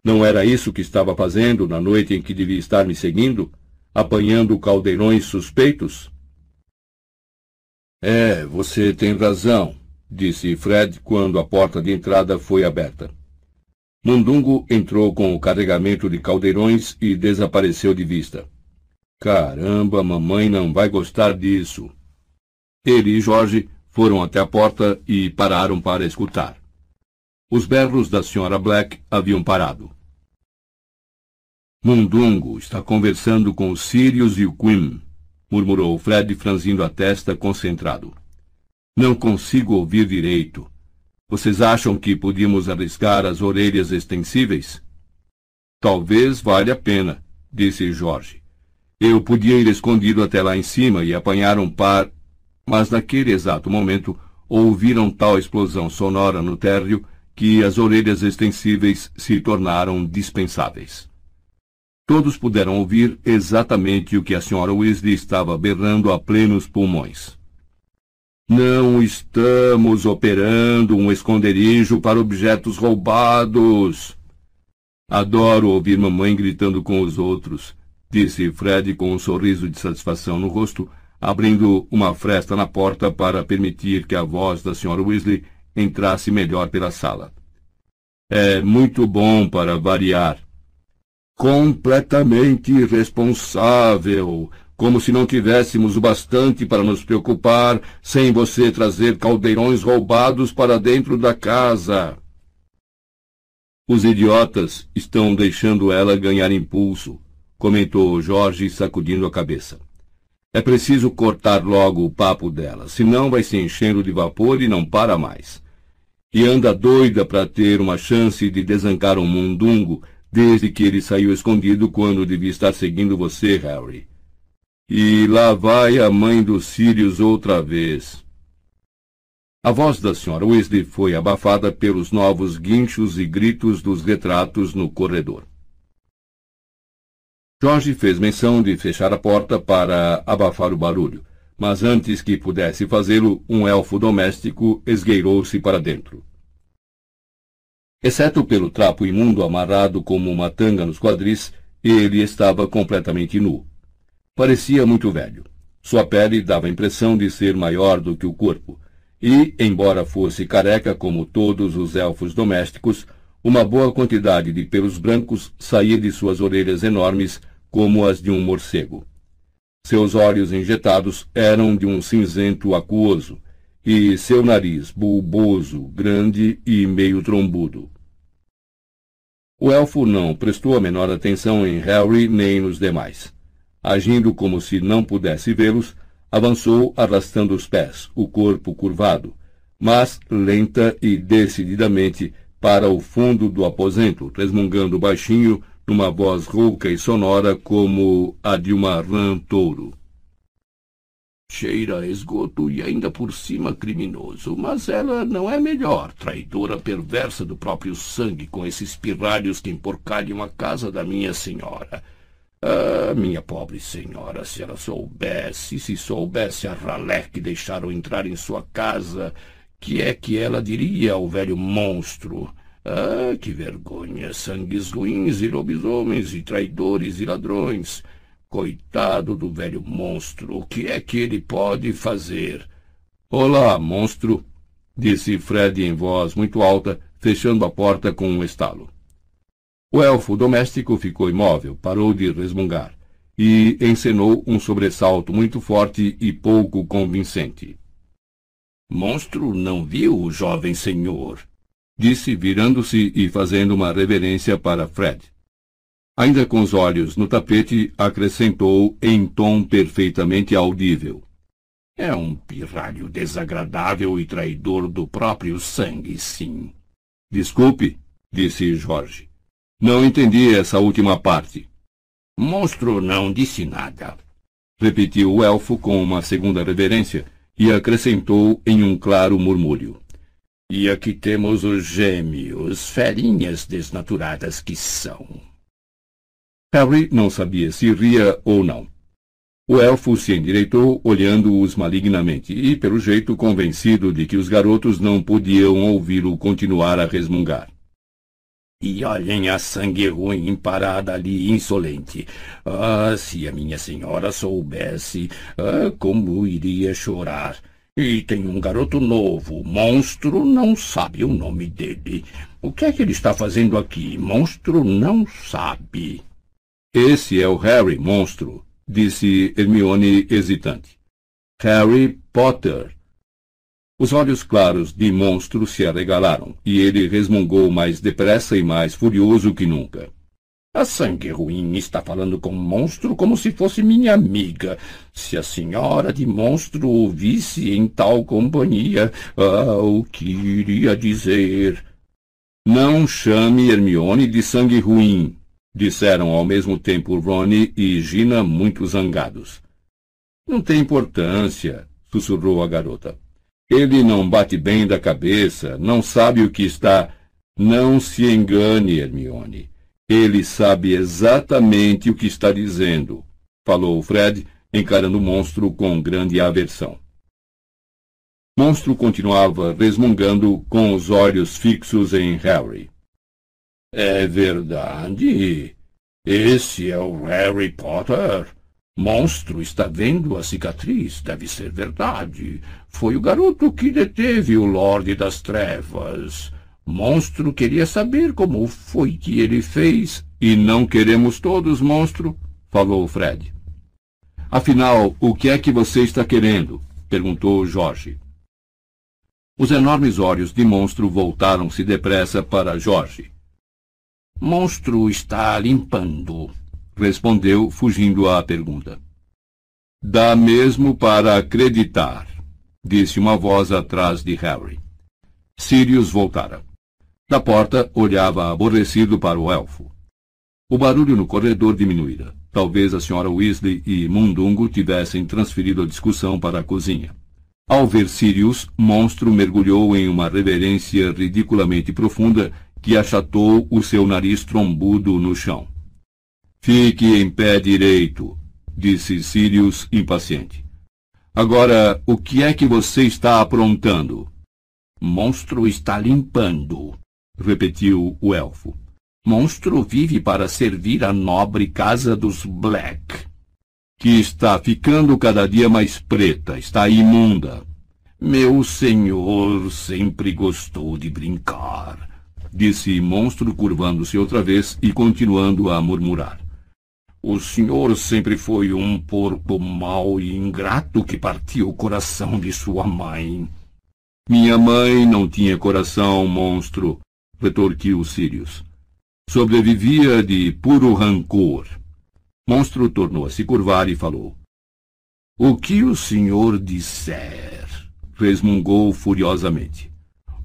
Não era isso que estava fazendo na noite em que devia estar me seguindo? Apanhando caldeirões suspeitos? É, você tem razão, disse Fred quando a porta de entrada foi aberta. Mundungo entrou com o carregamento de caldeirões e desapareceu de vista. Caramba, mamãe não vai gostar disso. Ele e Jorge foram até a porta e pararam para escutar. Os berros da Sra. Black haviam parado. Mundungo está conversando com os Sirius e o Quim, murmurou Fred franzindo a testa concentrado. Não consigo ouvir direito. Vocês acham que podíamos arriscar as orelhas extensíveis? Talvez valha a pena, disse Jorge. Eu podia ir escondido até lá em cima e apanhar um par, mas naquele exato momento ouviram tal explosão sonora no térreo que as orelhas extensíveis se tornaram dispensáveis. Todos puderam ouvir exatamente o que a senhora Weasley estava berrando a plenos pulmões. Não estamos operando um esconderijo para objetos roubados. Adoro ouvir mamãe gritando com os outros, disse Fred com um sorriso de satisfação no rosto, abrindo uma fresta na porta para permitir que a voz da senhora Weasley entrasse melhor pela sala. É muito bom para variar completamente irresponsável, como se não tivéssemos o bastante para nos preocupar sem você trazer caldeirões roubados para dentro da casa. Os idiotas estão deixando ela ganhar impulso, comentou Jorge sacudindo a cabeça. É preciso cortar logo o papo dela, senão vai se enchendo de vapor e não para mais. E anda doida para ter uma chance de desancar um mundungo desde que ele saiu escondido quando devia estar seguindo você, Harry. E lá vai a mãe dos Sirius outra vez. A voz da senhora Weasley foi abafada pelos novos guinchos e gritos dos retratos no corredor. Jorge fez menção de fechar a porta para abafar o barulho, mas antes que pudesse fazê-lo, um elfo doméstico esgueirou-se para dentro. Exceto pelo trapo imundo amarrado como uma tanga nos quadris, ele estava completamente nu. Parecia muito velho. Sua pele dava a impressão de ser maior do que o corpo, e, embora fosse careca como todos os elfos domésticos, uma boa quantidade de pelos brancos saía de suas orelhas enormes como as de um morcego. Seus olhos injetados eram de um cinzento aquoso, e seu nariz bulboso, grande e meio trombudo. O elfo não prestou a menor atenção em Harry nem nos demais. Agindo como se não pudesse vê-los, avançou arrastando os pés, o corpo curvado, mas lenta e decididamente para o fundo do aposento, resmungando baixinho numa voz rouca e sonora como a de uma rã touro. Cheira a esgoto e ainda por cima criminoso, mas ela não é melhor, traidora perversa do próprio sangue, com esses pirralhos que emporcalham a casa da minha senhora. Ah, minha pobre senhora, se ela soubesse, se soubesse a ralé que deixaram entrar em sua casa, que é que ela diria ao velho monstro? Ah, que vergonha! Sangues ruins e lobisomens e traidores e ladrões! Coitado do velho monstro, o que é que ele pode fazer? Olá, monstro, disse Fred em voz muito alta, fechando a porta com um estalo. O elfo doméstico ficou imóvel, parou de resmungar e encenou um sobressalto muito forte e pouco convincente. Monstro não viu o jovem senhor, disse virando-se e fazendo uma reverência para Fred. Ainda com os olhos no tapete, acrescentou em tom perfeitamente audível. É um pirralho desagradável e traidor do próprio sangue, sim. Desculpe, disse Jorge. Não entendi essa última parte. Monstro não disse nada. Repetiu o elfo com uma segunda reverência e acrescentou em um claro murmúrio. E aqui temos os gêmeos, ferinhas desnaturadas que são. Harry não sabia se ria ou não. O elfo se endireitou, olhando-os malignamente, e, pelo jeito, convencido de que os garotos não podiam ouvi-lo continuar a resmungar. E olhem a sangue ruim parada ali, insolente. Ah, se a minha senhora soubesse, ah, como iria chorar. E tem um garoto novo, monstro, não sabe o nome dele. O que é que ele está fazendo aqui? Monstro não sabe. Esse é o Harry, monstro, disse Hermione hesitante. Harry Potter. Os olhos claros de monstro se arregalaram, e ele resmungou mais depressa e mais furioso que nunca. A sangue ruim está falando com monstro como se fosse minha amiga. Se a senhora de monstro ouvisse em tal companhia, ah, o que iria dizer? Não chame Hermione de sangue ruim, disseram ao mesmo tempo Ronnie e Gina muito zangados. Não tem importância, sussurrou a garota. Ele não bate bem da cabeça, não sabe o que está. Não se engane, Hermione. Ele sabe exatamente o que está dizendo, falou Fred, encarando o monstro com grande aversão. Monstro continuava resmungando com os olhos fixos em Harry. É verdade. Esse é o Harry Potter. Monstro está vendo a cicatriz, deve ser verdade. Foi o garoto que deteve o Lorde das Trevas. Monstro queria saber como foi que ele fez. E não queremos todos, monstro, falou Fred. Afinal, o que é que você está querendo? perguntou Jorge. Os enormes olhos de monstro voltaram-se depressa para Jorge. Monstro está limpando, respondeu, fugindo à pergunta. Dá mesmo para acreditar, disse uma voz atrás de Harry. Sirius voltara. Da porta, olhava aborrecido para o elfo. O barulho no corredor diminuíra. Talvez a senhora Weasley e Mundungo tivessem transferido a discussão para a cozinha. Ao ver Sirius, Monstro mergulhou em uma reverência ridiculamente profunda que achatou o seu nariz trombudo no chão. Fique em pé direito, disse Sirius impaciente. Agora, o que é que você está aprontando? Monstro está limpando, repetiu o elfo. Monstro vive para servir a nobre casa dos Black. Que está ficando cada dia mais preta, está imunda. Meu senhor sempre gostou de brincar, disse Monstro curvando-se outra vez e continuando a murmurar. O senhor sempre foi um porco mau e ingrato que partiu o coração de sua mãe. Minha mãe não tinha coração, monstro, retorquiu Sirius. Sobrevivia de puro rancor. Monstro tornou a se curvar e falou. O que o senhor disser, resmungou furiosamente.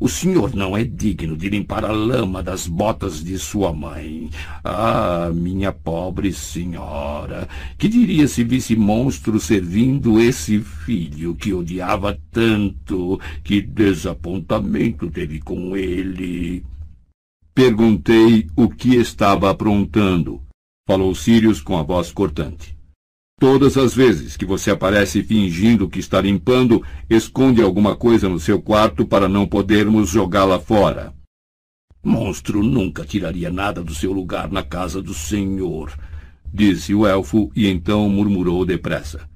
O senhor não é digno de limpar a lama das botas de sua mãe. Ah, minha pobre senhora, que diria se visse monstro servindo esse filho que odiava tanto? Que desapontamento teve com ele? Perguntei o que estava aprontando, falou Sirius com a voz cortante. Todas as vezes que você aparece fingindo que está limpando, esconde alguma coisa no seu quarto para não podermos jogá-la fora. Monstro nunca tiraria nada do seu lugar na casa do senhor, disse o elfo e então murmurou depressa.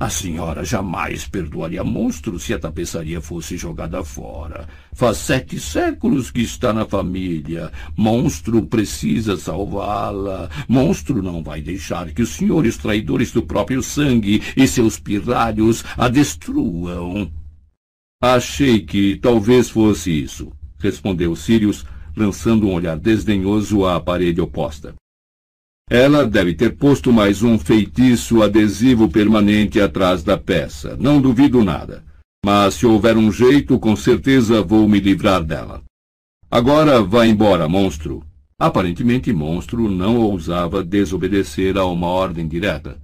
A senhora jamais perdoaria monstro se a tapeçaria fosse jogada fora. Faz sete séculos que está na família. Monstro precisa salvá-la. Monstro não vai deixar que os senhores traidores do próprio sangue e seus pirralhos a destruam. Achei que talvez fosse isso, respondeu Sirius, lançando um olhar desdenhoso à parede oposta. Ela deve ter posto mais um feitiço adesivo permanente atrás da peça. Não duvido nada. Mas se houver um jeito, com certeza vou me livrar dela. Agora vá embora, monstro. Aparentemente, monstro não ousava desobedecer a uma ordem direta.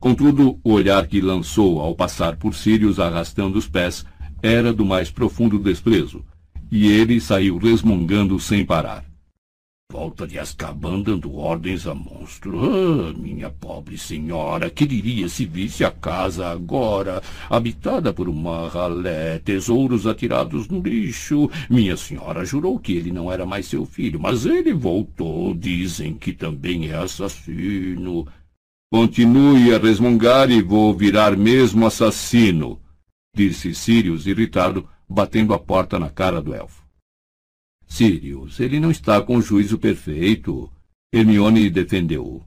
Contudo, o olhar que lançou ao passar por Sirius arrastando os pés era do mais profundo desprezo, e ele saiu resmungando sem parar. Volta de Azkaban dando ordens a monstro. Ah, minha pobre senhora, que diria se visse a casa agora, habitada por uma ralé, tesouros atirados no lixo? Minha senhora jurou que ele não era mais seu filho, mas ele voltou. Dizem que também é assassino. Continue a resmungar e vou virar mesmo assassino, disse Sirius irritado, batendo a porta na cara do elfo. Sirius, ele não está com o juízo perfeito. Hermione defendeu-o.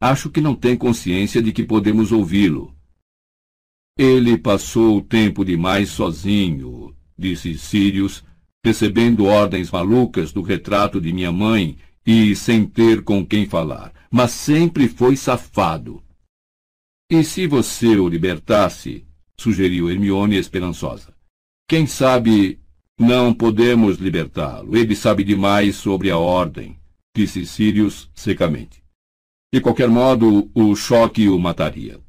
Acho que não tem consciência de que podemos ouvi-lo. Ele passou o tempo demais sozinho, disse Sirius, recebendo ordens malucas do retrato de minha mãe e sem ter com quem falar, mas sempre foi safado. E se você o libertasse? sugeriu Hermione esperançosa. Quem sabe não podemos libertá-lo. Ele sabe demais sobre a ordem, disse Sirius secamente. De qualquer modo, o choque o mataria.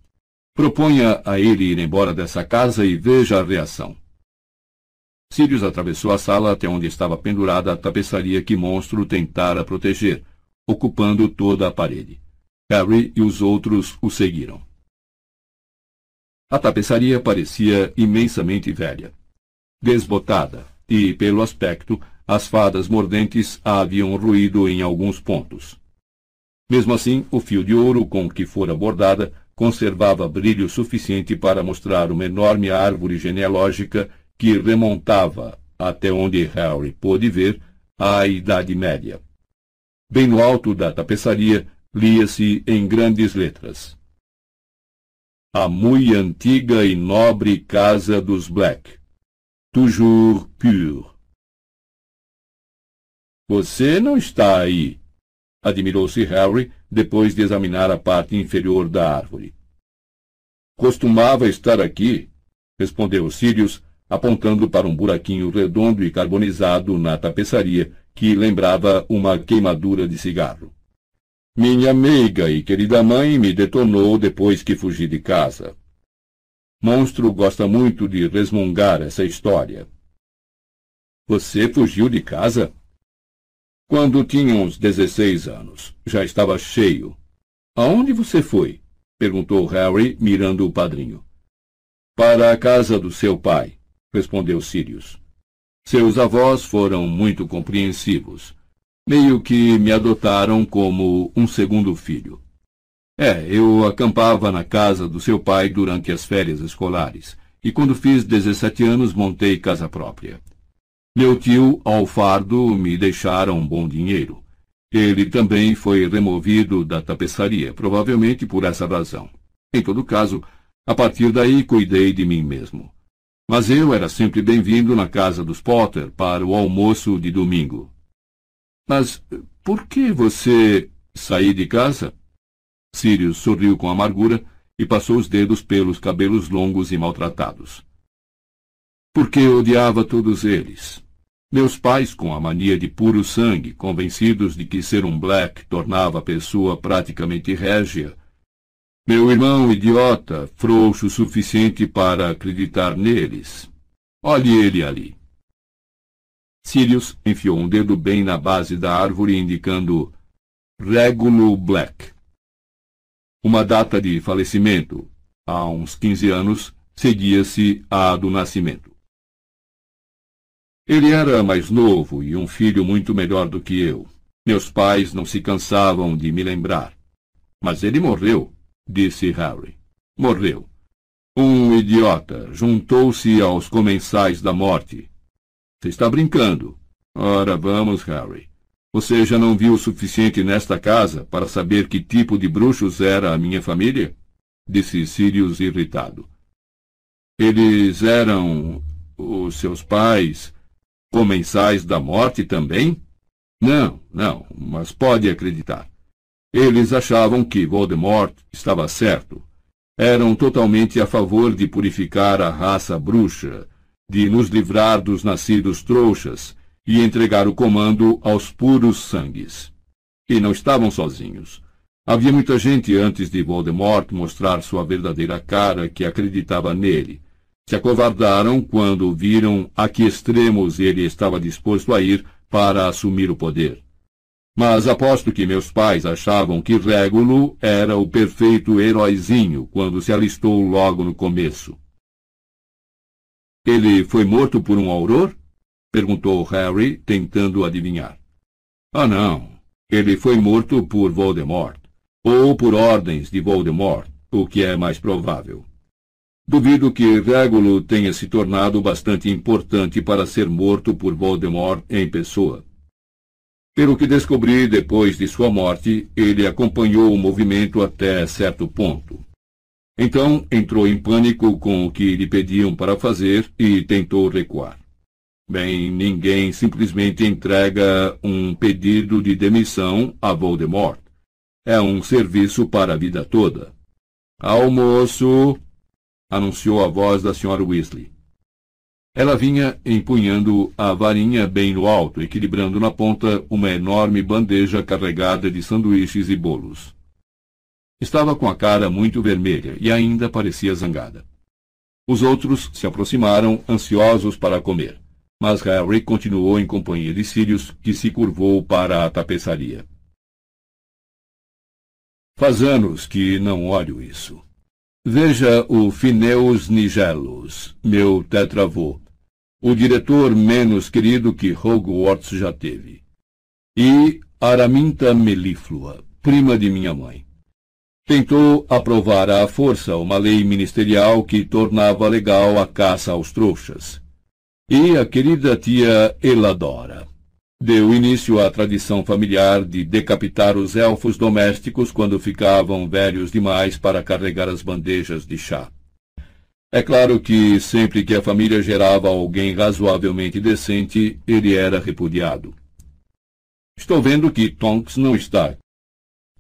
Proponha a ele ir embora dessa casa e veja a reação. Sirius atravessou a sala até onde estava pendurada a tapeçaria que Monstro tentara proteger, ocupando toda a parede. Harry e os outros o seguiram. A tapeçaria parecia imensamente velha. Desbotada, e, pelo aspecto, as fadas mordentes haviam ruído em alguns pontos. Mesmo assim, o fio de ouro com que fora bordada conservava brilho suficiente para mostrar uma enorme árvore genealógica que remontava, até onde Harry pôde ver, à Idade Média. Bem no alto da tapeçaria, lia-se em grandes letras. A muito antiga e nobre casa dos Black toujours pur. Você não está aí, admirou-se Harry depois de examinar a parte inferior da árvore. Costumava estar aqui, respondeu Sirius, apontando para um buraquinho redondo e carbonizado na tapeçaria que lembrava uma queimadura de cigarro. Minha meiga e querida mãe me detonou depois que fugi de casa. Monstro gosta muito de resmungar essa história. Você fugiu de casa? Quando tinha uns dezesseis anos. Já estava cheio. Aonde você foi? perguntou Harry, mirando o padrinho. Para a casa do seu pai, respondeu Sirius. Seus avós foram muito compreensivos. Meio que me adotaram como um segundo filho. É, eu acampava na casa do seu pai durante as férias escolares, e quando fiz 17 anos montei casa própria. Meu tio, Alfardo, me deixara um bom dinheiro. Ele também foi removido da tapeçaria, provavelmente por essa razão. Em todo caso, a partir daí cuidei de mim mesmo. Mas eu era sempre bem-vindo na casa dos Potter para o almoço de domingo. Mas por que você sair de casa? Sirius sorriu com amargura e passou os dedos pelos cabelos longos e maltratados. Porque odiava todos eles. Meus pais, com a mania de puro sangue, convencidos de que ser um Black tornava a pessoa praticamente régia. Meu irmão idiota, frouxo o suficiente para acreditar neles. Olhe ele ali. Sirius enfiou um dedo bem na base da árvore, indicando Regulo Black. Uma data de falecimento, há uns 15 anos, seguia-se à do nascimento. Ele era mais novo e um filho muito melhor do que eu. Meus pais não se cansavam de me lembrar. Mas ele morreu, disse Harry. Morreu. Um idiota juntou-se aos comensais da morte. Você está brincando. Ora, vamos, Harry. Você já não viu o suficiente nesta casa para saber que tipo de bruxos era a minha família? Disse Sirius irritado. Eles eram os seus pais comensais da morte também? Não, não, mas pode acreditar. Eles achavam que Voldemort estava certo. Eram totalmente a favor de purificar a raça bruxa, de nos livrar dos nascidos trouxas e entregar o comando aos puros sangues. E não estavam sozinhos. Havia muita gente antes de Voldemort mostrar sua verdadeira cara que acreditava nele. Se acovardaram quando viram a que extremos ele estava disposto a ir para assumir o poder. Mas aposto que meus pais achavam que Régulo era o perfeito heróizinho quando se alistou logo no começo. Ele foi morto por um auror? Perguntou Harry, tentando adivinhar. Ah, não. Ele foi morto por Voldemort, ou por ordens de Voldemort, o que é mais provável. Duvido que Régulo tenha se tornado bastante importante para ser morto por Voldemort em pessoa. Pelo que descobri depois de sua morte, ele acompanhou o movimento até certo ponto. Então entrou em pânico com o que lhe pediam para fazer e tentou recuar. Bem, ninguém simplesmente entrega um pedido de demissão a Voldemort. É um serviço para a vida toda. Almoço! anunciou a voz da Sra. Weasley. Ela vinha empunhando a varinha bem no alto, equilibrando na ponta uma enorme bandeja carregada de sanduíches e bolos. Estava com a cara muito vermelha e ainda parecia zangada. Os outros se aproximaram, ansiosos para comer, mas Harry continuou em companhia de Sirius, que se curvou para a tapeçaria. Faz anos que não olho isso. Veja o Fineus Nigelos, meu tetravô, o diretor menos querido que Hogwarts já teve. E Araminta Melíflua, prima de minha mãe. Tentou aprovar à força uma lei ministerial que tornava legal a caça aos trouxas. E a querida tia Eladora. Deu início à tradição familiar de decapitar os elfos domésticos quando ficavam velhos demais para carregar as bandejas de chá. É claro que sempre que a família gerava alguém razoavelmente decente, ele era repudiado. Estou vendo que Tonks não está.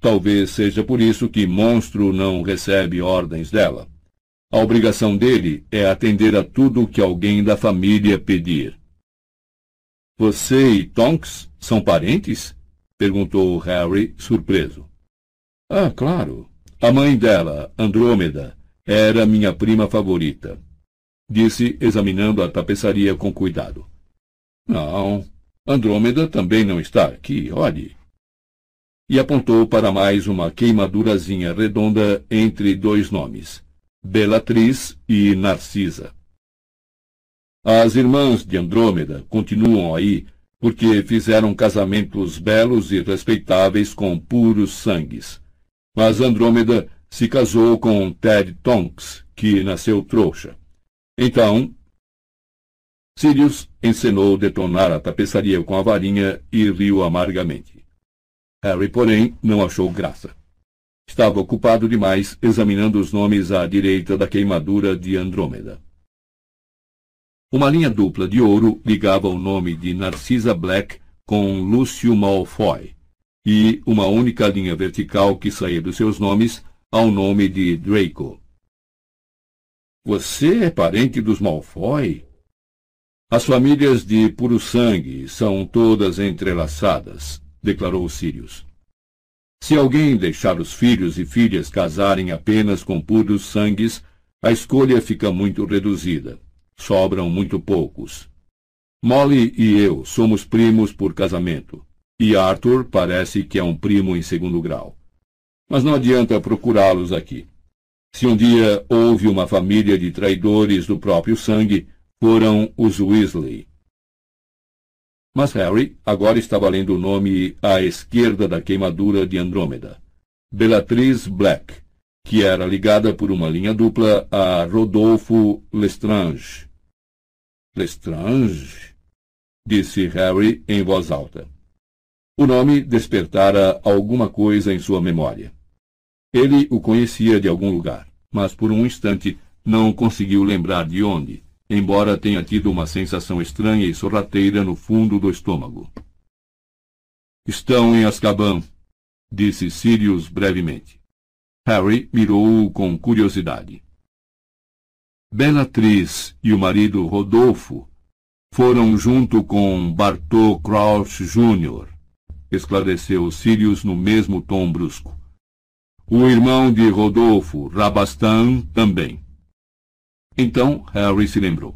Talvez seja por isso que Monstro não recebe ordens dela. A obrigação dele é atender a tudo que alguém da família pedir. Você e Tonks são parentes? perguntou Harry, surpreso. Ah, claro. A mãe dela, Andrômeda, era minha prima favorita, disse, examinando a tapeçaria com cuidado. Não, Andrômeda também não está aqui, olhe. E apontou para mais uma queimadurazinha redonda entre dois nomes, Belatriz e Narcisa. As irmãs de Andrômeda continuam aí porque fizeram casamentos belos e respeitáveis com puros sangues. Mas Andrômeda se casou com Ted Tonks, que nasceu trouxa. Então, Sirius encenou detonar a tapeçaria com a varinha e riu amargamente. Harry, porém, não achou graça. Estava ocupado demais examinando os nomes à direita da queimadura de Andrômeda. Uma linha dupla de ouro ligava o nome de Narcisa Black com Lúcio Malfoy, e uma única linha vertical que saía dos seus nomes ao nome de Draco. Você é parente dos Malfoy? As famílias de puro sangue são todas entrelaçadas, declarou Sirius. Se alguém deixar os filhos e filhas casarem apenas com puros sangues, a escolha fica muito reduzida. Sobram muito poucos. Molly e eu somos primos por casamento, e Arthur parece que é um primo em segundo grau. Mas não adianta procurá-los aqui. Se um dia houve uma família de traidores do próprio sangue, foram os Weasley. Mas Harry agora estava lendo o nome à esquerda da queimadura de Andrômeda. Bellatrix Black, que era ligada por uma linha dupla a Rodolfo Lestrange. Lestrange? disse Harry em voz alta. O nome despertara alguma coisa em sua memória. Ele o conhecia de algum lugar, mas por um instante não conseguiu lembrar de onde, embora tenha tido uma sensação estranha e sorrateira no fundo do estômago. Estão em Azkaban, disse Sirius brevemente. Harry mirou-o com curiosidade. Bellatrix e o marido Rodolfo foram junto com Bartô Crouch Jr., esclareceu Sirius no mesmo tom brusco. O irmão de Rodolfo, Rabastan, também. Então Harry se lembrou.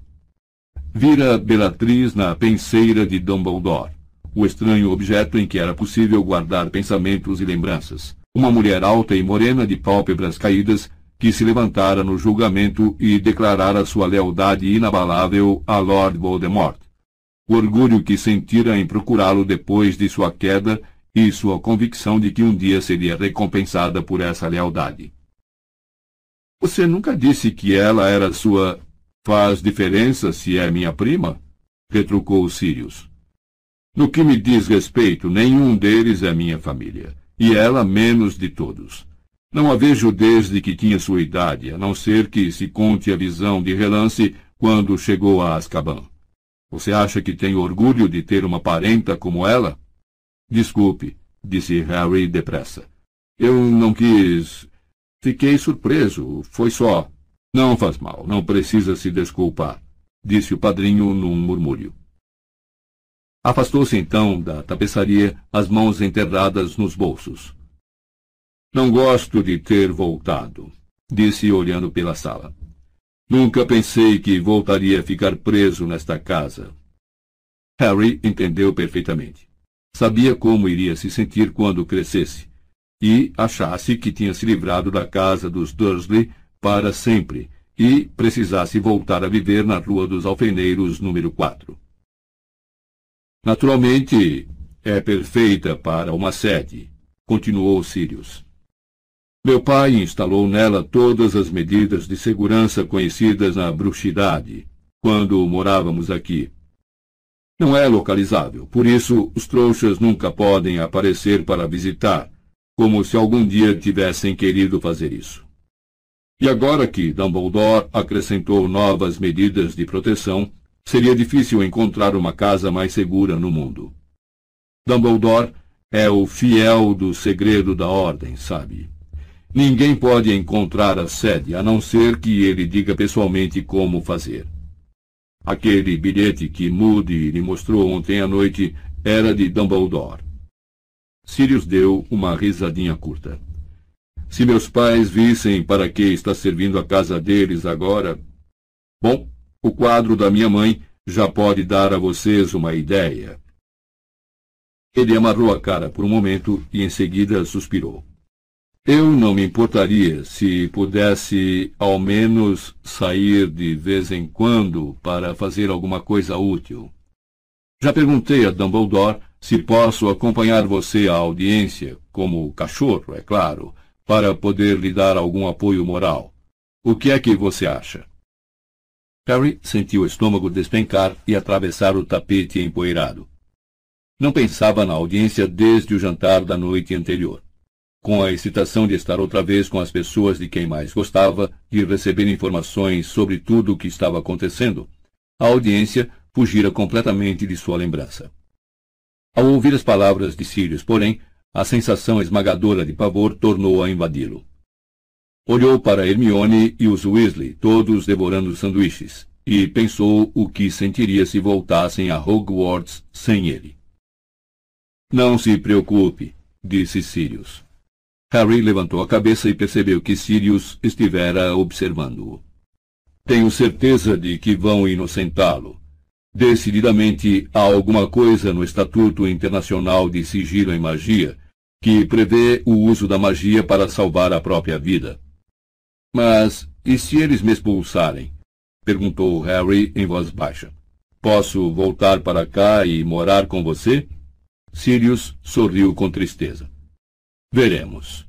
Vira Belatriz na penseira de Dumbledore, o estranho objeto em que era possível guardar pensamentos e lembranças. Uma mulher alta e morena de pálpebras caídas que se levantara no julgamento e declarara sua lealdade inabalável a Lord Voldemort. O orgulho que sentira em procurá-lo depois de sua queda e sua convicção de que um dia seria recompensada por essa lealdade. Você nunca disse que ela era sua. Faz diferença se é minha prima? retrucou Sirius. No que me diz respeito, nenhum deles é minha família, e ela menos de todos. Não a vejo desde que tinha sua idade, a não ser que se conte a visão de relance quando chegou a Azkaban. Você acha que tenho orgulho de ter uma parenta como ela? Desculpe, disse Harry depressa. Eu não quis. Fiquei surpreso, foi só. Não faz mal, não precisa se desculpar, disse o padrinho num murmúrio. Afastou-se então da tapeçaria, as mãos enterradas nos bolsos. Não gosto de ter voltado, disse olhando pela sala. Nunca pensei que voltaria a ficar preso nesta casa. Harry entendeu perfeitamente. Sabia como iria se sentir quando crescesse e achasse que tinha se livrado da casa dos Dursley para sempre e precisasse voltar a viver na Rua dos Alfeneiros, número 4. Naturalmente, é perfeita para uma sede, continuou Sirius. Meu pai instalou nela todas as medidas de segurança conhecidas na bruxidade, quando morávamos aqui. Não é localizável, por isso os trouxas nunca podem aparecer para visitar, como se algum dia tivessem querido fazer isso. E agora que Dumbledore acrescentou novas medidas de proteção, seria difícil encontrar uma casa mais segura no mundo. Dumbledore é o fiel do segredo da ordem, sabe? Ninguém pode encontrar a sede a não ser que ele diga pessoalmente como fazer. Aquele bilhete que Moody lhe mostrou ontem à noite era de Dumbledore. Sirius deu uma risadinha curta. Se meus pais vissem para que está servindo a casa deles agora. Bom, o quadro da minha mãe já pode dar a vocês uma ideia. Ele amarrou a cara por um momento e em seguida suspirou. Eu não me importaria se pudesse ao menos sair de vez em quando para fazer alguma coisa útil. Já perguntei a Dumbledore se posso acompanhar você à audiência, como cachorro, é claro, para poder lhe dar algum apoio moral. O que é que você acha? Harry sentiu o estômago despencar e atravessar o tapete empoeirado. Não pensava na audiência desde o jantar da noite anterior. Com a excitação de estar outra vez com as pessoas de quem mais gostava, de receber informações sobre tudo o que estava acontecendo, a audiência fugira completamente de sua lembrança. Ao ouvir as palavras de Sirius, porém, a sensação esmagadora de pavor tornou a invadi-lo. Olhou para Hermione e os Weasley, todos devorando sanduíches, e pensou o que sentiria se voltassem a Hogwarts sem ele. Não se preocupe, disse Sirius. Harry levantou a cabeça e percebeu que Sirius estivera observando-o. Tenho certeza de que vão inocentá-lo, Decididamente há alguma coisa no Estatuto Internacional de Sigilo em Magia que prevê o uso da magia para salvar a própria vida. Mas e se eles me expulsarem? perguntou Harry em voz baixa. Posso voltar para cá e morar com você? Sirius sorriu com tristeza. Veremos.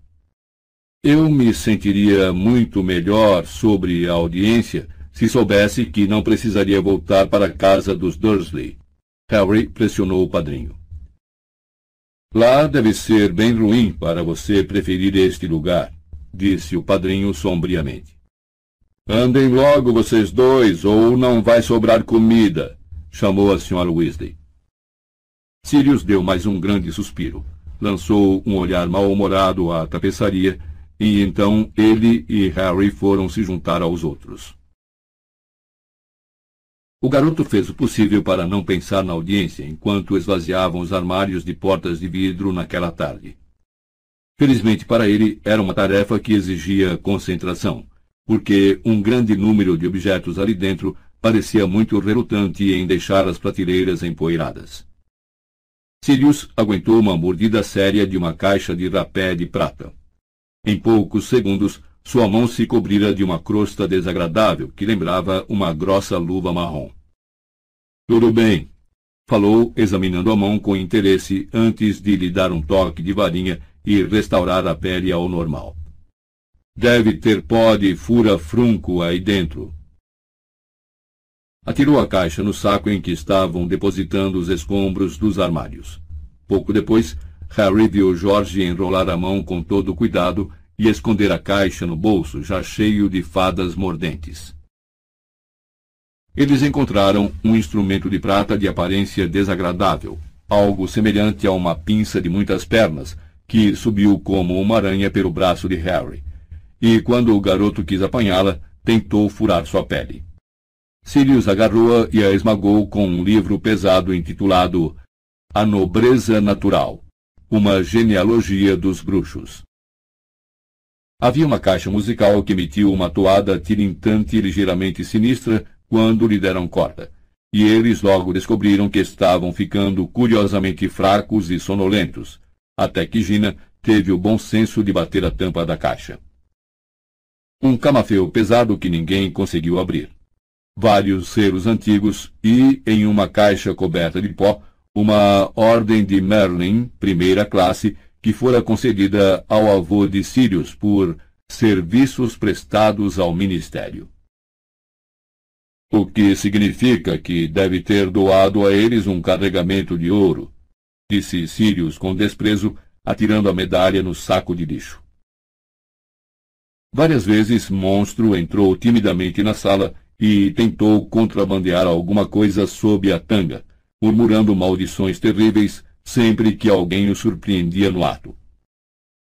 Eu me sentiria muito melhor sobre a audiência se soubesse que não precisaria voltar para a casa dos Dursley. Harry pressionou o padrinho. Lá deve ser bem ruim para você preferir este lugar, disse o padrinho sombriamente. Andem logo vocês dois, ou não vai sobrar comida, chamou a senhora Weasley. Sirius deu mais um grande suspiro, lançou um olhar mal-humorado à tapeçaria, e então ele e Harry foram se juntar aos outros. O garoto fez o possível para não pensar na audiência enquanto esvaziavam os armários de portas de vidro naquela tarde. Felizmente para ele, era uma tarefa que exigia concentração, porque um grande número de objetos ali dentro parecia muito relutante em deixar as prateleiras empoeiradas. Sirius aguentou uma mordida séria de uma caixa de rapé de prata. Em poucos segundos, sua mão se cobrira de uma crosta desagradável que lembrava uma grossa luva marrom. Tudo bem, falou, examinando a mão com interesse antes de lhe dar um toque de varinha e restaurar a pele ao normal. Deve ter pó de fura-frunco aí dentro. Atirou a caixa no saco em que estavam depositando os escombros dos armários. Pouco depois, Harry viu George enrolar a mão com todo cuidado e esconder a caixa no bolso, já cheio de fadas mordentes. Eles encontraram um instrumento de prata de aparência desagradável, algo semelhante a uma pinça de muitas pernas, que subiu como uma aranha pelo braço de Harry. E quando o garoto quis apanhá-la, tentou furar sua pele. Sirius agarrou-a e a esmagou com um livro pesado intitulado A Nobreza Natural, uma genealogia dos bruxos. Havia uma caixa musical que emitiu uma toada tirintante e ligeiramente sinistra quando lhe deram corda, e eles logo descobriram que estavam ficando curiosamente fracos e sonolentos, até que Gina teve o bom senso de bater a tampa da caixa. Um camafeu pesado que ninguém conseguiu abrir vários selos antigos e, em uma caixa coberta de pó, uma ordem de Merlin, primeira classe, que fora concedida ao avô de Sirius por serviços prestados ao ministério. O que significa que deve ter doado a eles um carregamento de ouro, disse Sirius com desprezo, atirando a medalha no saco de lixo. Várias vezes Monstro entrou timidamente na sala e tentou contrabandear alguma coisa sob a tanga, murmurando maldições terríveis sempre que alguém o surpreendia no ato.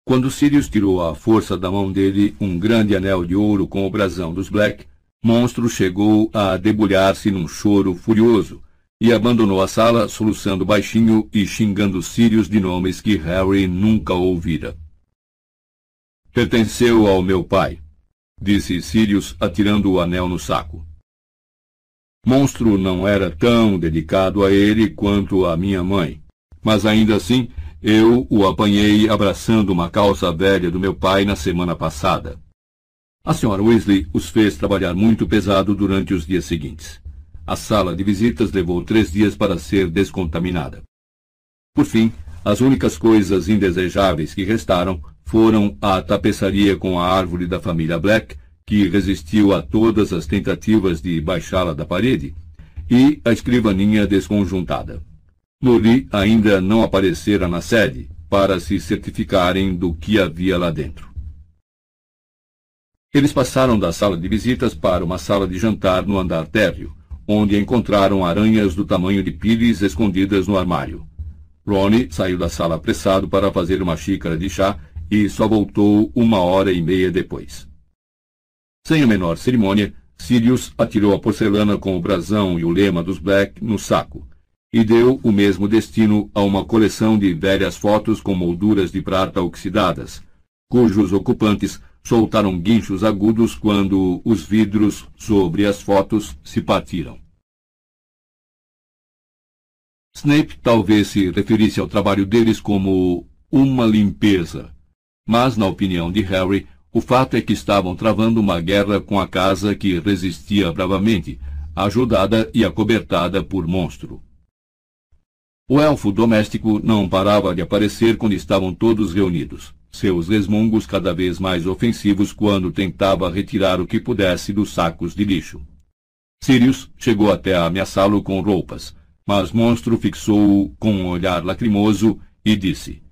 Quando Sirius tirou à força da mão dele um grande anel de ouro com o brasão dos Black, Monstro chegou a debulhar-se num choro furioso e abandonou a sala soluçando baixinho e xingando Sirius de nomes que Harry nunca ouvira. Pertenceu ao meu pai, disse Sirius, atirando o anel no saco. Monstro não era tão dedicado a ele quanto a minha mãe, mas ainda assim eu o apanhei abraçando uma calça velha do meu pai na semana passada. A senhora Weasley os fez trabalhar muito pesado durante os dias seguintes. A sala de visitas levou três dias para ser descontaminada. Por fim, as únicas coisas indesejáveis que restaram foram a tapeçaria com a árvore da família Black, que resistiu a todas as tentativas de baixá-la da parede, e a escrivaninha desconjuntada. Luri ainda não aparecera na sede para se certificarem do que havia lá dentro. Eles passaram da sala de visitas para uma sala de jantar no andar térreo, onde encontraram aranhas do tamanho de pires escondidas no armário. Ronnie saiu da sala apressado para fazer uma xícara de chá e só voltou uma hora e meia depois. Sem a menor cerimônia, Sirius atirou a porcelana com o brasão e o lema dos Black no saco, e deu o mesmo destino a uma coleção de velhas fotos com molduras de prata oxidadas, cujos ocupantes soltaram guinchos agudos quando os vidros sobre as fotos se partiram. Snape talvez se referisse ao trabalho deles como uma limpeza, mas, na opinião de Harry, o fato é que estavam travando uma guerra com a casa que resistia bravamente, ajudada e acobertada por monstro. O elfo doméstico não parava de aparecer quando estavam todos reunidos, seus resmungos cada vez mais ofensivos quando tentava retirar o que pudesse dos sacos de lixo. Sirius chegou até a ameaçá-lo com roupas, mas Monstro fixou-o com um olhar lacrimoso e disse: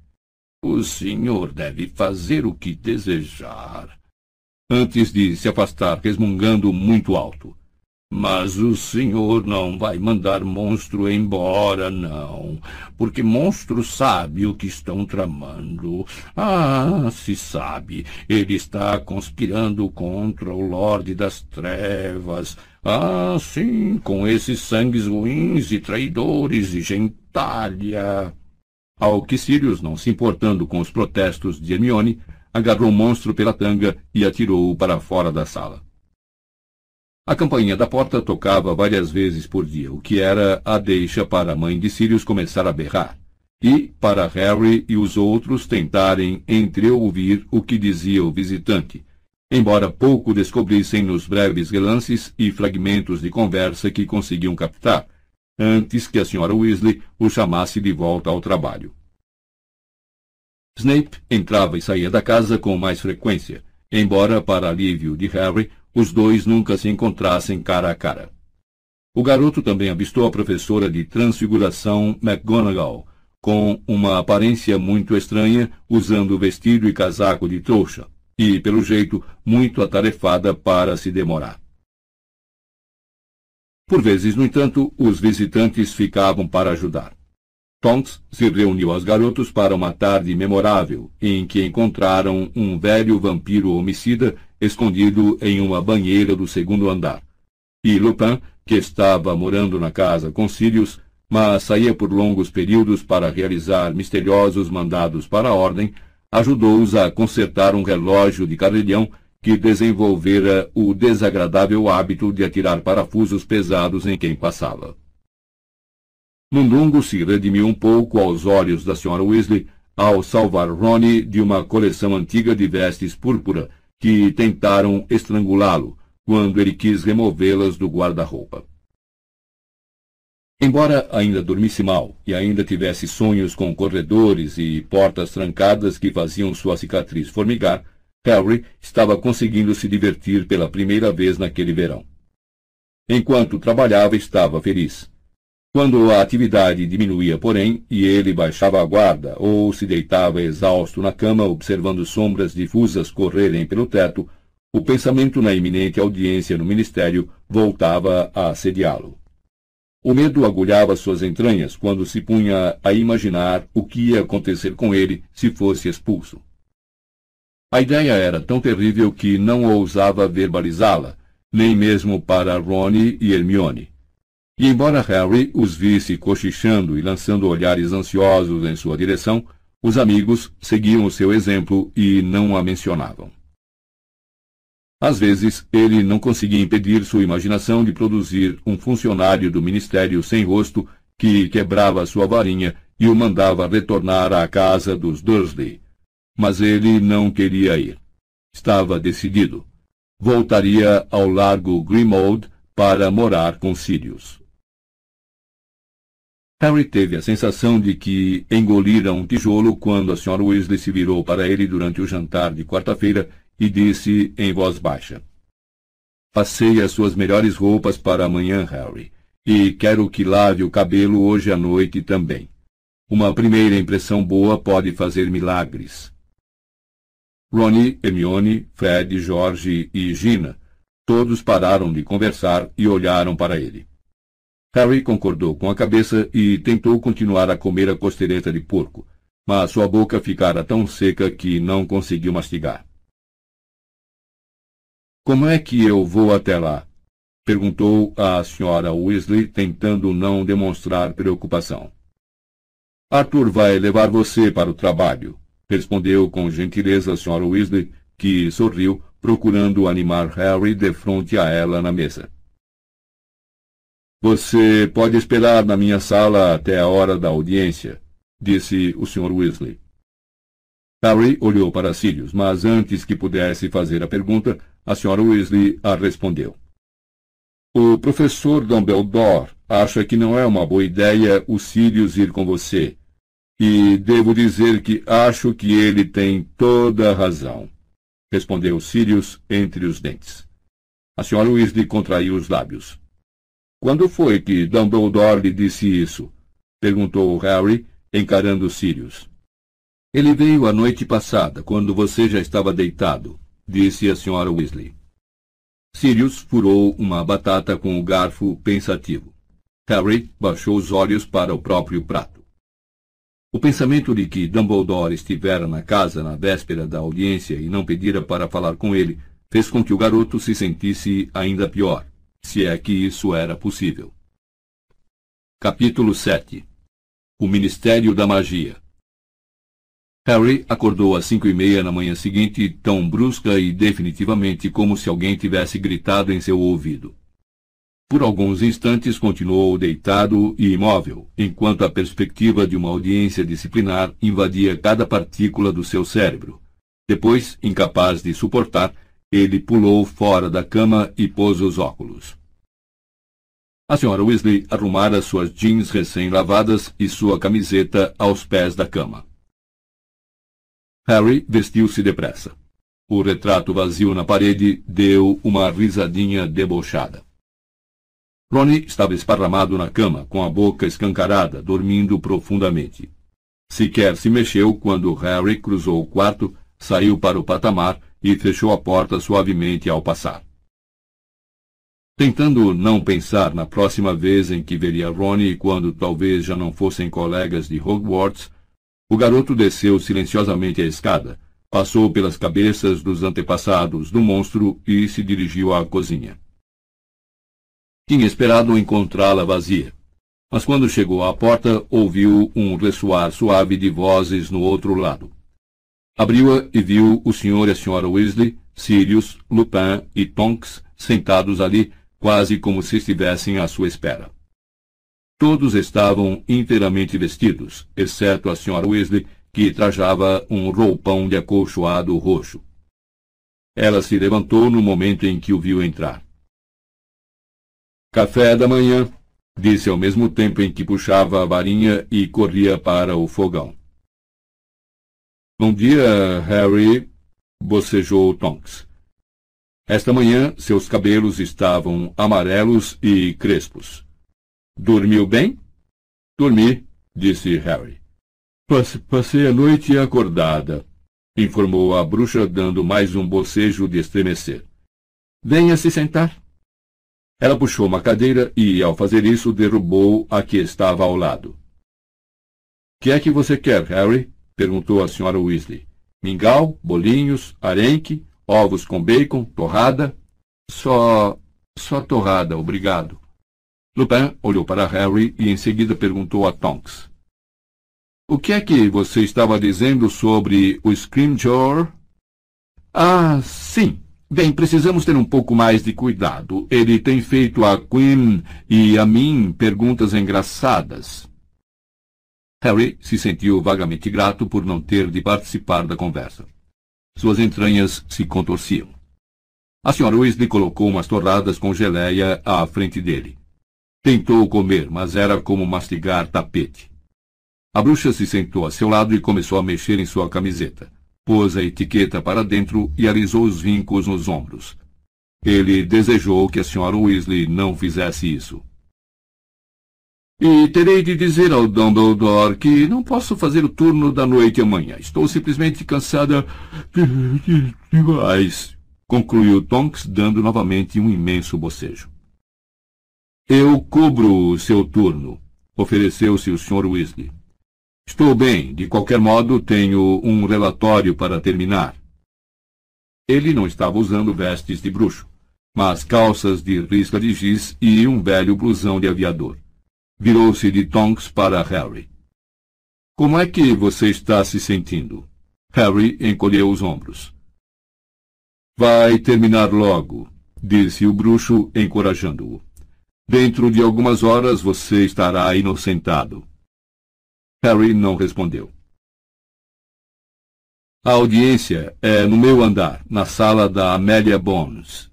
o senhor deve fazer o que desejar. Antes de se afastar, resmungando muito alto. Mas o senhor não vai mandar monstro embora, não, porque monstro sabe o que estão tramando. Ah, se sabe, ele está conspirando contra o Lorde das Trevas. Ah, sim, com esses sangues ruins e traidores e gentalha. Ao que Sirius, não se importando com os protestos de Hermione, agarrou o monstro pela tanga e atirou-o para fora da sala. A campainha da porta tocava várias vezes por dia, o que era a deixa para a mãe de Sirius começar a berrar. e, para Harry e os outros tentarem entreouvir o que dizia o visitante, embora pouco descobrissem nos breves relances e fragmentos de conversa que conseguiam captar, antes que a Sra. Weasley o chamasse de volta ao trabalho. Snape entrava e saía da casa com mais frequência, embora, para alívio de Harry, os dois nunca se encontrassem cara a cara. O garoto também avistou a professora de transfiguração McGonagall, com uma aparência muito estranha, usando vestido e casaco de trouxa, e, pelo jeito, muito atarefada para se demorar. Por vezes, no entanto, os visitantes ficavam para ajudar. Tonks se reuniu aos garotos para uma tarde memorável, em que encontraram um velho vampiro homicida escondido em uma banheira do segundo andar. E Lupin, que estava morando na casa com Sirius, mas saía por longos períodos para realizar misteriosos mandados para a ordem, ajudou-os a consertar um relógio de carrilhão que desenvolvera o desagradável hábito de atirar parafusos pesados em quem passava. Mundungo se redimiu um pouco aos olhos da Sra. Weasley ao salvar Ronnie de uma coleção antiga de vestes púrpura que tentaram estrangulá-lo quando ele quis removê-las do guarda-roupa. Embora ainda dormisse mal e ainda tivesse sonhos com corredores e portas trancadas que faziam sua cicatriz formigar, Harry estava conseguindo se divertir pela primeira vez naquele verão. Enquanto trabalhava, estava feliz. Quando a atividade diminuía, porém, e ele baixava a guarda ou se deitava exausto na cama observando sombras difusas correrem pelo teto, o pensamento na iminente audiência no ministério voltava a assediá-lo. O medo agulhava suas entranhas quando se punha a imaginar o que ia acontecer com ele se fosse expulso. A ideia era tão terrível que não ousava verbalizá-la, nem mesmo para Ronnie e Hermione. E embora Harry os visse cochichando e lançando olhares ansiosos em sua direção, os amigos seguiam o seu exemplo e não a mencionavam. Às vezes, ele não conseguia impedir sua imaginação de produzir um funcionário do ministério sem rosto que quebrava sua varinha e o mandava retornar à casa dos Dursley. Mas ele não queria ir. Estava decidido. Voltaria ao largo Grimmauld para morar com Sirius. Harry teve a sensação de que engolira um tijolo quando a Sra. Weasley se virou para ele durante o jantar de quarta-feira e disse em voz baixa: Passei as suas melhores roupas para amanhã, Harry, e quero que lave o cabelo hoje à noite também. Uma primeira impressão boa pode fazer milagres. Ronnie, Hermione, Fred, George e Gina todos pararam de conversar e olharam para ele. Harry concordou com a cabeça e tentou continuar a comer a costeleta de porco, mas sua boca ficara tão seca que não conseguiu mastigar. Como é que eu vou até lá? perguntou a senhora Weasley, tentando não demonstrar preocupação. Arthur vai levar você para o trabalho, respondeu com gentileza a senhora Weasley, que sorriu, procurando animar Harry de frente a ela na mesa. Você pode esperar na minha sala até a hora da audiência, disse o Sr. Weasley. Harry olhou para Sirius, mas antes que pudesse fazer a pergunta, a Sra. Weasley a respondeu. O professor Dumbledore acha que não é uma boa ideia o Sirius ir com você. E devo dizer que acho que ele tem toda a razão, respondeu Sirius entre os dentes. A Sra. Weasley contraiu os lábios. Quando foi que Dumbledore lhe disse isso? perguntou Harry, encarando Sirius. Ele veio a noite passada, quando você já estava deitado, disse a senhora Weasley. Sirius furou uma batata com o garfo pensativo. Harry baixou os olhos para o próprio prato. O pensamento de que Dumbledore estivera na casa na véspera da audiência e não pedira para falar com ele fez com que o garoto se sentisse ainda pior se é que isso era possível. Capítulo 7 O Ministério da Magia Harry acordou às cinco e meia na manhã seguinte, tão brusca e definitivamente como se alguém tivesse gritado em seu ouvido. Por alguns instantes continuou deitado e imóvel, enquanto a perspectiva de uma audiência disciplinar invadia cada partícula do seu cérebro. Depois, incapaz de suportar, ele pulou fora da cama e pôs os óculos. A senhora Weasley arrumara suas jeans recém-lavadas e sua camiseta aos pés da cama. Harry vestiu-se depressa. O retrato vazio na parede deu uma risadinha debochada. Ronnie estava esparramado na cama, com a boca escancarada, dormindo profundamente. Sequer se mexeu quando Harry cruzou o quarto, saiu para o patamar e fechou a porta suavemente ao passar. Tentando não pensar na próxima vez em que veria Ronnie quando talvez já não fossem colegas de Hogwarts, o garoto desceu silenciosamente a escada, passou pelas cabeças dos antepassados do monstro e se dirigiu à cozinha. Tinha esperado encontrá-la vazia. Mas quando chegou à porta, ouviu um ressoar suave de vozes no outro lado. Abriu-a e viu o senhor e a senhora Weasley, Sirius, Lupin e Tonks sentados ali, quase como se estivessem à sua espera. Todos estavam inteiramente vestidos, exceto a senhora Weasley, que trajava um roupão de acolchoado roxo. Ela se levantou no momento em que o viu entrar. Café da manhã, disse ao mesmo tempo em que puxava a varinha e corria para o fogão. Bom dia, Harry, bocejou Tonks. Esta manhã seus cabelos estavam amarelos e crespos. Dormiu bem? Dormi, disse Harry. Passei a noite acordada, informou a bruxa, dando mais um bocejo de estremecer. Venha se sentar. Ela puxou uma cadeira e, ao fazer isso, derrubou a que estava ao lado. Que é que você quer, Harry? Perguntou a senhora Weasley. Mingau, bolinhos, arenque, ovos com bacon, torrada? Só. só torrada, obrigado. Lupin olhou para Harry e em seguida perguntou a Tonks. O que é que você estava dizendo sobre o Scrimgeour? Ah, sim, Bem, precisamos ter um pouco mais de cuidado. Ele tem feito a Queen e a mim perguntas engraçadas. Harry se sentiu vagamente grato por não ter de participar da conversa. Suas entranhas se contorciam. A senhora Weasley colocou umas torradas com geleia à frente dele. Tentou comer, mas era como mastigar tapete. A bruxa se sentou a seu lado e começou a mexer em sua camiseta pôs a etiqueta para dentro e alisou os vincos nos ombros. Ele desejou que a senhora Weasley não fizesse isso. E terei de dizer ao Dumbledore que não posso fazer o turno da noite amanhã. Estou simplesmente cansada demais, concluiu Tonks, dando novamente um imenso bocejo. Eu cubro o seu turno, ofereceu-se o Sr. Weasley. Estou bem, de qualquer modo, tenho um relatório para terminar. Ele não estava usando vestes de bruxo, mas calças de risca de giz e um velho blusão de aviador. Virou-se de Tonks para Harry. Como é que você está se sentindo? Harry encolheu os ombros. Vai terminar logo, disse o bruxo, encorajando-o. Dentro de algumas horas você estará inocentado. Harry não respondeu. A audiência é no meu andar, na sala da Amélia Bones.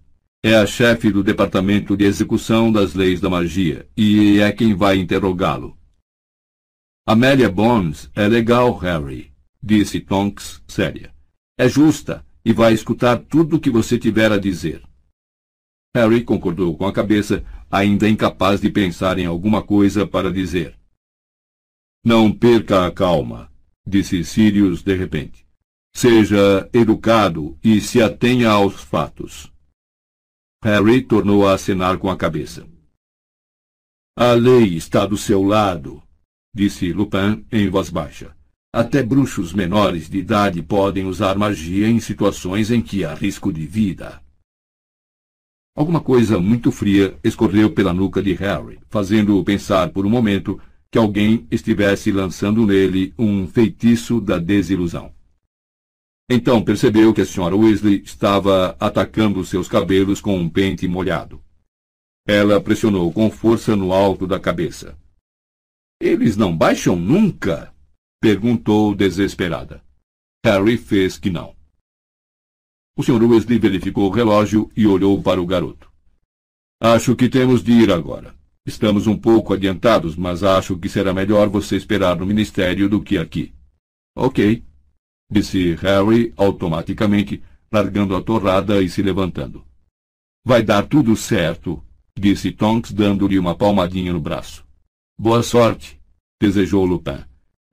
É a chefe do Departamento de Execução das Leis da Magia e é quem vai interrogá-lo. Amélia Bones é legal, Harry, disse Tonks, séria. É justa e vai escutar tudo o que você tiver a dizer. Harry concordou com a cabeça, ainda incapaz de pensar em alguma coisa para dizer. Não perca a calma, disse Sirius de repente. Seja educado e se atenha aos fatos. Harry tornou a acenar com a cabeça. A lei está do seu lado, disse Lupin em voz baixa. Até bruxos menores de idade podem usar magia em situações em que há risco de vida. Alguma coisa muito fria escorreu pela nuca de Harry, fazendo-o pensar por um momento que alguém estivesse lançando nele um feitiço da desilusão. Então percebeu que a senhora Weasley estava atacando seus cabelos com um pente molhado. Ela pressionou com força no alto da cabeça. Eles não baixam nunca? perguntou desesperada. Harry fez que não. O Sr. Weasley verificou o relógio e olhou para o garoto. Acho que temos de ir agora. Estamos um pouco adiantados, mas acho que será melhor você esperar no ministério do que aqui. Ok, disse Harry automaticamente, largando a torrada e se levantando. Vai dar tudo certo, disse Tonks, dando-lhe uma palmadinha no braço. Boa sorte, desejou Lupin.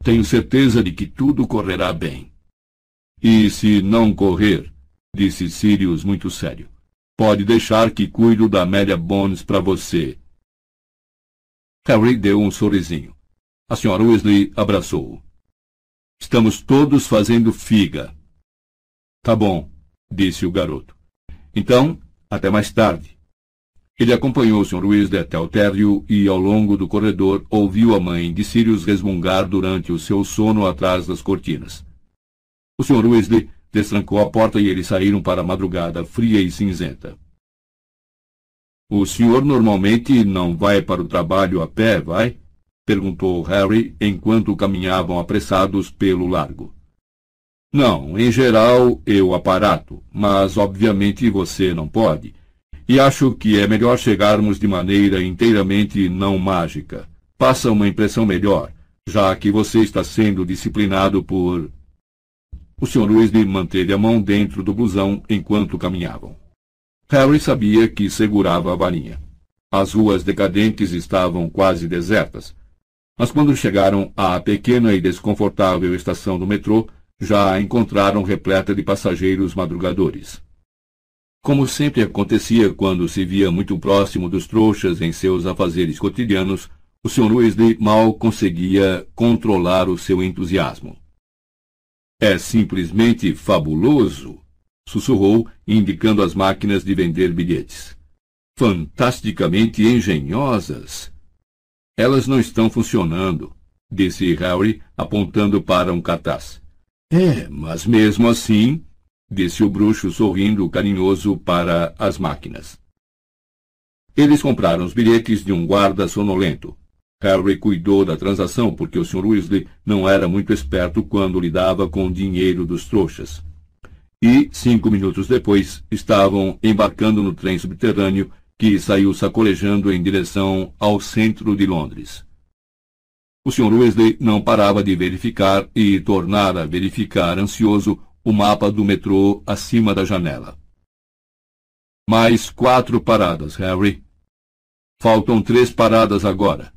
Tenho certeza de que tudo correrá bem. E se não correr, disse Sirius muito sério, pode deixar que cuido da Amélia Bones para você. Harry deu um sorrisinho. A senhora Weasley abraçou-o. Estamos todos fazendo figa. Tá bom, disse o garoto. Então, até mais tarde. Ele acompanhou o Sr. Weasley até o térreo e, ao longo do corredor, ouviu a mãe de Sirius resmungar durante o seu sono atrás das cortinas. O Sr. Weasley destrancou a porta e eles saíram para a madrugada fria e cinzenta. O senhor normalmente não vai para o trabalho a pé, vai? Perguntou Harry enquanto caminhavam apressados pelo largo. Não, em geral eu aparato, mas obviamente você não pode e acho que é melhor chegarmos de maneira inteiramente não mágica. Passa uma impressão melhor, já que você está sendo disciplinado por. O Sr. Weasley manteve a mão dentro do blusão enquanto caminhavam. Harry sabia que segurava a varinha. As ruas decadentes estavam quase desertas, mas quando chegaram à pequena e desconfortável estação do metrô, já a encontraram repleta de passageiros madrugadores. Como sempre acontecia quando se via muito próximo dos trouxas em seus afazeres cotidianos, o Sr. Weasley mal conseguia controlar o seu entusiasmo. É simplesmente fabuloso, sussurrou, indicando as máquinas de vender bilhetes. Fantasticamente engenhosas. Elas não estão funcionando, disse Harry, apontando para um cartaz. É, mas mesmo assim, disse o bruxo sorrindo carinhoso para as máquinas. Eles compraram os bilhetes de um guarda sonolento. Harry cuidou da transação porque o Sr. Weasley não era muito esperto quando lidava com o dinheiro dos trouxas. E, cinco minutos depois, estavam embarcando no trem subterrâneo que saiu sacolejando em direção ao centro de Londres. O Sr. Weasley não parava de verificar e tornar a verificar ansioso o mapa do metrô acima da janela. Mais quatro paradas, Harry. Faltam três paradas agora.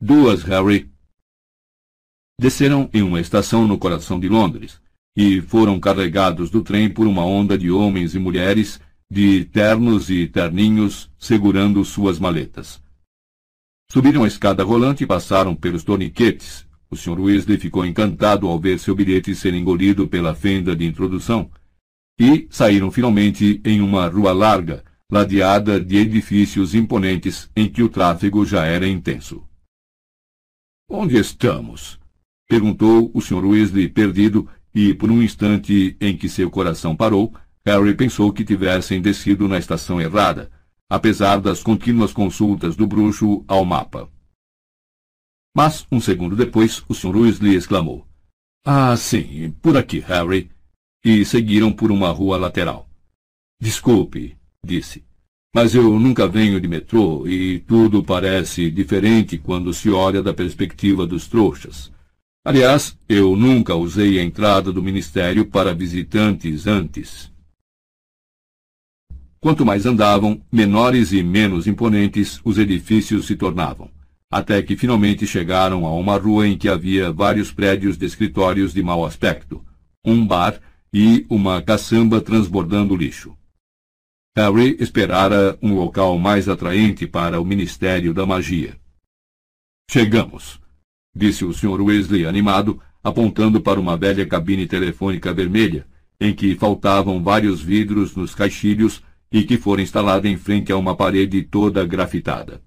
Duas, Harry. Desceram em uma estação no coração de Londres e foram carregados do trem por uma onda de homens e mulheres de ternos e terninhos segurando suas maletas. Subiram a escada rolante e passaram pelos torniquetes o Sr. Weasley ficou encantado ao ver seu bilhete ser engolido pela fenda de introdução. E saíram finalmente em uma rua larga, ladeada de edifícios imponentes em que o tráfego já era intenso. Onde estamos? perguntou o Sr. Weasley, perdido, e por um instante em que seu coração parou, Harry pensou que tivessem descido na estação errada, apesar das contínuas consultas do bruxo ao mapa. Mas, um segundo depois, o Sr. Weasley exclamou. Ah, sim, por aqui, Harry. E seguiram por uma rua lateral. Desculpe, disse. Mas eu nunca venho de metrô e tudo parece diferente quando se olha da perspectiva dos trouxas. Aliás, eu nunca usei a entrada do ministério para visitantes antes. Quanto mais andavam, menores e menos imponentes os edifícios se tornavam até que finalmente chegaram a uma rua em que havia vários prédios de escritórios de mau aspecto, um bar e uma caçamba transbordando lixo. Harry esperara um local mais atraente para o Ministério da Magia. Chegamos, disse o Sr. Weasley animado, apontando para uma velha cabine telefônica vermelha, em que faltavam vários vidros nos caixilhos e que fora instalada em frente a uma parede toda grafitada.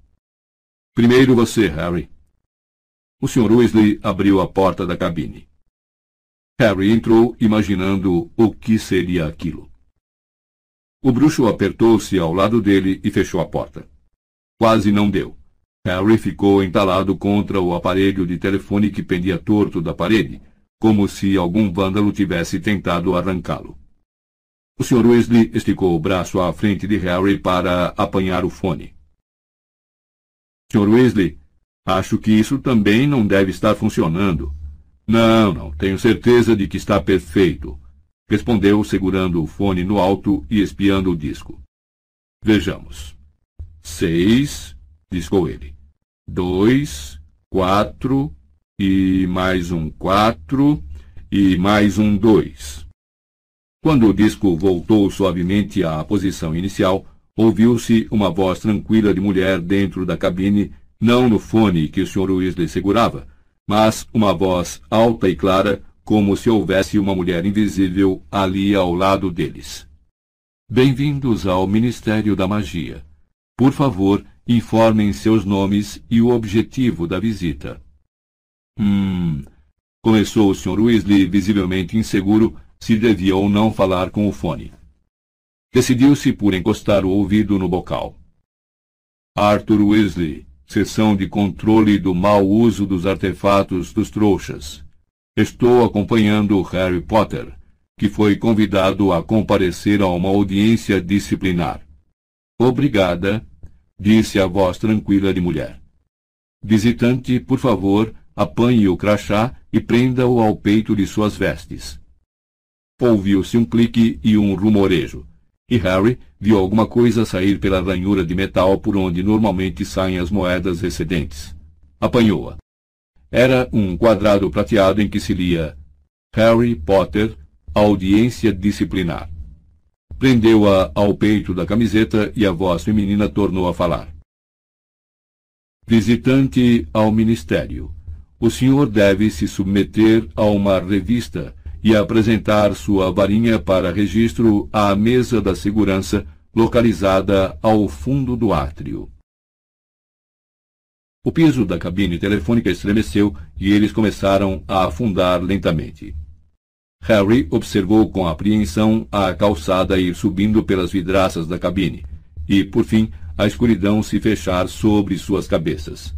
Primeiro você, Harry. O Sr. Weasley abriu a porta da cabine. Harry entrou, imaginando o que seria aquilo. O bruxo apertou-se ao lado dele e fechou a porta. quase não deu. Harry ficou entalado contra o aparelho de telefone que pendia torto da parede, como se algum vândalo tivesse tentado arrancá-lo. O Sr. Weasley esticou o braço à frente de Harry para apanhar o fone. Sr. Weasley, acho que isso também não deve estar funcionando. Não, não, tenho certeza de que está perfeito, respondeu segurando o fone no alto e espiando o disco. Vejamos. Seis, discou ele. Dois, quatro, e mais um quatro, e mais um dois. Quando o disco voltou suavemente à posição inicial, ouviu-se uma voz tranquila de mulher dentro da cabine, não no fone que o Sr. Weasley segurava, mas uma voz alta e clara, como se houvesse uma mulher invisível ali ao lado deles. Bem-vindos ao Ministério da Magia. Por favor, informem seus nomes e o objetivo da visita. Hum. Começou o Sr. Weasley, visivelmente inseguro se devia ou não falar com o fone. Decidiu-se por encostar o ouvido no bocal. Arthur Weasley, Seção de Controle do Mau Uso dos Artefatos dos Trouxas. Estou acompanhando Harry Potter, que foi convidado a comparecer a uma audiência disciplinar. Obrigada, disse a voz tranquila de mulher. Visitante, por favor, apanhe o crachá e prenda-o ao peito de suas vestes. Ouviu-se um clique e um rumorejo, e Harry viu alguma coisa sair pela ranhura de metal por onde normalmente saem as moedas excedentes. Apanhou-a. Era um quadrado prateado em que se lia Harry Potter, audiência disciplinar. Prendeu-a ao peito da camiseta e a voz feminina tornou a falar. Visitante ao Ministério. O senhor deve se submeter a uma revista e apresentar sua varinha para registro à mesa da segurança localizada ao fundo do átrio. O piso da cabine telefônica estremeceu e eles começaram a afundar lentamente. Harry observou com apreensão a calçada ir subindo pelas vidraças da cabine e, por fim, a escuridão se fechar sobre suas cabeças.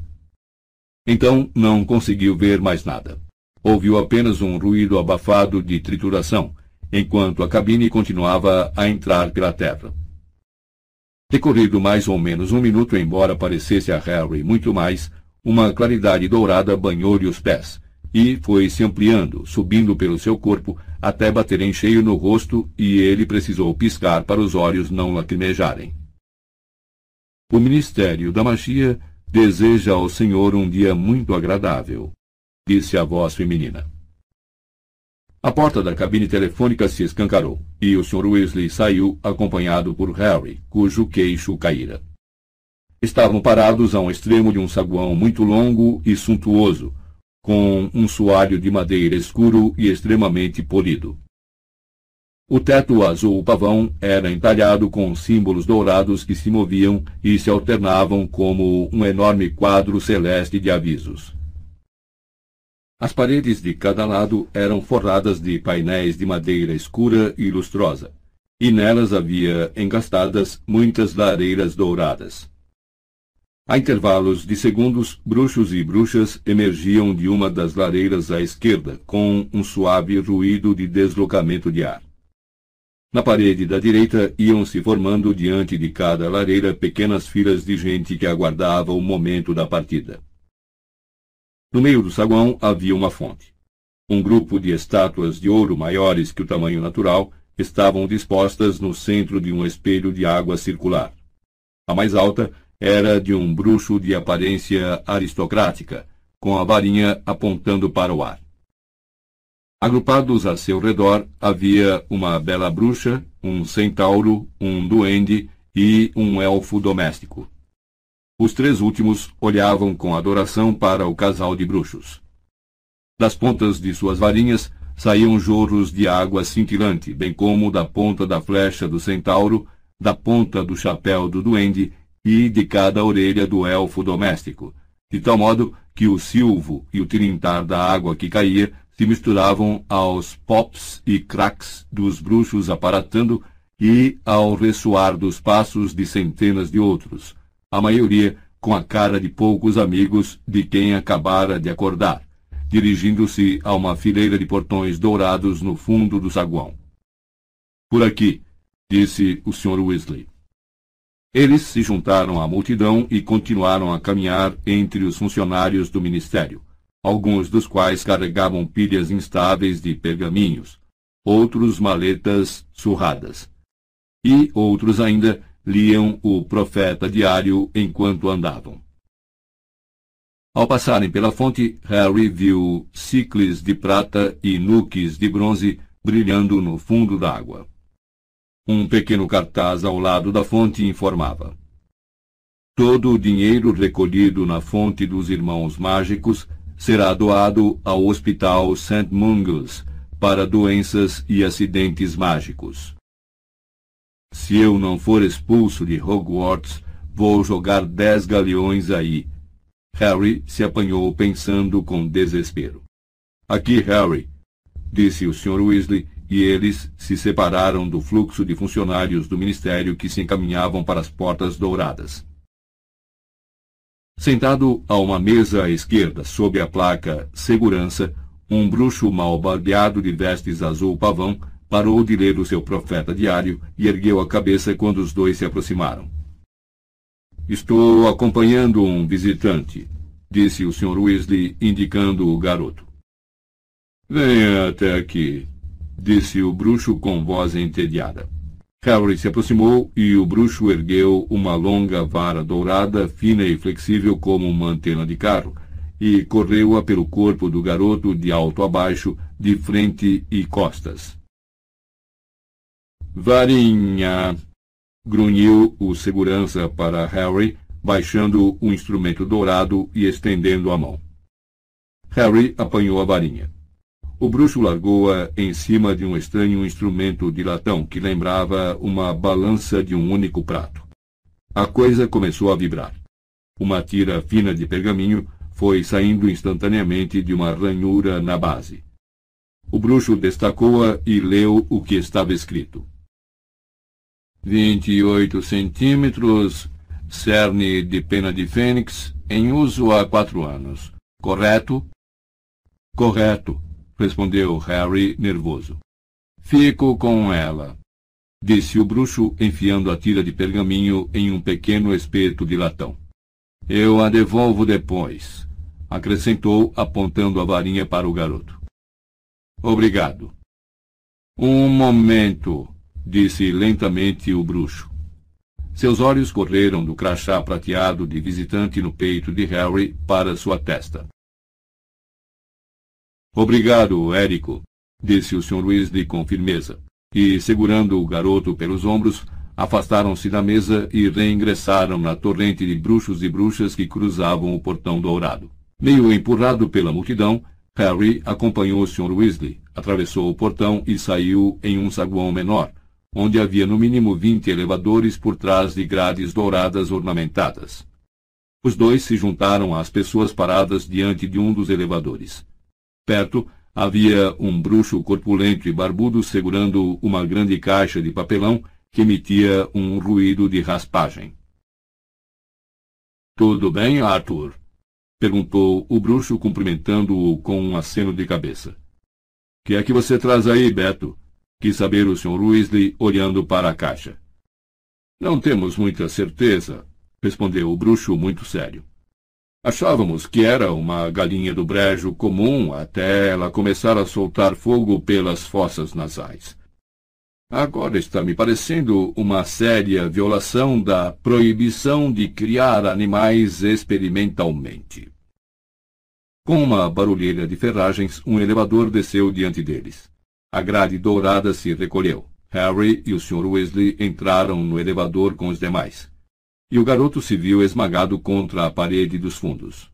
Então não conseguiu ver mais nada. Ouviu apenas um ruído abafado de trituração, enquanto a cabine continuava a entrar pela terra. Decorrido mais ou menos um minuto, embora parecesse a Harry muito mais, uma claridade dourada banhou-lhe os pés, e foi se ampliando, subindo pelo seu corpo, até bater em cheio no rosto, e ele precisou piscar para os olhos não lacrimejarem. O Ministério da Magia deseja ao Senhor um dia muito agradável, disse a voz feminina. A porta da cabine telefônica se escancarou, e o Sr. Weasley saiu acompanhado por Harry, cujo queixo caíra. Estavam parados a um extremo de um saguão muito longo e suntuoso, com um soalho de madeira escuro e extremamente polido. O teto azul pavão era entalhado com símbolos dourados que se moviam e se alternavam como um enorme quadro celeste de avisos. As paredes de cada lado eram forradas de painéis de madeira escura e lustrosa, e nelas havia engastadas muitas lareiras douradas. A intervalos de segundos, bruxos e bruxas emergiam de uma das lareiras à esquerda, com um suave ruído de deslocamento de ar. Na parede da direita iam se formando diante de cada lareira pequenas filas de gente que aguardava o momento da partida. No meio do saguão havia uma fonte. Um grupo de estátuas de ouro maiores que o tamanho natural estavam dispostas no centro de um espelho de água circular. A mais alta era de um bruxo de aparência aristocrática, com a varinha apontando para o ar. Agrupados a seu redor havia uma bela bruxa, um centauro, um duende e um elfo doméstico. Os três últimos olhavam com adoração para o casal de bruxos. Das pontas de suas varinhas saíam jorros de água cintilante, bem como da ponta da flecha do centauro, da ponta do chapéu do duende e de cada orelha do elfo doméstico, de tal modo que o silvo e o tilintar da água que caía se misturavam aos pops e cracks dos bruxos aparatando e ao ressoar dos passos de centenas de outros, a maioria com a cara de poucos amigos de quem acabara de acordar, dirigindo-se a uma fileira de portões dourados no fundo do saguão. Por aqui, disse o Sr. Weasley. Eles se juntaram à multidão e continuaram a caminhar entre os funcionários do ministério, alguns dos quais carregavam pilhas instáveis de pergaminhos, outros maletas surradas. E outros ainda liam o profeta diário enquanto andavam. Ao passarem pela fonte, Harry viu cicles de prata e nuques de bronze brilhando no fundo da água. Um pequeno cartaz ao lado da fonte informava. Todo o dinheiro recolhido na fonte dos Irmãos Mágicos será doado ao Hospital St. Mungus para doenças e acidentes mágicos. Se eu não for expulso de Hogwarts, vou jogar dez galeões aí. Harry se apanhou pensando com desespero. Aqui, Harry, disse o Sr. Weasley, e eles se separaram do fluxo de funcionários do ministério que se encaminhavam para as portas douradas. Sentado a uma mesa à esquerda, sob a placa Segurança, um bruxo mal barbeado de vestes azul pavão parou de ler o seu profeta diário e ergueu a cabeça quando os dois se aproximaram. Estou acompanhando um visitante, disse o Sr. Weasley, indicando o garoto. Venha até aqui, disse o bruxo com voz entediada. Harry se aproximou e o bruxo ergueu uma longa vara dourada, fina e flexível como uma antena de carro, e correu-a pelo corpo do garoto de alto a baixo, de frente e costas. Varinha! grunhiu o segurança para Harry, baixando o instrumento dourado e estendendo a mão. Harry apanhou a varinha. O bruxo largou-a em cima de um estranho instrumento de latão que lembrava uma balança de um único prato. A coisa começou a vibrar. Uma tira fina de pergaminho foi saindo instantaneamente de uma ranhura na base. O bruxo destacou-a e leu o que estava escrito. 28 centímetros, cerne de pena de fênix, em uso há quatro anos. Correto? Correto, respondeu Harry nervoso. Fico com ela, disse o bruxo, enfiando a tira de pergaminho em um pequeno espeto de latão. Eu a devolvo depois, acrescentou, apontando a varinha para o garoto. Obrigado. Um momento, disse lentamente o bruxo. Seus olhos correram do crachá prateado de visitante no peito de Harry para sua testa. Obrigado, Érico, disse o Sr. Weasley com firmeza, e, segurando o garoto pelos ombros, afastaram-se da mesa e reingressaram na torrente de bruxos e bruxas que cruzavam o portão dourado. Meio empurrado pela multidão, Harry acompanhou o Sr. Weasley, atravessou o portão e saiu em um saguão menor, onde havia no mínimo vinte elevadores por trás de grades douradas ornamentadas. Os dois se juntaram às pessoas paradas diante de um dos elevadores. Perto havia um bruxo corpulento e barbudo segurando uma grande caixa de papelão que emitia um ruído de raspagem. Tudo bem, Arthur? perguntou o bruxo cumprimentando-o com um aceno de cabeça. Que é que você traz aí, Beto? Quis saber o Sr. Weasley, olhando para a caixa. Não temos muita certeza, respondeu o bruxo muito sério. Achávamos que era uma galinha do brejo comum até ela começar a soltar fogo pelas fossas nasais. Agora está me parecendo uma séria violação da proibição de criar animais experimentalmente. Com uma barulheira de ferragens, um elevador desceu diante deles. A grade dourada se recolheu. Harry e o Sr. Weasley entraram no elevador com os demais e o garoto se viu esmagado contra a parede dos fundos.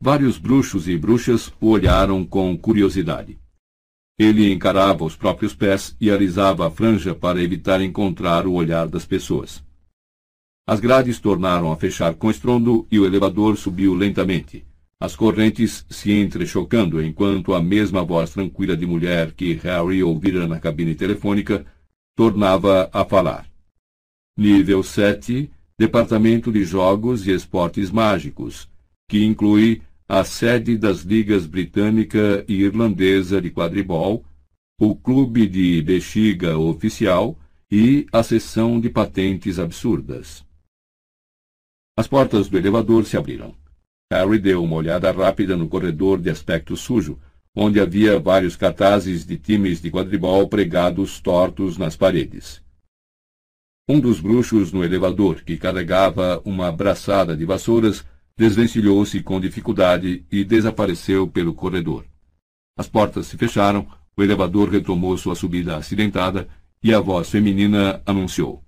Vários bruxos e bruxas o olharam com curiosidade. Ele encarava os próprios pés e alisava a franja para evitar encontrar o olhar das pessoas. As grades tornaram a fechar com estrondo e o elevador subiu lentamente, as correntes se entrechocando enquanto a mesma voz tranquila de mulher que Harry ouvira na cabine telefônica tornava a falar. Nível 7, Departamento de Jogos e Esportes Mágicos, que inclui a sede das ligas britânica e irlandesa de quadribol, o clube de bexiga oficial e a seção de patentes absurdas. As portas do elevador se abriram. Harry deu uma olhada rápida no corredor de aspecto sujo, onde havia vários cartazes de times de quadribol pregados tortos nas paredes. Um dos bruxos no elevador, que carregava uma braçada de vassouras, desvencilhou-se com dificuldade e desapareceu pelo corredor. As portas se fecharam, o elevador retomou sua subida acidentada e a voz feminina anunciou: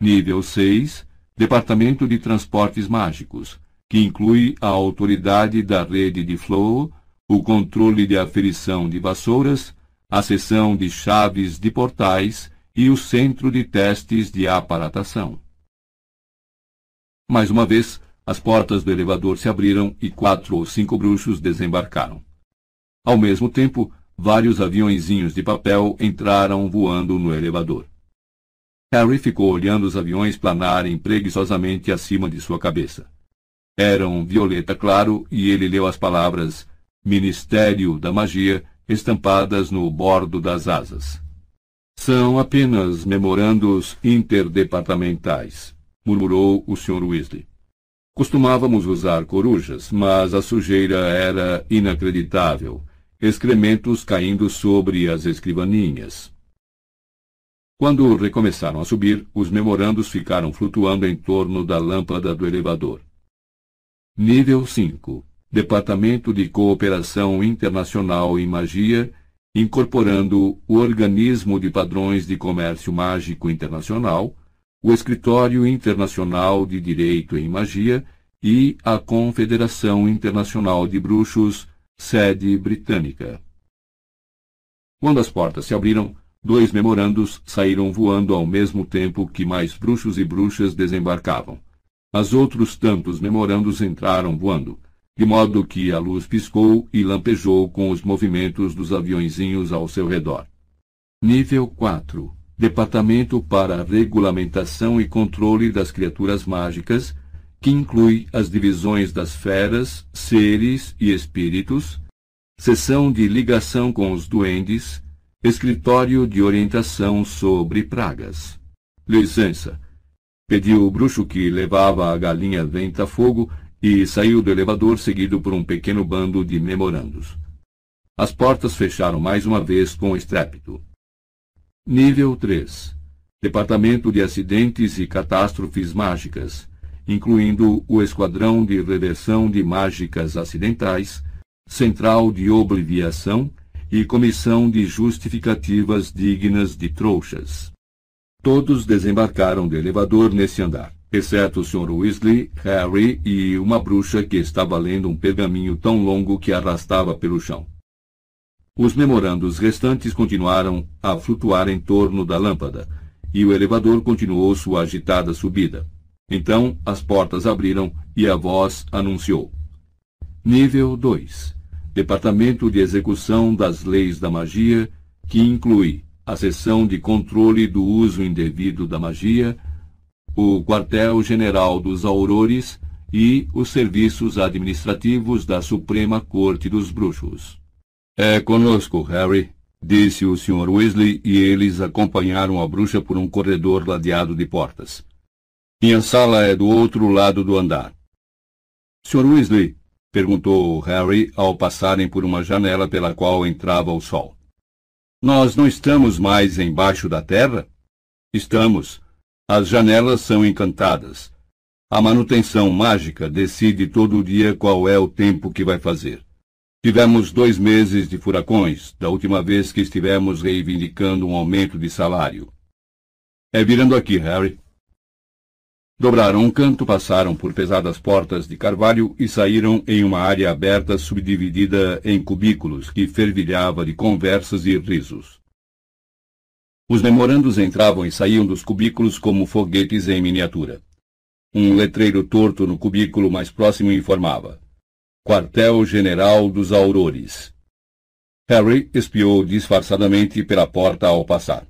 Nível 6, Departamento de Transportes Mágicos, que inclui a autoridade da rede de flow, o controle de aferição de vassouras, a seção de chaves de portais e o centro de testes de aparatação. Mais uma vez, as portas do elevador se abriram e quatro ou cinco bruxos desembarcaram. Ao mesmo tempo, vários aviõezinhos de papel entraram voando no elevador. Harry ficou olhando os aviões planarem preguiçosamente acima de sua cabeça. Eram violeta claro e ele leu as palavras Ministério da Magia estampadas no bordo das asas. São apenas memorandos interdepartamentais, murmurou o Sr. Weasley. Costumávamos usar corujas, mas a sujeira era inacreditável, excrementos caindo sobre as escrivaninhas. Quando recomeçaram a subir, os memorandos ficaram flutuando em torno da lâmpada do elevador. Nível 5 Departamento de Cooperação Internacional em Magia, incorporando o Organismo de Padrões de Comércio Mágico Internacional, o Escritório Internacional de Direito em Magia e a Confederação Internacional de Bruxos, sede britânica. Quando as portas se abriram, Dois memorandos saíram voando ao mesmo tempo que mais bruxos e bruxas desembarcavam. Mas outros tantos memorandos entraram voando, de modo que a luz piscou e lampejou com os movimentos dos aviõezinhos ao seu redor. Nível 4 Departamento para Regulamentação e Controle das Criaturas Mágicas, que inclui as divisões das feras, seres e espíritos, seção de ligação com os duendes, Escritório de Orientação sobre Pragas. Licença. Pediu o bruxo que levava a galinha venta-fogo e saiu do elevador seguido por um pequeno bando de memorandos. As portas fecharam mais uma vez com estrépito. Nível 3. Departamento de Acidentes e Catástrofes Mágicas, incluindo o Esquadrão de Reversão de Mágicas Acidentais, Central de Obliviação e comissão de justificativas dignas de trouxas. Todos desembarcaram do elevador nesse andar, exceto o Sr. Weasley, Harry e uma bruxa que estava lendo um pergaminho tão longo que arrastava pelo chão. Os memorandos restantes continuaram a flutuar em torno da lâmpada, e o elevador continuou sua agitada subida. Então as portas abriram e a voz anunciou: Nível 2 Departamento de Execução das Leis da Magia, que inclui a seção de controle do uso indevido da magia, o quartel-general dos aurores e os serviços administrativos da Suprema Corte dos Bruxos. É conosco, Harry, disse o Sr. Weasley, e eles acompanharam a bruxa por um corredor ladeado de portas. Minha sala é do outro lado do andar. Sr. Weasley, perguntou Harry ao passarem por uma janela pela qual entrava o sol. Nós não estamos mais embaixo da terra? Estamos. As janelas são encantadas. A manutenção mágica decide todo dia qual é o tempo que vai fazer. Tivemos dois meses de furacões, da última vez que estivemos reivindicando um aumento de salário. É virando aqui, Harry. Dobraram um canto, passaram por pesadas portas de carvalho e saíram em uma área aberta subdividida em cubículos que fervilhava de conversas e risos. Os memorandos entravam e saíam dos cubículos como foguetes em miniatura. Um letreiro torto no cubículo mais próximo informava: Quartel-General dos Aurores. Harry espiou disfarçadamente pela porta ao passar.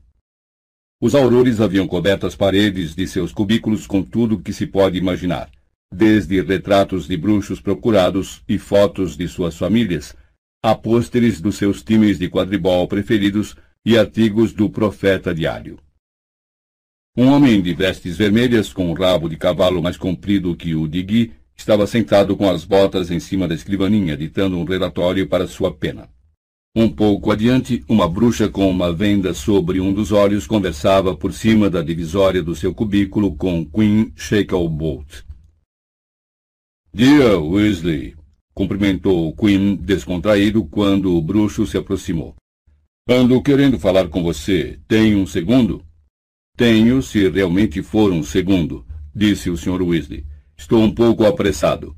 Os aurores haviam coberto as paredes de seus cubículos com tudo que se pode imaginar, desde retratos de bruxos procurados e fotos de suas famílias, a pôsteres dos seus times de quadribol preferidos e artigos do profeta diário. Um homem de vestes vermelhas, com um rabo de cavalo mais comprido que o de Guy, estava sentado com as botas em cima da escrivaninha, ditando um relatório para sua pena. Um pouco adiante, uma bruxa com uma venda sobre um dos olhos conversava por cima da divisória do seu cubículo com Queen Shacklebolt. Dia, Weasley, cumprimentou Queen descontraído quando o bruxo se aproximou. Ando querendo falar com você. Tem um segundo? Tenho, se realmente for um segundo, disse o Sr. Weasley. Estou um pouco apressado.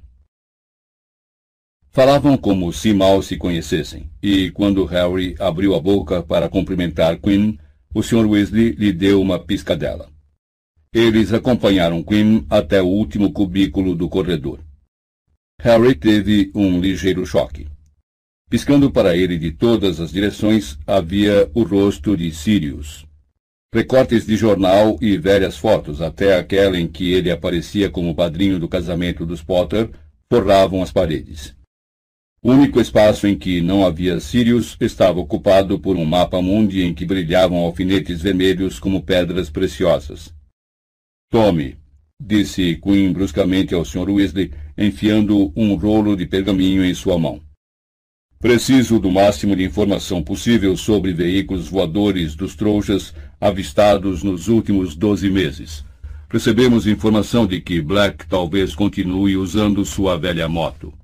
Falavam como se mal se conhecessem, e quando Harry abriu a boca para cumprimentar Quinn, o Sr. Weasley lhe deu uma piscadela. Eles acompanharam Quinn até o último cubículo do corredor. Harry teve um ligeiro choque. Piscando para ele de todas as direções havia o rosto de Sirius. Recortes de jornal e velhas fotos, até aquela em que ele aparecia como padrinho do casamento dos Potter, forravam as paredes. O único espaço em que não havia Sirius estava ocupado por um mapa mundi em que brilhavam alfinetes vermelhos como pedras preciosas. Tome, disse Queen bruscamente ao Sr. Weasley, enfiando um rolo de pergaminho em sua mão. Preciso do máximo de informação possível sobre veículos voadores dos trouxas avistados nos últimos doze meses. Recebemos informação de que Black talvez continue usando sua velha moto.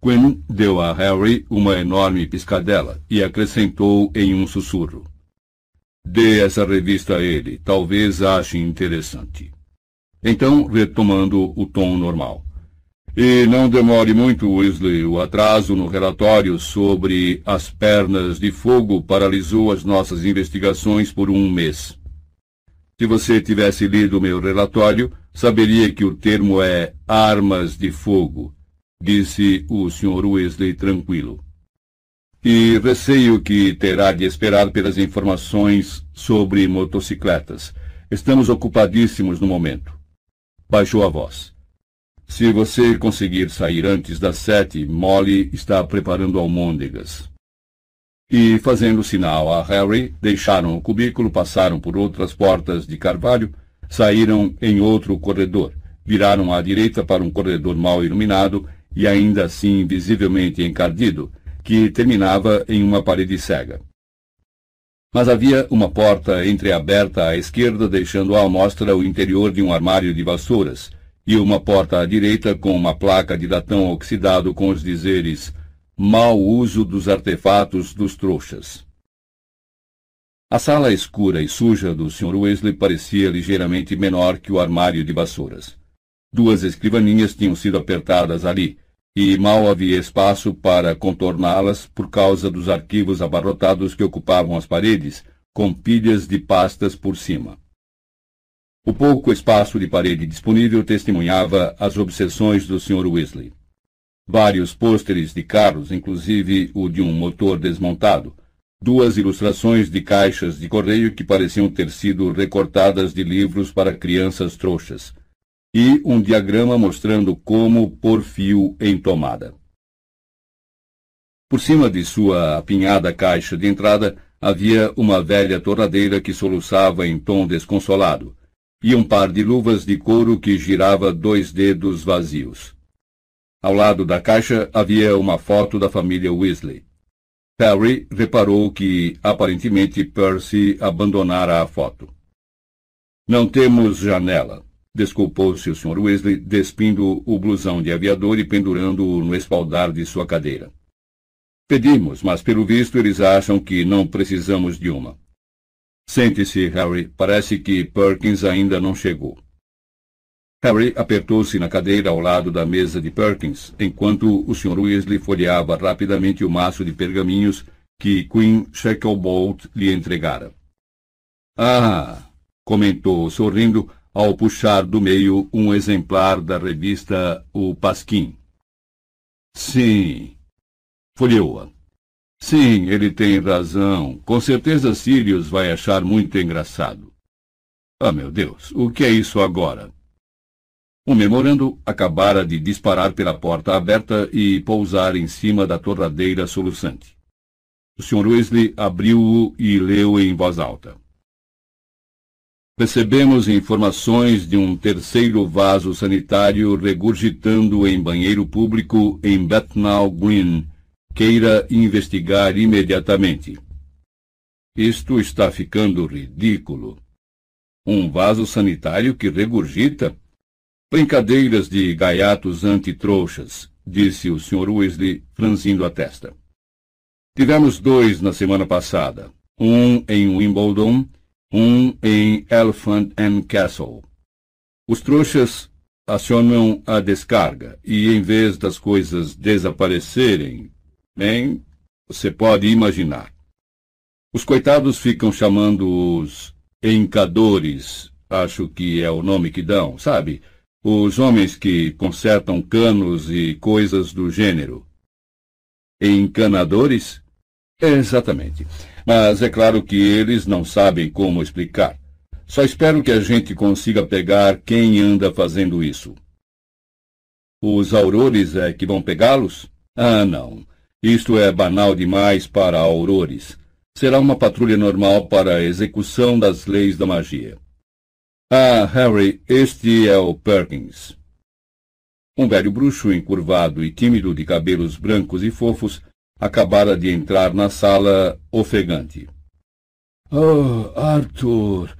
Quinn deu a Harry uma enorme piscadela e acrescentou em um sussurro. Dê essa revista a ele, talvez ache interessante. Então, retomando o tom normal. E não demore muito, Weasley. O atraso no relatório sobre as pernas de fogo paralisou as nossas investigações por um mês. Se você tivesse lido meu relatório, saberia que o termo é armas de fogo disse o Sr. Wesley tranquilo. E receio que terá de esperar pelas informações sobre motocicletas. Estamos ocupadíssimos no momento. Baixou a voz. Se você conseguir sair antes das sete, Molly está preparando almôndegas. E, fazendo sinal a Harry, deixaram o cubículo, passaram por outras portas de carvalho, saíram em outro corredor, viraram à direita para um corredor mal iluminado e ainda assim visivelmente encardido, que terminava em uma parede cega. Mas havia uma porta entreaberta à esquerda, deixando à mostra o interior de um armário de vassouras, e uma porta à direita com uma placa de latão oxidado com os dizeres Mau uso dos artefatos dos trouxas. A sala escura e suja do Sr. Wesley parecia ligeiramente menor que o armário de vassouras. Duas escrivaninhas tinham sido apertadas ali, e mal havia espaço para contorná-las por causa dos arquivos abarrotados que ocupavam as paredes, com pilhas de pastas por cima. O pouco espaço de parede disponível testemunhava as obsessões do Sr. Weasley. Vários pôsteres de carros, inclusive o de um motor desmontado, duas ilustrações de caixas de correio que pareciam ter sido recortadas de livros para crianças trouxas, e um diagrama mostrando como pôr fio em tomada. Por cima de sua apinhada caixa de entrada havia uma velha torradeira que soluçava em tom desconsolado, e um par de luvas de couro que girava dois dedos vazios. Ao lado da caixa havia uma foto da família Weasley. Harry reparou que, aparentemente, Percy abandonara a foto. Não temos janela, Desculpou-se o Sr. Weasley, despindo o blusão de aviador e pendurando-o no espaldar de sua cadeira. Pedimos, mas pelo visto eles acham que não precisamos de uma. Sente-se, Harry. Parece que Perkins ainda não chegou. Harry apertou-se na cadeira ao lado da mesa de Perkins, enquanto o Sr. Weasley folheava rapidamente o maço de pergaminhos que Queen Shacklebolt lhe entregara. Ah! comentou, sorrindo, ao puxar do meio um exemplar da revista O Pasquim. Sim. Folheou-a. Sim, ele tem razão. Com certeza Sirius vai achar muito engraçado. Ah, meu Deus, o que é isso agora? O memorando acabara de disparar pela porta aberta e pousar em cima da torradeira soluçante. O Sr. Weasley abriu-o e leu em voz alta. Recebemos informações de um terceiro vaso sanitário regurgitando em banheiro público em Bethnal Green. Queira investigar imediatamente. Isto está ficando ridículo. Um vaso sanitário que regurgita? Brincadeiras de gaiatos antitrouxas, disse o Sr. Weasley, franzindo a testa. Tivemos dois na semana passada, um em Wimbledon, um em Elephant and Castle. Os trouxas acionam a descarga e, em vez das coisas desaparecerem, bem, você pode imaginar. Os coitados ficam chamando os encadores, acho que é o nome que dão, sabe? os homens que consertam canos e coisas do gênero. Encanadores? Exatamente. Mas é claro que eles não sabem como explicar. Só espero que a gente consiga pegar quem anda fazendo isso. Os aurores é que vão pegá-los? Ah, não. Isto é banal demais para aurores. Será uma patrulha normal para a execução das leis da magia. Ah, Harry, este é o Perkins. Um velho bruxo encurvado e tímido de cabelos brancos e fofos acabara de entrar na sala ofegante. Oh, Arthur!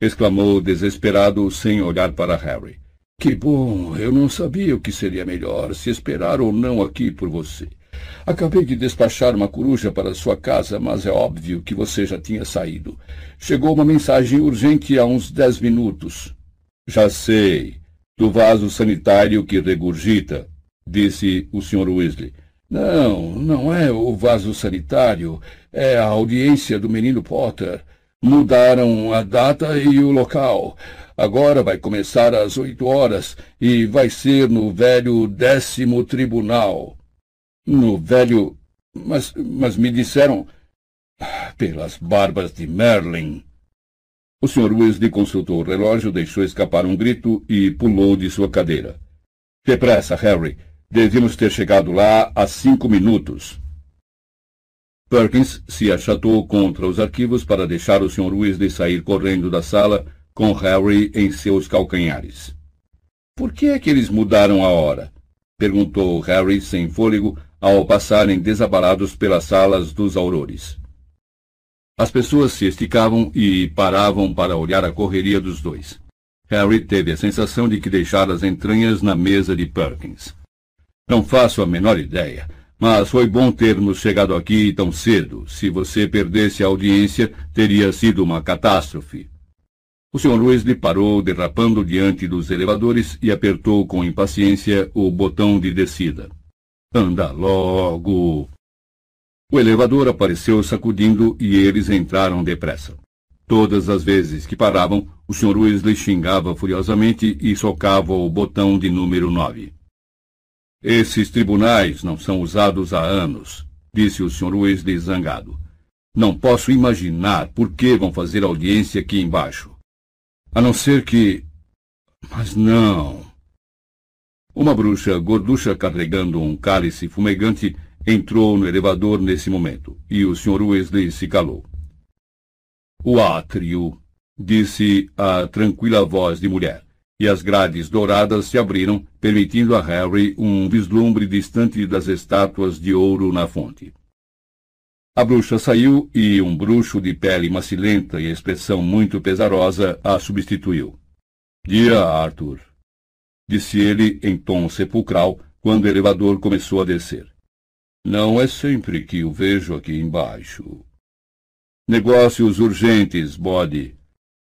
exclamou desesperado sem olhar para Harry. Que bom! Eu não sabia o que seria melhor, se esperar ou não aqui por você. Acabei de despachar uma coruja para sua casa, mas é óbvio que você já tinha saído. Chegou uma mensagem urgente há uns dez minutos. Já sei. Do vaso sanitário que regurgita, disse o Sr. Weasley. Não, não é o vaso sanitário. É a audiência do menino Potter. Mudaram a data e o local. Agora vai começar às oito horas e vai ser no velho décimo tribunal. No velho. Mas, mas me disseram. Pelas barbas de Merlin. O Sr. Weasley consultou o relógio, deixou escapar um grito e pulou de sua cadeira. Depressa, Harry. Devíamos ter chegado lá há cinco minutos. Perkins se achatou contra os arquivos para deixar o Sr. Weasley sair correndo da sala com Harry em seus calcanhares. Por que é que eles mudaram a hora? perguntou Harry sem fôlego ao passarem desabalados pelas salas dos aurores. As pessoas se esticavam e paravam para olhar a correria dos dois. Harry teve a sensação de que deixara as entranhas na mesa de Perkins. Não faço a menor ideia, mas foi bom termos chegado aqui tão cedo. Se você perdesse a audiência, teria sido uma catástrofe. O Sr. Weasley parou derrapando diante dos elevadores e apertou com impaciência o botão de descida. Anda logo! O elevador apareceu sacudindo e eles entraram depressa. Todas as vezes que paravam, o Sr. Weasley xingava furiosamente e socava o botão de número 9. Esses tribunais não são usados há anos, disse o Sr. Weasley zangado. Não posso imaginar por que vão fazer audiência aqui embaixo. A não ser que. Mas não. Uma bruxa gorducha carregando um cálice fumegante entrou no elevador nesse momento, e o Sr. Weasley se calou. O átrio, disse a tranquila voz de mulher, e as grades douradas se abriram, permitindo a Harry um vislumbre distante das estátuas de ouro na fonte. A bruxa saiu e um bruxo de pele macilenta e expressão muito pesarosa a substituiu. Dia, Arthur disse ele em tom sepulcral quando o elevador começou a descer. Não é sempre que o vejo aqui embaixo. Negócios urgentes, bode,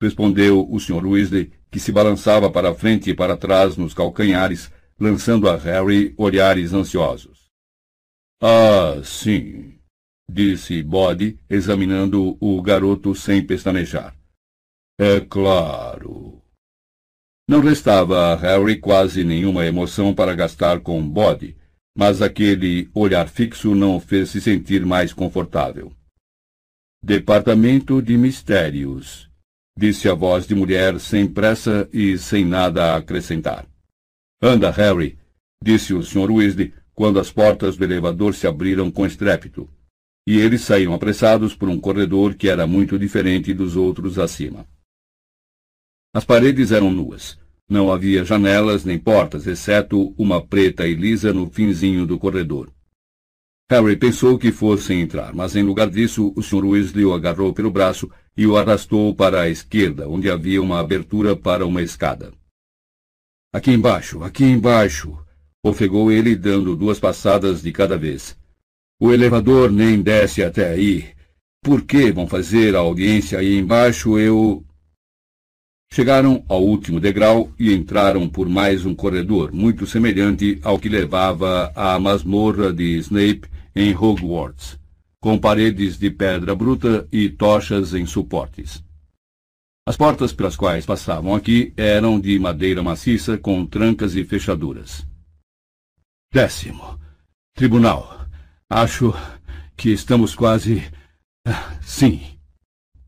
respondeu o Sr. Weasley, que se balançava para frente e para trás nos calcanhares, lançando a Harry olhares ansiosos. Ah, sim, disse Bode, examinando o garoto sem pestanejar. É claro. Não restava a Harry quase nenhuma emoção para gastar com Bode, mas aquele olhar fixo não o fez se sentir mais confortável. Departamento de Mistérios, disse a voz de mulher sem pressa e sem nada a acrescentar. Anda, Harry, disse o Sr. Weasley quando as portas do elevador se abriram com estrépito, e eles saíram apressados por um corredor que era muito diferente dos outros acima. As paredes eram nuas. Não havia janelas nem portas, exceto uma preta e lisa no finzinho do corredor. Harry pensou que fossem entrar, mas em lugar disso, o Sr. Weasley o agarrou pelo braço e o arrastou para a esquerda, onde havia uma abertura para uma escada. Aqui embaixo, aqui embaixo, ofegou ele, dando duas passadas de cada vez. O elevador nem desce até aí. Por que vão fazer a audiência aí embaixo? Eu. Chegaram ao último degrau e entraram por mais um corredor, muito semelhante ao que levava à masmorra de Snape em Hogwarts, com paredes de pedra bruta e tochas em suportes. As portas pelas quais passavam aqui eram de madeira maciça com trancas e fechaduras. Décimo. Tribunal. Acho que estamos quase. Ah, sim.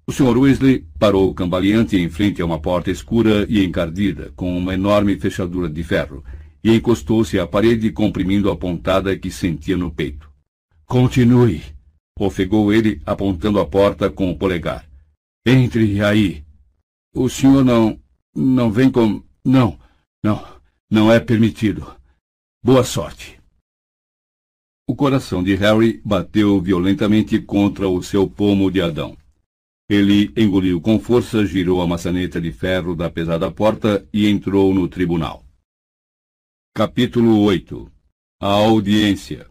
O Sr. Weasley parou cambaleante em frente a uma porta escura e encardida, com uma enorme fechadura de ferro, e encostou-se à parede comprimindo a pontada que sentia no peito. Continue, ofegou ele, apontando a porta com o polegar. Entre aí. O senhor não. não vem com. Não, não, não é permitido. Boa sorte. O coração de Harry bateu violentamente contra o seu pomo de Adão. Ele engoliu com força, girou a maçaneta de ferro da pesada porta e entrou no tribunal. Capítulo 8 A audiência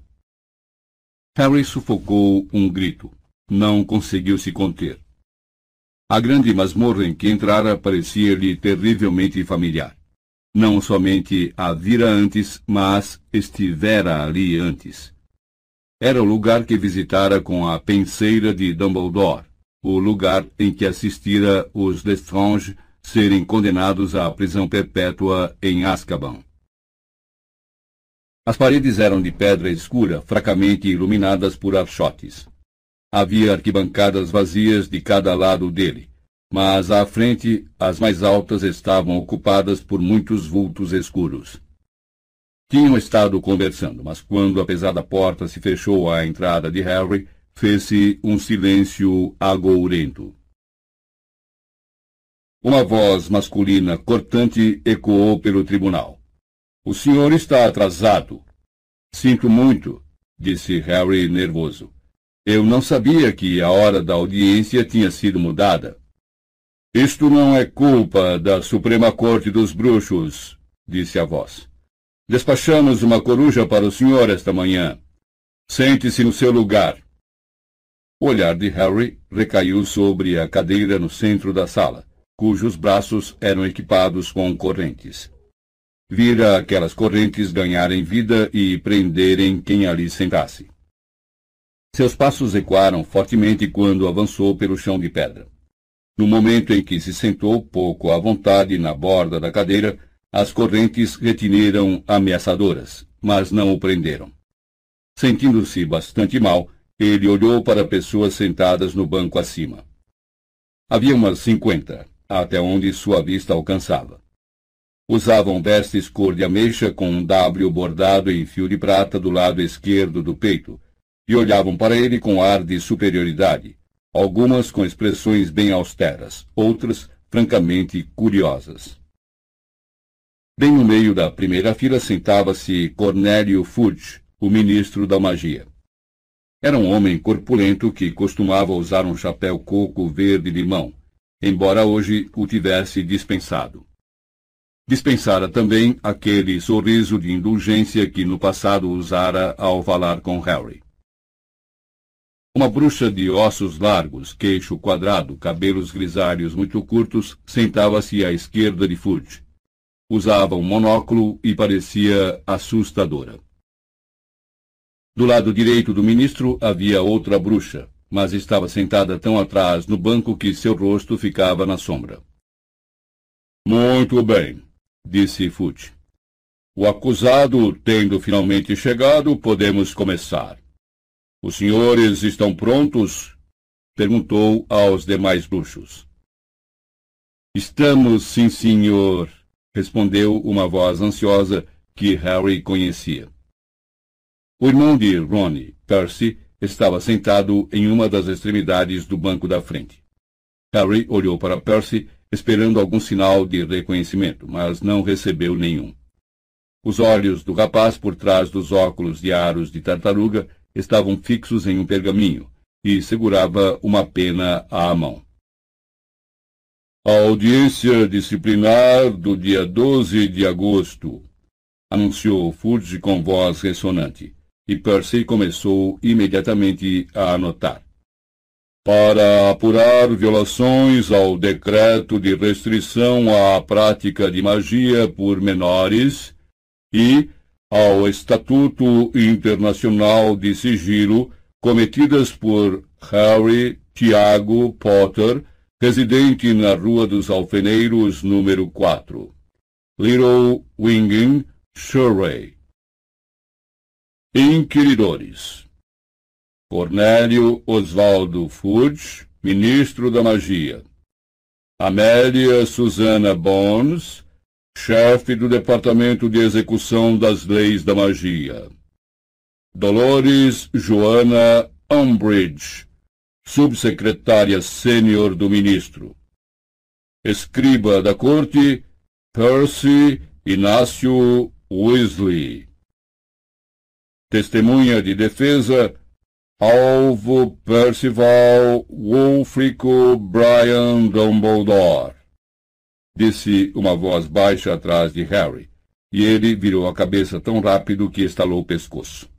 Harry sufocou um grito. Não conseguiu se conter. A grande masmorra em que entrara parecia-lhe terrivelmente familiar. Não somente a vira antes, mas estivera ali antes. Era o lugar que visitara com a penseira de Dumbledore, o lugar em que assistira os Lestrange serem condenados à prisão perpétua em Azkaban. As paredes eram de pedra escura, fracamente iluminadas por archotes. Havia arquibancadas vazias de cada lado dele, mas à frente as mais altas estavam ocupadas por muitos vultos escuros. Tinham estado conversando, mas quando a pesada porta se fechou à entrada de Harry, fez-se um silêncio agourento. Uma voz masculina cortante ecoou pelo tribunal. O senhor está atrasado. Sinto muito, disse Harry nervoso. Eu não sabia que a hora da audiência tinha sido mudada. Isto não é culpa da Suprema Corte dos Bruxos, disse a voz. Despachamos uma coruja para o senhor esta manhã. Sente-se no seu lugar. O olhar de Harry recaiu sobre a cadeira no centro da sala, cujos braços eram equipados com correntes vira aquelas correntes ganharem vida e prenderem quem ali sentasse. Seus passos ecoaram fortemente quando avançou pelo chão de pedra. No momento em que se sentou pouco à vontade na borda da cadeira, as correntes retiniram ameaçadoras, mas não o prenderam. Sentindo-se bastante mal, ele olhou para pessoas sentadas no banco acima. Havia umas cinquenta, até onde sua vista alcançava. Usavam vestes cor de ameixa com um W bordado em fio de prata do lado esquerdo do peito, e olhavam para ele com ar de superioridade, algumas com expressões bem austeras, outras francamente curiosas. Bem no meio da primeira fila sentava-se Cornélio Fudge, o ministro da magia. Era um homem corpulento que costumava usar um chapéu coco verde-limão, embora hoje o tivesse dispensado. Dispensara também aquele sorriso de indulgência que no passado usara ao falar com Harry. Uma bruxa de ossos largos, queixo quadrado, cabelos grisalhos muito curtos, sentava-se à esquerda de Fudge. Usava um monóculo e parecia assustadora. Do lado direito do ministro havia outra bruxa, mas estava sentada tão atrás no banco que seu rosto ficava na sombra. Muito bem, disse Fute. O acusado tendo finalmente chegado, podemos começar. Os senhores estão prontos? perguntou aos demais bruxos. Estamos, sim, senhor, respondeu uma voz ansiosa que Harry conhecia. O irmão de Ronnie, Percy, estava sentado em uma das extremidades do banco da frente. Harry olhou para Percy, esperando algum sinal de reconhecimento, mas não recebeu nenhum. Os olhos do rapaz por trás dos óculos de aros de tartaruga estavam fixos em um pergaminho e segurava uma pena à mão. A audiência disciplinar do dia 12 de agosto, anunciou Fudge com voz ressonante e Percy começou imediatamente a anotar. Para apurar violações ao decreto de restrição à prática de magia por menores e ao Estatuto Internacional de Sigilo cometidas por Harry Tiago Potter, residente na Rua dos Alfeneiros, número 4, Little Winging, Surrey. Inquiridores. Cornélio Oswaldo Fudge, ministro da Magia. Amélia Susana Bones, chefe do Departamento de Execução das Leis da Magia. Dolores Joana Umbridge, subsecretária sênior do ministro. Escriba da corte, Percy Inácio Weasley. Testemunha de defesa, Alvo Percival Wulfrico Brian Dumbledore. Disse uma voz baixa atrás de Harry, e ele virou a cabeça tão rápido que estalou o pescoço.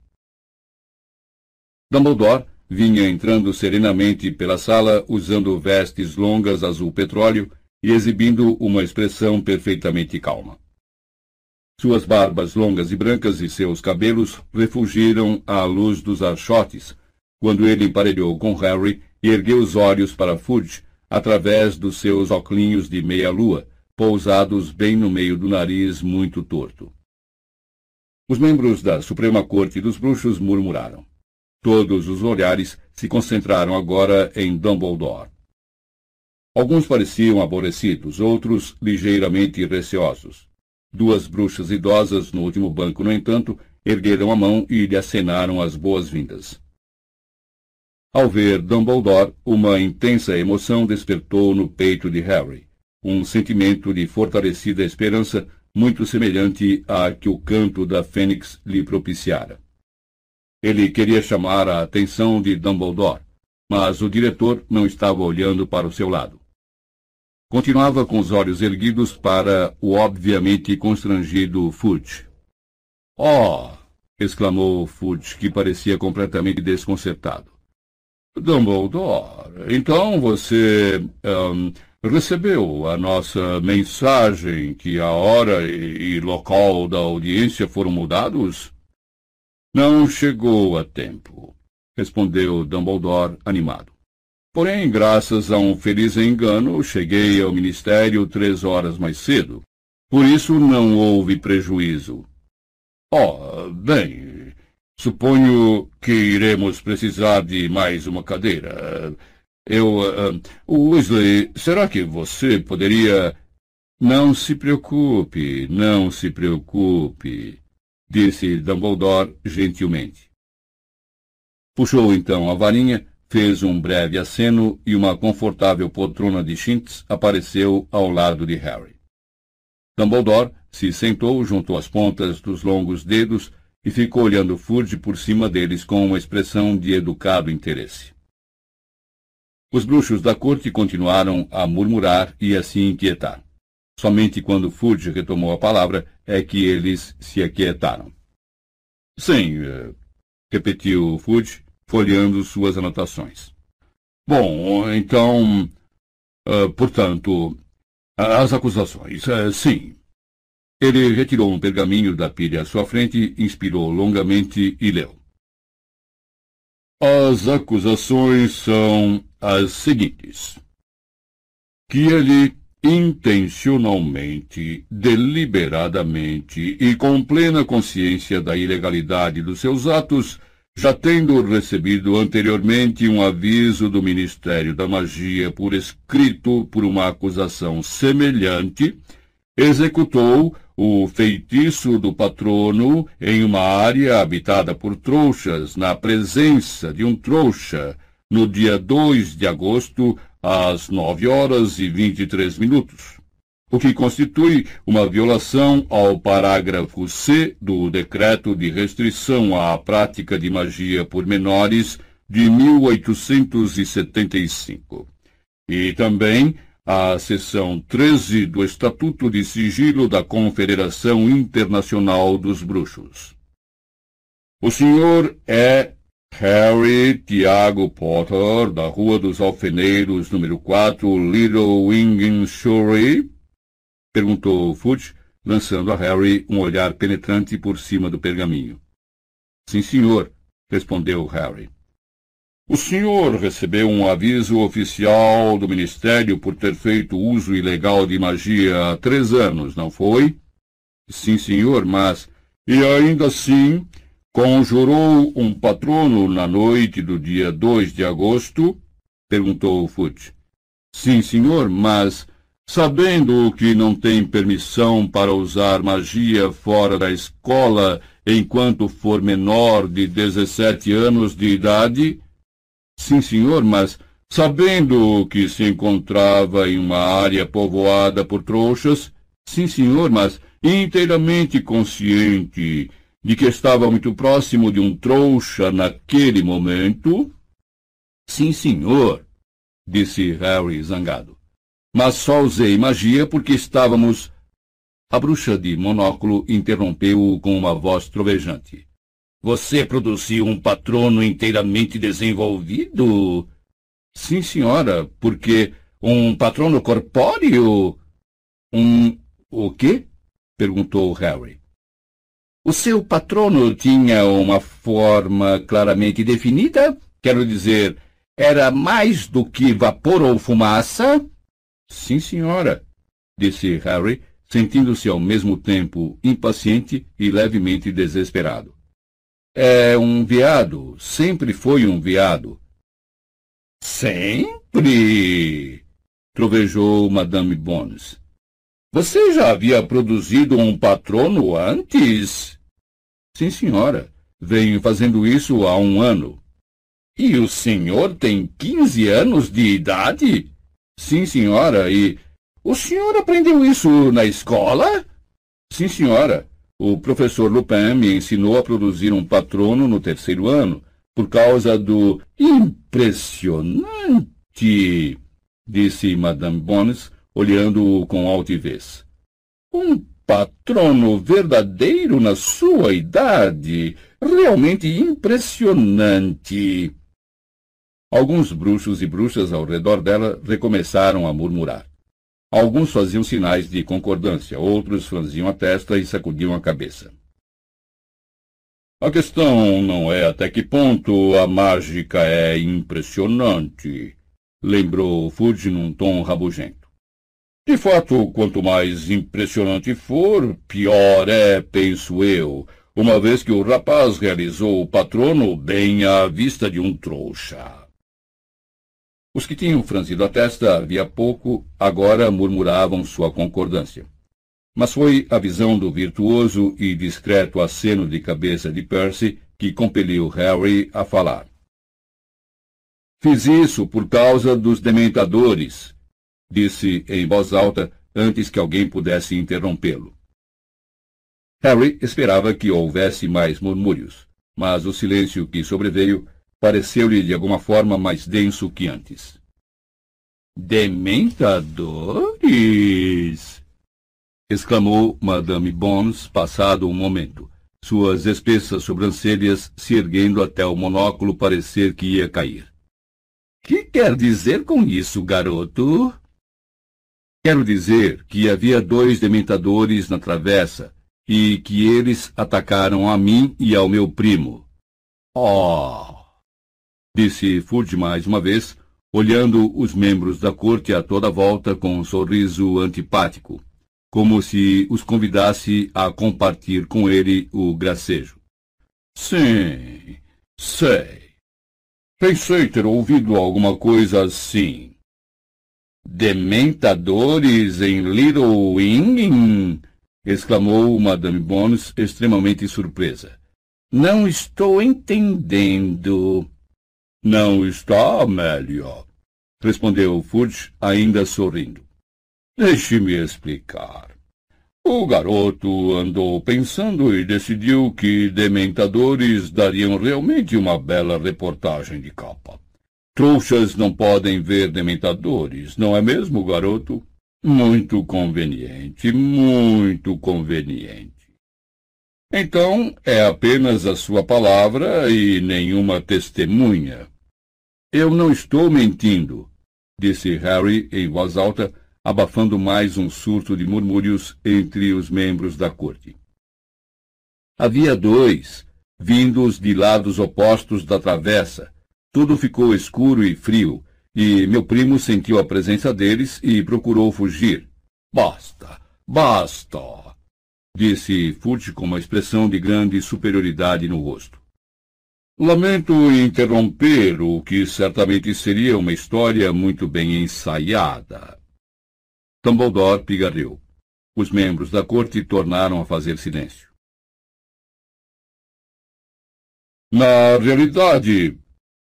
Dumbledore vinha entrando serenamente pela sala usando vestes longas azul petróleo e exibindo uma expressão perfeitamente calma. Suas barbas longas e brancas e seus cabelos refugiram à luz dos archotes, quando ele emparelhou com Harry e ergueu os olhos para Fudge através dos seus óculos de meia-lua, pousados bem no meio do nariz muito torto. Os membros da Suprema Corte dos Bruxos murmuraram. Todos os olhares se concentraram agora em Dumbledore. Alguns pareciam aborrecidos, outros ligeiramente receosos. Duas bruxas idosas no último banco, no entanto, ergueram a mão e lhe acenaram as boas-vindas. Ao ver Dumbledore, uma intensa emoção despertou no peito de Harry, um sentimento de fortalecida esperança muito semelhante à que o canto da fênix lhe propiciara. Ele queria chamar a atenção de Dumbledore, mas o diretor não estava olhando para o seu lado. Continuava com os olhos erguidos para o obviamente constrangido Fudge. Oh! exclamou Fudge, que parecia completamente desconcertado. Dumbledore, então você um, recebeu a nossa mensagem que a hora e, e local da audiência foram mudados? Não chegou a tempo, respondeu Dumbledore animado. Porém, graças a um feliz engano, cheguei ao ministério três horas mais cedo. Por isso não houve prejuízo. Oh, bem, suponho que iremos precisar de mais uma cadeira. Eu. Uh, Weasley, será que você poderia. Não se preocupe, não se preocupe, disse Dumbledore gentilmente. Puxou então a varinha fez um breve aceno e uma confortável poltrona de chintz apareceu ao lado de Harry. Dumbledore se sentou junto às pontas dos longos dedos e ficou olhando Fudge por cima deles com uma expressão de educado interesse. Os bruxos da corte continuaram a murmurar e a se inquietar. Somente quando Fudge retomou a palavra é que eles se aquietaram. Sim, eh, repetiu Fudge, folheando suas anotações. Bom, então, uh, portanto, as acusações, uh, sim. Ele retirou um pergaminho da pilha à sua frente, inspirou longamente e leu. As acusações são as seguintes. Que ele intencionalmente, deliberadamente e com plena consciência da ilegalidade dos seus atos, já tendo recebido anteriormente um aviso do Ministério da Magia por escrito por uma acusação semelhante, executou o feitiço do patrono em uma área habitada por trouxas, na presença de um trouxa, no dia 2 de agosto, às 9 horas e 23 minutos o que constitui uma violação ao parágrafo C do Decreto de Restrição à Prática de Magia por Menores de 1875. E também a seção 13 do Estatuto de Sigilo da Confederação Internacional dos Bruxos. O senhor é Harry Tiago Potter, da Rua dos Alfeneiros, número 4, Little Wingenshire, Perguntou Fudge, lançando a Harry um olhar penetrante por cima do pergaminho. Sim, senhor, respondeu Harry. O senhor recebeu um aviso oficial do Ministério por ter feito uso ilegal de magia há três anos, não foi? Sim, senhor, mas. E ainda assim, conjurou um patrono na noite do dia 2 de agosto? perguntou Fudge. Sim, senhor, mas Sabendo que não tem permissão para usar magia fora da escola enquanto for menor de 17 anos de idade? Sim, senhor, mas sabendo que se encontrava em uma área povoada por trouxas? Sim, senhor, mas inteiramente consciente de que estava muito próximo de um trouxa naquele momento? Sim, senhor, disse Harry zangado mas só usei magia porque estávamos. A bruxa de monóculo interrompeu-o com uma voz trovejante. Você produziu um patrono inteiramente desenvolvido? Sim, senhora, porque um patrono corpóreo. Um. o quê? perguntou Harry. O seu patrono tinha uma forma claramente definida? Quero dizer, era mais do que vapor ou fumaça? Sim, senhora, disse Harry, sentindo-se ao mesmo tempo impaciente e levemente desesperado. É um veado, sempre foi um veado. Sempre! trovejou Madame Bones. Você já havia produzido um patrono antes? Sim, senhora. Venho fazendo isso há um ano. E o senhor tem quinze anos de idade? Sim, senhora, e. O senhor aprendeu isso na escola? Sim, senhora. O professor Lupin me ensinou a produzir um patrono no terceiro ano, por causa do. Impressionante! disse Madame Bones, olhando-o com altivez. Um patrono verdadeiro na sua idade! Realmente impressionante! Alguns bruxos e bruxas ao redor dela recomeçaram a murmurar. Alguns faziam sinais de concordância, outros franziam a testa e sacudiam a cabeça. A questão não é até que ponto a mágica é impressionante, lembrou Fudge num tom rabugento. De fato, quanto mais impressionante for, pior é, penso eu, uma vez que o rapaz realizou o patrono bem à vista de um trouxa. Os que tinham franzido a testa havia pouco, agora murmuravam sua concordância. Mas foi a visão do virtuoso e discreto aceno de cabeça de Percy que compeliu Harry a falar. Fiz isso por causa dos dementadores, disse em voz alta antes que alguém pudesse interrompê-lo. Harry esperava que houvesse mais murmúrios, mas o silêncio que sobreveio pareceu-lhe de alguma forma mais denso que antes. Dementadores! exclamou Madame Bones, passado um momento, suas espessas sobrancelhas se erguendo até o monóculo parecer que ia cair. Que quer dizer com isso, garoto? Quero dizer que havia dois dementadores na travessa e que eles atacaram a mim e ao meu primo. Oh! Disse Fudge mais uma vez, olhando os membros da corte a toda volta com um sorriso antipático, como se os convidasse a compartilhar com ele o gracejo. Sim, Sei. Pensei ter ouvido alguma coisa assim. Dementadores em Little Wing? exclamou Madame Bones, extremamente surpresa. Não estou entendendo. Não está, Amélia? respondeu Fudge, ainda sorrindo. Deixe-me explicar. O garoto andou pensando e decidiu que Dementadores dariam realmente uma bela reportagem de capa. Trouxas não podem ver Dementadores, não é mesmo, garoto? Muito conveniente, muito conveniente. Então, é apenas a sua palavra e nenhuma testemunha. Eu não estou mentindo, disse Harry em voz alta, abafando mais um surto de murmúrios entre os membros da corte. Havia dois, vindos de lados opostos da travessa. Tudo ficou escuro e frio, e meu primo sentiu a presença deles e procurou fugir. Basta, basta, disse Fudge com uma expressão de grande superioridade no rosto. Lamento interromper o que certamente seria uma história muito bem ensaiada. Dumbledore pigarreou. Os membros da corte tornaram a fazer silêncio. Na realidade,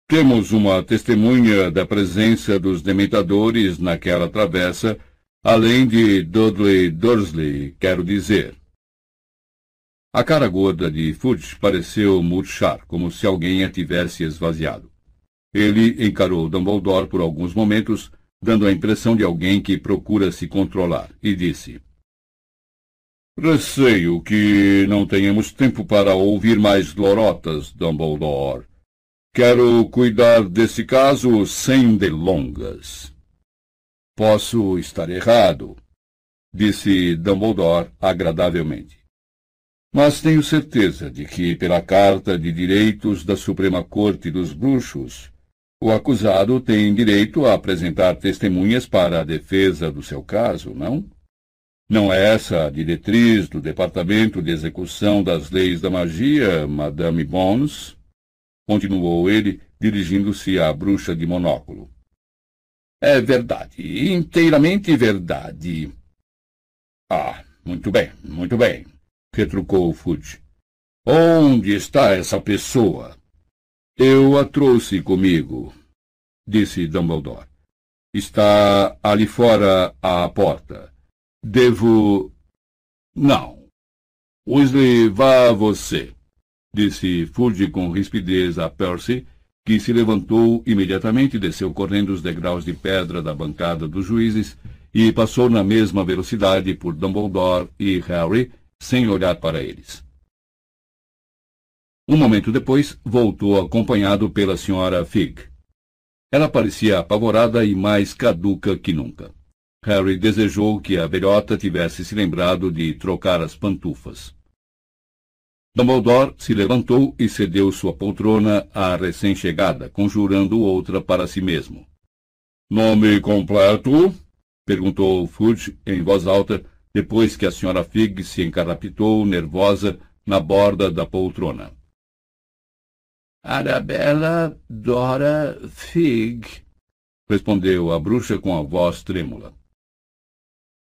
temos uma testemunha da presença dos dementadores naquela travessa, além de Dudley Dursley, quero dizer. A cara gorda de Fudge pareceu murchar, como se alguém a tivesse esvaziado. Ele encarou Dumbledore por alguns momentos, dando a impressão de alguém que procura se controlar, e disse: Receio que não tenhamos tempo para ouvir mais lorotas, Dumbledore. Quero cuidar desse caso sem delongas. Posso estar errado, disse Dumbledore agradavelmente. Mas tenho certeza de que, pela Carta de Direitos da Suprema Corte dos Bruxos, o acusado tem direito a apresentar testemunhas para a defesa do seu caso, não? Não é essa a diretriz do Departamento de Execução das Leis da Magia, Madame Bones? Continuou ele, dirigindo-se à bruxa de monóculo. É verdade, inteiramente verdade. Ah, muito bem, muito bem, retrucou Fudge. Onde está essa pessoa? Eu a trouxe comigo, disse Dumbledore. Está ali fora à porta. Devo. Não. Weasley, vá você, disse Fudge com rispidez a Percy, que se levantou imediatamente, desceu correndo os degraus de pedra da bancada dos juízes e passou na mesma velocidade por Dumbledore e Harry, sem olhar para eles. Um momento depois, voltou acompanhado pela senhora Fig. Ela parecia apavorada e mais caduca que nunca. Harry desejou que a velhota tivesse se lembrado de trocar as pantufas. Dumbledore se levantou e cedeu sua poltrona à recém-chegada, conjurando outra para si mesmo. Nome completo? perguntou Fudge em voz alta, depois que a senhora Fig se encarapitou, nervosa, na borda da poltrona. Arabella Dora Fig, respondeu a bruxa com a voz trêmula.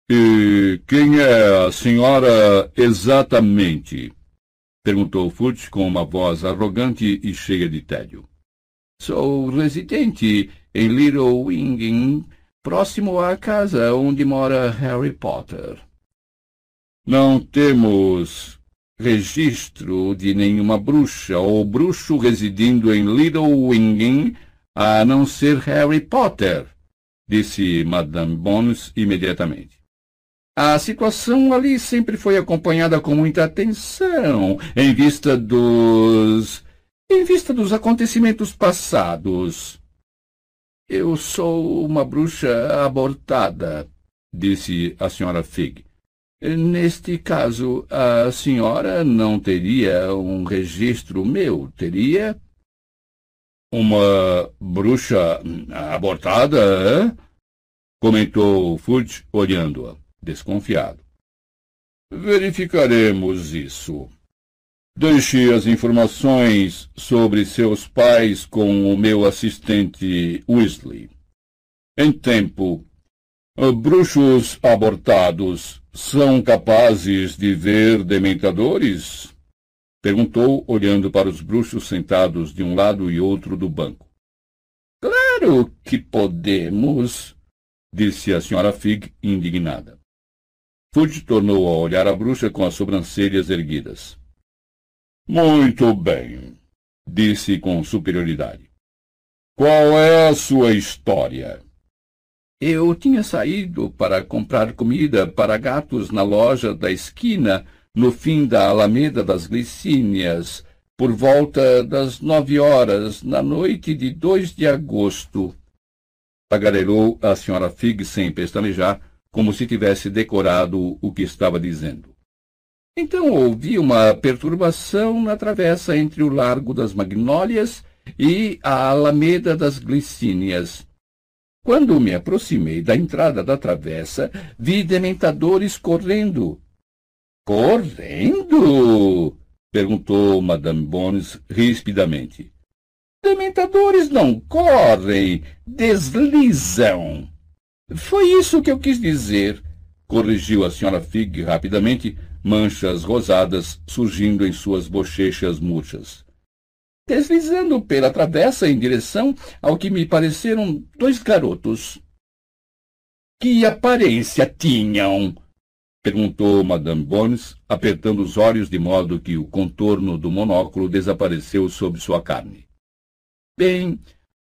E quem é a senhora exatamente? perguntou Fudge com uma voz arrogante e cheia de tédio. Sou residente em Little Winging, próximo à casa onde mora Harry Potter. Não temos registro de nenhuma bruxa ou bruxo residindo em Little Winging, a não ser Harry Potter, disse Madame Bones imediatamente. A situação ali sempre foi acompanhada com muita atenção, em vista dos... em vista dos acontecimentos passados. Eu sou uma bruxa abortada, disse a senhora Fig. Neste caso, a senhora não teria um registro meu, teria? Uma bruxa abortada, é? Comentou Fudge, olhando-a, desconfiado. Verificaremos isso. Deixe as informações sobre seus pais com o meu assistente Weasley. Em tempo, bruxos abortados são capazes de ver dementadores? Perguntou, olhando para os bruxos sentados de um lado e outro do banco. Claro que podemos, disse a senhora Fig, indignada. Fudge tornou a olhar a bruxa com as sobrancelhas erguidas. Muito bem, disse com superioridade. Qual é a sua história? Eu tinha saído para comprar comida para gatos na loja da esquina no fim da Alameda das Glicínias, por volta das nove horas, na noite de 2 de agosto. Tagarelou a senhora Fig sem pestanejar, como se tivesse decorado o que estava dizendo. Então houve uma perturbação na travessa entre o Largo das Magnólias e a Alameda das Glicínias. Quando me aproximei da entrada da travessa, vi dementadores correndo, Correndo? perguntou Madame Bones rispidamente. Dementadores não correm, deslizam. Foi isso que eu quis dizer, corrigiu a senhora Fig rapidamente, manchas rosadas surgindo em suas bochechas murchas. Deslizando pela travessa em direção ao que me pareceram dois garotos. Que aparência tinham? Perguntou Madame Bones, apertando os olhos de modo que o contorno do monóculo desapareceu sob sua carne. Bem,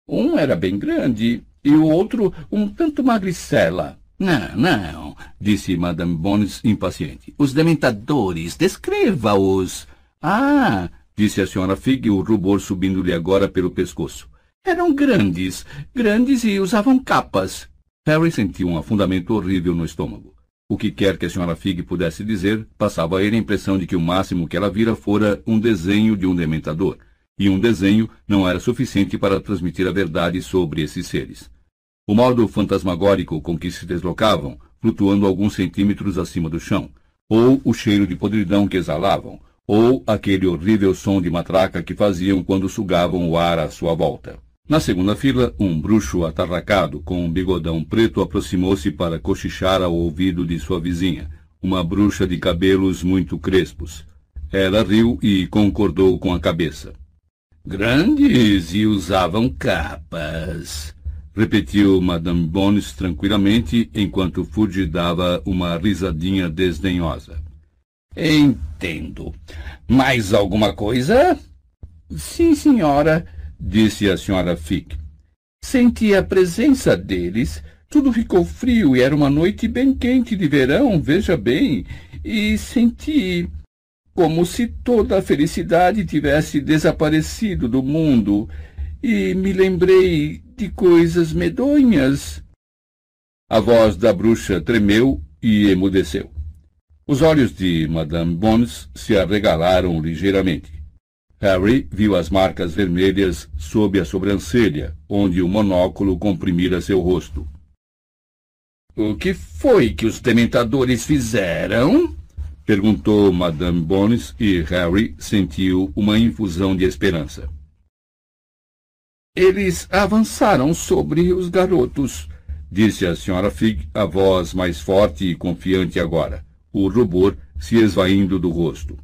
um era bem grande e o outro um tanto magricela. Não, não, disse Madame Bones impaciente. Os dementadores, descreva-os. Ah, disse a senhora Fig, o rubor subindo-lhe agora pelo pescoço. Eram grandes, grandes e usavam capas. Harry sentiu um afundamento horrível no estômago. O que quer que a senhora Fig pudesse dizer, passava a ele a impressão de que o máximo que ela vira fora um desenho de um dementador, e um desenho não era suficiente para transmitir a verdade sobre esses seres. O modo fantasmagórico com que se deslocavam, flutuando alguns centímetros acima do chão, ou o cheiro de podridão que exalavam, ou aquele horrível som de matraca que faziam quando sugavam o ar à sua volta. Na segunda fila, um bruxo atarracado com um bigodão preto aproximou-se para cochichar ao ouvido de sua vizinha, uma bruxa de cabelos muito crespos. Ela riu e concordou com a cabeça. Grandes e usavam capas, repetiu Madame Bones tranquilamente, enquanto Fudge dava uma risadinha desdenhosa. Entendo. Mais alguma coisa? Sim, senhora disse a senhora Fick. Senti a presença deles. Tudo ficou frio e era uma noite bem quente de verão, veja bem, e senti como se toda a felicidade tivesse desaparecido do mundo, e me lembrei de coisas medonhas. A voz da bruxa tremeu e emudeceu. Os olhos de Madame Bones se arregalaram ligeiramente. Harry viu as marcas vermelhas sob a sobrancelha, onde o monóculo comprimira seu rosto. O que foi que os dementadores fizeram? perguntou Madame Bones e Harry sentiu uma infusão de esperança. Eles avançaram sobre os garotos, disse a senhora Fig, a voz mais forte e confiante agora, o rubor se esvaindo do rosto.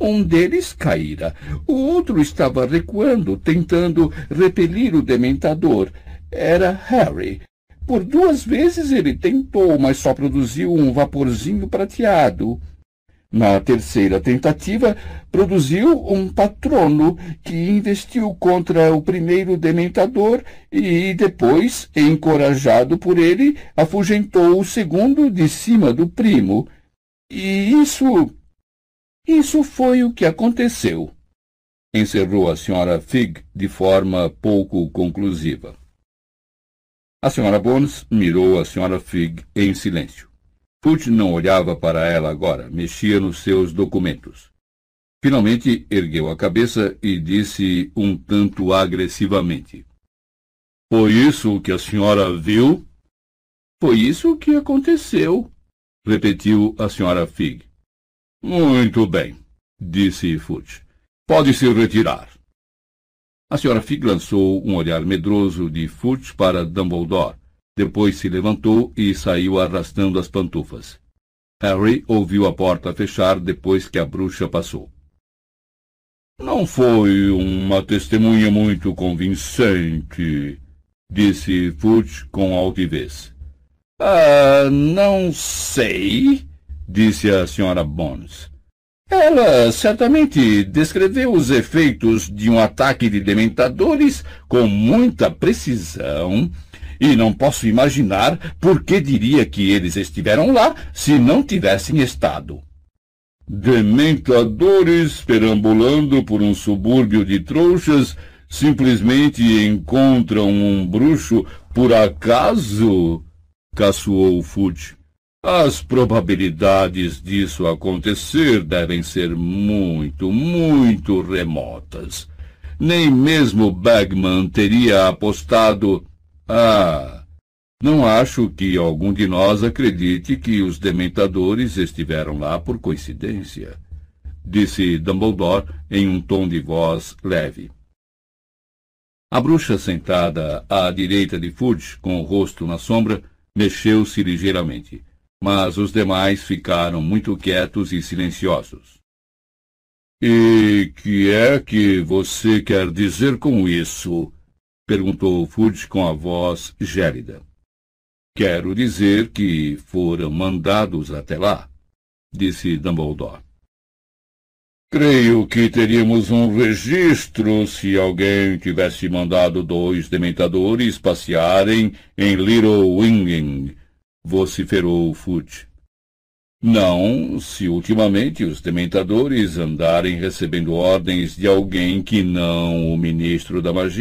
Um deles caíra. O outro estava recuando, tentando repelir o dementador. Era Harry. Por duas vezes ele tentou, mas só produziu um vaporzinho prateado. Na terceira tentativa, produziu um patrono que investiu contra o primeiro dementador e depois, encorajado por ele, afugentou o segundo de cima do primo. E isso isso foi o que aconteceu, encerrou a senhora Fig de forma pouco conclusiva. A senhora Bones mirou a senhora Fig em silêncio. Fudge não olhava para ela agora, mexia nos seus documentos. Finalmente ergueu a cabeça e disse um tanto agressivamente. Foi isso que a senhora viu? Foi isso que aconteceu, repetiu a senhora Fig. Muito bem. disse Fudge. Pode se retirar. A senhora Fig lançou um olhar medroso de Fudge para Dumbledore. Depois se levantou e saiu arrastando as pantufas. Harry ouviu a porta fechar depois que a bruxa passou. Não foi uma testemunha muito convincente, disse Fudge com altivez. Ah, não sei, disse a senhora Bones. Ela certamente descreveu os efeitos de um ataque de dementadores com muita precisão, e não posso imaginar por que diria que eles estiveram lá se não tivessem estado. Dementadores perambulando por um subúrbio de trouxas simplesmente encontram um bruxo por acaso? Caçoou Fudge. As probabilidades disso acontecer devem ser muito, muito remotas. Nem mesmo Bagman teria apostado. Ah, não acho que algum de nós acredite que os dementadores estiveram lá por coincidência, disse Dumbledore em um tom de voz leve. A bruxa sentada à direita de Fudge, com o rosto na sombra, mexeu-se ligeiramente, mas os demais ficaram muito quietos e silenciosos. E que é que você quer dizer com isso? perguntou Fudge com a voz gélida. Quero dizer que foram mandados até lá, disse Dumbledore. Creio que teríamos um registro se alguém tivesse mandado dois dementadores passearem em Little Winging, vociferou Fudge. Não, se ultimamente os dementadores andarem recebendo ordens de alguém que não o ministro da magia.